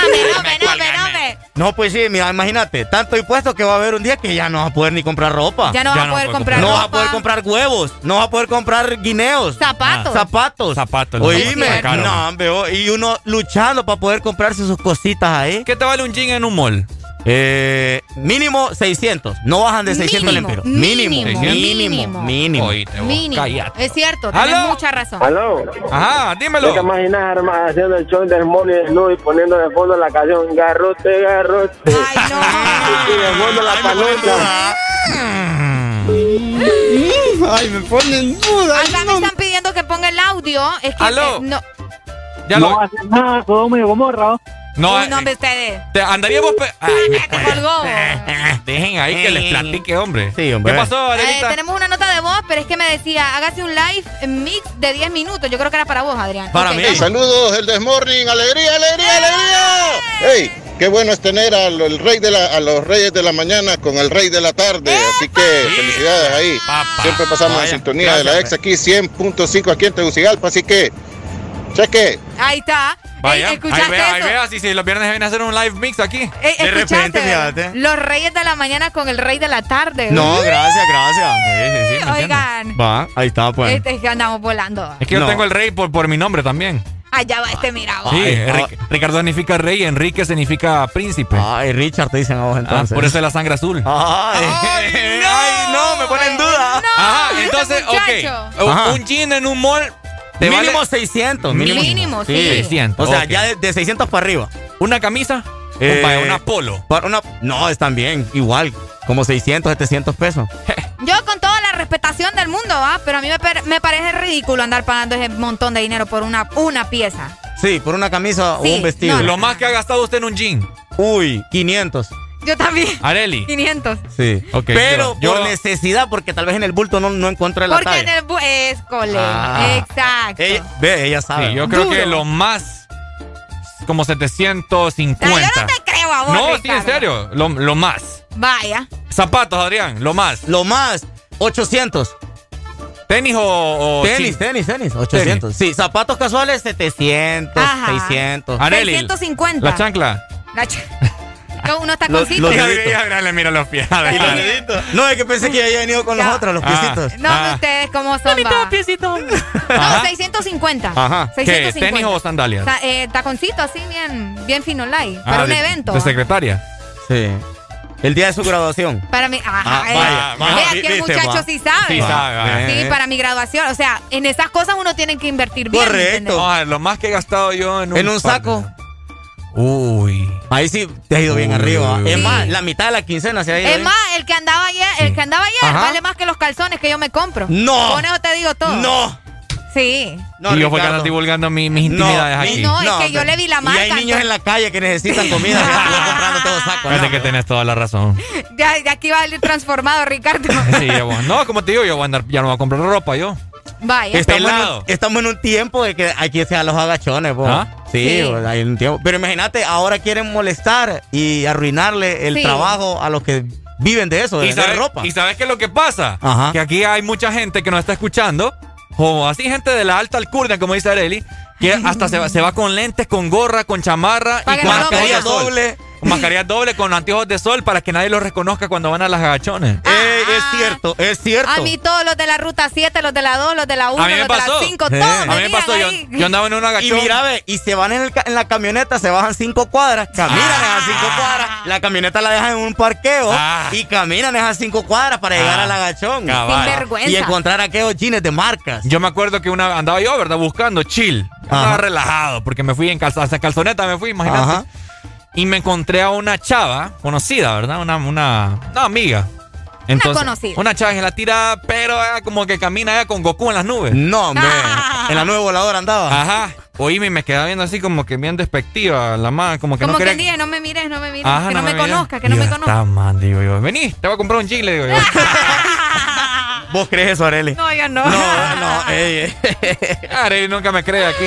Speaker 6: [LAUGHS]
Speaker 7: No,
Speaker 51: pues sí, mira, imagínate, tanto impuesto que va a haber un día que ya no vas a poder ni comprar ropa.
Speaker 7: Ya no vas a poder comprar
Speaker 51: No vas a
Speaker 7: ropa.
Speaker 51: poder comprar huevos, no vas a poder comprar guineos.
Speaker 7: Zapatos.
Speaker 51: Zapatos.
Speaker 6: Zapatos.
Speaker 51: Oíme, no, hombre, oh, y uno luchando para poder comprarse sus cositas ahí.
Speaker 6: ¿Qué te vale un jean en un mall?
Speaker 51: Eh, mínimo 600, no bajan de 600
Speaker 7: Mínimo,
Speaker 51: lempiros.
Speaker 7: mínimo,
Speaker 51: Mínimo,
Speaker 7: mínimo.
Speaker 51: mínimo, mínimo.
Speaker 6: Oíste, vos,
Speaker 7: Mínimo.
Speaker 6: cállate.
Speaker 7: Es cierto, tienes
Speaker 6: ¿Aló?
Speaker 7: mucha razón.
Speaker 60: Aló.
Speaker 6: Ajá, dímelo.
Speaker 60: ¿Te imaginas hermano, haciendo el show del Molly desnudo y poniendo de fondo la canción Garrote, Garrote?
Speaker 7: Ay, no. [LAUGHS]
Speaker 60: Y de fondo la palota.
Speaker 51: Ay, me ponen duda.
Speaker 7: Acá me están pidiendo que ponga el audio. Es que
Speaker 6: Aló.
Speaker 7: eh, no.
Speaker 6: Ya
Speaker 60: no
Speaker 6: lo,
Speaker 60: hace nada, todo medio gomorra.
Speaker 6: No,
Speaker 7: Uy,
Speaker 6: eh,
Speaker 7: no, hombre, ustedes.
Speaker 6: te- andaríamos. Ay, [LAUGHS]
Speaker 7: colgó. [LAUGHS]
Speaker 6: Dejen ahí que les platique, hombre.
Speaker 51: Sí, hombre.
Speaker 6: ¿Qué pasó,
Speaker 7: Eh,
Speaker 6: Adelita?
Speaker 7: tenemos una nota de voz, pero es que me decía, hágase un live mix de 10 minutos. Yo creo que era para vos, Adrián.
Speaker 51: Para
Speaker 7: Ok.
Speaker 51: mí.
Speaker 61: Saludos, el Desmorning, alegría, alegría, alegría. Hey, qué bueno es tener al el rey de la, a los reyes de la mañana con el rey de la tarde. Así que felicidades ahí. Siempre pasamos
Speaker 51: Vaya,
Speaker 61: en sintonía de la ex
Speaker 51: gracias,
Speaker 61: aquí 100.5 aquí en Tegucigalpa. Así que, cheque.
Speaker 7: Ahí está.
Speaker 6: Vaya,
Speaker 7: Ey,
Speaker 6: ahí
Speaker 7: ¿escuchaste
Speaker 6: vea, ahí vea. Si, si los viernes vienen a hacer un live mix aquí.
Speaker 7: Ey,
Speaker 51: De repente, fíjate.
Speaker 7: Los reyes de la mañana con el rey de la tarde.
Speaker 51: No,
Speaker 7: Uy,
Speaker 51: gracias, gracias. Sí, sí, sí, ¿me entiendes?
Speaker 7: Oigan.
Speaker 51: Va, ahí está, pues.
Speaker 7: Este es que andamos volando.
Speaker 6: Es que yo
Speaker 51: No.
Speaker 6: tengo el rey por, por mi nombre también.
Speaker 7: Allá va este mirado.
Speaker 6: Sí,
Speaker 51: Ay,
Speaker 6: Enrique- Ricardo significa rey, Enrique significa príncipe.
Speaker 51: Ay, Richard, te dicen a vos
Speaker 6: Ah,
Speaker 51: entonces.
Speaker 6: por eso es la sangre azul.
Speaker 51: Ay, ay, [LAUGHS] no, me pone en duda.
Speaker 6: Ajá,
Speaker 7: este
Speaker 6: entonces, ok.
Speaker 51: Ajá.
Speaker 6: Un jean en un mall. Te
Speaker 51: Mínimo
Speaker 6: vale
Speaker 51: 600.
Speaker 7: Mínimo, sí.
Speaker 6: 600.
Speaker 51: O sea, ya de, de 600 para arriba.
Speaker 6: ¿Una camisa?
Speaker 51: Eh,
Speaker 6: Compa, una polo.
Speaker 51: Para una, no, están bien, igual. Como 600, 700 pesos. [LAUGHS]
Speaker 7: Yo con toda la respetación del mundo, ¿ah? Pero a mí me, parece ridículo andar pagando ese montón de dinero por una, una pieza.
Speaker 51: Sí, por una camisa
Speaker 7: Sí,
Speaker 51: o un vestido.
Speaker 7: no,
Speaker 6: Lo más que ha gastado usted en un jean.
Speaker 51: Uy, 500.
Speaker 7: Yo también.
Speaker 6: Areli.
Speaker 7: 500.
Speaker 51: Sí.
Speaker 6: Ok,
Speaker 51: Pero
Speaker 6: yo-
Speaker 51: por
Speaker 6: yo-
Speaker 51: necesidad, porque tal vez en el bulto no, no encuentro la
Speaker 7: Porque en
Speaker 51: talla.
Speaker 7: el bu- es cole.
Speaker 51: Ah.
Speaker 7: Exacto.
Speaker 51: Ella, ve, ella sabe.
Speaker 6: Sí, yo creo
Speaker 7: Duro.
Speaker 6: que lo más. Como
Speaker 7: O sea,
Speaker 6: 750.
Speaker 7: yo no te creo a vos,
Speaker 6: No, sí, en
Speaker 7: Ricardo.
Speaker 6: serio. Lo, lo más.
Speaker 7: Vaya.
Speaker 6: Zapatos, Adrián, lo más.
Speaker 51: Lo más, 800.
Speaker 6: ¿Tenis o, o
Speaker 51: Tenis, tenis, tenis, 800. Sí, zapatos casuales, 700,
Speaker 7: Ajá.
Speaker 51: 600.
Speaker 6: Areli,
Speaker 7: 650.
Speaker 6: La chancla.
Speaker 7: La ch- No, [LAUGHS] unos
Speaker 51: Los-
Speaker 7: taconcitos.
Speaker 51: los
Speaker 6: ya, le mira los pies.
Speaker 51: Los. No, es que pensé que ya había venido con los
Speaker 7: Ya.
Speaker 51: otros, los
Speaker 6: Ah.
Speaker 51: piecitos.
Speaker 7: No,
Speaker 6: Ah.
Speaker 7: ustedes cómo son, va. No,
Speaker 6: Ajá.
Speaker 7: 650.
Speaker 51: Ajá.
Speaker 6: ¿Qué?
Speaker 7: 650.
Speaker 6: ¿Tenis o sandalias?
Speaker 7: Ta- eh, taconcito así bien, bien fino light.
Speaker 6: Ah,
Speaker 7: para un evento.
Speaker 6: De secretaria.
Speaker 51: Sí. El día de su graduación.
Speaker 7: Para mí. Ajá,
Speaker 51: Ah,
Speaker 7: eh.
Speaker 51: vaya, vaya,
Speaker 7: Vea que el muchacho
Speaker 51: va.
Speaker 7: sí sabe.
Speaker 6: Sí, sabe, va.
Speaker 7: Sí,
Speaker 51: Eh.
Speaker 7: para mi graduación. O sea, en esas cosas uno tiene que invertir bien.
Speaker 51: Correcto.
Speaker 6: No, lo más que he gastado yo en un.
Speaker 51: En un
Speaker 6: par-
Speaker 51: saco.
Speaker 6: Uy.
Speaker 51: Ahí sí te has ido bien arriba.
Speaker 6: uy,
Speaker 51: Es más, la mitad de la quincena se ha ido.
Speaker 7: Es más, el que andaba ayer, el que andaba ayer
Speaker 51: Ajá.
Speaker 7: vale más que los calzones que yo me compro.
Speaker 51: No.
Speaker 7: Con eso te digo todo.
Speaker 51: No.
Speaker 7: Sí.
Speaker 51: No,
Speaker 6: y yo fue que
Speaker 51: Ricardo.
Speaker 6: ando divulgando mi- mis
Speaker 51: No,
Speaker 6: intimidades
Speaker 51: ni-
Speaker 6: aquí.
Speaker 7: No, es que yo le vi la
Speaker 51: Y hay
Speaker 7: marca,
Speaker 51: niños en la calle que necesitan comida. que están [LAUGHS] comprando todo saco.
Speaker 6: Fíjate
Speaker 51: no,
Speaker 6: que tenés toda la razón.
Speaker 7: Ya, ya aquí va a salir transformado, Ricardo. [LAUGHS]
Speaker 6: Sí, yo voy- no, como te digo, yo voy a andar, ya no voy a comprar ropa yo.
Speaker 7: Vaya.
Speaker 51: Estamos en, un, estamos en un tiempo de que hay que ser a los agachones, po.
Speaker 6: ¿Ah?
Speaker 51: Sí, hay un tiempo. Pero imagínate, ahora quieren molestar y arruinarle el
Speaker 7: Sí.
Speaker 51: trabajo a los que viven de eso, de
Speaker 6: ¿Y
Speaker 51: vender
Speaker 6: sabes,
Speaker 51: ropa.
Speaker 6: ¿Y sabes qué es lo que pasa?
Speaker 51: Ajá.
Speaker 6: Que aquí hay mucha gente que nos está escuchando, o así gente de la alta alcurnia, como dice Areli, que hasta se va, se va con lentes, con gorra, con chamarra y con mascarilla doble. Con mascarilla doble, con anteojos de sol para que nadie los reconozca cuando van a las agachones.
Speaker 51: Eh, es cierto, es cierto.
Speaker 7: A mí todos los de la ruta 7, los de la 2, los de la 1,
Speaker 6: A mí me
Speaker 7: los de la 5,
Speaker 51: Sí.
Speaker 7: todos
Speaker 6: A mí me pasó, yo, yo andaba en un
Speaker 51: Y
Speaker 6: agachón.
Speaker 51: mira, ve, y se van en, el en la camioneta, se bajan cinco cuadras, caminan esas cinco cuadras, la camioneta la dejan en un parqueo
Speaker 6: Ah.
Speaker 51: y caminan esas cinco cuadras para llegar
Speaker 6: Ah.
Speaker 51: al agachón.
Speaker 6: Cabal.
Speaker 7: Sin vergüenza.
Speaker 51: Y encontrar aquellos jeans de marcas.
Speaker 6: Yo me acuerdo que una andaba yo, ¿verdad? Buscando chill.
Speaker 51: Ajá.
Speaker 6: relajado porque me fui en calza, hasta calzoneta, me fui, imagínate.
Speaker 51: Ajá.
Speaker 6: Y me encontré a una chava conocida, ¿verdad? Una, una, una amiga. Entonces,
Speaker 7: conocida.
Speaker 6: Una chava que la tira, pero eh, como que camina con Goku en las nubes.
Speaker 51: No, hombre.
Speaker 7: Ah.
Speaker 51: En la nueva voladora andaba.
Speaker 6: Ajá. Oíme, y me quedaba viendo así como que bien despectiva la man, como que
Speaker 7: Como
Speaker 6: no
Speaker 7: que
Speaker 6: quería...
Speaker 7: dije, no me mires, no me mires,
Speaker 6: Ajá,
Speaker 7: que no, me,
Speaker 6: mira.
Speaker 7: conozca, que no me
Speaker 6: yo,
Speaker 7: conozca.
Speaker 6: Está man, digo yo. Vení, te voy a comprar un jean, le digo yo. [LAUGHS]
Speaker 51: ¿Vos crees eso, Areli?
Speaker 7: No, yo no.
Speaker 51: No, no, ey, ey.
Speaker 6: Ari nunca me cree aquí.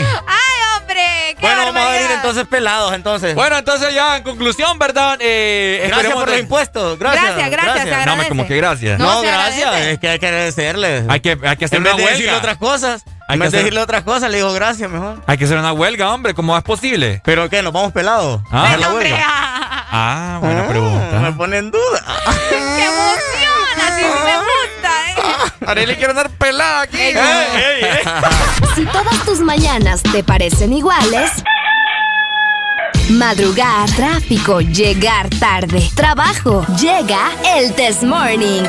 Speaker 51: Bueno, vamos a venir entonces pelados, entonces.
Speaker 6: Bueno, entonces ya en conclusión, ¿verdad? Eh,
Speaker 51: gracias
Speaker 6: esperemos
Speaker 51: por los impuestos. Gracias.
Speaker 7: Gracias, gracias, se
Speaker 6: No, me como que gracias.
Speaker 7: No,
Speaker 51: No, gracias.
Speaker 7: agradece.
Speaker 51: Es que hay que agradecerle.
Speaker 6: Hay que, hay que hacer
Speaker 51: en
Speaker 6: una
Speaker 51: vez de
Speaker 6: huelga.
Speaker 51: decirle otras cosas,
Speaker 6: Hay
Speaker 51: en
Speaker 6: que
Speaker 51: vez de
Speaker 6: hacer-
Speaker 51: decirle otras cosas, le digo gracias mejor.
Speaker 6: Hay que hacer una huelga, hombre. ¿Cómo es posible?
Speaker 51: ¿Pero qué? ¿Nos vamos pelados?
Speaker 6: Ah.
Speaker 51: ¿A hacer la huelga?
Speaker 7: ah,
Speaker 6: Ah, buena
Speaker 51: Ah,
Speaker 6: pregunta.
Speaker 51: Me pone en duda. [LAUGHS]
Speaker 7: ¡Qué emoción! Así me [LAUGHS]
Speaker 6: Arely quiere andar pelada aquí. [LAUGHS]
Speaker 7: Ey,
Speaker 15: Si todas tus mañanas te parecen iguales, madrugar, tráfico, llegar tarde, trabajo, llega el Test Morning.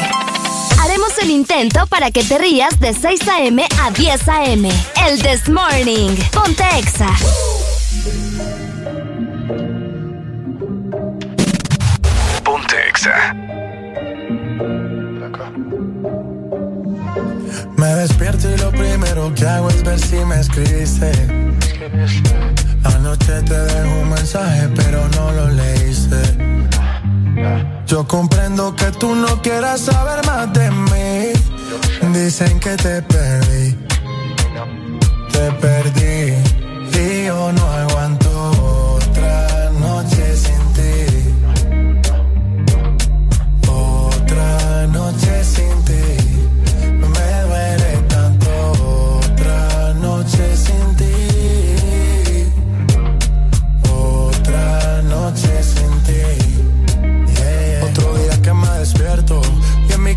Speaker 15: Haremos el intento para que te rías de 6 a.m. a 10 a.m. El Test Morning. Ponte Exa.
Speaker 10: Ponte Exa.
Speaker 48: Me despierto y lo primero que hago es ver si me escribiste.
Speaker 62: Anoche te dejo un mensaje, pero no lo leíste. Yo comprendo que tú no quieras saber más de mí. Dicen que te perdí. Te perdí. Y yo no aguanto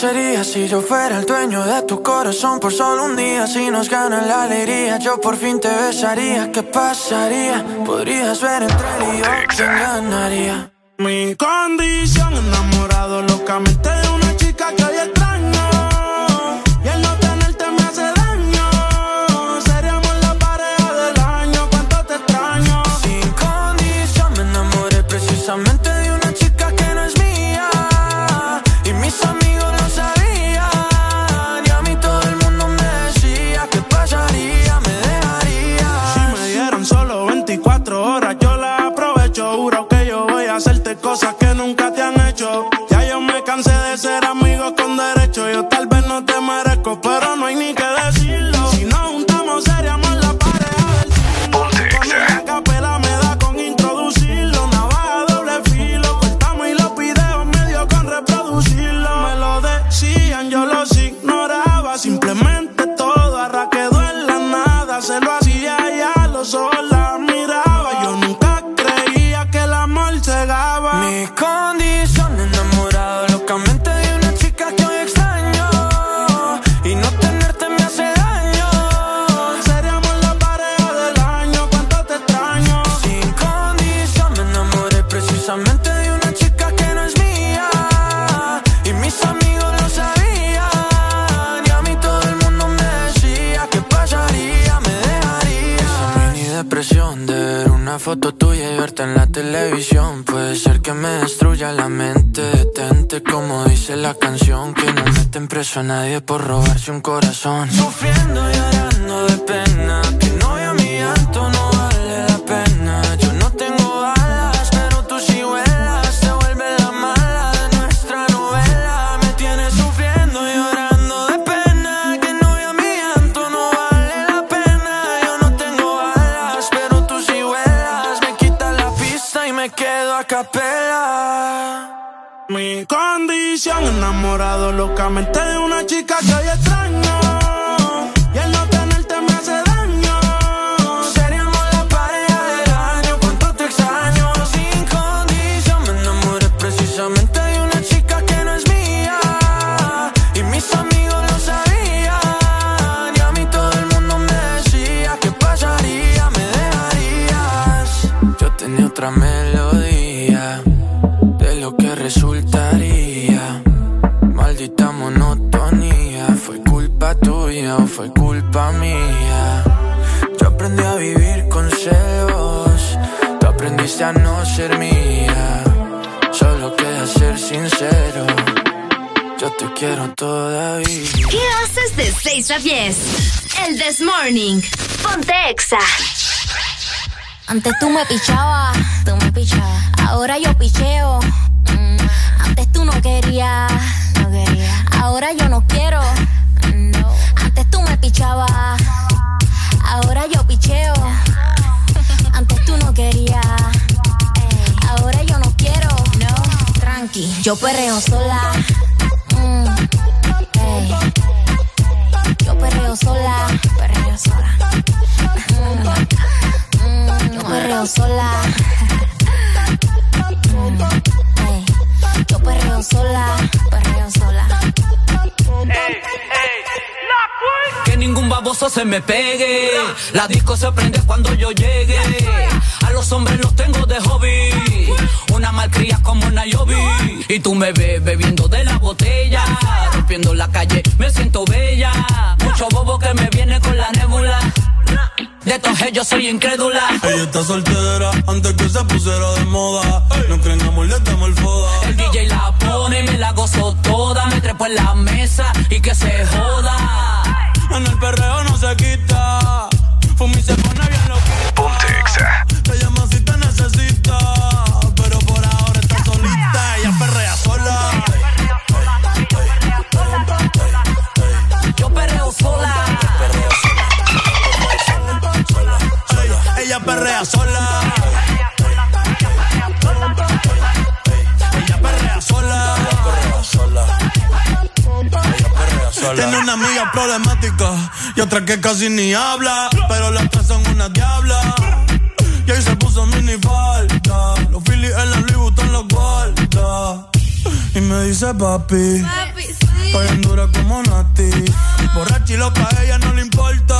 Speaker 31: Sería si yo fuera el dueño de tu corazón por solo un día? Si nos gana la alegría, yo por fin te besaría. ¿Qué pasaría? Podrías ver entre él y yo quién ganaría.
Speaker 63: Mi condición, enamorado locamente de una chica que hoy preso a nadie por
Speaker 64: Antes tú me pichabas,
Speaker 65: se me pegue. La disco se prende cuando yo llegue. A los hombres los tengo de hobby. Una malcria como Nayobi. Y tú me ves bebiendo de la botella. Rompiendo la calle, me siento bella. Mucho bobo que me viene con la nébula. De estos yo soy incrédula.
Speaker 38: Ella está soltera antes que se pusiera de moda. No creen amor, le damos el foda.
Speaker 65: El DJ la pone y me la gozo toda. Me trepo en la mesa y que se joda.
Speaker 38: En el perreo no se quita. Fumi se pone bien problemática y otra que casi ni habla. Pero las tres son una diabla. Y ahí se puso mini falta. Los Phillies en la Louis Vuitton los guarda. Y me dice papi. Estoy en dura como Nati. Borracha y loca, a ella no le importa.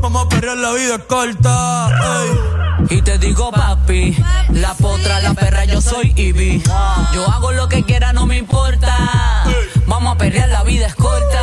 Speaker 38: Vamos a perrear, la vida es corta. ey.
Speaker 65: Y te digo papi, la potra, la perra, yo soy Ivy. Yo hago lo que quiera, no me importa. Vamos a perrear, la vida es corta.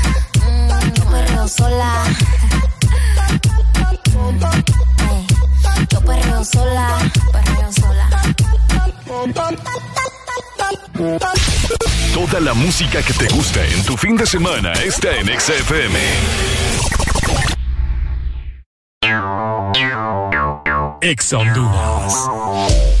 Speaker 64: perreo sola. Ey. Yo perreo sola. Perreo sola.
Speaker 10: Toda la música que te gusta en tu fin de semana está en XFM.
Speaker 66: Ex Honduras.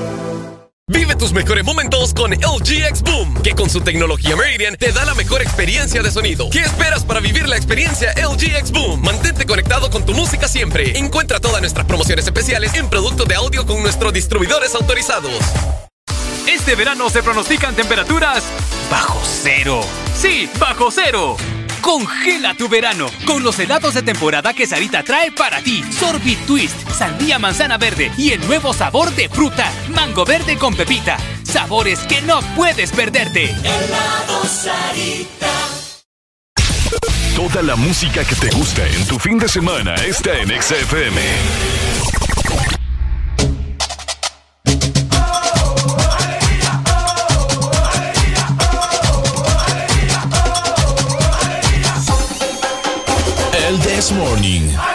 Speaker 67: Vive tus mejores momentos con LG X Boom, que con su tecnología Meridian te da la mejor experiencia de sonido. ¿Qué esperas para vivir la experiencia LG X Boom? Mantente conectado con tu música siempre. Encuentra todas nuestras promociones especiales en productos de audio con nuestros distribuidores autorizados.
Speaker 68: Este verano se pronostican temperaturas bajo cero. Sí, bajo cero. Congela tu verano con los helados de temporada que Sarita trae para ti. Sorbit Twist, sandía manzana verde y el nuevo sabor de fruta, mango verde con pepita. Sabores que no puedes perderte.
Speaker 10: Helado Sarita. Toda la música que te gusta en tu fin de semana está en XFM.
Speaker 42: This Morning.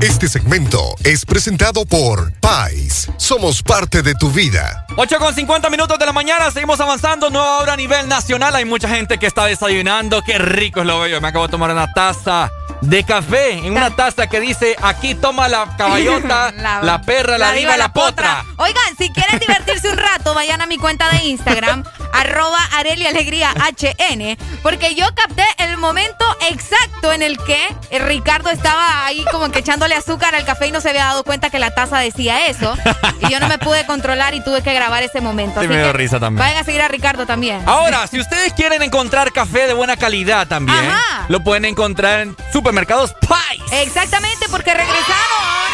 Speaker 42: Este segmento es presentado por Pais. Somos parte de tu vida.
Speaker 6: 8 con 50 minutos de la mañana, seguimos avanzando, nueva hora a nivel nacional. Hay mucha gente que está desayunando, qué rico es lo bello. Me acabo de tomar una taza de café en una taza que dice aquí toma la caballota, [LAUGHS] la, perra, la, diva, la potra.
Speaker 7: Oigan, si quieren divertirse un rato, vayan a mi cuenta de Instagram, [LAUGHS] arroba Areli Alegría HN, porque yo capté el momento exacto en el que Ricardo estaba ahí como que echándole azúcar al café y no se había dado cuenta que la taza decía eso. Y yo no me pude controlar y tuve que grabar ese momento.
Speaker 6: Sí,
Speaker 7: Así
Speaker 6: me dio
Speaker 7: que
Speaker 6: risa también.
Speaker 7: Vayan a seguir a Ricardo también.
Speaker 6: Ahora, si ustedes quieren encontrar café de buena calidad también,
Speaker 7: Ajá.
Speaker 6: lo pueden encontrar en supermercados Pais.
Speaker 7: Exactamente, porque regresaron a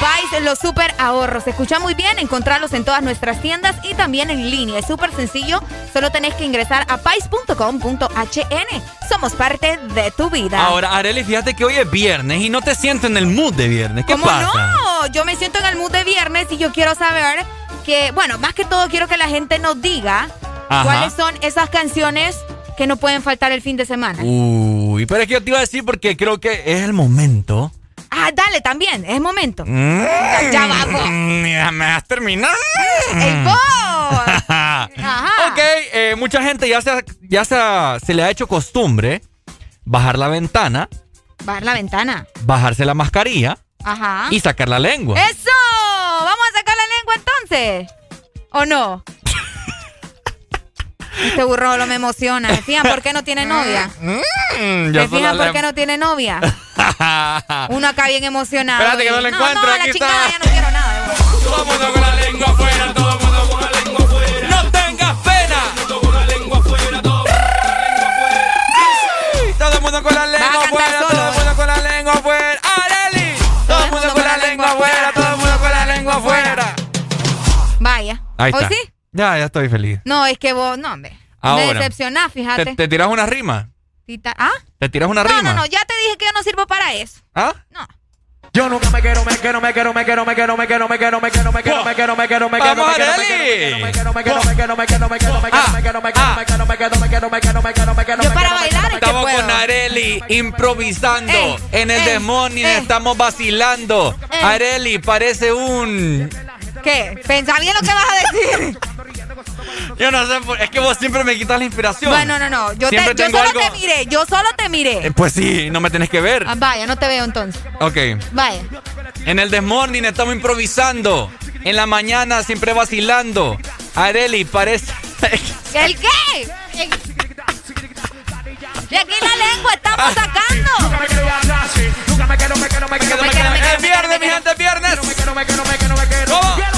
Speaker 7: Pais los super ahorros. Se escucha muy bien, encontrarlos en todas nuestras tiendas y también en línea. Es súper sencillo, solo tenés que ingresar a pais.com.hn. Somos parte de tu vida.
Speaker 6: Ahora, Areli, fíjate que hoy es viernes y no te siento en el mood de viernes. ¿Qué
Speaker 7: ¿Cómo
Speaker 6: pasa?
Speaker 7: no? Yo me siento en el mood de viernes y yo quiero saber que, bueno, más que todo quiero que la gente nos diga
Speaker 6: Ajá.
Speaker 7: cuáles son esas canciones que no pueden faltar el fin de semana.
Speaker 6: Uy, pero es que yo te iba a decir porque creo que es el momento.
Speaker 7: Ah, dale, también, es momento.
Speaker 6: Mm,
Speaker 7: Ya vamos.
Speaker 6: Me has terminado.
Speaker 7: ¡El vos! [LAUGHS] Ajá.
Speaker 6: Ok, eh, mucha gente ya, se, ya se, se le ha hecho costumbre bajar la ventana,
Speaker 7: Bajar la ventana.
Speaker 6: bajarse la mascarilla
Speaker 7: Ajá.
Speaker 6: y sacar la lengua.
Speaker 7: ¡Eso! ¿Vamos a sacar la lengua entonces? ¿O no? Este burro lo me emociona. ¿Se fijan por qué no tiene novia?
Speaker 6: Mm,
Speaker 7: ¿Se fijan por qué no tiene novia? [LAUGHS] Uno acá bien emocionado.
Speaker 6: Espérate que no lo encuentro,
Speaker 7: No, no,
Speaker 6: aquí
Speaker 7: la chingada,
Speaker 6: está.
Speaker 7: ya no quiero nada.
Speaker 6: Todo el mundo con la lengua afuera, todo el mundo con la lengua afuera. ¡No tengas pena! Todo el mundo con la lengua afuera, todo Todo el mundo con la lengua afuera, todo el mundo con la lengua afuera. ¡Areli! Todo el mundo con la lengua afuera, todo el mundo con la lengua afuera.
Speaker 7: Vaya.
Speaker 6: Ahí
Speaker 7: ¿Hoy
Speaker 6: está.
Speaker 7: sí?
Speaker 6: Ya, ya estoy feliz.
Speaker 7: No, es que vos, no, hombre. Me
Speaker 6: Ahora.
Speaker 7: decepcionás, fíjate.
Speaker 6: ¿Te, te tiras una rima?
Speaker 7: Tita- ¿Ah?
Speaker 6: ¿Te tiras una
Speaker 7: No,
Speaker 6: rima?
Speaker 7: no, no, ya te dije que yo no sirvo para eso.
Speaker 6: ¿Ah?
Speaker 69: Yo nunca me quiero, me quiero, me quiero, me quiero, me quiero, me quiero, me quiero, me quiero, me quiero, me quiero, me quiero, me quiero,
Speaker 6: ¡Vamos,
Speaker 69: me quiero,
Speaker 6: Areli!
Speaker 69: me quiero, me quiero, me quiero, me quiero, me quiero, me quiero, me quiero, me quiero, me quiero, me quiero, me quiero, me quiero, me quiero, me quiero,
Speaker 7: Yo para bailar es que
Speaker 6: Estamos
Speaker 7: puedo.
Speaker 6: con Areli improvisando
Speaker 7: Ey,
Speaker 6: en el
Speaker 7: ey,
Speaker 6: Demonic,
Speaker 7: ey.
Speaker 6: estamos vacilando.
Speaker 7: Ey.
Speaker 6: Areli parece un
Speaker 7: ¿Qué? Pensá bien lo que vas a decir.
Speaker 6: Yo no sé, es que vos siempre me quitas la inspiración.
Speaker 7: Bueno, no, no. Yo, te, yo solo
Speaker 6: algo-
Speaker 7: te miré. Yo solo te miré.
Speaker 6: Eh, Pues sí, no me tenés que ver.
Speaker 7: Ah, vaya, no te veo entonces.
Speaker 6: Ok.
Speaker 7: Vaya.
Speaker 6: En el Desmorning estamos improvisando. En la mañana siempre vacilando. Areli parece.
Speaker 7: ¿El qué? De aquí la lengua estamos sacando.
Speaker 6: Es viernes, mi gente, es viernes. ¿Cómo?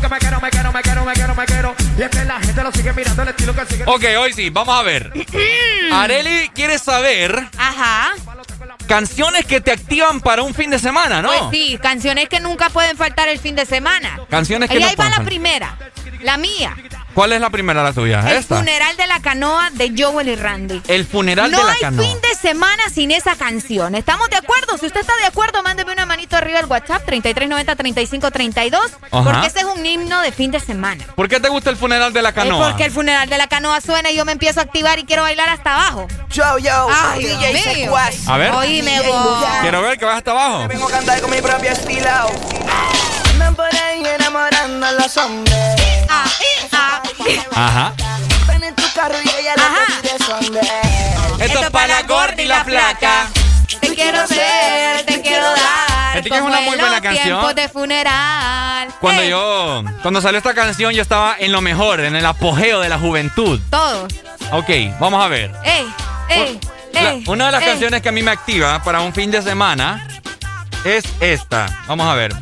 Speaker 69: nunca me quiero, me quiero, me quiero, me quiero, me quiero. Y es que la gente lo sigue mirando el estilo que sigue.
Speaker 6: Ok, hoy sí, vamos a ver. [CLEARS THROAT] Areli quiere saber.
Speaker 7: Ajá.
Speaker 6: Canciones que te activan para un fin de semana, ¿no?
Speaker 7: Pues sí, canciones que nunca pueden faltar el fin de semana.
Speaker 6: Canciones que
Speaker 7: y
Speaker 6: no
Speaker 7: ahí va la primera, la mía.
Speaker 6: ¿Cuál es la primera, la tuya?
Speaker 7: El
Speaker 6: Esta.
Speaker 7: funeral de la canoa de Joel y Randy.
Speaker 6: El funeral
Speaker 7: no
Speaker 6: de la
Speaker 7: hay
Speaker 6: canoa.
Speaker 7: fin de semana sin esa canción. ¿Estamos de acuerdo? Si usted está de acuerdo, mándeme una manito arriba al WhatsApp 3390-3532.
Speaker 6: Ajá.
Speaker 7: Porque ese es un himno de fin de semana.
Speaker 6: ¿Por qué te gusta el funeral de la
Speaker 7: Es
Speaker 6: canoa?
Speaker 7: porque el funeral de la canoa suena y yo me empiezo a activar y quiero bailar hasta abajo.
Speaker 48: Yo, yo,
Speaker 7: Ay,
Speaker 48: DJ.
Speaker 6: A ver.
Speaker 7: Oíme.
Speaker 6: Quiero ver que vas hasta abajo.
Speaker 48: Vengo a cantar con mi propio estilo. Andan por ahí enamorando a los hombres.
Speaker 6: Ajá.
Speaker 48: Ven en tu carro y ella
Speaker 7: Ajá.
Speaker 48: lo que pide son de.
Speaker 6: Esto es para la gorda y la flaca.
Speaker 7: Te quiero ser, te quiero dar.
Speaker 6: Que es una muy buena canción.
Speaker 7: tiempos de funeral.
Speaker 6: Cuando
Speaker 7: Eh,
Speaker 6: yo, cuando salió esta canción, yo estaba en lo mejor, en el apogeo de la juventud.
Speaker 7: Todos.
Speaker 6: Ok, vamos a ver.
Speaker 7: Ey, ey,
Speaker 6: La-
Speaker 7: ey.
Speaker 6: una de las
Speaker 7: ey.
Speaker 6: canciones que a mí me activa para un fin de semana es esta. Vamos a ver.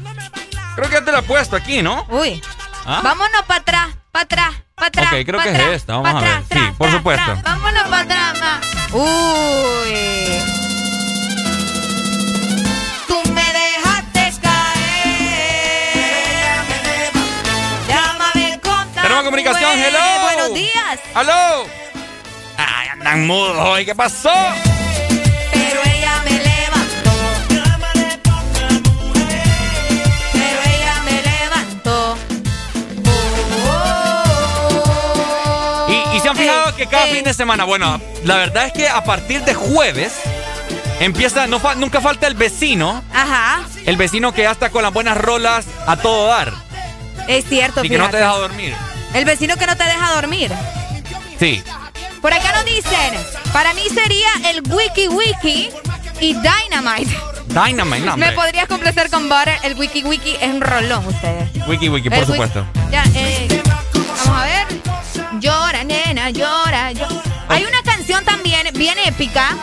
Speaker 6: Creo que ya te la he puesto aquí, ¿no?
Speaker 7: Uy.
Speaker 6: ¿Ah?
Speaker 7: Vámonos para atrás, para atrás, para atrás.
Speaker 6: Ok, creo que es esta, vamos a ver.
Speaker 7: atrás,
Speaker 6: Sí,
Speaker 7: atrás,
Speaker 6: por supuesto.
Speaker 7: Vámonos para atrás. ma. Uy. Tú me dejaste caer. Llámame con
Speaker 6: Tenemos comunicación, hello.
Speaker 7: Buenos días.
Speaker 6: ¡Aló! Ay, andan mudos hoy, ¿qué pasó? Que cada fin de semana, bueno, la verdad es que a partir de jueves empieza, no fa- nunca falta el vecino,
Speaker 7: Ajá.
Speaker 6: el vecino que ya está con las buenas rolas a todo dar
Speaker 7: Es cierto,
Speaker 6: y que no te deja dormir.
Speaker 7: El vecino que no te deja dormir.
Speaker 6: Sí.
Speaker 7: Por acá nos dicen, para mí sería el Wiki Wiki y Dynamite.
Speaker 6: Dynamite, no,
Speaker 7: Me podrías complacer con Butter. El Wiki Wiki es un rolón, ustedes.
Speaker 6: Wiki Wiki,
Speaker 7: El
Speaker 6: por
Speaker 7: wiki-
Speaker 6: supuesto.
Speaker 7: Ya, eh, vamos a ver. Llora, nena, llora. yo- Hay una canción también bien épica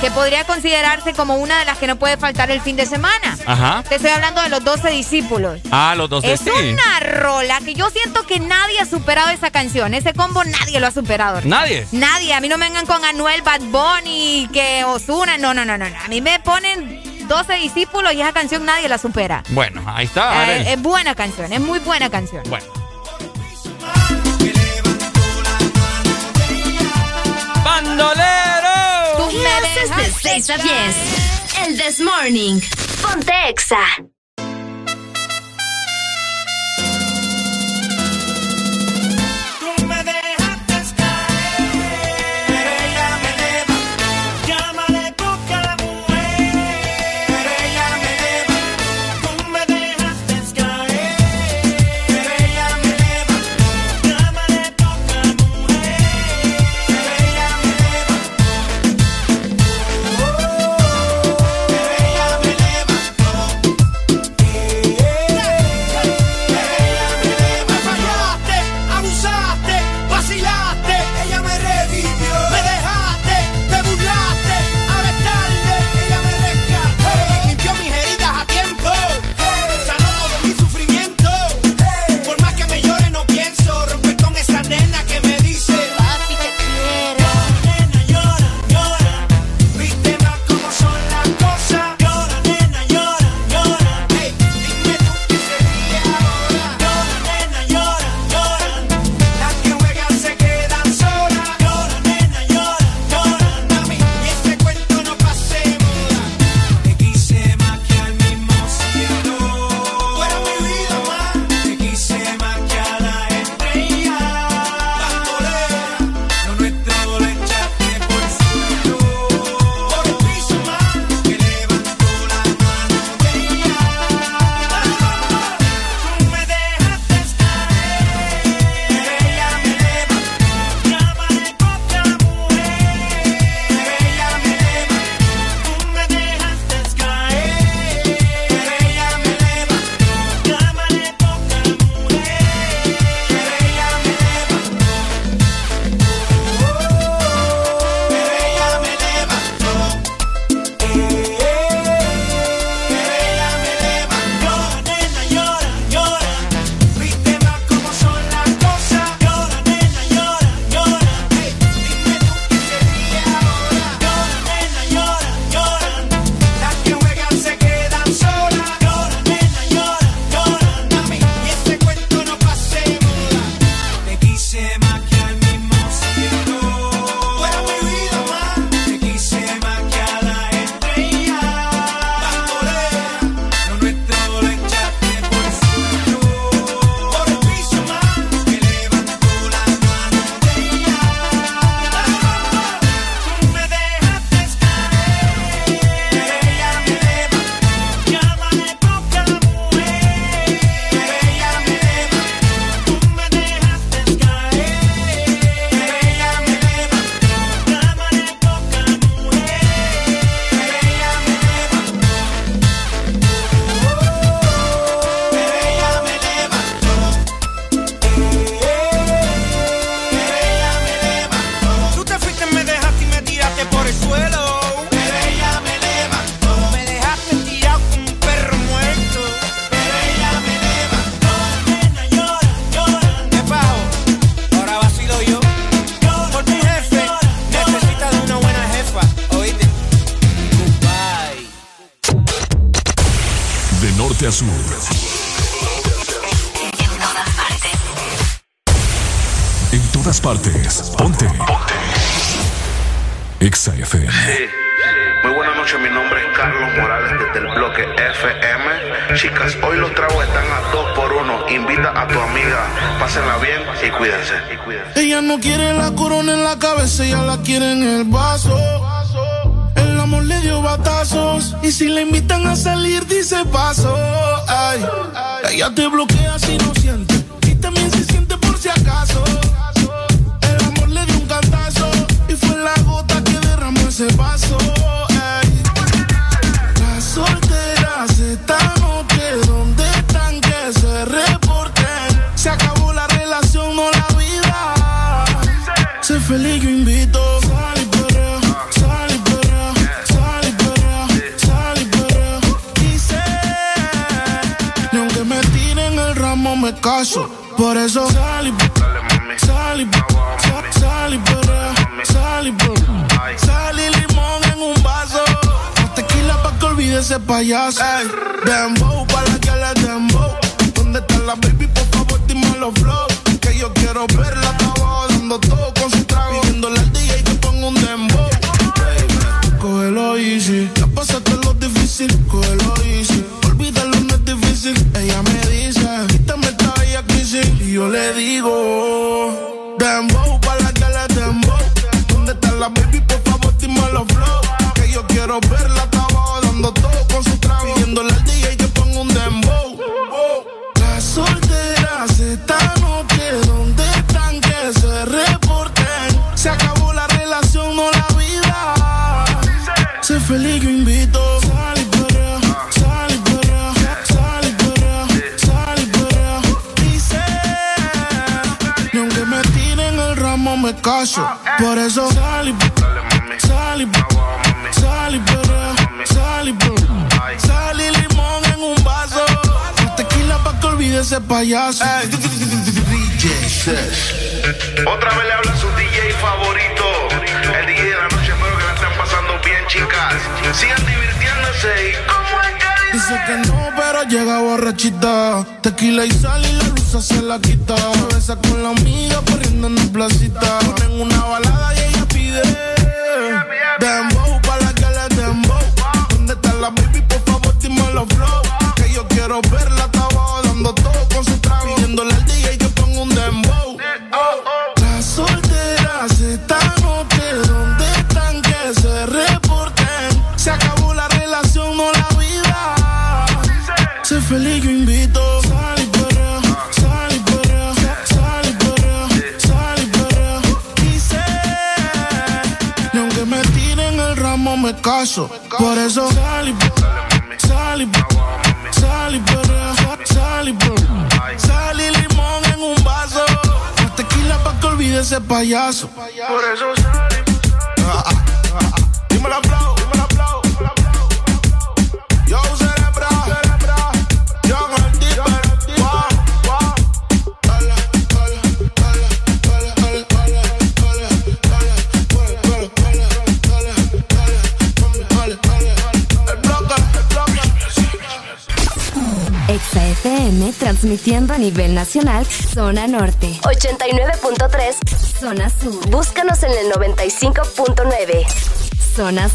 Speaker 7: que podría considerarse como una de las que no puede faltar el fin de semana.
Speaker 6: Ajá.
Speaker 7: Te estoy hablando de los 12 discípulos.
Speaker 6: Ah, los dos
Speaker 7: Es
Speaker 6: sí.
Speaker 7: una rola que yo siento que nadie ha superado esa canción. Ese combo nadie lo ha superado.
Speaker 6: Nadie.
Speaker 7: Nadie. A mí no me vengan con Anuel, Bad Bunny, que Osuna. No, no, no, no. A mí me ponen 12 discípulos y esa canción nadie la supera.
Speaker 6: Bueno, ahí está.
Speaker 7: Eh, es buena canción, es muy buena canción.
Speaker 6: Bueno. ¡Bandolero!
Speaker 7: Tú me
Speaker 15: Clases de
Speaker 7: dejaste
Speaker 15: 6 a 10. El This Morning. Ponte Exa.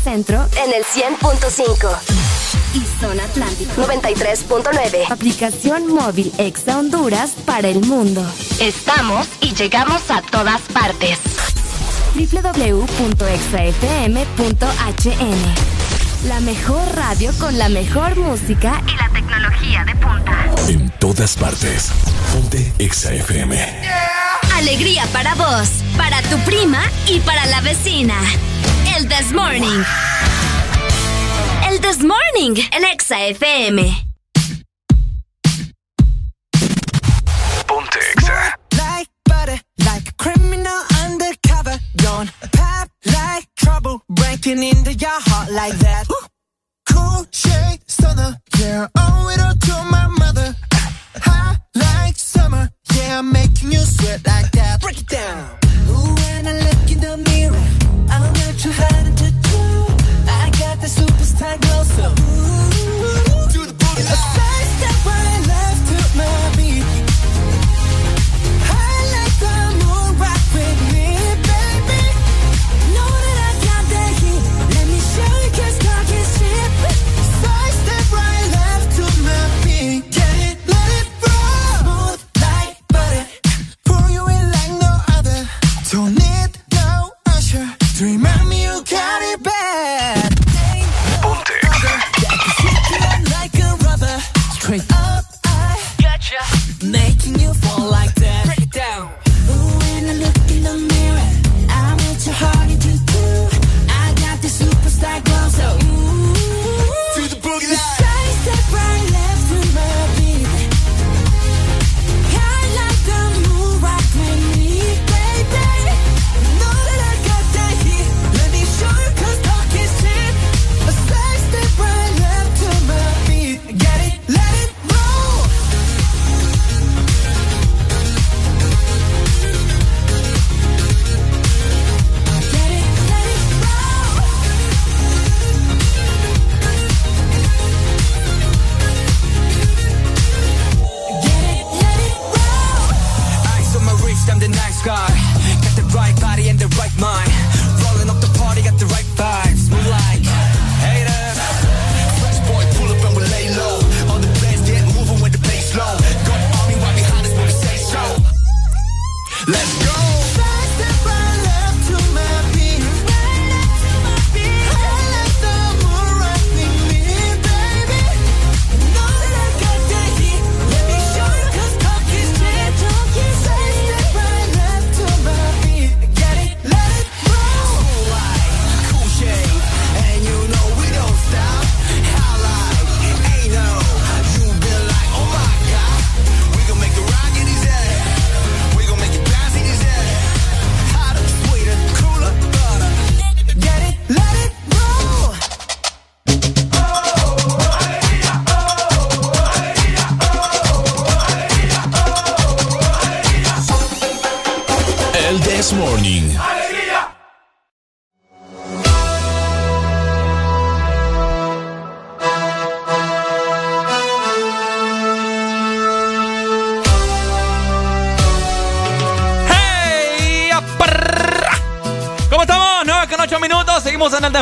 Speaker 15: Centro
Speaker 9: en el 100.5
Speaker 15: y Zona Atlántico
Speaker 9: 93.9.
Speaker 15: Aplicación móvil Exa Honduras para el mundo.
Speaker 9: Estamos y llegamos a todas partes.
Speaker 15: www.exafm.hn La mejor radio con la mejor música y la tecnología de punta.
Speaker 10: En todas partes. Ponte Exa FM.
Speaker 15: Alegría para vos, para tu prima y para la vecina. El This Morning. El This Morning, el Exa FM.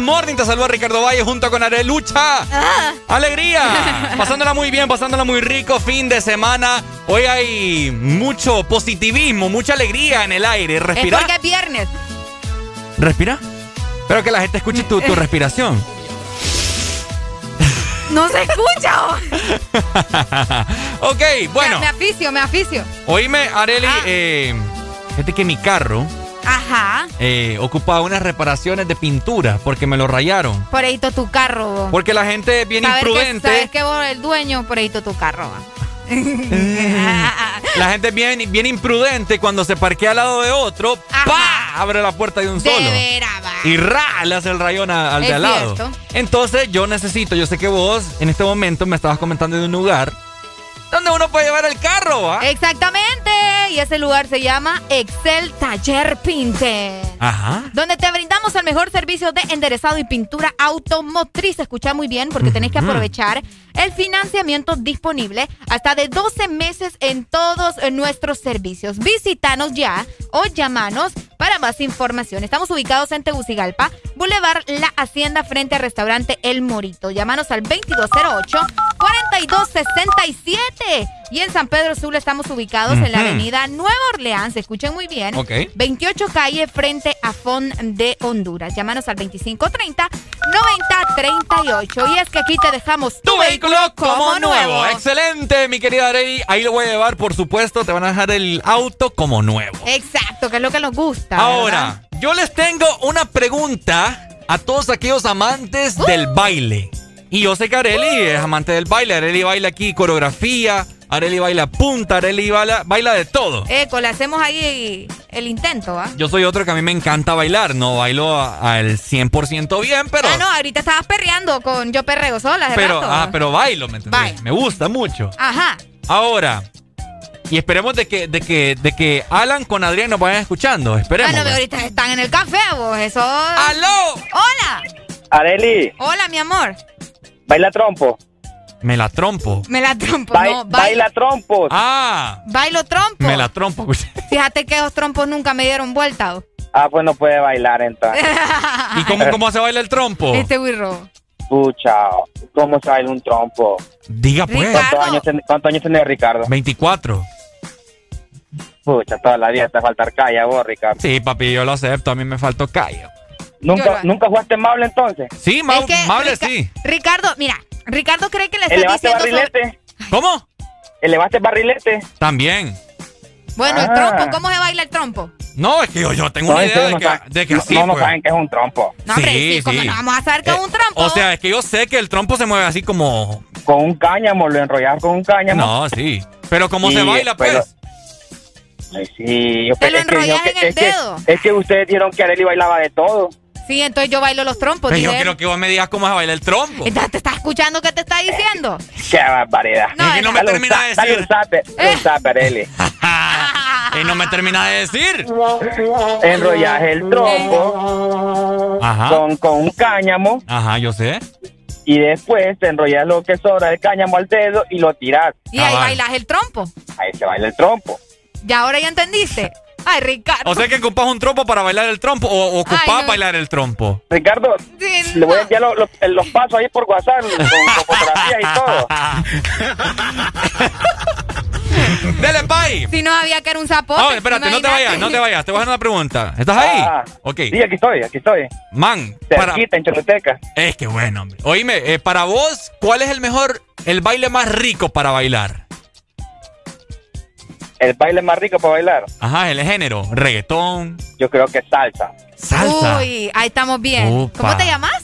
Speaker 6: Desmorning. Te saluda Ricardo Valle junto con Arelucha.
Speaker 7: Ah.
Speaker 6: ¡Alegría! [LAUGHS] Pasándola muy bien, pasándola muy rico. Fin de semana. Hoy hay mucho positivismo, mucha alegría en el aire. Respira.
Speaker 7: Es porque es viernes.
Speaker 6: Respira. Espero que la gente escuche tu, tu [LAUGHS] respiración.
Speaker 7: No se escucha. [LAUGHS]
Speaker 6: ok, bueno.
Speaker 7: Me, me aficio, me aficio.
Speaker 6: Oíme, Areli,
Speaker 7: Ah.
Speaker 6: eh, fíjate que mi carro
Speaker 7: Ajá.
Speaker 6: eh, ocupa unas reparaciones de pintura porque me lo rayaron.
Speaker 7: Por ahí tu carro. vos.
Speaker 6: Porque la gente es bien
Speaker 7: que-
Speaker 6: imprudente.
Speaker 7: sabes que vos, el dueño, por ahí tu carro. [LAUGHS]
Speaker 6: La gente es bien, bien imprudente cuando se parquea al lado de otro. ¡pa! Abre la puerta de un
Speaker 7: De
Speaker 6: solo.
Speaker 7: veras, va.
Speaker 6: Y ra, le hace el rayón a- al de
Speaker 7: Es
Speaker 6: al lado.
Speaker 7: cierto.
Speaker 6: Entonces yo necesito, yo sé que vos en este momento me estabas comentando de un lugar donde uno puede llevar el carro, ¿va?
Speaker 7: Exactamente. Y ese lugar se llama Excel Taller Pinter.
Speaker 6: Ajá.
Speaker 7: Donde te brindamos el mejor servicio de enderezado y pintura automotriz. Escucha muy bien porque tenés que aprovechar el financiamiento disponible hasta de 12 meses en todos nuestros servicios. Visítanos ya o llámanos para más información. Estamos ubicados en Tegucigalpa, Boulevard La Hacienda frente al restaurante El Morito. Llámanos al 2208-4267. Y en San Pedro Sula estamos ubicados en la avenida Nueva Orleans. Escuchen muy bien.
Speaker 6: Ok.
Speaker 7: 28 calle frente a Fon de Honduras. Llámanos al 2530-9038. Y es que aquí te dejamos tu,
Speaker 6: Tu vehículo como nuevo. Excelente, mi querida Arey. Ahí lo voy a llevar, por supuesto. Te van a dejar el auto como nuevo.
Speaker 7: Exacto, que es lo que nos gusta.
Speaker 6: Ahora, yo les tengo una pregunta a todos aquellos amantes
Speaker 7: Uh.
Speaker 6: del baile. Y yo sé que Areli es amante del baile. Areli baila aquí coreografía, Areli baila punta, Areli baila, baila de todo.
Speaker 7: Eco, le hacemos ahí el intento, ¿va?
Speaker 6: Yo soy otro que a mí me encanta bailar. No bailo al 100% bien, pero...
Speaker 7: Ah, no, ahorita estabas perreando con Yo Perreo sola, hace
Speaker 6: pero,
Speaker 7: rato.
Speaker 6: ah, pero bailo, ¿me entendés?
Speaker 7: Baila.
Speaker 6: Me gusta mucho.
Speaker 7: Ajá.
Speaker 6: Ahora, y esperemos de que, de que, de que Alan con Adrián nos vayan escuchando. Esperemos.
Speaker 7: Bueno,
Speaker 6: ¿verdad?
Speaker 7: ahorita están en el café, vos. Eso.
Speaker 6: ¡Aló!
Speaker 7: ¡Hola!
Speaker 70: Areli,
Speaker 7: Hola, mi amor.
Speaker 70: baila trompo.
Speaker 6: Me la trompo.
Speaker 7: Me la trompo. No, bailo,
Speaker 70: baila trompos.
Speaker 6: Ah,
Speaker 7: bailo trompo.
Speaker 6: me la trompo. [LAUGHS]
Speaker 7: Fíjate que esos trompos nunca me dieron vuelta.
Speaker 70: Ah, pues no puede bailar entonces. [LAUGHS]
Speaker 6: ¿Y cómo, cómo se baila el trompo?
Speaker 7: Este wirro.
Speaker 70: Pucha, ¿cómo se baila un trompo?
Speaker 6: Diga pues.
Speaker 70: ¿Cuántos años, tiene- cuántos años tiene Ricardo?
Speaker 6: 24.
Speaker 70: Pucha, toda la vida te faltar calla vos, Ricardo.
Speaker 6: Sí, papi, yo lo acepto. A mí me faltó callo.
Speaker 70: ¿Nunca, ¿Nunca jugaste Mable entonces?
Speaker 6: Sí, ma
Speaker 7: Es que
Speaker 6: Mable
Speaker 7: Rica-
Speaker 6: sí.
Speaker 7: Ricardo, mira, Ricardo cree que le estás
Speaker 70: ¿Elevaste
Speaker 7: diciendo sobre-
Speaker 70: barrilete?
Speaker 6: ¿Cómo?
Speaker 70: ¿Elevaste barrilete?
Speaker 6: También.
Speaker 7: Bueno, el
Speaker 70: Ah.
Speaker 7: trompo, ¿cómo se baila el trompo?
Speaker 6: No, es que yo, yo tengo
Speaker 70: No,
Speaker 6: una idea de
Speaker 70: no
Speaker 6: que,
Speaker 70: saben-
Speaker 6: de que
Speaker 70: no-
Speaker 6: sí,
Speaker 70: no, no
Speaker 6: pues.
Speaker 70: saben que es un trompo.
Speaker 7: No, hombre,
Speaker 6: Sí,
Speaker 7: sí, ¿cómo
Speaker 6: sí.
Speaker 7: no vamos a saber que es
Speaker 6: Eh,
Speaker 7: un trompo?
Speaker 6: O sea, es que yo sé que el trompo se mueve así como...
Speaker 70: Con un cáñamo, lo enrollas con un cáñamo.
Speaker 6: No, sí. Pero ¿cómo
Speaker 70: Sí,
Speaker 6: se baila, pues?
Speaker 70: pero- Ay, sí, yo
Speaker 7: Te lo
Speaker 70: es que,
Speaker 7: enrollas en el
Speaker 70: es que-
Speaker 7: dedo.
Speaker 70: es que ustedes dijeron que Areli bailaba de todo.
Speaker 7: Sí, entonces yo bailo los trompos.
Speaker 6: Pero yo quiero que vos me digas cómo se baila el trompo.
Speaker 7: Entonces, ¿te estás escuchando qué te está diciendo?
Speaker 70: Qué barbaridad.
Speaker 7: No,
Speaker 6: es que no me
Speaker 70: un
Speaker 6: termina de decir.
Speaker 70: un zape, un zape, Areli. [LAUGHS]
Speaker 6: y no me termina de decir.
Speaker 70: Enrollas el trompo
Speaker 6: Ajá.
Speaker 70: con, con un cáñamo
Speaker 6: Ajá, yo sé.
Speaker 70: y después te enrollas lo que sobra del cáñamo al dedo y lo tiras.
Speaker 7: Y ahí bailas el trompo.
Speaker 70: Ahí se baila el trompo.
Speaker 7: ¿Y ahora ya entendiste? Ay, Ricardo.
Speaker 6: O sea que ocupas un trompo para bailar el trompo o ocupás
Speaker 7: Ay, no.
Speaker 6: bailar el trompo.
Speaker 70: Ricardo,
Speaker 7: Sí,
Speaker 70: le voy a
Speaker 7: no.
Speaker 70: enviar los, los- los pasos ahí por WhatsApp con, con fotografías y todo. [LAUGHS]
Speaker 6: Dele, pay.
Speaker 7: Si no había que era un zapote.
Speaker 6: Ah, espérate, no te vayas, no te vayas. Te voy a hacer una pregunta. ¿Estás ahí?
Speaker 70: Ah,
Speaker 6: ok.
Speaker 70: Sí, aquí estoy, aquí estoy.
Speaker 6: Man, para...
Speaker 70: Cerquita, en Choluteca.
Speaker 6: Es que bueno, hombre. Oíme, eh, para vos, ¿cuál es el mejor, el baile más rico para bailar?
Speaker 70: El baile más rico para bailar,
Speaker 6: Ajá, el género. Reggaetón,
Speaker 70: yo creo que es salsa.
Speaker 6: salsa.
Speaker 7: Uy, ahí estamos bien. ¿Cómo te llamas?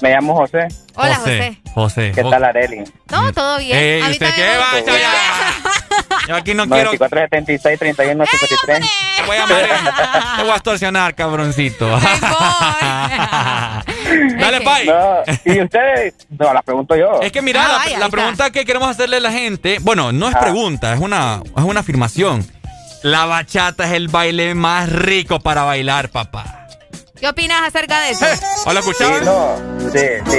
Speaker 70: Me llamo José.
Speaker 7: Hola, José.
Speaker 6: José.
Speaker 70: ¿Qué tal, Areli?
Speaker 7: No, todo bien.
Speaker 6: Ey,
Speaker 7: A mí
Speaker 6: ¿usted
Speaker 7: también
Speaker 6: qué va? [LAUGHS] Yo aquí no quiero...
Speaker 70: 94, 76, 31, 53.
Speaker 7: Eh,
Speaker 6: Te voy a marear. Te voy a extorsionar, cabroncito. [LAUGHS] [LAUGHS] Dale, pay.
Speaker 70: No, y ustedes, no, la pregunto yo.
Speaker 6: Es que mira,
Speaker 7: Ah,
Speaker 6: la,
Speaker 7: vaya,
Speaker 6: la
Speaker 7: ahí
Speaker 6: pregunta que queremos hacerle a la gente, bueno, no es
Speaker 70: Ah.
Speaker 6: pregunta, es una, es una afirmación. La bachata es el baile más rico para bailar, papá.
Speaker 7: ¿Qué opinas acerca de eso? [LAUGHS]
Speaker 6: ¿O lo
Speaker 70: Sí, no, sí, sí.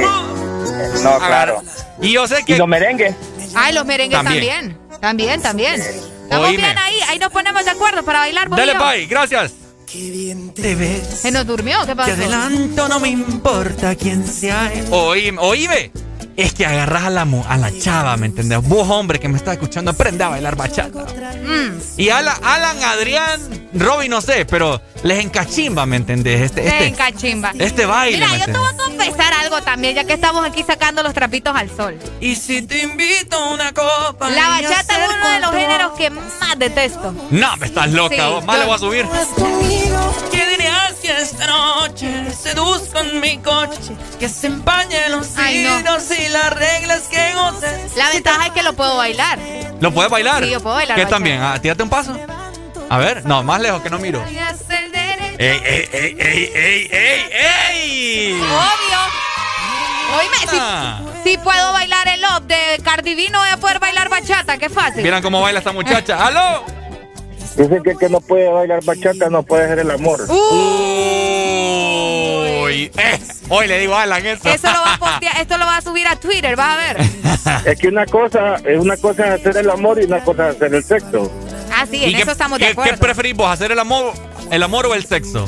Speaker 70: No, claro.
Speaker 6: Y yo sé
Speaker 70: ¿Y
Speaker 6: que...
Speaker 70: los merengues?
Speaker 7: Ay, los merengues
Speaker 6: También.
Speaker 7: también. También, también. Estamos
Speaker 6: Oíme.
Speaker 7: bien ahí. Ahí nos ponemos de acuerdo para bailar.
Speaker 6: Dale, pay, gracias. Qué bien te ves.
Speaker 7: ¿Se nos durmió? ¿Qué pasó?
Speaker 6: Te adelanto, no me importa quién sea. Oíme, oíme. Es que agarras a la, a la chava, ¿me entendés? Vos, hombre, que me estás escuchando, aprende a bailar bachata.
Speaker 7: Mm.
Speaker 6: Y Alan, Alan, Adrián, Robin, no sé, pero les encachimba, ¿me entendés? Este,
Speaker 7: Les
Speaker 6: este,
Speaker 7: encachimba.
Speaker 6: este baile,
Speaker 7: Mira,
Speaker 6: ¿me
Speaker 7: yo te voy a confesar algo también, ya que estamos aquí sacando los trapitos al sol.
Speaker 6: Y si te invito a una copa.
Speaker 7: La bachata es uno de los géneros que más detesto.
Speaker 6: No, me estás loca,
Speaker 7: Sí,
Speaker 6: vos. Más
Speaker 7: yo-
Speaker 6: le voy a subir.
Speaker 71: ¿Qué dirías si esta noche seduzco en mi coche? Que se empañen los
Speaker 7: no.
Speaker 71: hilos y las reglas que goces.
Speaker 7: La ventaja es que lo puedo bailar.
Speaker 6: ¿Lo puedes bailar?
Speaker 7: Sí, yo puedo bailar
Speaker 6: ¿Qué
Speaker 7: bachata.
Speaker 6: también? Ah, tírate un paso. A ver, no, más lejos que no miro. ¡Ey, ey, ey, ey, ey, ey, ey!
Speaker 7: Obvio. Oíme,
Speaker 6: Ah.
Speaker 7: si, si puedo bailar el up de Cardi B, no voy a poder bailar bachata. Qué fácil.
Speaker 6: Miran cómo baila esta muchacha. ¡Aló!
Speaker 70: Dicen que el que no puede bailar bachata no puede hacer el amor.
Speaker 6: Uy, eh, hoy le digo a Alan eso.
Speaker 7: Eso lo va a postear, esto lo va a subir a Twitter, vas a ver.
Speaker 70: Es que una cosa es una cosa es hacer el amor y una cosa es hacer el sexo.
Speaker 7: Ah, sí, en
Speaker 6: ¿Y qué-
Speaker 7: eso estamos de acuerdo.
Speaker 6: ¿Qué preferís vos, hacer el amor, el amor o el sexo?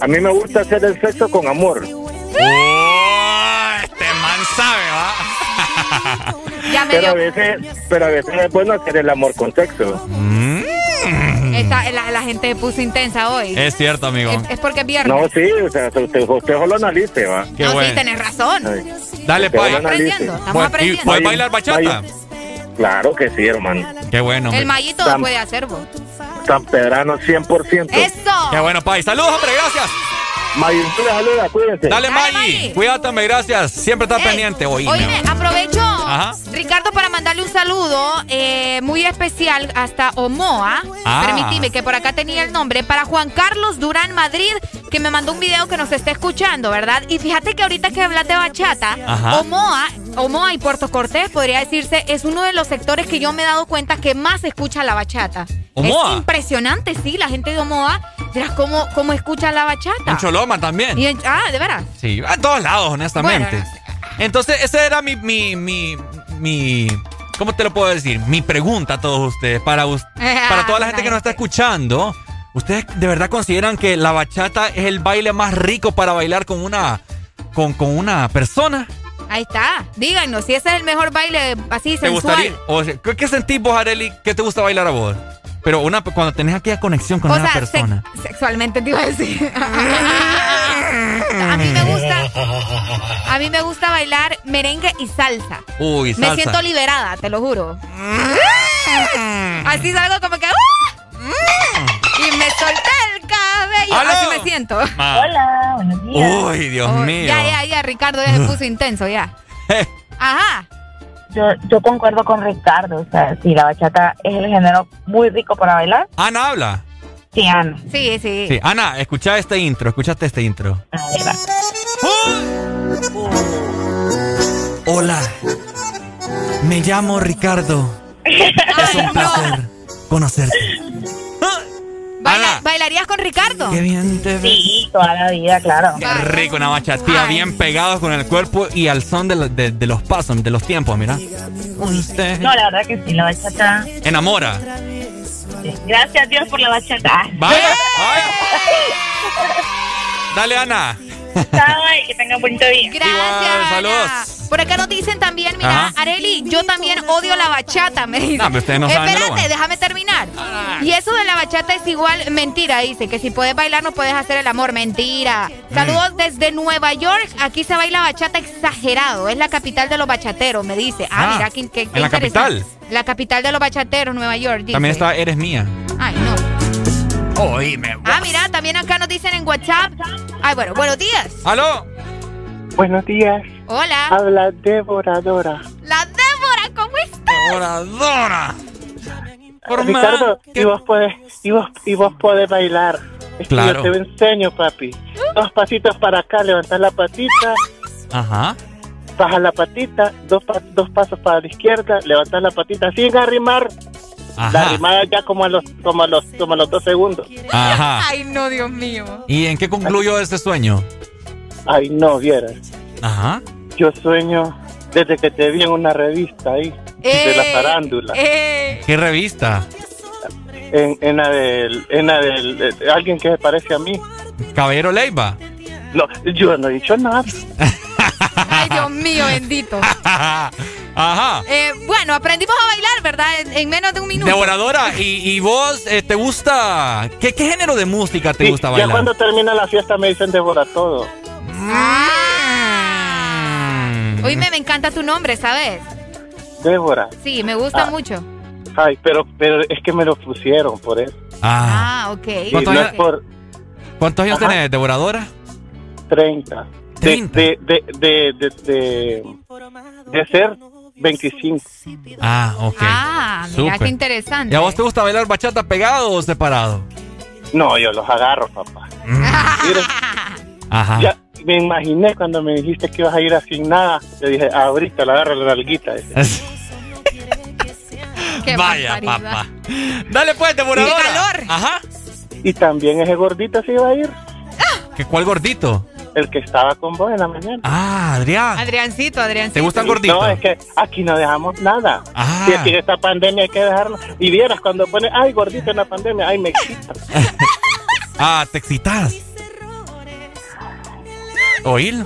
Speaker 70: A mí me gusta hacer el sexo con amor.
Speaker 6: Oh, este man sabe, ¿va?
Speaker 7: Ya me
Speaker 70: Pero a
Speaker 7: dio.
Speaker 70: veces, pero a veces es bueno hacer el amor con sexo.
Speaker 7: Esta- la, la gente puso intensa hoy.
Speaker 6: Es cierto, amigo.
Speaker 7: Es, es porque es viernes.
Speaker 70: No, sí, o sea, usted, usted solo analice, va.
Speaker 6: Qué
Speaker 7: no,
Speaker 6: bueno.
Speaker 7: sí, tenés razón.
Speaker 6: Dale,
Speaker 70: Usted
Speaker 6: Pai.
Speaker 70: solo analice.
Speaker 7: aprendiendo, estamos
Speaker 6: Bueno, ¿Y
Speaker 7: aprendiendo.
Speaker 6: puedes bailar bachata?
Speaker 70: Claro que sí, hermano.
Speaker 6: Qué bueno.
Speaker 7: El mallito lo puede hacer vos.
Speaker 70: San Pedrano 100%.
Speaker 7: ¡Eso!
Speaker 6: Qué bueno, Pai. Saludos, hombre, gracias.
Speaker 70: Maggie, tú le saluda, cuídense.
Speaker 6: Dale,
Speaker 7: Dale,
Speaker 6: Maggie.
Speaker 7: Maggie.
Speaker 6: Gracias. Siempre estás
Speaker 7: Ey,
Speaker 6: pendiente. Oíme.
Speaker 7: Oíme, aprovecho,
Speaker 6: Ajá.
Speaker 7: Ricardo, para mandarle un saludo eh, muy especial hasta Omoa.
Speaker 6: Ah.
Speaker 7: Permitime que por acá tenía el nombre. Para Juan Carlos Durán Madrid, que me mandó un video que nos está escuchando, ¿verdad? Y fíjate que ahorita que hablas de bachata,
Speaker 6: Ajá.
Speaker 7: Omoa, Omoa y Puerto Cortés, podría decirse, es uno de los sectores que yo me he dado cuenta que más escucha la bachata.
Speaker 6: Omoa.
Speaker 7: Es impresionante, sí, la gente de Omoa, verás cómo, cómo escucha la bachata.
Speaker 6: En Choloma también.
Speaker 7: Y en- ah, de veras.
Speaker 6: Sí, a todos lados, honestamente.
Speaker 7: Bueno,
Speaker 6: Entonces, esa era mi, mi, mi, mi, ¿cómo te lo puedo decir? Mi pregunta a todos ustedes, para, us- [LAUGHS] para toda la gente que nos está escuchando. ¿Ustedes de verdad consideran que la bachata es el baile más rico para bailar con una, con, con una persona?
Speaker 7: Ahí está. Díganos si ese es el mejor baile así
Speaker 6: ¿Te
Speaker 7: sensual.
Speaker 6: gustaría? O sea, ¿qué, qué sentís vos, Areli? ¿Qué te gusta bailar a vos? Pero una, cuando tenés aquella conexión con
Speaker 7: O
Speaker 6: una
Speaker 7: sea,
Speaker 6: persona.
Speaker 7: sex- sexualmente te iba a decir. [LAUGHS] a mí me gusta, a mí me gusta bailar merengue y salsa.
Speaker 6: Uy, salsa.
Speaker 7: Me siento liberada, te lo juro. Así salgo como que ¡uh! y me solté el cabello.
Speaker 6: ¡Aló!
Speaker 7: Así me siento.
Speaker 6: Ma.
Speaker 72: Hola, buenos días.
Speaker 6: Uy, Dios
Speaker 7: Oh,
Speaker 6: mío.
Speaker 7: Ya, ya, ya, Ricardo ya se puso intenso ya. [LAUGHS] Ajá.
Speaker 72: Yo, yo concuerdo con Ricardo, o sea, sí, la bachata es el género muy rico para bailar.
Speaker 6: Ana habla.
Speaker 72: Sí, Ana.
Speaker 7: Sí, sí.
Speaker 6: Sí, Ana, escucha este intro, escuchaste este intro. Hola, me llamo Ricardo. [LAUGHS] Es un placer conocerte.
Speaker 7: Baila- ¿Bailarías con Ricardo?
Speaker 6: Qué bien te ves.
Speaker 72: Sí, toda la vida, claro.
Speaker 6: Qué rico, una bachatía bien pegados con el cuerpo y al son de, lo- de- de los pasos, de los tiempos, mira. Usted
Speaker 72: No, la verdad que sí, la bachata.
Speaker 6: enamora.
Speaker 72: Gracias a Dios por la bachata.
Speaker 6: Vaya, [LAUGHS] vaya. Dale, Ana.
Speaker 72: Ay, que tengan bonito día.
Speaker 7: Gracias.
Speaker 6: Igual, saludos.
Speaker 7: Por acá nos dicen también, mira,
Speaker 6: Ajá.
Speaker 7: Areli, yo también odio la bachata, me dicen.
Speaker 6: No, pero ustedes no saben de lo
Speaker 7: Espérate,
Speaker 6: bueno.
Speaker 7: déjame terminar. Y eso de la bachata es igual mentira, dice, que si puedes bailar no puedes hacer el amor, mentira.
Speaker 6: Mm.
Speaker 7: Saludos desde Nueva York, aquí se baila bachata exagerado, es la capital de los bachateros, me dice. Ah,
Speaker 6: Ah,
Speaker 7: mira, qué, qué-
Speaker 6: ¿en la
Speaker 7: interesante.
Speaker 6: capital?
Speaker 7: La capital de los bachateros, Nueva York, dice.
Speaker 6: También está Eres Mía. Oíme.
Speaker 7: Ah, mira, también acá nos dicen en WhatsApp. Ay, bueno, buenos días.
Speaker 6: ¿Aló?
Speaker 73: Buenos días.
Speaker 7: Hola.
Speaker 73: Habla Devoradora.
Speaker 7: La Débora, ¿cómo estás?
Speaker 6: Devoradora. Por
Speaker 73: Ricardo, y vos podés, y vos, y vos podés bailar. Es que
Speaker 6: Claro.
Speaker 73: Yo te enseño, papi. Dos pasitos para acá, levantar la patita,
Speaker 6: Ajá.
Speaker 73: baja la patita, dos, pa- dos pasos para la izquierda, levantar la patita sin arrimar. La arrimada ya como a los, como a los, como a los dos segundos.
Speaker 6: Ajá. [LAUGHS]
Speaker 7: Ay, no, Dios mío.
Speaker 6: ¿Y en qué concluyó este sueño?
Speaker 73: Ay, no, vieras.
Speaker 6: Ajá.
Speaker 73: Yo sueño desde que te vi en una revista ahí, de la farándula.
Speaker 7: Eh.
Speaker 6: ¿Qué revista?
Speaker 73: En, en la del, en la del, eh, alguien que se parece a mí.
Speaker 6: Caballero Leiva.
Speaker 73: No, yo no he dicho nada.
Speaker 7: Ay, Dios mío, bendito. [LAUGHS]
Speaker 6: Ajá.
Speaker 7: Eh, bueno, aprendimos a bailar, ¿verdad? En, en menos de un minuto.
Speaker 6: Devoradora, ¿y, y vos eh, te gusta? ¿qué, ¿Qué género de música te
Speaker 73: Sí,
Speaker 6: gusta
Speaker 73: ya
Speaker 6: bailar?
Speaker 73: cuando termina la fiesta me dicen devora todo.
Speaker 7: Ah. Oíme, me encanta tu nombre, ¿sabes?
Speaker 73: Débora.
Speaker 7: Sí, me gusta
Speaker 73: Ah.
Speaker 7: mucho.
Speaker 73: Ay, pero, pero es que me lo pusieron por eso.
Speaker 6: Ah.
Speaker 7: Ah, ok.
Speaker 73: Y
Speaker 6: ¿Cuántos
Speaker 73: no
Speaker 6: años-
Speaker 73: por
Speaker 6: ¿Cuántos años
Speaker 73: Ajá.
Speaker 6: tenés, Devoradora?
Speaker 73: 30. De,
Speaker 6: 30.
Speaker 73: de, de, de, de, de, de ser 25.
Speaker 6: Ah, ok.
Speaker 7: Ah, mira
Speaker 6: Súper.
Speaker 7: qué interesante.
Speaker 6: ¿Y a vos te gusta bailar bachata pegado o separado?
Speaker 73: No, yo los agarro, papá. Mira, [LAUGHS]
Speaker 6: Ajá.
Speaker 73: ya me imaginé cuando me dijiste que ibas a ir así sin nada. Yo dije, ahorita le agarro la nalguita. [LAUGHS]
Speaker 6: Vaya, papá. Dale pues, Devoradora.
Speaker 7: ¡Qué calor!
Speaker 6: Ajá.
Speaker 73: Y también ese gordito se iba a ir.
Speaker 6: ¿Qué, ¿Cuál gordito?
Speaker 73: El que estaba con vos en la mañana.
Speaker 6: Ah, Adrián.
Speaker 7: Adriancito, Adriancito.
Speaker 6: ¿Te gustan gorditos?
Speaker 73: No, es que aquí no dejamos nada.
Speaker 6: Ah.
Speaker 73: Si aquí en esta pandemia hay que dejarlo. Y vieras cuando pone, ay, gordito en la pandemia, ay, me excita. [LAUGHS]
Speaker 6: Ah, te excitas. ¿Oír?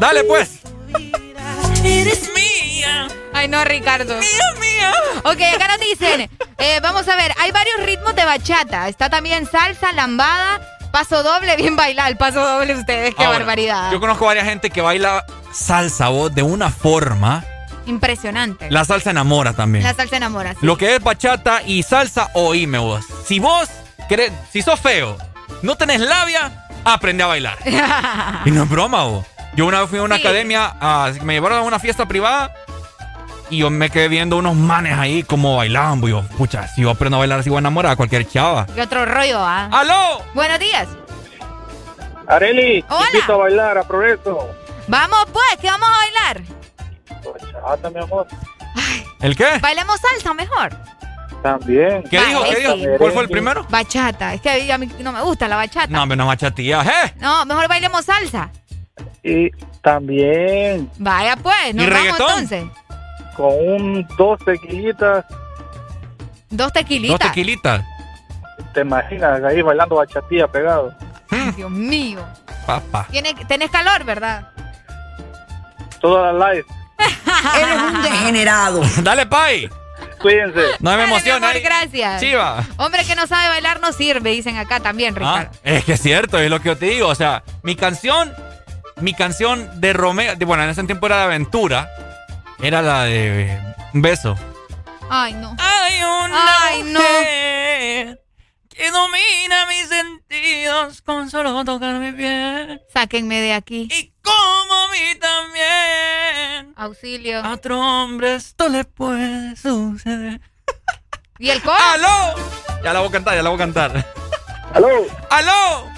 Speaker 6: Dale pues.
Speaker 71: Eres mía.
Speaker 7: Ay, no, Ricardo. Mía,
Speaker 71: mía.
Speaker 7: Ok, acá nos dicen, eh, vamos a ver, hay varios ritmos de bachata. Está también salsa, lambada, paso doble, bien bailar, paso doble ustedes, qué
Speaker 6: Ahora,
Speaker 7: barbaridad.
Speaker 6: Yo conozco varias gente que baila salsa vos de una forma.
Speaker 7: Impresionante.
Speaker 6: La salsa enamora también.
Speaker 7: La salsa enamora. sí.
Speaker 6: Lo que es bachata y salsa, oíme vos. Si vos querés, si sos feo, no tenés labia, aprende a bailar. [LAUGHS] y no es broma, vos. Yo una vez fui a una
Speaker 7: Sí.
Speaker 6: academia, a- me llevaron a una fiesta privada y yo me quedé viendo unos manes ahí como bailaban. pues Yo, pucha, si yo aprendo a bailar así voy a enamorar a cualquier chava.
Speaker 7: Y otro rollo, ¿ah?
Speaker 6: ¡Aló!
Speaker 7: Buenos días.
Speaker 73: Areli,
Speaker 7: Hola.
Speaker 73: invito a bailar, aprovecho.
Speaker 7: Vamos pues, ¿qué vamos a bailar?
Speaker 73: Bachata, mi amor.
Speaker 6: ¿El qué?
Speaker 7: Bailemos salsa mejor.
Speaker 73: También.
Speaker 6: ¿Qué dijo? ¿Qué dijo? ¿Cuál fue el primero?
Speaker 7: Bachata. Es que a mí no me gusta la bachata.
Speaker 6: No, hombre, no machatía. ¿eh?
Speaker 7: No, mejor bailemos salsa.
Speaker 73: Y también
Speaker 7: Vaya pues, nos
Speaker 6: ¿Y
Speaker 7: vamos
Speaker 6: reggaetón?
Speaker 7: entonces.
Speaker 73: Con un dos tequilitas,
Speaker 7: Dos tequilitas.
Speaker 6: Dos tequilitas.
Speaker 73: te imaginas ahí bailando bachatilla pegado.
Speaker 7: Ay, Dios mío.
Speaker 6: Papá.
Speaker 7: Tenés calor, ¿verdad?
Speaker 73: Toda la live. [LAUGHS]
Speaker 7: Eres un degenerado. [LAUGHS]
Speaker 6: Dale, Pai.
Speaker 73: Cuídense.
Speaker 6: No me
Speaker 7: Dale,
Speaker 6: emociona.
Speaker 7: amor,
Speaker 6: eh.
Speaker 7: gracias.
Speaker 6: Chiva.
Speaker 7: Hombre que no sabe bailar no sirve, dicen acá también,
Speaker 6: Ah,
Speaker 7: Ricardo.
Speaker 6: es que es cierto, es lo que yo te digo. O sea, mi canción, mi canción de Romeo, de- bueno, en ese tiempo era de aventura, era la de Un beso.
Speaker 7: Ay, no.
Speaker 71: Hay una
Speaker 7: Ay, no.
Speaker 71: mujer que domina mis sentidos con solo tocar mi piel.
Speaker 7: Sáquenme de aquí.
Speaker 71: Y como a mí también.
Speaker 7: Auxilio.
Speaker 71: A otro hombre esto le puede suceder. [LAUGHS]
Speaker 7: ¿Y el coro?
Speaker 6: ¡Aló! Ya la voy a cantar, ya la voy a cantar.
Speaker 73: ¿Aló?
Speaker 6: ¡Aló!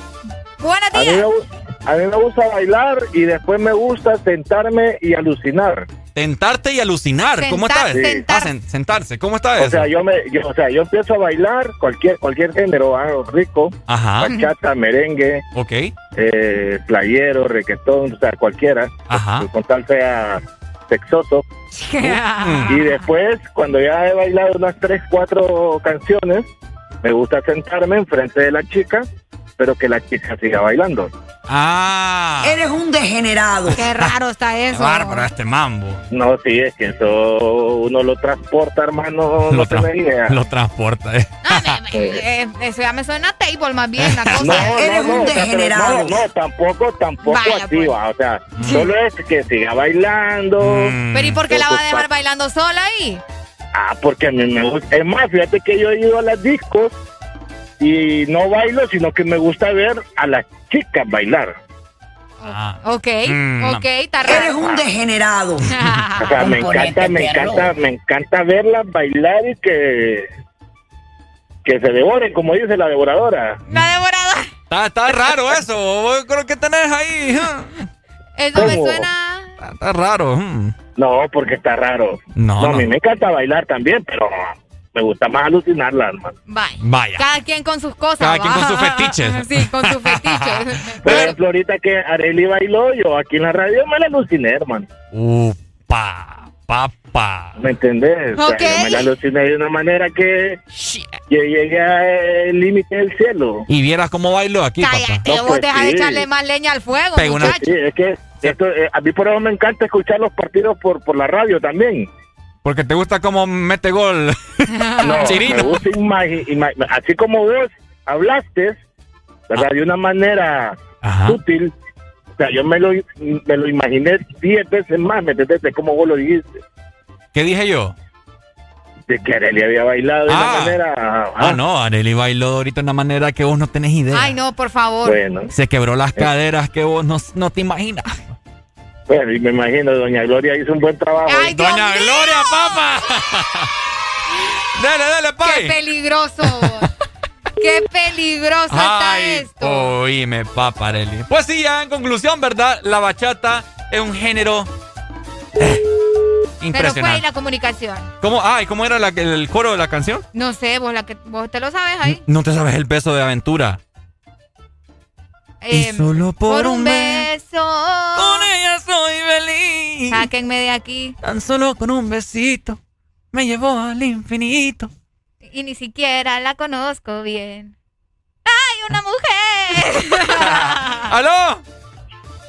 Speaker 7: Buenos
Speaker 73: A mí, me,
Speaker 7: días.
Speaker 73: a mí me gusta bailar y después me gusta sentarme y alucinar.
Speaker 6: Tentarte y alucinar. ¿Cómo
Speaker 7: Sentar-
Speaker 6: está?
Speaker 7: sentar.
Speaker 6: Ah, sen- sentarse. ¿Cómo está
Speaker 73: O
Speaker 6: eso?
Speaker 73: sea, yo me, yo, o sea, yo empiezo a bailar cualquier cualquier género, ah, rico,
Speaker 6: Ajá.
Speaker 73: bachata, merengue,
Speaker 6: Ok.
Speaker 73: eh, playero, reggaetón, o sea, cualquiera,
Speaker 6: Ajá.
Speaker 73: con tal sea sexoso.
Speaker 6: Mm. [LAUGHS]
Speaker 73: Y después, cuando ya he bailado unas tres, cuatro canciones, me gusta sentarme enfrente de la chica, pero que la chica siga bailando.
Speaker 6: Ah.
Speaker 7: Eres un degenerado. Qué raro está
Speaker 6: Qué
Speaker 7: eso.
Speaker 6: bárbaro este mambo.
Speaker 73: No, sí, es que eso uno lo transporta, hermano, no
Speaker 6: Lo,
Speaker 73: tenés
Speaker 6: tra-
Speaker 73: idea.
Speaker 6: lo transporta. eh.
Speaker 7: Eh, eso ya me suena a table más bien la [LAUGHS] cosa.
Speaker 73: No, no, no, o sea, pero no, no, tampoco, tampoco
Speaker 7: Vaya,
Speaker 73: así,
Speaker 7: pues.
Speaker 73: va, o sea, solo es que siga bailando.
Speaker 6: Mm.
Speaker 7: Pero ¿y por qué la va a dejar bailando sola ahí?
Speaker 73: Ah, porque a mí me gusta. Es más, fíjate que yo he ido a las discos y no bailo, sino que me gusta ver a las chicas bailar.
Speaker 6: Ah.
Speaker 7: Ok,
Speaker 6: Mm.
Speaker 7: ok, está raro. Eres un degenerado. [LAUGHS]
Speaker 73: O sea, me encanta, me encanta, me encanta verlas bailar y que que se devoren, como dice la devoradora.
Speaker 7: La devoradora.
Speaker 6: Está, está raro eso. Creo que tenés ahí. huh.
Speaker 7: Eso me
Speaker 73: ¿Cómo?
Speaker 7: suena.
Speaker 6: Está, está raro. hmm.
Speaker 73: No, porque está raro.
Speaker 6: No,
Speaker 73: a
Speaker 6: no.
Speaker 73: mí me encanta bailar también, pero me gusta más alucinarla, hermano.
Speaker 7: Vaya.
Speaker 6: Vaya.
Speaker 7: Cada quien con sus cosas.
Speaker 6: Cada quien con sus fetiches. [LAUGHS]
Speaker 7: Sí, con sus fetiches. [LAUGHS]
Speaker 73: Por ejemplo, ahorita que Areli bailó, yo aquí en la radio me la aluciné, hermano.
Speaker 6: Upa, papá.
Speaker 73: ¿Me entendés? O sea, yo me la aluciné de una manera que yo llegué al límite del cielo.
Speaker 6: Y vieras cómo bailó aquí,
Speaker 7: Cállate,
Speaker 6: papá.
Speaker 7: vos
Speaker 73: pues
Speaker 7: dejas de
Speaker 73: sí.
Speaker 7: echarle más leña al fuego,
Speaker 6: una-.
Speaker 73: Sí, es que esto, eh, a mí por eso me encanta escuchar los partidos por, por la radio también.
Speaker 6: Porque te gusta cómo mete gol [LAUGHS]
Speaker 73: No,
Speaker 6: Chirino.
Speaker 73: me gusta así como vos hablaste, ¿verdad? De una manera útil. O sea, yo me lo, me lo imaginé diez veces más, ¿me entendés? De cómo vos lo dijiste.
Speaker 6: ¿Qué dije yo?
Speaker 73: De que Arely había bailado de
Speaker 6: Ah.
Speaker 73: una manera...
Speaker 6: Ah, no, Arely bailó ahorita de una manera que vos no tenés idea.
Speaker 7: Ay, no, por favor.
Speaker 73: Bueno,
Speaker 6: Se quebró las caderas que vos no, no te imaginas.
Speaker 73: Bueno, y me imagino, doña Gloria hizo un buen trabajo.
Speaker 7: Ay, Dios
Speaker 6: Doña
Speaker 7: mío.
Speaker 6: Gloria, papá. [LAUGHS] dale, dale,
Speaker 7: Qué
Speaker 6: pay.
Speaker 7: peligroso. Qué peligroso está esto.
Speaker 6: oíme, papá, Arely. Pues sí, ya en conclusión, ¿verdad? La bachata es un género eh,
Speaker 7: Pero fue ahí
Speaker 6: impresionante.
Speaker 7: la comunicación.
Speaker 6: ¿Cómo, ay, ¿Cómo era la- el coro de la canción?
Speaker 7: No sé, vos, la que, vos te lo sabes ahí.
Speaker 6: No te sabes el beso de aventura.
Speaker 7: Em,
Speaker 6: solo por un
Speaker 7: beso. Con
Speaker 6: soy feliz.
Speaker 7: Sáquenme de aquí.
Speaker 6: Tan solo con un besito me llevó al infinito.
Speaker 7: Y ni siquiera la conozco bien. ¡Ay, una mujer! [LAUGHS]
Speaker 6: ¡Aló!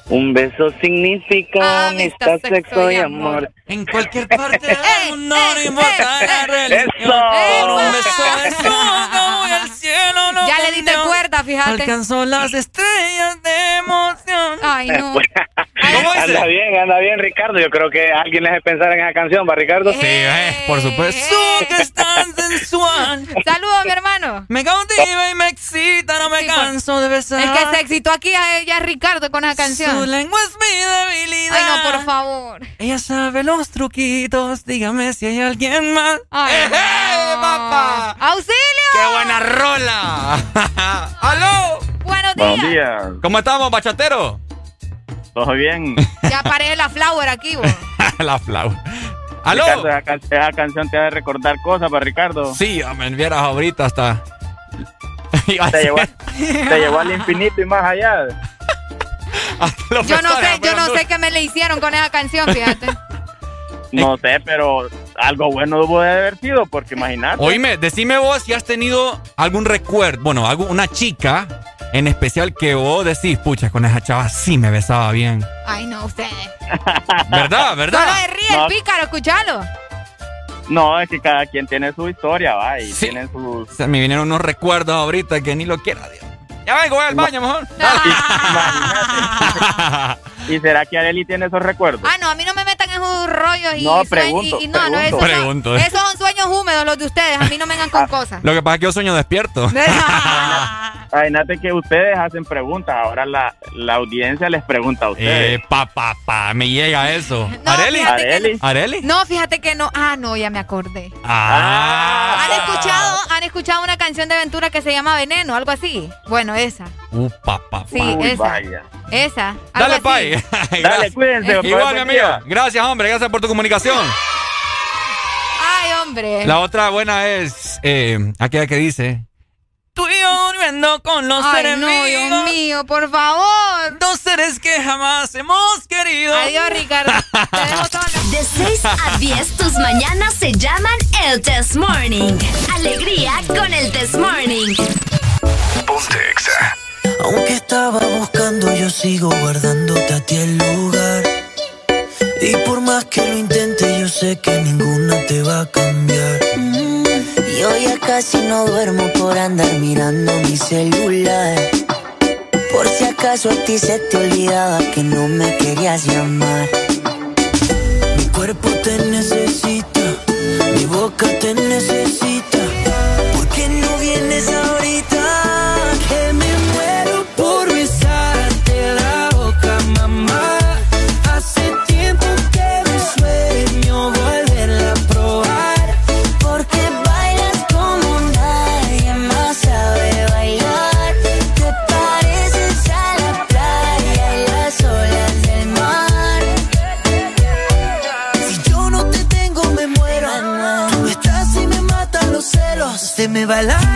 Speaker 35: Un beso significa amistad, sexo y amor.
Speaker 6: En cualquier parte del [LAUGHS] mundo, no importa la religión.
Speaker 35: Eso.
Speaker 6: Por un beso de voy al cielo. No
Speaker 7: Ya le diste
Speaker 6: conmigo.
Speaker 7: Fíjate.
Speaker 6: Alcanzó las estrellas de emoción.
Speaker 7: Ay, no. [LAUGHS]
Speaker 6: ¿Cómo dice?
Speaker 35: Anda bien, anda bien, Ricardo. Yo creo que alguien les pensar en esa canción, ¿va, Ricardo?
Speaker 6: Sí, eh, por supuesto. que es tan [LAUGHS] sensual.
Speaker 7: Saludos, mi hermano.
Speaker 6: Me cautiva y me excita, no me
Speaker 7: Sí, pues.
Speaker 6: canso de besar.
Speaker 7: Es que se excitó aquí a ella Ricardo con esa canción.
Speaker 6: Su lengua es mi debilidad.
Speaker 7: Ay, no, por favor.
Speaker 6: Ella sabe los truquitos, dígame si hay alguien más.
Speaker 7: Ay,
Speaker 6: ¡Eh, eh, papá!
Speaker 7: ¡Auxilio!
Speaker 6: ¡Qué buena rola! [LAUGHS] ¡Aló!
Speaker 7: Buenos días.
Speaker 73: Buenos días.
Speaker 6: ¿Cómo estamos, bachatero?
Speaker 73: ¿Todo bien?
Speaker 7: Ya paré la flower aquí, vos. [LAUGHS]
Speaker 6: La flauta. ¿Aló?
Speaker 73: Ricardo, esa, can- esa canción te ha de recordar cosas para Ricardo.
Speaker 6: Sí, me vieras ahorita hasta... [LAUGHS]
Speaker 73: Te llevó, te llevó al infinito y más allá. [LAUGHS]
Speaker 7: Yo no sé, yo no sé qué me le hicieron con esa canción, fíjate.
Speaker 73: No sé, pero algo bueno debo de haber sido, porque imagínate.
Speaker 6: Oíme, decime vos si has tenido algún recuerdo, bueno, algo, una chica en especial que vos decís, pucha, con esa chava sí me besaba bien.
Speaker 7: Ay, no, ustedes. [LAUGHS]
Speaker 6: ¿Verdad? ¿Verdad?
Speaker 7: Solo se ríe
Speaker 73: No.
Speaker 7: el pícaro, escúchalo.
Speaker 73: No, es que cada quien tiene su historia, va, y
Speaker 6: Sí.
Speaker 73: tienen sus...
Speaker 6: O sea, me vinieron unos recuerdos ahorita que ni lo quiera, Dios. Ya vengo, voy al baño mejor. [LAUGHS]
Speaker 73: ¿Y será que Areli tiene esos recuerdos?
Speaker 7: Ah, no, a mí no me metan en esos rollos y
Speaker 73: No, pregunto,
Speaker 7: y, y no, no,
Speaker 73: pregunto.
Speaker 7: esos, son- esos son sueños húmedos los de ustedes. A mí no me vengan con [LAUGHS] cosas.
Speaker 6: Lo que pasa es que yo sueño despierto. [LAUGHS]
Speaker 73: Imagínate que ustedes hacen preguntas, ahora la, la audiencia les pregunta a ustedes.
Speaker 6: Eh, pa, pa, pa, me llega eso.
Speaker 7: No,
Speaker 6: ¿Areli?
Speaker 73: Areli.
Speaker 6: ¿Areli?
Speaker 7: No, fíjate que no. Ah, no, ya me acordé.
Speaker 6: Ah.
Speaker 7: ¿Han escuchado, ¿Han escuchado una canción de aventura que se llama Veneno? Algo así. Bueno, esa.
Speaker 6: Uh, pa, pa.
Speaker 7: Sí, esa.
Speaker 73: vaya.
Speaker 7: Esa.
Speaker 6: Dale. Pai.
Speaker 73: Dale, [LAUGHS] cuídense.
Speaker 6: Igual, mi amigo. Gracias, hombre. Gracias por tu comunicación.
Speaker 7: Ay, hombre.
Speaker 6: La otra buena es eh, aquella que dice: Tú y yo durmiendo con los
Speaker 7: Ay, no,
Speaker 6: enemigos.
Speaker 7: Dios mío, por favor.
Speaker 6: Dos seres que jamás hemos querido.
Speaker 7: Adiós, Ricardo. Te dejo sola. [LAUGHS]
Speaker 15: De 6 a 10, tus mañanas se llaman el Test Morning. Alegría con el Test Morning.
Speaker 10: Ponte Exa.
Speaker 12: Aunque estaba buscando, yo sigo guardándote a ti el lugar. Y por más que lo intente, yo sé que ninguna te va a cambiar. Mm, Yo ya casi no duermo por andar mirando mi celular. Por si acaso a ti se te olvidaba que no me querías llamar. Mi cuerpo te necesita, mi boca te necesita. bailar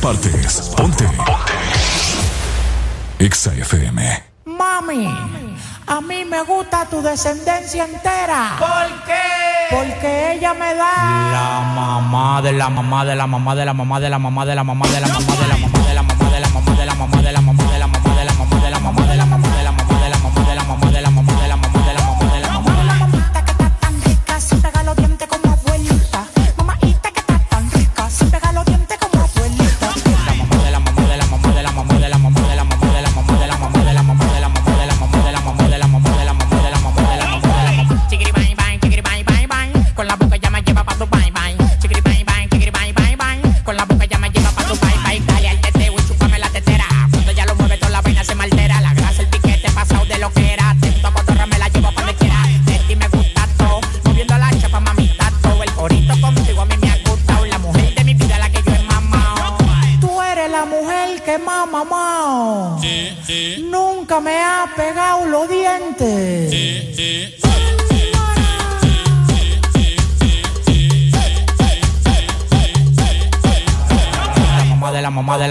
Speaker 12: partes. Ponte. Ponte. Exa FM. Mami, a mí me gusta tu descendencia entera. ¿Por qué? Porque ella me
Speaker 10: da. La
Speaker 74: mamá de la mamá de la mamá de la mamá de la mamá de la mamá de la mamá de la mamá. De la mamá.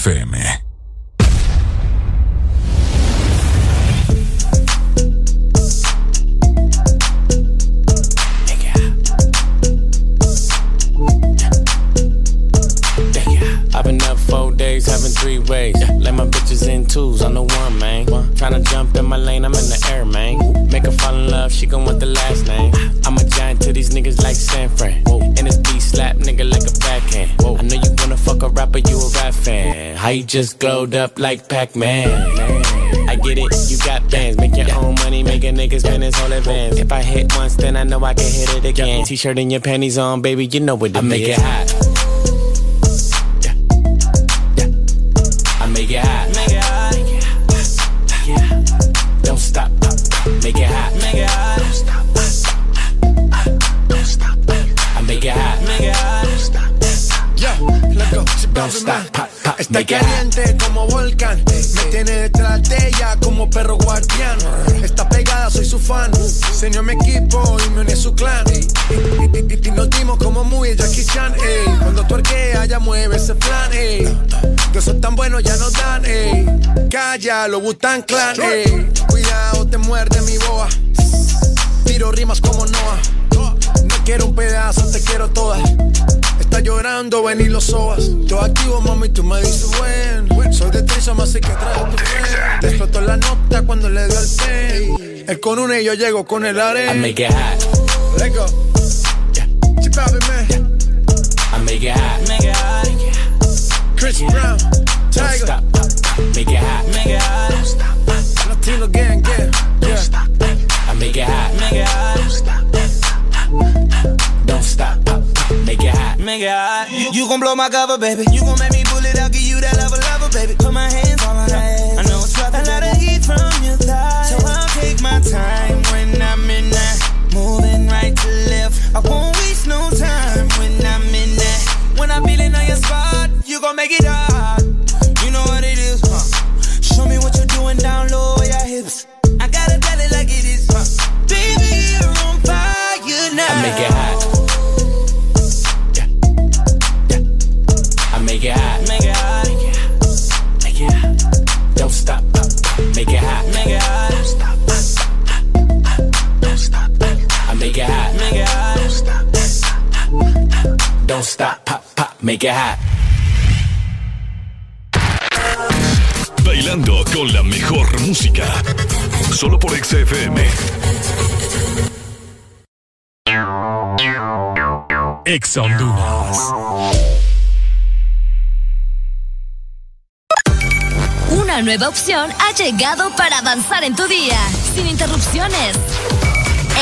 Speaker 74: FM. You just glowed up like Pac-Man? I get it, you got bands. Make your own money, make a nigga spend his whole advance. If I hit once, then I know I can hit it again. T-shirt and your panties on, baby, you know what it I make it hot.
Speaker 75: Calla, lo Butan Clan. ey. Cuidado, te muerde mi boa. Tiro rimas como Noah. No quiero un pedazo, te quiero toda. Está llorando, ven y lo sobas. Yo activo, mami, tú me dices buen. Soy de Trisoma, así que trae tu friend. Explotó la nota cuando le dio el pen. Él con una y yo llego con el
Speaker 74: I
Speaker 75: arena.
Speaker 74: make it hot.
Speaker 75: Let's go. Chip out, man.
Speaker 74: I make it hot. Make it hot.
Speaker 75: Chris Brown.
Speaker 2: Cover, baby. You gon' make me
Speaker 10: Con la mejor música. Solo por XFM. Ex Honduras.
Speaker 15: Una nueva opción ha llegado para avanzar en tu día, sin interrupciones.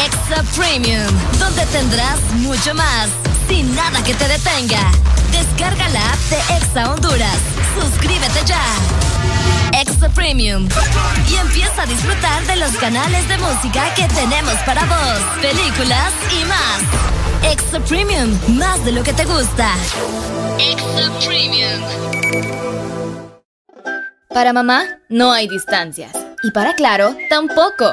Speaker 15: Extra Premium, donde tendrás mucho más, sin nada que te detenga. Descarga la app de Exa Honduras. Suscríbete ya. Extra Premium. Y empieza a disfrutar de los canales de música que tenemos para vos, películas y más. Extra Premium, más de lo que te gusta. Extra Premium.
Speaker 28: Para mamá, no hay distancias. Y para Claro, tampoco.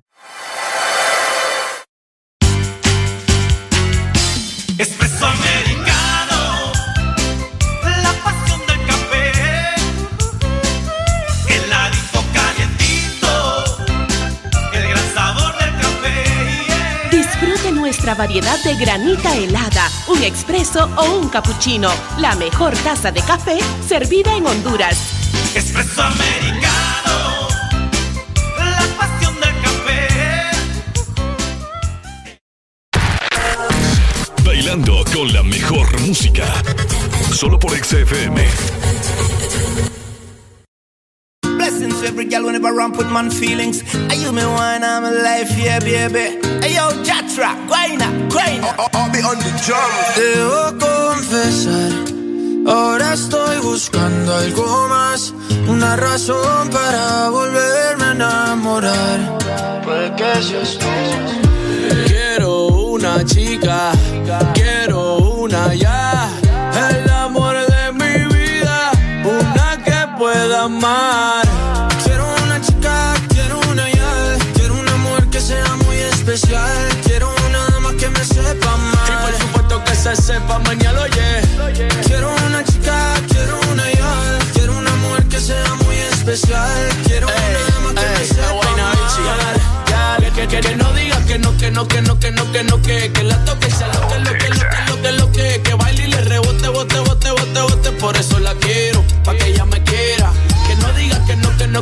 Speaker 76: Nuestra variedad de granita helada, un expreso o un cappuccino. La mejor taza de café servida en Honduras.
Speaker 2: Espresso americano, la pasión del café.
Speaker 10: Bailando con la mejor música. Solo por XFM.
Speaker 2: To every girl whenever ramp with man feelings. I use me wine, I'm alive, yeah, baby.
Speaker 76: Hey yo, Jatra, Guayna, Guayna.
Speaker 77: I'll, be on the drum. Debo confesar, ahora estoy buscando algo más. Una razón para volverme a enamorar. Puede que seas tú.
Speaker 76: Quiero una chica, quiero una ya. El amor de mi vida, una que pueda amar. Se sepa mañana, oye.
Speaker 77: Quiero una chica, quiero una ya. Quiero una mujer que sea muy especial. Quiero una dama que me sepa.
Speaker 76: Que, que, que, no digas que no, que no, que no, que no, que no, que, que la toque sea lo que, lo que, lo que, lo que, lo que, que baile y le rebote, bote, bote, bote, bote, por eso la quiero, pa' que ella me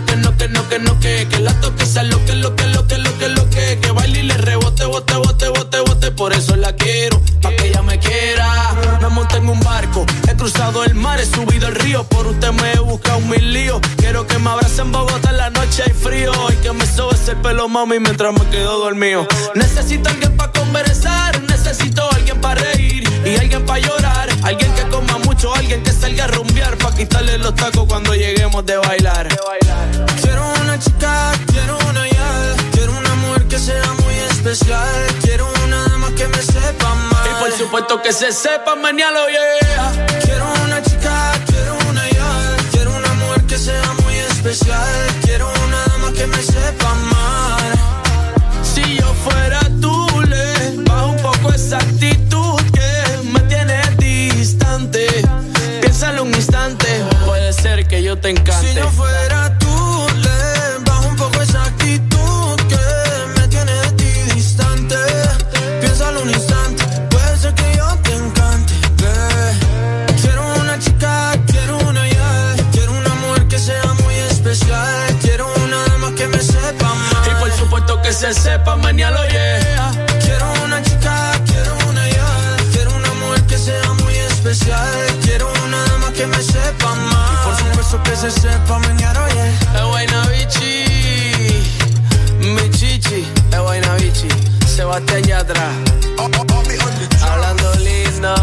Speaker 76: que no, que no, que no, que que, la toque sea lo que, lo que, lo que, lo que, lo que, baile y le rebote, bote, bote, bote, bote, por eso la quiero, pa' que ella me quiera. Me monté en un barco, he cruzado el mar, he subido el río, por usted me he buscado mil líos. Quiero que me abrace en Bogotá en la noche hay frío y que me sobes el pelo, mami, mientras me quedo dormido. Necesito alguien para conversar, necesito alguien para reír y alguien para llorar. Alguien que coma mucho, alguien que salga a rumbear para quitarle los tacos cuando lleguemos de bailar.
Speaker 77: Quiero una chica, quiero una ya. Quiero una mujer que sea muy especial. Quiero una dama que me sepa mal.
Speaker 76: Y por supuesto que se sepa mañana, yeah.
Speaker 77: Quiero una chica, quiero una ya. Quiero una mujer que sea muy especial. Quiero una dama que me sepa mal.
Speaker 76: Si yo fuera tú, le bajo un poco esa actitud que me tiene distante. Piénsalo un instante, puede ser que yo te encante.
Speaker 77: Si yo fuera
Speaker 76: se sepa mañana, yeah.
Speaker 77: Quiero una chica, quiero una ya. Quiero una mujer que sea muy especial. Quiero una dama que me sepa. Y por supuesto que se sepa mañana, oye.
Speaker 76: Es Guaynabichi, mi chichi, es Guaynabichi, Sebastián Yatra. Hablando lindo,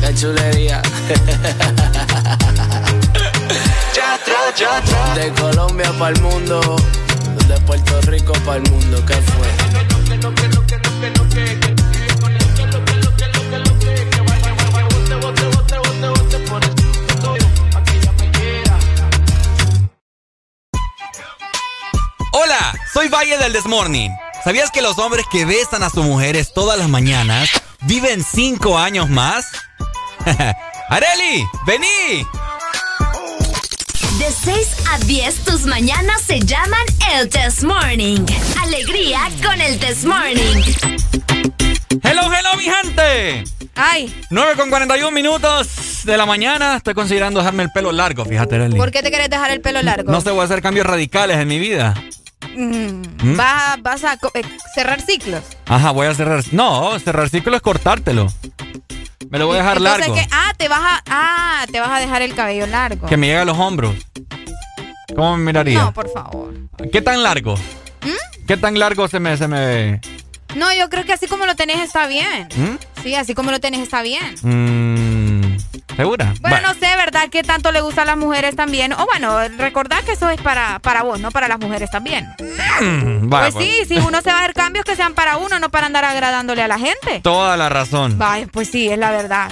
Speaker 76: qué chulería. [LAUGHS] Yatra, Yatra. De Colombia para el mundo, de Puerto Rico para el mundo, ¿qué fue?
Speaker 6: Hola, soy Valle del Desmorning. ¿Sabías que los hombres que besan a sus mujeres todas las mañanas viven cinco años más? [LAUGHS] ¡Areli! ¡Vení!
Speaker 15: De 6 a 10, tus mañanas se llaman el Test Morning. Alegría con el Test Morning.
Speaker 6: ¡Hello, hello, mi gente!
Speaker 7: ¡Ay!
Speaker 6: 9 con 41 minutos de la mañana. Estoy considerando dejarme el pelo largo, fíjate, Areli.
Speaker 7: ¿Por qué te querés dejar el pelo largo?
Speaker 6: No sé, voy a hacer cambios radicales en mi vida.
Speaker 7: Mm,
Speaker 6: ¿Mm?
Speaker 7: ¿Vas, vas a eh, cerrar ciclos?
Speaker 6: Ajá, voy a cerrar. No, cerrar ciclo es cortártelo. Me lo voy a dejar
Speaker 7: Entonces,
Speaker 6: largo.
Speaker 7: ¿qué? Ah, te vas a, ah, te vas a dejar el cabello largo.
Speaker 6: Que me llegue a los hombros. ¿Cómo me miraría?
Speaker 7: No, por favor.
Speaker 6: ¿Qué tan largo?
Speaker 7: ¿Mm?
Speaker 6: ¿Qué tan largo se me... Se me...
Speaker 7: No, yo creo que así como lo tenés está bien.
Speaker 6: ¿Mm?
Speaker 7: Sí, así como lo tenés está bien.
Speaker 6: Mm, ¿Segura?
Speaker 7: Bueno, no sé, ¿verdad? ¿Qué tanto le gusta a las mujeres también? O bueno, recordad que eso es para, para vos, no para las mujeres también.
Speaker 6: Mm, va,
Speaker 7: pues sí, si uno se va a hacer cambios que sean para uno, no para andar agradándole a la gente.
Speaker 6: Toda la razón.
Speaker 7: Vaya, pues sí, es la verdad.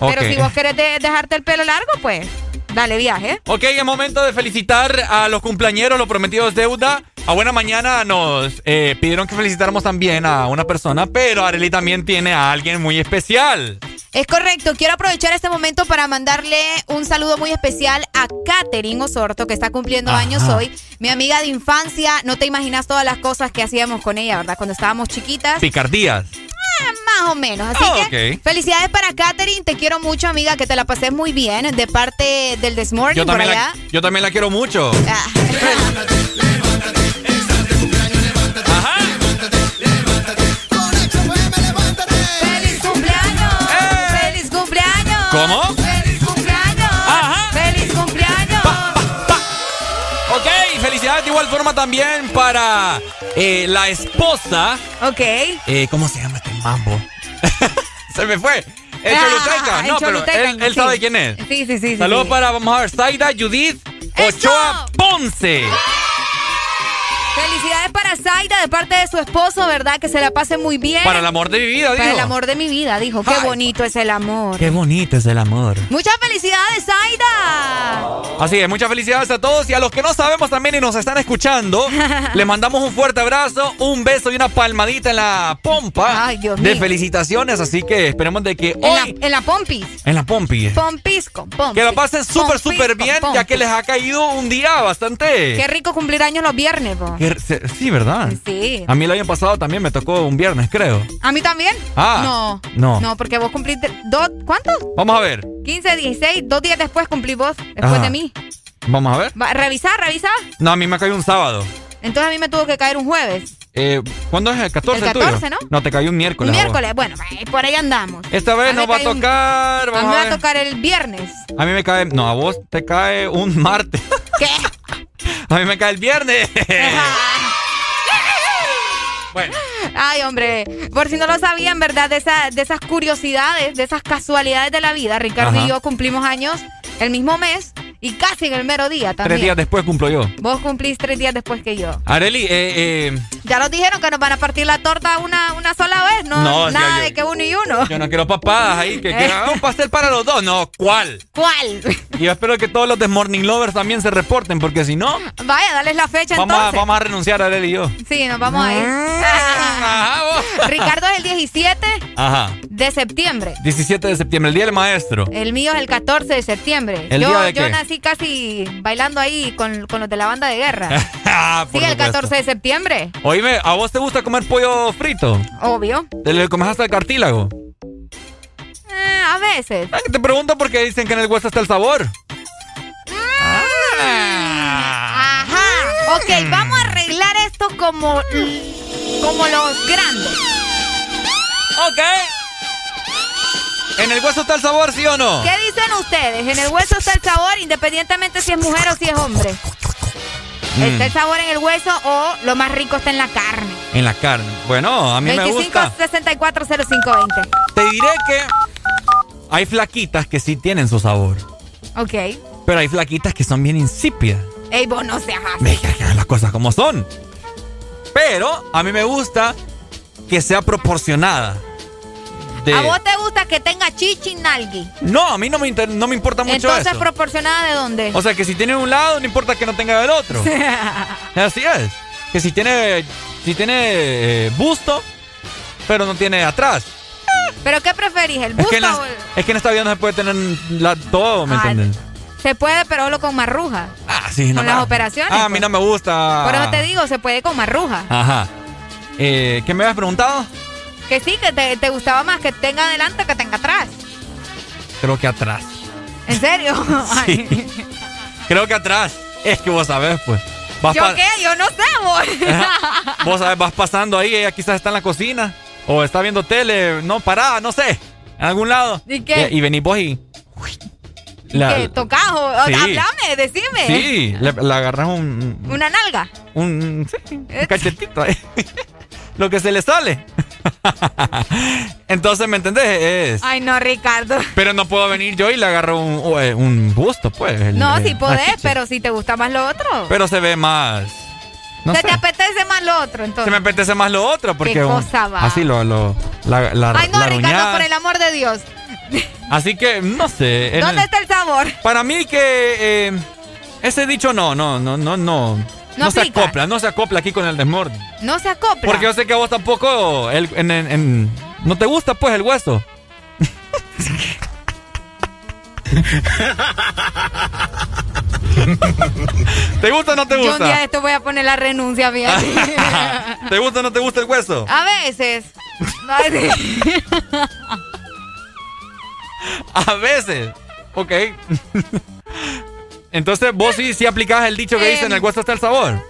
Speaker 7: Pero si vos querés de- dejarte el pelo largo, pues dale viaje.
Speaker 6: Ok, es momento de felicitar a los cumpleañeros, los prometidos deuda. A buena mañana nos eh, pidieron que felicitáramos también a una persona, pero Areli también tiene a alguien muy especial.
Speaker 7: Es correcto, quiero aprovechar este momento para mandarle un saludo muy especial a Katherine Osorto, que está cumpliendo
Speaker 6: Ajá.
Speaker 7: años hoy. Mi amiga de infancia, no te imaginas todas las cosas que hacíamos con ella, ¿verdad? Cuando estábamos chiquitas.
Speaker 6: Picardías.
Speaker 7: Ah, Más o menos. Así
Speaker 6: Ah,
Speaker 7: que felicidades para Katherine, te quiero mucho, amiga, que te la pases muy bien de parte del This Morning
Speaker 6: Yo
Speaker 7: por allá.
Speaker 6: la, yo también la quiero mucho.
Speaker 7: Ah. [LAUGHS]
Speaker 6: ¿Cómo?
Speaker 7: ¡Feliz cumpleaños!
Speaker 6: Ajá.
Speaker 7: ¡Feliz cumpleaños!
Speaker 6: Ok, felicidades de igual forma también para eh, la esposa.
Speaker 7: Ok.
Speaker 6: Eh, ¿Cómo se llama este mambo? [LAUGHS] se me fue. El
Speaker 7: Ah,
Speaker 6: Choluteca.
Speaker 7: el
Speaker 6: No, pero
Speaker 7: Choluteca,
Speaker 6: él, él
Speaker 7: sí.
Speaker 6: sabe quién es.
Speaker 7: Sí, sí, sí.
Speaker 6: Saludos
Speaker 7: sí.
Speaker 6: para, vamos a ver, Zaida Judith Ochoa Ponce.
Speaker 7: Felicidades para Zaida de parte de su esposo, ¿verdad? Que se la pase muy bien.
Speaker 6: Para el amor de mi vida,
Speaker 7: Para
Speaker 6: dijo.
Speaker 7: el amor de mi vida, dijo. Qué bonito es el amor.
Speaker 6: Qué bonito es el amor.
Speaker 7: Muchas felicidades, Zaida.
Speaker 6: Así es, muchas felicidades a todos y a los que no sabemos también y nos están escuchando, [LAUGHS] les mandamos un fuerte abrazo, un beso y una palmadita en la pompa
Speaker 7: Ay, Dios
Speaker 6: de
Speaker 7: mío.
Speaker 6: felicitaciones, así que esperemos de que
Speaker 7: En la,
Speaker 6: hoy
Speaker 7: en la Pompis.
Speaker 6: en la pompi
Speaker 7: Pompisco, Pompis.
Speaker 6: que la pasen súper súper bien ya
Speaker 7: Pompis.
Speaker 6: que les ha caído un día bastante
Speaker 7: Qué rico cumplir años los viernes, po.
Speaker 6: Que- sí, ¿verdad?
Speaker 7: Sí.
Speaker 6: A mí el año pasado también me tocó un viernes, creo.
Speaker 7: ¿A mí también?
Speaker 6: Ah,
Speaker 7: No.
Speaker 6: no.
Speaker 7: No, porque vos cumpliste dos, ¿cuántos?
Speaker 6: Vamos a ver.
Speaker 7: 15, 16, dos días después cumplí vos, después
Speaker 6: Ajá.
Speaker 7: de mí.
Speaker 6: Vamos a ver.
Speaker 7: Va, revisa, revisa.
Speaker 6: No, a mí me cayó un sábado.
Speaker 7: Entonces a mí me tuvo que caer un jueves.
Speaker 6: Eh, ¿Cuándo es el 14
Speaker 7: El
Speaker 6: tuyo?
Speaker 7: 14, ¿no?
Speaker 6: No, te cayó un miércoles.
Speaker 7: Un miércoles, bueno, eh, por ahí andamos.
Speaker 6: Esta vez nos va a
Speaker 7: un-
Speaker 6: tocar.
Speaker 7: A mí me va a tocar el viernes.
Speaker 6: A mí me cae. No, a vos te cae un martes.
Speaker 7: ¿Qué? [LAUGHS]
Speaker 6: A mí me cae el viernes. [LAUGHS] bueno.
Speaker 7: Ay, hombre, por si no lo sabían, ¿verdad? De, esa- de esas curiosidades, de esas casualidades de la vida, Ricardo
Speaker 6: Ajá.
Speaker 7: y yo cumplimos años el mismo mes y casi en el mero día también.
Speaker 6: Tres días después cumplo yo.
Speaker 7: Vos cumplís tres días después que yo.
Speaker 6: Areli, eh, eh,
Speaker 7: Ya nos dijeron que nos van a partir la torta una, una sola vez, ¿no?
Speaker 6: No,
Speaker 7: Nada
Speaker 6: yo-
Speaker 7: de que uno y uno.
Speaker 6: yo no quiero papadas ahí. Que, que
Speaker 7: Eh.
Speaker 6: un pastel para los dos. No, ¿cuál?
Speaker 7: ¿Cuál?
Speaker 6: Y yo espero que todos los de Morning Lovers también se reporten, porque si no,
Speaker 7: Vaya, dales la fecha
Speaker 6: vamos a,
Speaker 7: entonces.
Speaker 6: vamos a renunciar a Areli y yo.
Speaker 7: Sí, nos vamos a ir. [LAUGHS] Ricardo es el 17
Speaker 6: Ajá.
Speaker 7: de septiembre.
Speaker 6: 17 de septiembre, el día del maestro.
Speaker 7: El mío es el 14 de septiembre.
Speaker 6: ¿El
Speaker 7: yo
Speaker 6: día de
Speaker 7: yo
Speaker 6: qué?
Speaker 7: nací casi bailando ahí con, con los de la banda de guerra. [LAUGHS]
Speaker 6: Ah,
Speaker 7: sí, el
Speaker 6: supuesto.
Speaker 7: 14 de septiembre.
Speaker 6: Oíme, ¿a vos te gusta comer pollo frito?
Speaker 7: Obvio.
Speaker 6: ¿Te le comes hasta el cartílago?
Speaker 7: Eh, a veces.
Speaker 6: Ah, Te pregunto porque dicen que en el hueso está el sabor.
Speaker 7: Ajá. Ok, vamos a arreglar esto como, como los grandes.
Speaker 6: Ok. ¿En el hueso está el sabor, sí o no?
Speaker 7: ¿Qué dicen ustedes? En el hueso está el sabor, independientemente si es mujer o si es hombre.
Speaker 6: Mm.
Speaker 7: Está el sabor en el hueso o lo más rico está en la carne.
Speaker 6: En la carne. Bueno, a mí me
Speaker 7: 25
Speaker 6: gusta.
Speaker 7: 64 05 20.
Speaker 6: Te diré que hay flaquitas que sí tienen su sabor.
Speaker 7: Ok.
Speaker 6: Pero hay flaquitas que son bien insípidas.
Speaker 7: Ey, vos no seas así.
Speaker 6: Me las cosas como son. Pero a mí me gusta que sea proporcionada. De-
Speaker 7: ¿A vos te gusta que tenga chichi nalgui?
Speaker 6: No, a mí no me, inter- no me importa mucho
Speaker 7: Entonces,
Speaker 6: eso.
Speaker 7: ¿proporcionada de dónde?
Speaker 6: O sea, que si tiene un lado, no importa que no tenga el otro. [LAUGHS] Así es. Que si tiene, si tiene eh, busto, pero no tiene atrás.
Speaker 7: ¿Pero qué preferís? ¿El
Speaker 6: Es
Speaker 7: busto
Speaker 6: que, en la-
Speaker 7: o el-
Speaker 6: es que en esta vida no se puede tener la- todo, ¿me
Speaker 7: Ah,
Speaker 6: entiendes?
Speaker 7: Se puede, pero solo con marruja.
Speaker 6: Ah, sí, no
Speaker 7: con las operaciones.
Speaker 6: Ah, a mí
Speaker 7: pues.
Speaker 6: no me gusta.
Speaker 7: Por eso te digo, se puede con marruja.
Speaker 6: Ajá. Eh, ¿Qué me habías preguntado?
Speaker 7: Que sí, que te, te gustaba más que tenga adelante que tenga atrás.
Speaker 6: Creo que atrás.
Speaker 7: ¿En serio? [LAUGHS] Ay.
Speaker 6: Creo que atrás. Es que vos sabés, pues. Vas
Speaker 7: ¿Yo qué? Yo no sé, vos. [LAUGHS]
Speaker 6: Ajá. Vos sabés, vas pasando ahí, ella quizás está en la cocina. O está viendo tele, no, parada, no sé. En algún lado.
Speaker 7: ¿Y qué?
Speaker 6: Y, y venís vos y. La-
Speaker 7: ¿Qué?
Speaker 6: Sí.
Speaker 7: Háblame, decime.
Speaker 6: Sí, le, le agarras un.
Speaker 7: ¿Una nalga?
Speaker 6: Un, sí, un cachetito ahí. [LAUGHS] Lo que se le sale. [LAUGHS] Entonces, ¿me entendés? Es.
Speaker 7: Ay, no, Ricardo.
Speaker 6: Pero no puedo venir yo y le agarro un, eh, un busto, pues. el-
Speaker 7: No,
Speaker 6: el-
Speaker 7: sí podés, pero si te gusta más lo otro.
Speaker 6: Pero se ve más. No
Speaker 7: ¿Se
Speaker 6: sé.
Speaker 7: te apetece más lo otro,
Speaker 6: Se
Speaker 7: entonces?
Speaker 6: me apetece más lo otro porque.
Speaker 7: Qué
Speaker 6: un-
Speaker 7: cosa va.
Speaker 6: Así lo. lo la, la,
Speaker 7: Ay, no,
Speaker 6: la
Speaker 7: Ricardo, por el amor de Dios.
Speaker 6: Así que, no sé.
Speaker 7: ¿Dónde
Speaker 6: el-
Speaker 7: está el sabor?
Speaker 6: Para mí que. eh, ese dicho no, no, no, no, no.
Speaker 7: No
Speaker 6: No se acopla, no se acopla aquí con el desmorning.
Speaker 7: No se acopla.
Speaker 6: Porque yo sé que a vos tampoco. el- en- en- en- no te gusta, pues, el hueso. [LAUGHS] ¿Te gusta o no te
Speaker 7: Yo un día de
Speaker 6: gusta?
Speaker 7: esto voy a poner la renuncia, fíjate. [LAUGHS]
Speaker 6: ¿Te gusta o no te gusta el hueso?
Speaker 7: A veces.
Speaker 6: A veces. [LAUGHS] Ok. Entonces vos sí, sí aplicás el dicho que dice en el hueso está el sabor.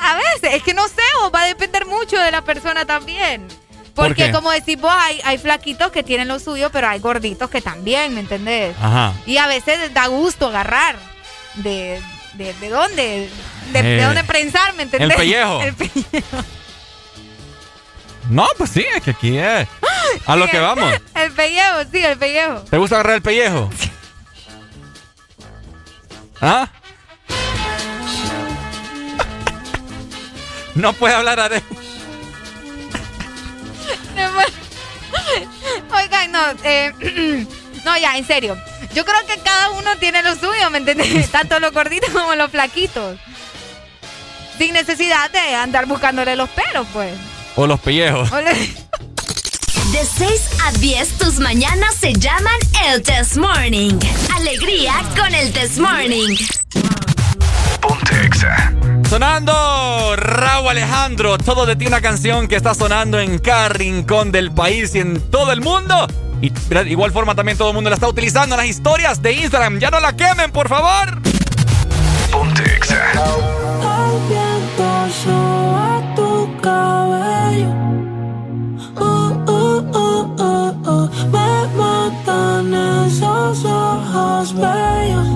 Speaker 7: A veces, es que no sé, vos, va a depender mucho de la persona también.
Speaker 6: ¿Por
Speaker 7: Porque como decís vos, hay, hay flaquitos que tienen lo suyo, pero hay gorditos que también, ¿me entendés?
Speaker 6: Ajá.
Speaker 7: Y a veces da gusto agarrar de, de, de dónde, de, de
Speaker 6: Eh,
Speaker 7: dónde prensarme, ¿entendés?
Speaker 6: el pellejo. [LAUGHS]
Speaker 7: El pellejo.
Speaker 6: No, pues sí, es que aquí es. [GASPS] A lo
Speaker 7: Sí,
Speaker 6: que
Speaker 7: el-
Speaker 6: vamos. [LAUGHS]
Speaker 7: El pellejo, sí, el pellejo.
Speaker 6: ¿Te gusta agarrar el pellejo? ¿Ah? No puede hablar a
Speaker 7: Oigan, no, eh, [CLEARS THROAT] no, ya, en serio. Yo creo que cada uno tiene lo suyo, ¿me entiendes? [LAUGHS] Tanto los gorditos [LAUGHS] como los flaquitos. Sin necesidad de andar buscándole los pelos, pues.
Speaker 6: O los pellejos.
Speaker 7: O le-
Speaker 15: De 6 a 10 tus mañanas se llaman el Test Morning. Alegría con el Test Morning.
Speaker 10: Ponte Exa.
Speaker 6: Sonando Raúl Alejandro, todo de ti una canción que está sonando en cada rincón del país y en todo el mundo. Y de igual forma también todo el mundo la está utilizando en las historias de Instagram. Ya no la quemen, por favor.
Speaker 10: Ponte Exa.
Speaker 78: El viento soba tu cabello. Uh, uh. Me matan esos ojos bellos.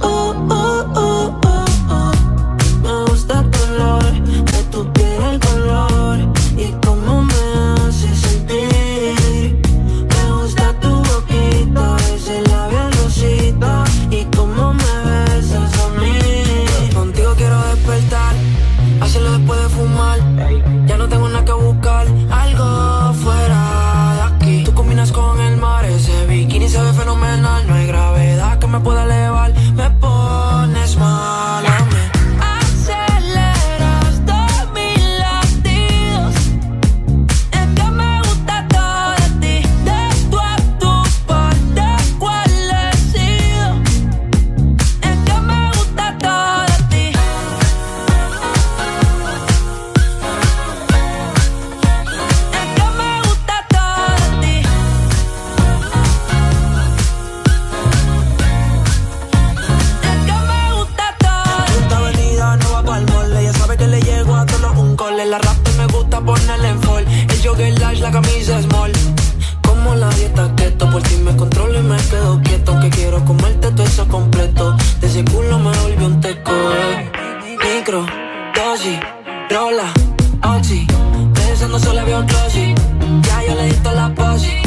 Speaker 78: Uh, uh, uh, la camisa small. Como la dieta keto, por ti me controlo y me quedo quieto. Que quiero comerte todo eso completo. De ese culo me volvió un teco. Micro, dosis, rola, oxi. Pensando solo había un glossy. Ya yo le di la posi.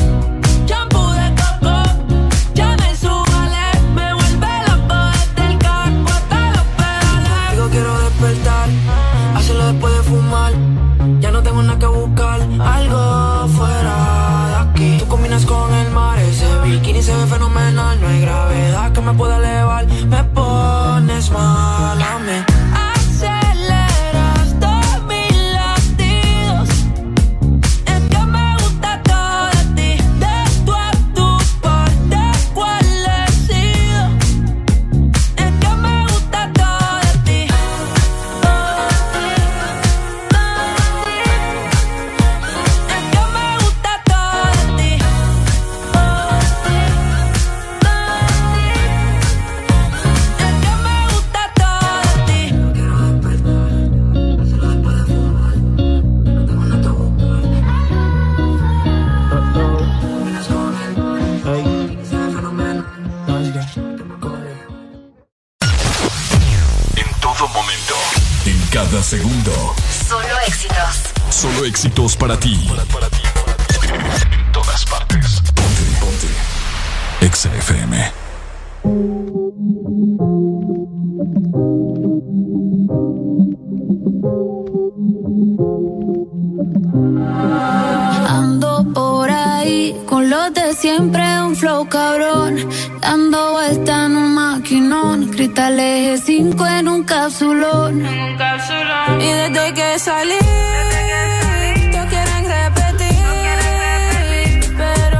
Speaker 10: Segundo.
Speaker 15: Solo éxitos.
Speaker 10: Solo éxitos para ti. En todas partes. Ponte, ponte. Exa FM.
Speaker 78: Ando por ahí con los de siempre, un flow cabrón. Dando vuelta en un maquinón. Cristales 5 en un capsulón. Y desde que salí, todos quieren repetir. Pero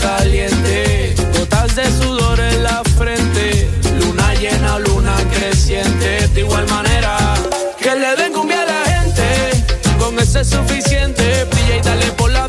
Speaker 79: caliente, gotas de sudor en la frente, luna llena, luna creciente, de igual manera que le den cumbia a la gente, con ese es suficiente, pilla y dale por la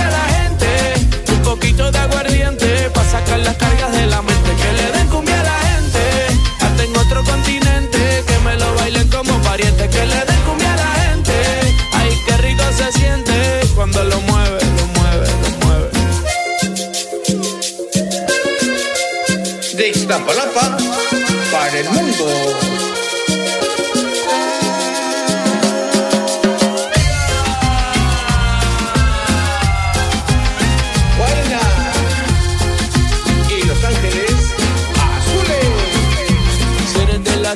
Speaker 79: gente poquito de aguardiente para sacar las cargas de la mente. Que le den cumbia a la gente, hasta en otro continente. Que me lo bailen como pariente. Que le den cumbia a la gente, ay, qué rico se siente cuando lo mueve, lo mueve, lo mueve.
Speaker 80: De Iztapalapa para el mundo.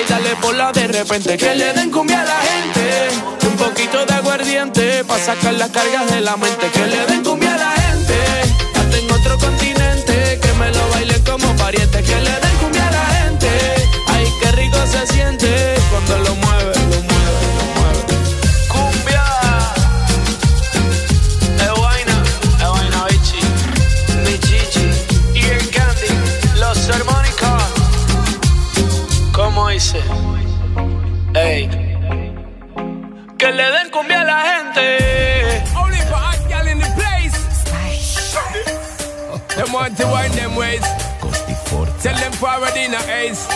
Speaker 79: y dale por la de repente. Que le den cumbia a la gente. Un poquito de aguardiente. Pa' sacar las cargas de la mente. Que le den cumbia a la gente. Dice? Ey. Que le den cumbia a la gente.
Speaker 20: Only for hot gal in the place. Them want to wind them ways. Tell them forward in a ace.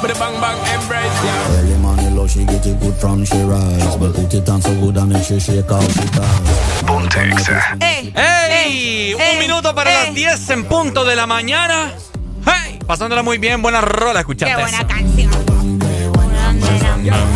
Speaker 20: But the bang bang embrace, yeah.
Speaker 81: Early money low, she get it good from she rise. But put it on so good and make she shake out she ties.
Speaker 10: Ponte Exa.
Speaker 6: ¡Ey! Un minuto para las 10 en punto de la mañana. ¡Hey! Pasándola muy bien, buena rola, escuchate.
Speaker 7: Qué buena
Speaker 6: eso.
Speaker 7: canción. Yeah.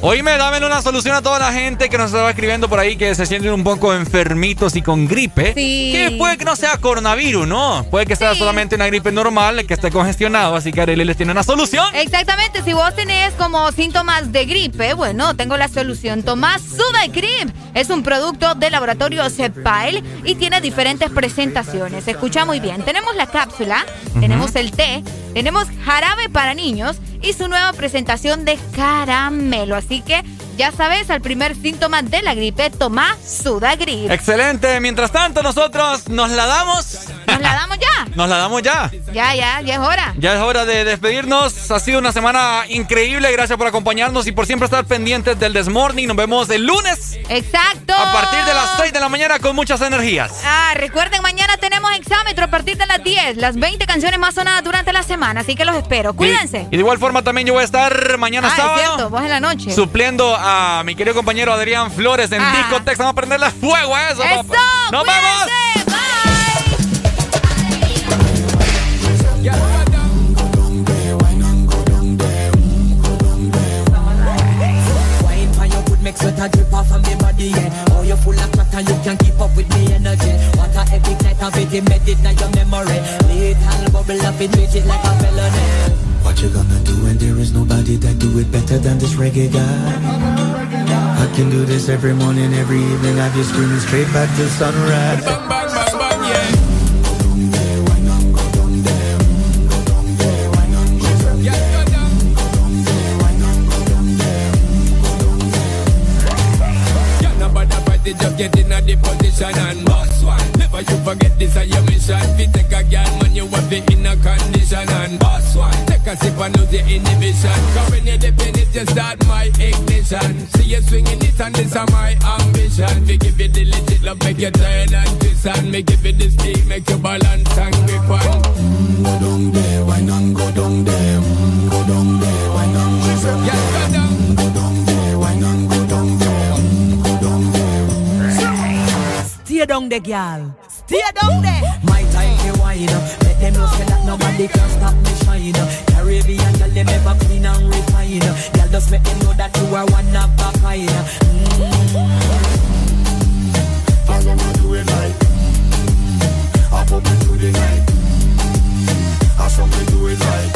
Speaker 6: Oíme, dame una solución a toda la gente que nos estaba escribiendo por ahí que se sienten un poco enfermitos y con gripe.
Speaker 7: Sí.
Speaker 6: Que puede que no sea coronavirus, ¿no? Puede que sea solamente una gripe normal, que esté congestionado, así que Arely les tiene una solución.
Speaker 7: Exactamente, si vos tenés como síntomas de gripe, bueno, tengo la solución. Tomás Sudacrim. Es un producto de laboratorio Cepile y tiene diferentes presentaciones. Escucha muy bien. Tenemos la cápsula, tenemos el té, tenemos jarabe para niños y su nueva presentación de caramelo. Así que ya sabes, al primer síntoma de la gripe, toma Sudagrip.
Speaker 6: Excelente. Mientras tanto, nosotros nos la damos.
Speaker 7: ¿Nos la damos ya? [LAUGHS]
Speaker 6: Nos la damos ya.
Speaker 7: Ya, ya, ya es hora.
Speaker 6: Ya es hora de despedirnos. Ha sido una semana increíble. Gracias por acompañarnos y por siempre estar pendientes del Desmorning. Nos vemos el lunes
Speaker 7: Exacto.
Speaker 6: a partir de las 6 de la mañana con muchas energías.
Speaker 7: Ah, recuerden, mañana tenemos exámetro a partir de las 10. Las 20 canciones más sonadas durante la semana, así que los espero. Cuídense.
Speaker 6: Y de igual forma también yo voy a estar mañana
Speaker 7: ah, es
Speaker 6: sábado.
Speaker 7: cierto, vos en la noche.
Speaker 6: Supliendo a mi querido compañero Adrián Flores en
Speaker 7: Ajá.
Speaker 6: Discotex. Vamos a prenderle fuego a eso,
Speaker 7: ¡Eso!
Speaker 6: papá. ¡Nos vemos!
Speaker 82: Make sweat a drip off of me body, yeah. Oh, you full of crack and you can keep up with me energy. What a epic night of it, in your memory. Little bubble up, it treat it like a felony.
Speaker 81: What you gonna do when there is nobody that do it better than this reggae guy? I can do this every morning, every evening. Have you screaming straight back to sunrise.
Speaker 20: Bang bang bang bang, yeah. Just get in a the position and boss one. Never you forget this is your mission. Fi take a girl, man, you have it in a condition and boss one. Take a sip and lose your inhibition. Cause when you dip in it, you start my ignition. See you swinging it and this is my ambition. We give it the legit love, make you turn and twist and me give it the speed, make you balance and grip on.
Speaker 81: Go down there, why not go down there? Mm, Go down there, why not go down there? Mm, Go down there, why not go down there? Mm, Go down there.
Speaker 82: Stay down there, girl. Stay down there. My time to wine. Let them know say that nobody can stop me shine. Caribbean girl, them ever clean and refine. Girl, just make them know that you are one of a kind.
Speaker 81: I wanna do it like I pop it through the night. I saw me do it like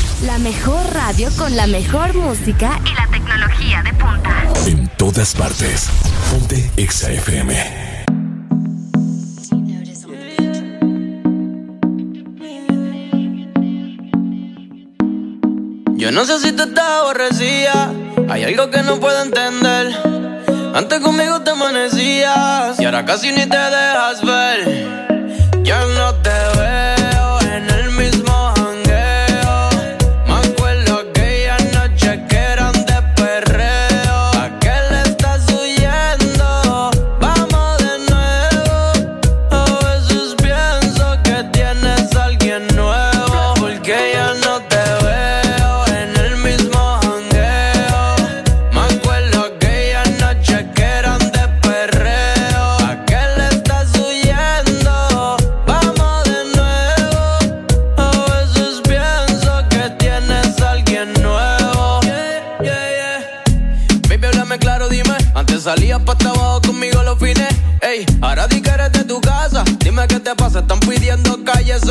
Speaker 15: la mejor radio con la mejor música
Speaker 9: y la tecnología de punta.
Speaker 10: En todas partes. Ponte Exa FM.
Speaker 83: Yo no sé si te estás aborrecida. Hay algo que no puedo entender. Antes conmigo te amanecías y ahora casi ni te dejas ver. Ya no te veo. Para de tu casa, dime qué te
Speaker 84: pasa,
Speaker 85: están pidiendo calles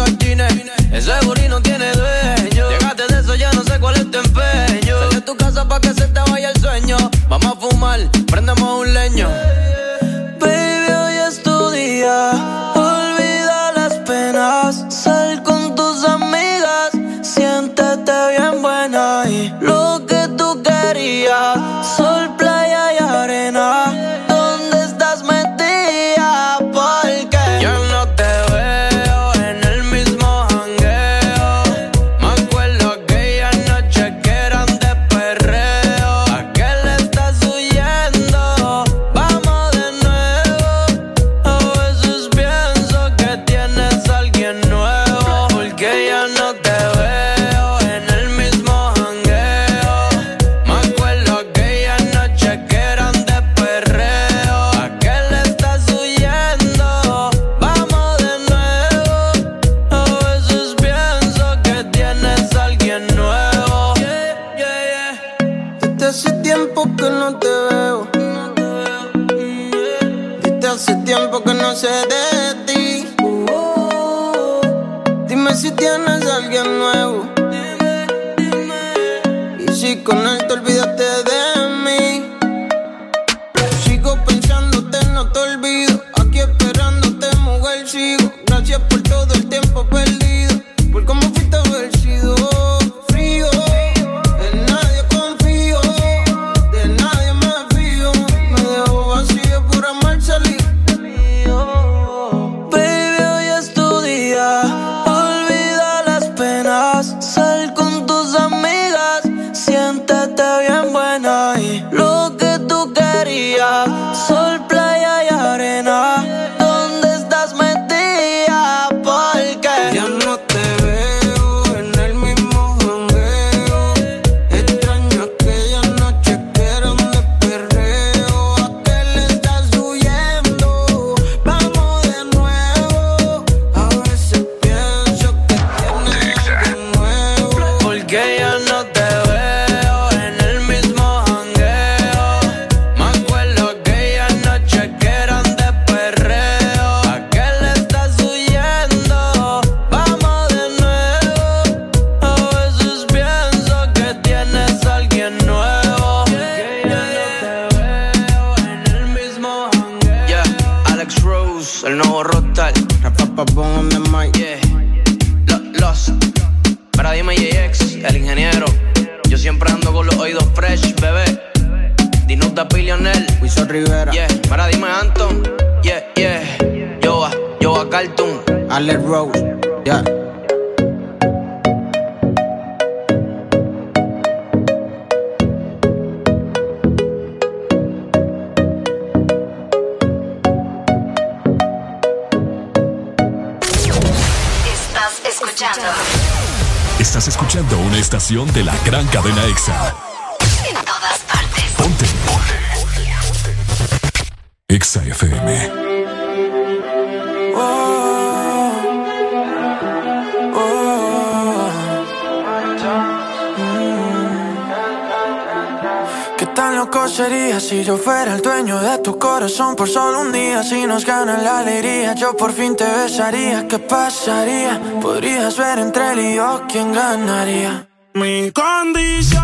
Speaker 86: ¿Qué pasaría? Podrías ver entre él y yo quién ganaría. Mi condición.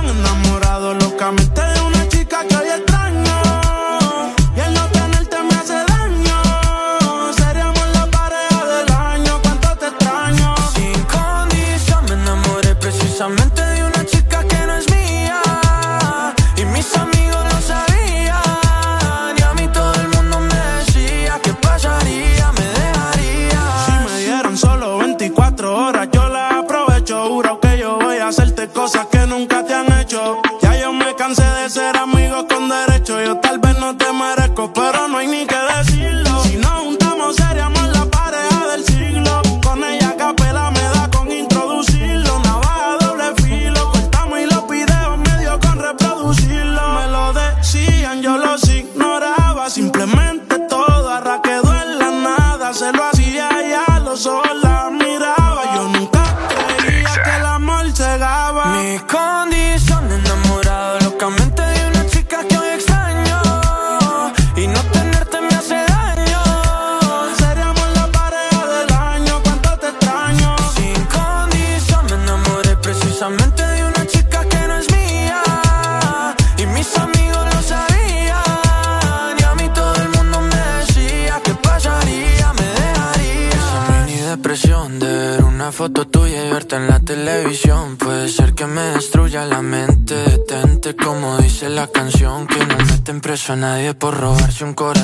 Speaker 86: Nadie por robarse un corazón.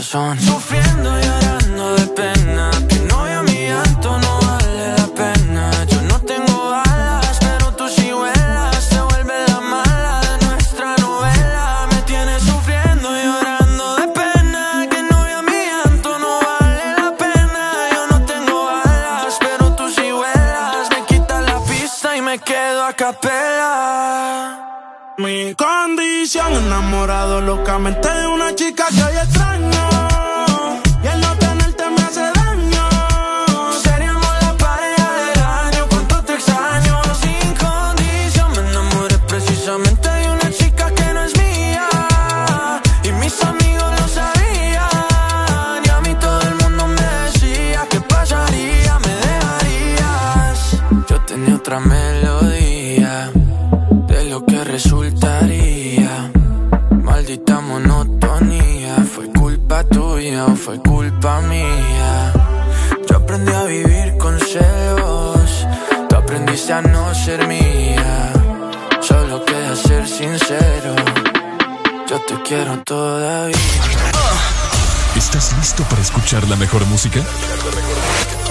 Speaker 10: Música?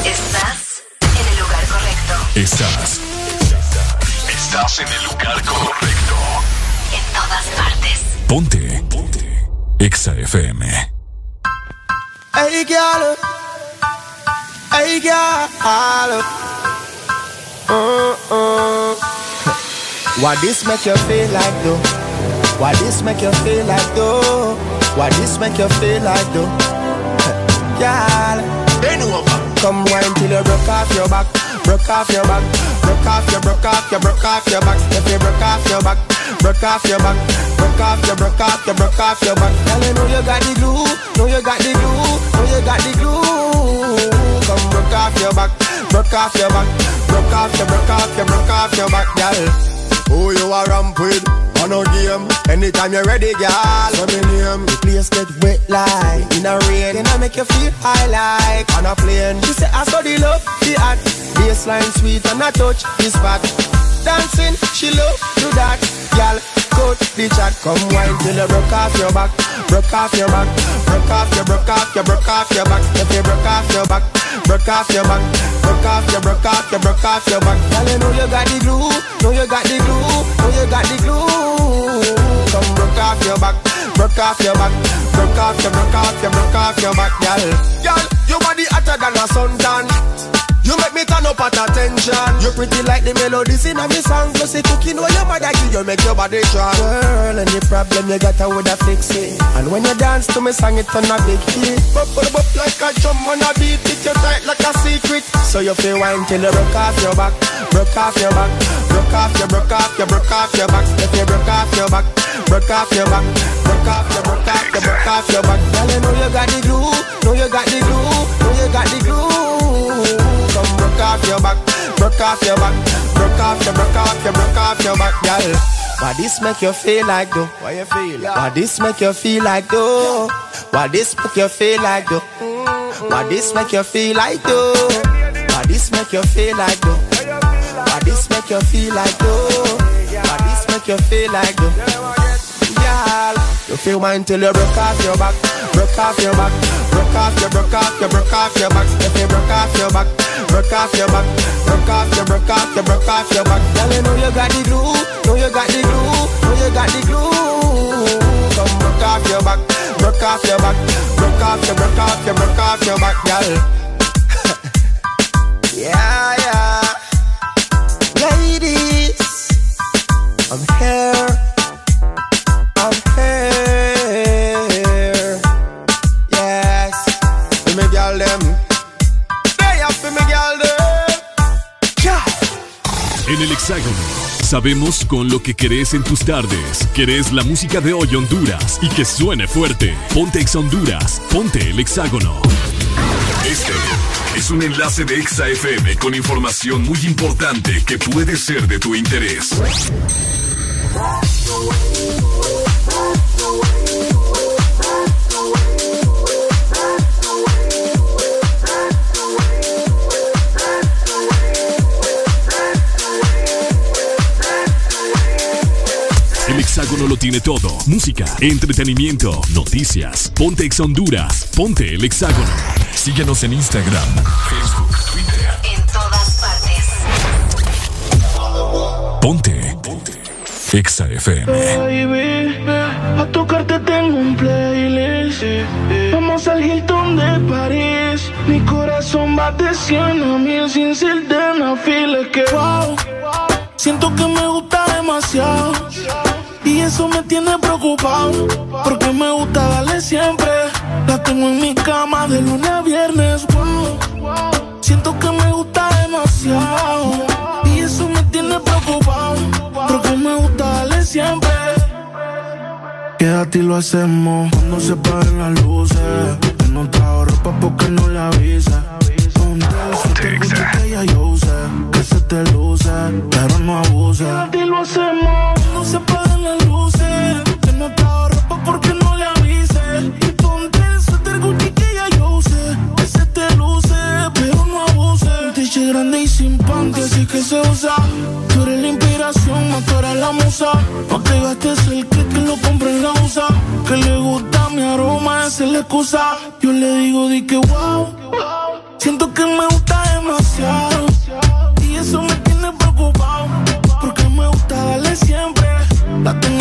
Speaker 87: Estás en el lugar correcto.
Speaker 10: Estás. Estás en el lugar correcto.
Speaker 87: En todas partes.
Speaker 10: Ponte. Ponte. Exa FM.
Speaker 88: Hey, girl. Hey, girl. Uh, uh. What this make you feel like though? What this make you feel like though? What this make you feel like though? Girl, bend over. Come wine till you broke off your back, broke off your back, broke off your, broke off your, broke off your back. If you broke off your back, broke off your back, broke off your, broke off your, broke off your back. Girl, you know you got the glue, know you got the glue, know you got the glue. Come broke off your back, broke off your back, broke off your, broke off your, broke off your back, girl. Who you are ramp with? On no game. Anytime you're ready, girl. Let me name. The place get wet like in a rain. Then I make you feel high like on a plane. She say I saw the love, the act. Baseline sweet and I touch this spot. Dancing, she love do that. Girl, cut the chat. Come wine till you broke off your back. Broke off your back. Broke off your, broke off your, broke off your back. If you broke off your back. Broke off your back. Broke off your, broke off your, broke off your back. Girl, you know you got the glue. Know you got the glue. Know you got the glue. Come broke off your back. Broke off your back. Broke off your, broke off your, broke off your back, girl. Girl, your body hotter than a suntan. You make me turn up at attention. You pretty like the melodies in a me song. Plus the cooking where your mother give you make your body strong. Girl, any problem you got, I woulda fix it. And when you dance to me song, it turn a big hit. Bop, bop, bop like a drum on a beat. It you tight like a secret. So you feel wine till you broke off your back, broke off your back, broke off your, broke off your, broke off your back. If you broke off your back, broke off your back, broke off your, broke off your, broke off your back. Girl, you know you got the glue, know you got the glue, know you got the glue. Come broke off your back, broke off your back, broke off your, broke off your, broke off your back, girl. Why this make you feel like though? Why you feel? Why this make you feel like though? Why this make you feel like though? Why this make you feel like though? Why this make you feel like though? This make you feel like though? Why this make you feel like though? Girl, you feel mine till you broke off your back, broke off your back, broke off your, broke off your, broke off your back. If you broke off your back, broke off your back, broke off your, broke off your, broke off your back. Girl, you know you got the glue, know you got the glue, know you got the glue. Come broke off your back, broke off your back, broke off your, broke off your, broke off your back, girl. yeah. I'm here. I'm here. Yes. Me, them. They.
Speaker 10: En el Hexágono sabemos con lo que querés en tus tardes. Querés la música de hoy Honduras y que suene fuerte. Ponte Exa Honduras, ponte el Hexágono. Este es un enlace de Exa FM con información muy importante que puede ser de tu interés tiene todo. Música, entretenimiento, noticias. Ponte Ex Honduras. Ponte el Hexágono. Síguenos en Instagram, Facebook Exa FM.
Speaker 8: Baby, a tocarte tengo un playlist. Vamos al Hilton de París. Mi corazón va de 100 a mil sin ser de una fila. que wow. Siento que me gusta demasiado. Y eso me tiene preocupado. Porque me gusta darle siempre. La tengo en mi cama de lunes a viernes. Quédate y lo hacemos cuando se paren las luces. Que no trajo ropa porque no le avisa. Ponte el que ya yo use. Que se te luce, pero no abuse. Quédate y lo hacemos cuando se grande y sin panty, así que se usa. Tú eres la inspiración, no tú la musa. No te gastes el que que lo compre en la usa. Que le gusta mi aroma, esa es la excusa. Yo le digo, di que wow. Siento que me gusta demasiado. Y eso me tiene preocupado. Porque me gusta darle siempre. La tengo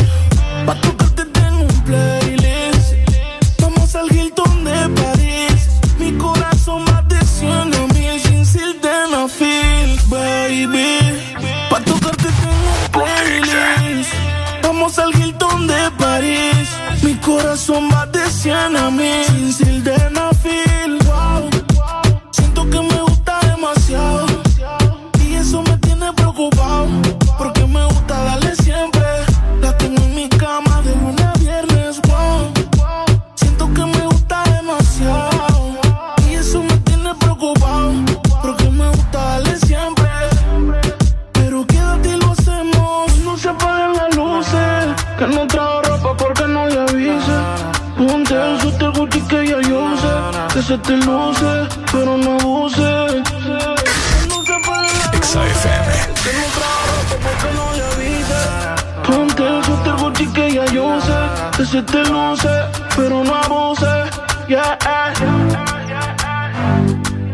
Speaker 8: va de 100 a mil sin te luce, pero no abuse. No se apaguen las
Speaker 10: Exa FM.
Speaker 8: que no trajo ropa porque no le avise. Ponte el suéter Gucci que ya yo sé. Te luce, pero no abuse. Yeah.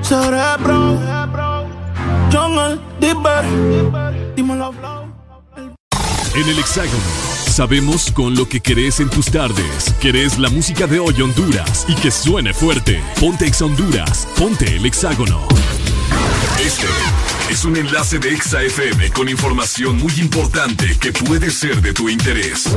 Speaker 8: Cerebro. Jungle, Dipper. Dímelo, flow.
Speaker 10: En el Hexágono. Sabemos con lo que querés en tus tardes. Querés la música de hoy Honduras y que suene fuerte. Ponte Exa Honduras. Ponte el Hexágono. Este es un enlace de Exa FM con información muy importante que puede ser de tu interés.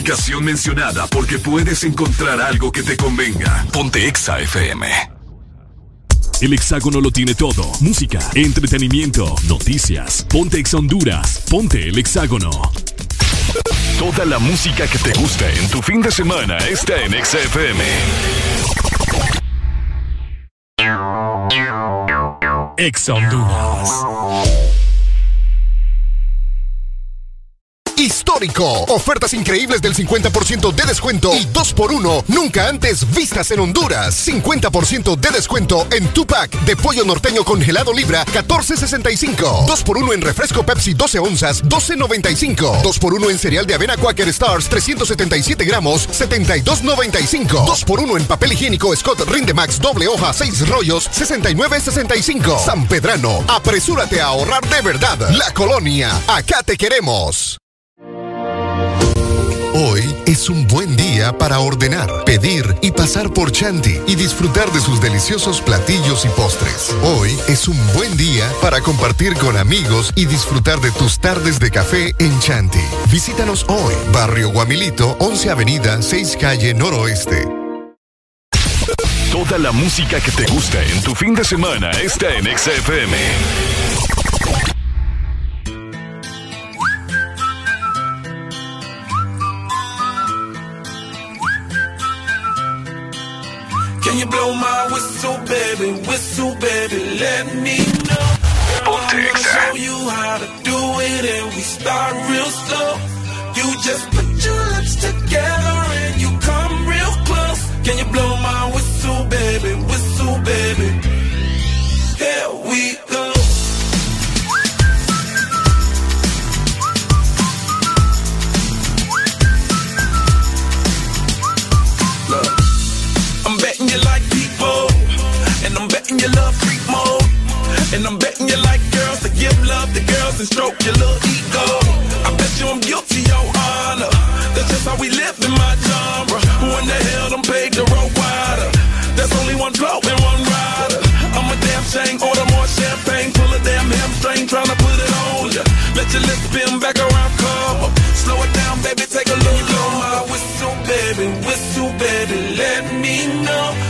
Speaker 10: Ubicación mencionada porque puedes encontrar algo que te convenga. Ponte Exa FM. El hexágono lo tiene todo. Música, entretenimiento, noticias. Ponte Exa Honduras. Ponte el hexágono. Toda la música que te gusta en tu fin de semana está en Exa FM. Exa Honduras.
Speaker 45: Histórico. Ofertas increíbles del 50% de descuento y 2x1 nunca antes vistas en Honduras. 50% de descuento en Tupac de pollo norteño congelado libra 14.65. 2x1 en refresco Pepsi 12 onzas 12.95. 2x1 en cereal de avena Quaker Stars 377 gramos 72.95. 2x1 en papel higiénico Scott Rindemax doble hoja 6 rollos 69.65. San Pedrano, apresúrate a ahorrar de verdad. La colonia, acá te queremos. Hoy es un buen día para ordenar, pedir y pasar por Chanti y disfrutar de sus deliciosos platillos y postres. Hoy es un buen día para compartir con amigos y disfrutar de tus tardes de café en Chanti. Visítanos hoy, Barrio Guamilito, 11 Avenida, 6 Calle Noroeste.
Speaker 10: Toda la música que te gusta en tu fin de semana está en XFM.
Speaker 89: Can you blow my whistle, baby? Whistle, baby, let me know. I'm gonna show you how to do it, and we start real slow. You just put your lips together and you come real close. Can you blow my whistle, baby? Whistle, baby. Here we and I'm betting you love freak mode, and I'm betting you like girls to give love to girls and stroke your little ego. I bet you I'm guilty, your honor. That's just how we live in my genre. Who in the hell done paved the road wider? There's only one blow and one rider. I'm a damn shame, order more champagne, pull a damn hamstring, tryna put it on ya. Let your lips spin back around, come. Slow it down, baby, take a look. Blow my whistle, baby, whistle, baby, let me know.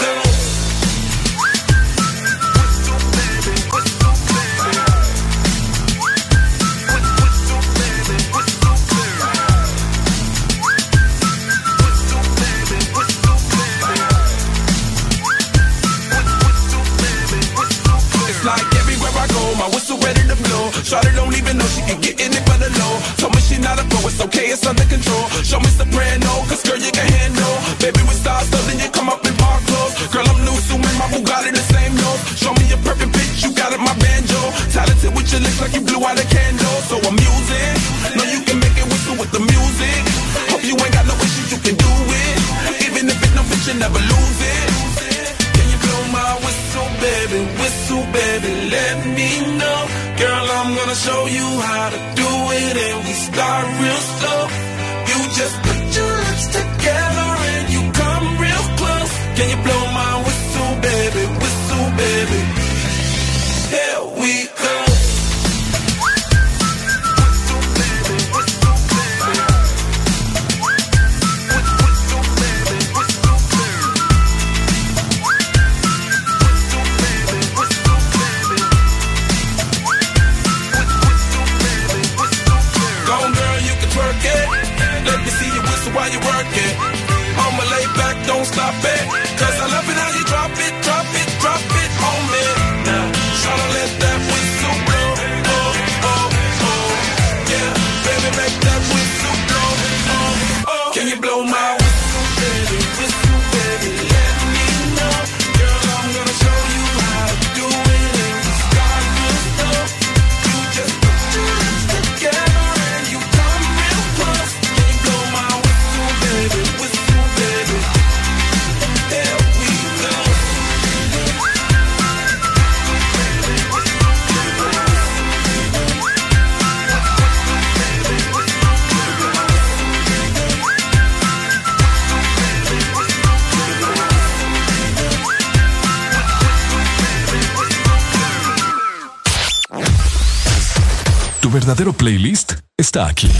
Speaker 90: playlist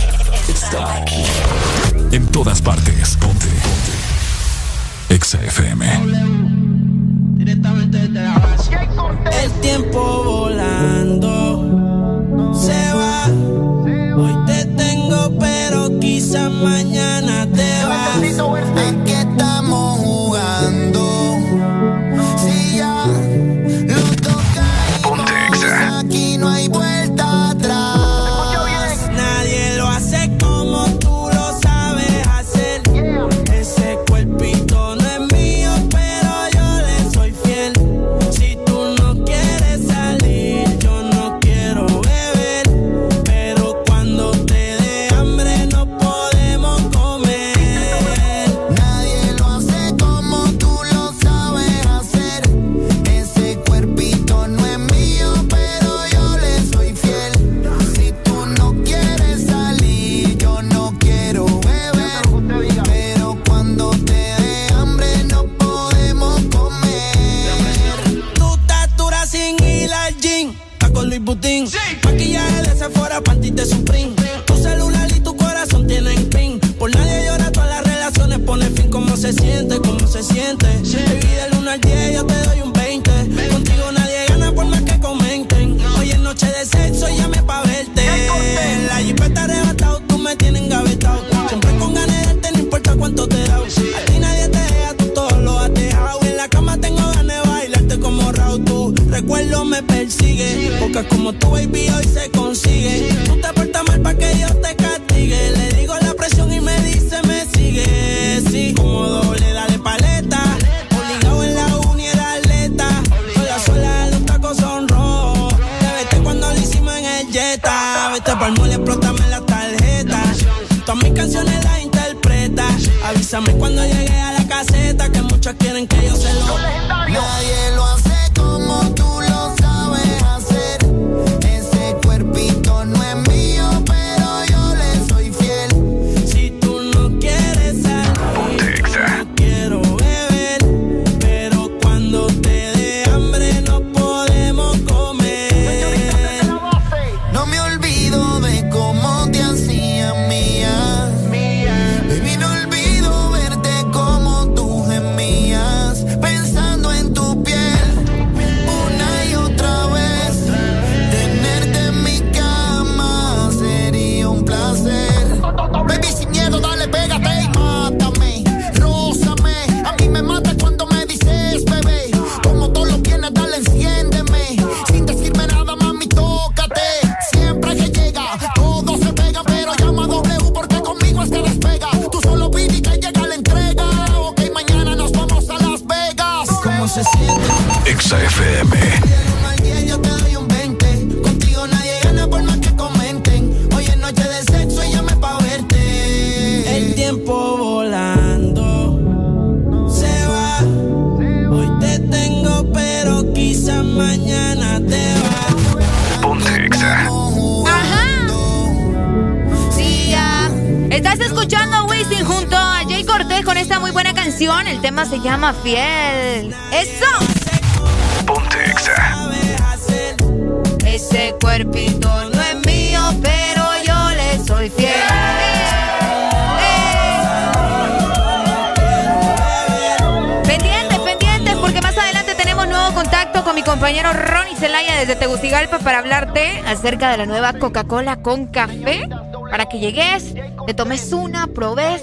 Speaker 91: de la
Speaker 7: nueva Coca-Cola con café. Para que llegues, te tomes una, probes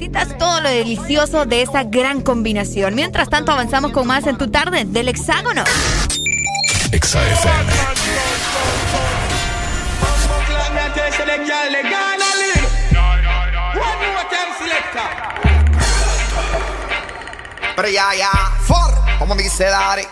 Speaker 7: Sientas todo lo delicioso de esa gran combinación. Mientras tanto, avanzamos con más en tu tarde del hexágono.
Speaker 90: XAFM.
Speaker 92: Pero ya, ya, for, como dice Dari.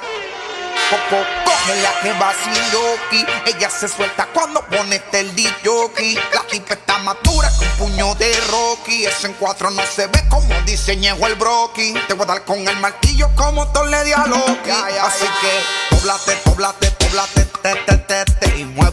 Speaker 92: Coco, coge la que va sin yoki. Ella se suelta cuando pone el jockey. La tipa está madura con puño de Rocky. Ese en cuatro no se ve como diseñó el broki. Te voy a dar con el martillo como Torle le Loki. Así que, poblate, poblate, poblate, te, te, te, te. Y muévete,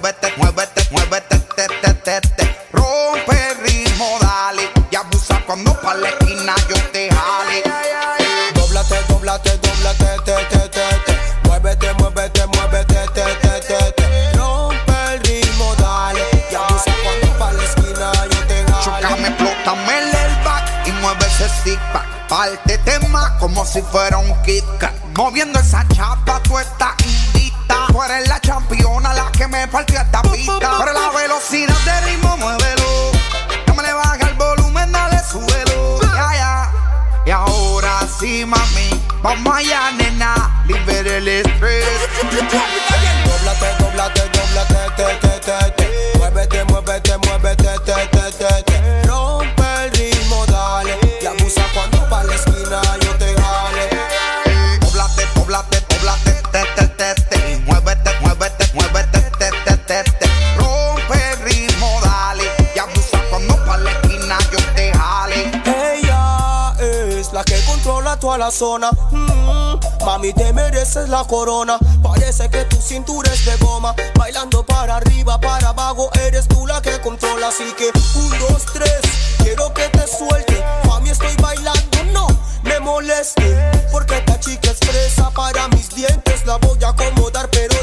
Speaker 93: zona. Mm, mami, te mereces la corona. Parece que tu cintura es de goma. Bailando para arriba, para abajo, eres tú la que controla. Así que, un, dos, tres, quiero que te suelte. Mami, estoy bailando, no me moleste. Porque esta chica es fresa para mis dientes. La voy a acomodar, pero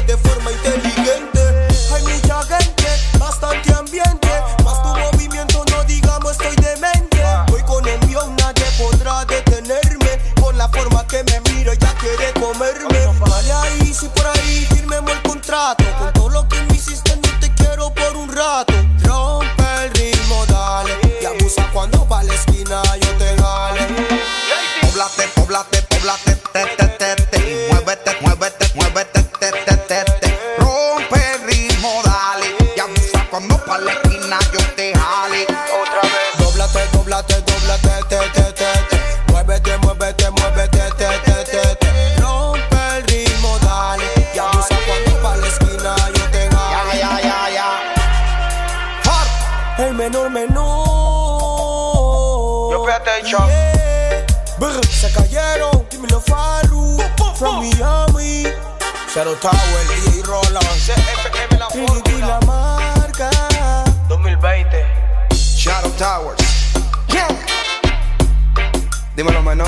Speaker 93: Brr, se cayeron, dímelo Faru. From Miami. Zero Tower, DJ Roland. CFM la fórmula. la marca.
Speaker 94: 2020. Shadow Towers. Dímelo, menor.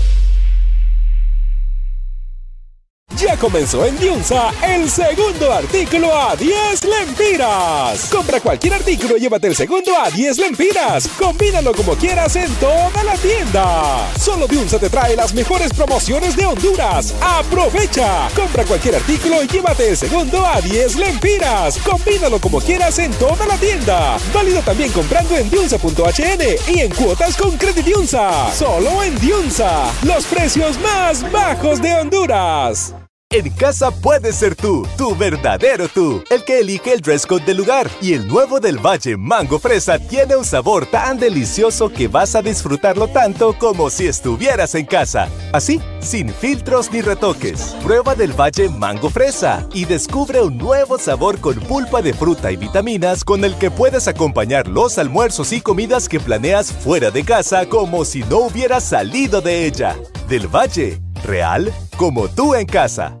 Speaker 95: Ya comenzó en Diunsa el segundo artículo a 10 lempiras. Compra cualquier artículo y llévate el segundo a 10 lempiras. Combínalo como quieras en toda la tienda. Solo Diunsa te trae las mejores promociones de Honduras. ¡Aprovecha! Compra cualquier artículo y llévate el segundo a 10 lempiras. Combínalo como quieras en toda la tienda. Válido también comprando en Diunsa.hn y en cuotas con Credit Diunsa. Solo en Diunsa. Los precios más bajos de Honduras.
Speaker 96: En casa puedes ser tú, tu verdadero tú, el que elige el dress code del lugar. Y el nuevo del Valle Mango Fresa tiene un sabor tan delicioso que vas a disfrutarlo tanto como si estuvieras en casa. Así, sin filtros ni retoques. Prueba del Valle Mango Fresa y descubre un nuevo sabor con pulpa de fruta y vitaminas con el que puedes acompañar los almuerzos y comidas que planeas fuera de casa como si no hubieras salido de ella. Del Valle, real como tú en casa.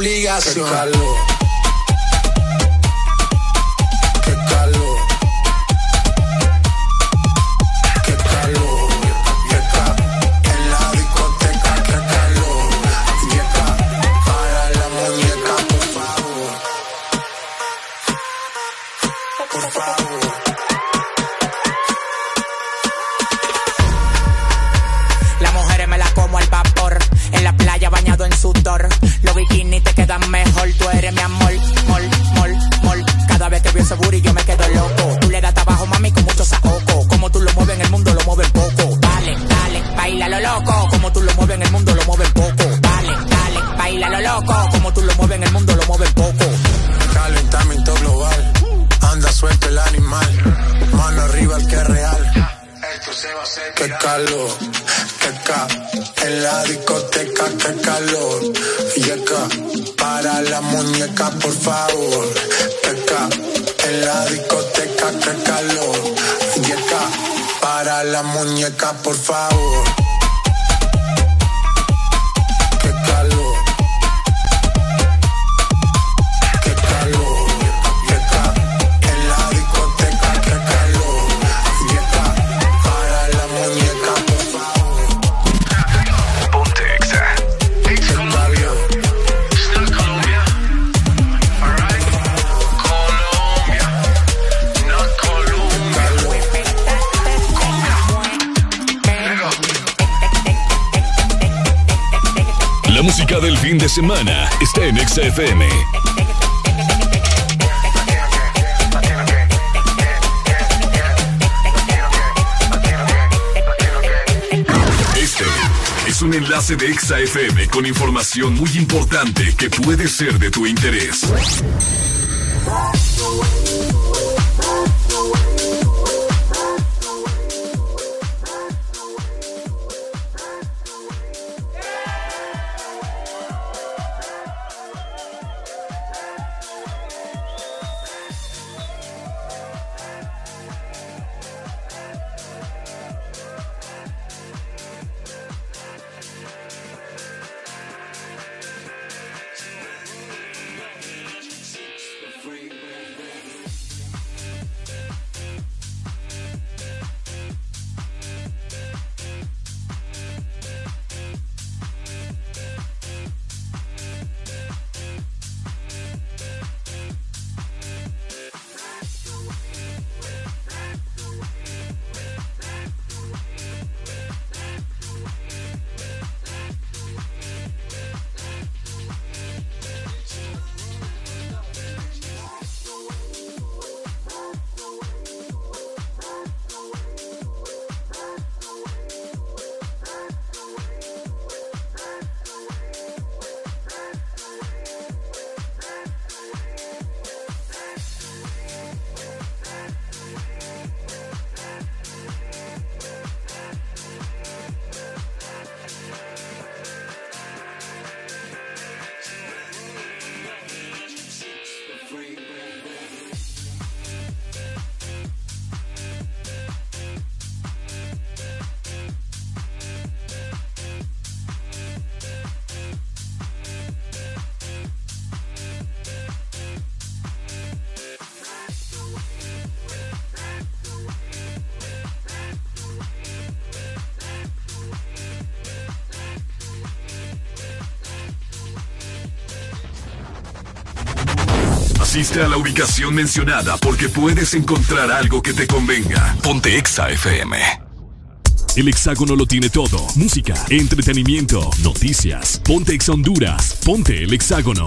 Speaker 97: obligación.
Speaker 69: FM con información muy importante que puede ser de tu interés. Registra la ubicación mencionada porque puedes encontrar algo que te convenga. Ponte Exa FM. El hexágono lo tiene todo. Música, entretenimiento, noticias. Ponte Ex Honduras. Ponte el hexágono.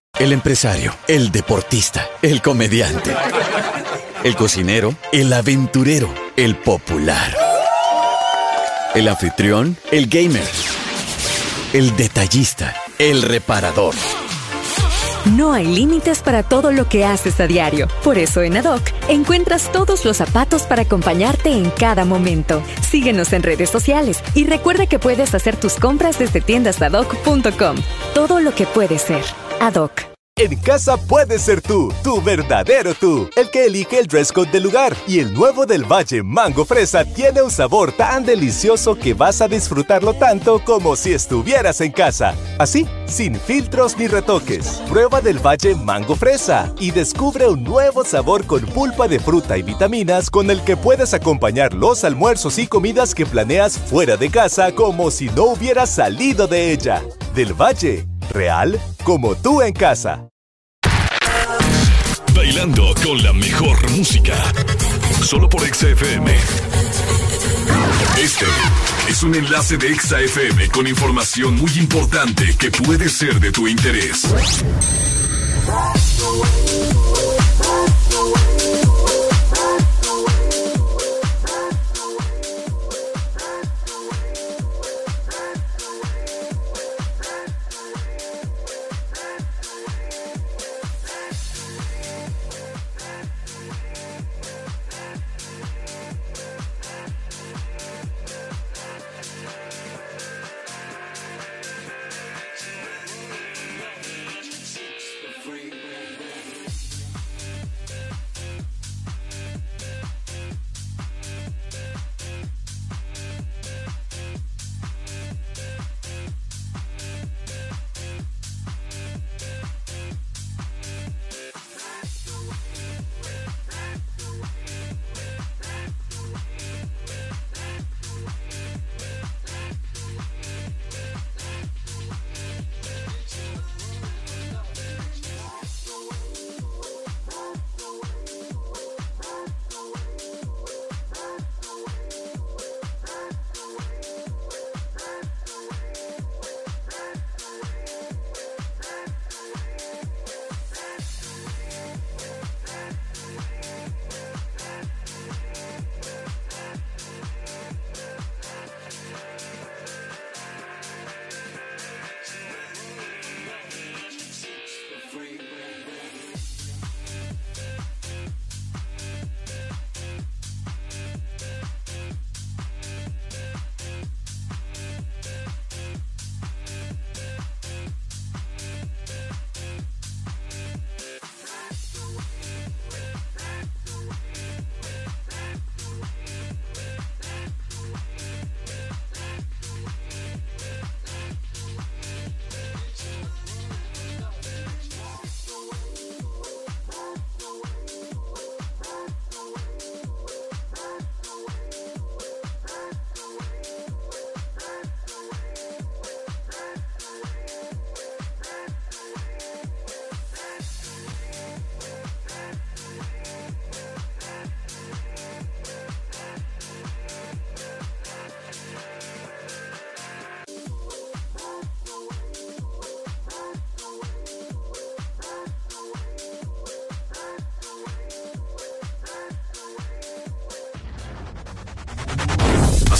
Speaker 98: El empresario, el deportista, el comediante, el cocinero, el aventurero, el popular, el anfitrión, el gamer, el detallista, el reparador.
Speaker 92: No hay límites para todo lo que haces a diario. Por eso en Adoc encuentras todos los zapatos para acompañarte en cada momento. Síguenos en redes sociales y recuerda que puedes hacer tus compras desde tiendasadoc.com. Todo lo que puede ser. Adoc.
Speaker 99: En casa puedes ser tú, tu verdadero tú, el que elige el dress code del lugar. Y el nuevo del Valle Mango Fresa tiene un sabor tan delicioso que vas a disfrutarlo tanto como si estuvieras en casa. Así, sin filtros ni retoques. Prueba del Valle Mango Fresa y descubre un nuevo sabor con pulpa de fruta y vitaminas con el que puedes acompañar los almuerzos y comidas que planeas fuera de casa como si no hubieras salido de ella. Del Valle, real como tú en casa.
Speaker 10: Bailando con la mejor música. Solo por XFM. Este es un enlace de XFM con información muy importante que puede ser de tu interés.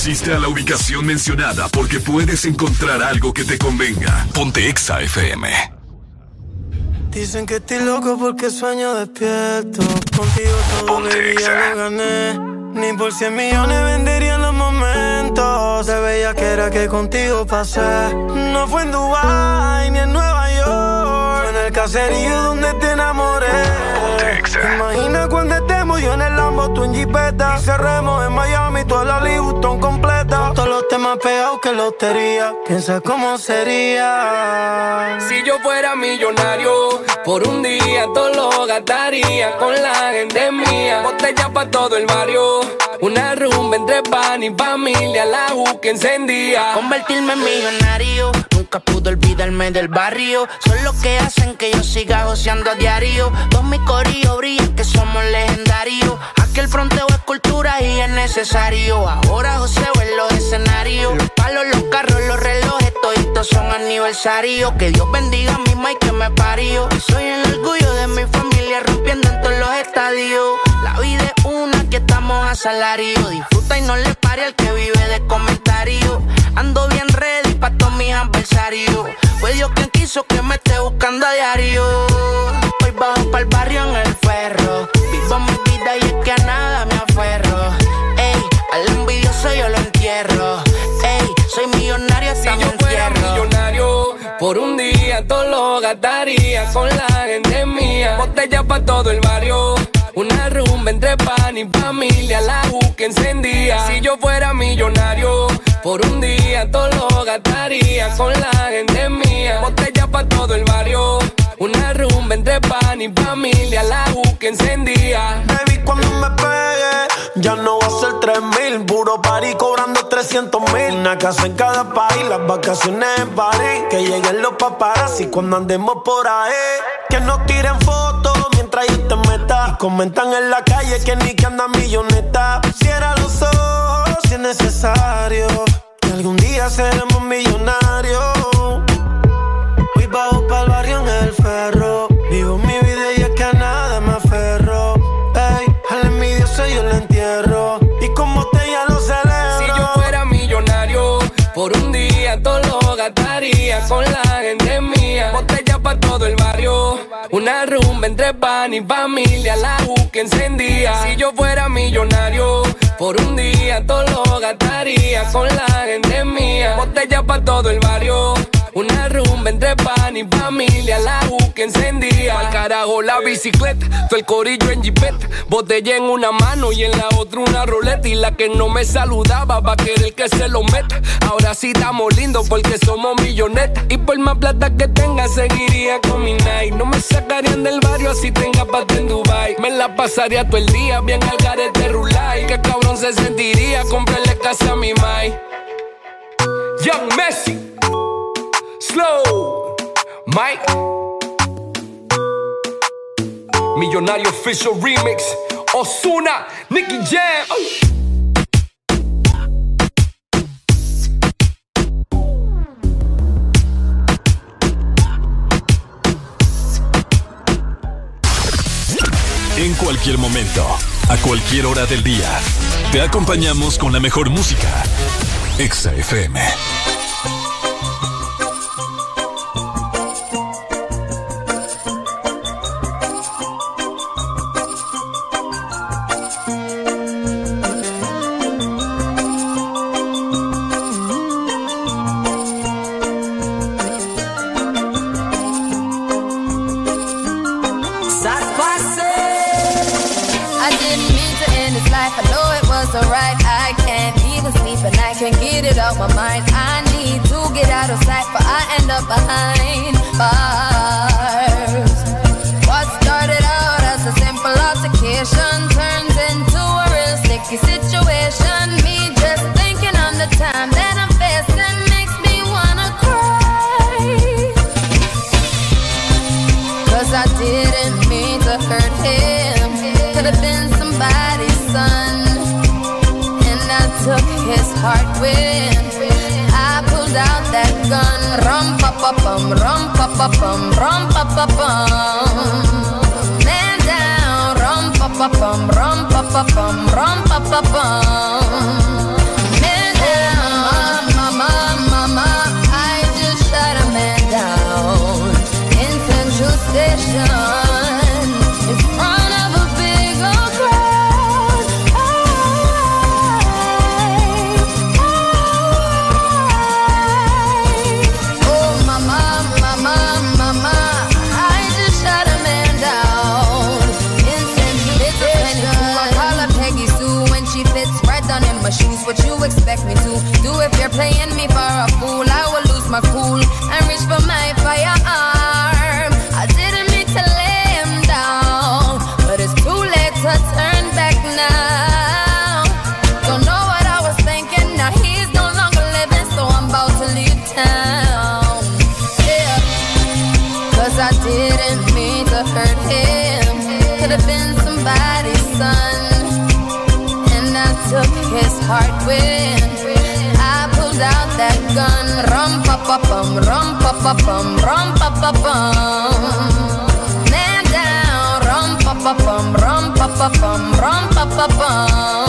Speaker 10: Asiste a la ubicación mencionada porque puedes encontrar algo que te convenga. Ponte Exa FM.
Speaker 100: Dicen que estoy loco porque sueño despierto. Contigo todo Ponte lo gané. Ni por 100 millones vendería los momentos. Se veía que era que contigo pasé. No fue en Dubai ni en Nueva York. Fue en el caserío donde te enamoré. Imagina cuando yo en el Lambo, tú en Jeepeta. Y cerremos en Miami, toda la Louis completa. todos los temas pegados que lotería. Piensa cómo sería.
Speaker 101: Si yo fuera millonario, por un día todo lo gastaría con la gente mía. Botella pa' todo el barrio. Una rumba entre pan y familia, la U que encendía.
Speaker 102: Convertirme en millonario nunca pude olvidarme del barrio. Son los que hacen que yo siga goceando a diario. Dos mi corillo brillan que somos legendarios. Aquel fronteo es cultura y es necesario. Ahora joseo en los escenarios. Los palos, los carros, los relojes, todos son aniversarios. Que Dios bendiga a mi y que me parió. Soy el orgullo de mi familia rompiendo en todos los estadios. La vida es una que estamos a salario. Disfruta y no le pare al que vive de comentarios. Ando bien ready pa' todos mis adversarios. Fue Dios quien quiso que me esté buscando a diario. Hoy bajo pa'l barrio en el ferro. Vivo mi vida y es que a nada me aferro. Ey, al envidioso yo lo entierro. Ey, soy millonario hasta
Speaker 101: si yo fuera millonario, por un día todo lo gastaría con la gente mía. Botella pa' todo el barrio una rumba entre pan y familia, la U que encendía. Si yo fuera millonario, por un día todo lo gastaría con la gente mía. Botella pa' todo el barrio. Una rumba entre pan y familia, la U que encendía.
Speaker 100: Baby, cuando me pegue, ya no va a ser tres mil. Puro party cobrando 300 mil. Una casa en cada país, las vacaciones en París. Que lleguen los paparazzi cuando andemos por ahí. Que no tiren fotos yo te meta. Y comentan en la calle que ni que anda milloneta. Cierra los ojos si es necesario. Que algún día seremos millonarios. Hoy bajo para el barrio en el ferro. Vivo mi vida y es que a nada me aferro. Ey, al envidioso yo le entierro. Y como te ya lo celebro.
Speaker 101: Si yo fuera millonario, por un día todo lo gastaría con la gente mía. Para todo el barrio una rumba entre pan y familia, la U que encendía. Si yo fuera millonario, por un día todo lo gastaría con la gente mía. Botella para todo el barrio una rumba entre pan y familia, la U que encendía. Al carajo la bicicleta, todo el corillo en jipeta. Botella en una mano y en la otra una roleta. Y la que no me saludaba va a querer que se lo meta. Ahora sí estamos lindos porque somos millonetas. Y por más plata que tenga, seguiría con mi night. No me sacarían del barrio así tenga pata en Dubai. Me la pasaría todo el día bien al garete rulay. Que cabrón se sentiría comprarle casa a mi mai. Young Messi. Slow, Mike. Millonario Official Remix. Osuna, Nicky Jam.
Speaker 10: En cualquier momento, a cualquier hora del día, te acompañamos con la mejor música. Exa FM.
Speaker 103: Bars. What started out as a simple altercation turns into a real sticky situation. Me just thinking on the time that I'm makes me wanna cry. Cause I didn't mean to hurt him. Could have been somebody's son. And I took his heart with I pulled out that gun. Rum pa pa pum, rum pa pa pum, rum pa pa pum. Man down, rum pa pa pum, rum pa pa pum, rum pa pa pum. Heart when I pulled out that gun. Rum pa pa bum, rum pa pa bum, rum pa pa bum. Man down, rum pa pa bum, rum pa pa bum, rum pa pa bum.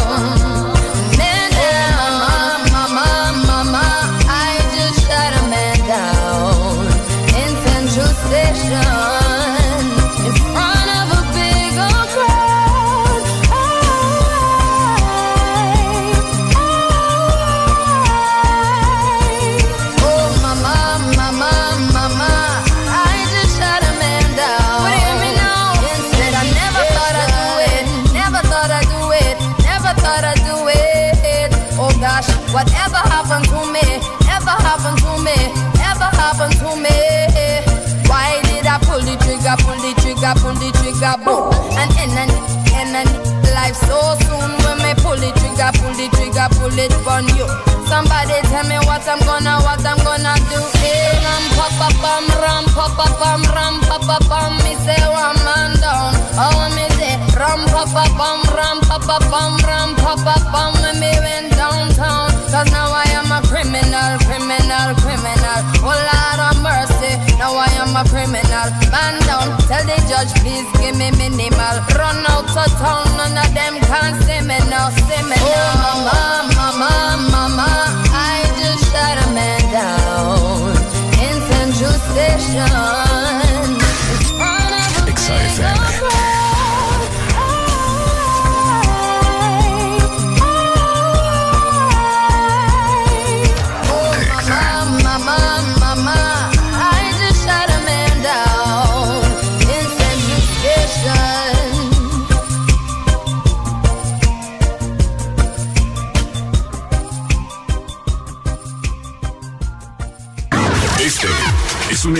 Speaker 103: Trigger, pull the trigger, boom. And end and life so soon when me pull the trigger, pull the trigger, pull it on you. Somebody tell me what I'm gonna, what I'm gonna do. Hey, ram pa pa ram pa pa ram pa pa pam. Me say one man down. Oh me say ram pa pa ram pa pa ram pa pa pam. When me went downtown, cause now I am a criminal, criminal, criminal. Oh Lord of mercy, now I am a criminal. Man down, tell the judge please give me minimal. Run out of town, none of them can see me now, see me now. Oh mama, mama, mama, I just shot a man down in Central Station.
Speaker 10: XFM.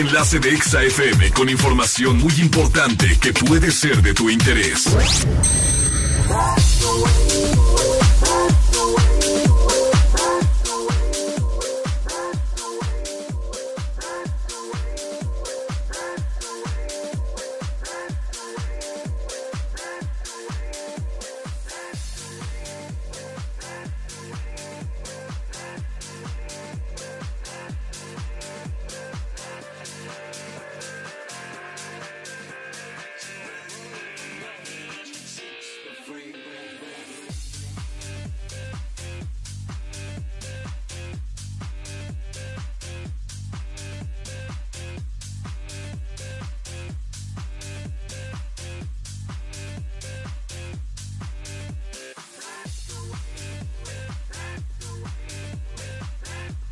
Speaker 10: Enlace de Exa FM con información muy importante que puede ser de tu interés.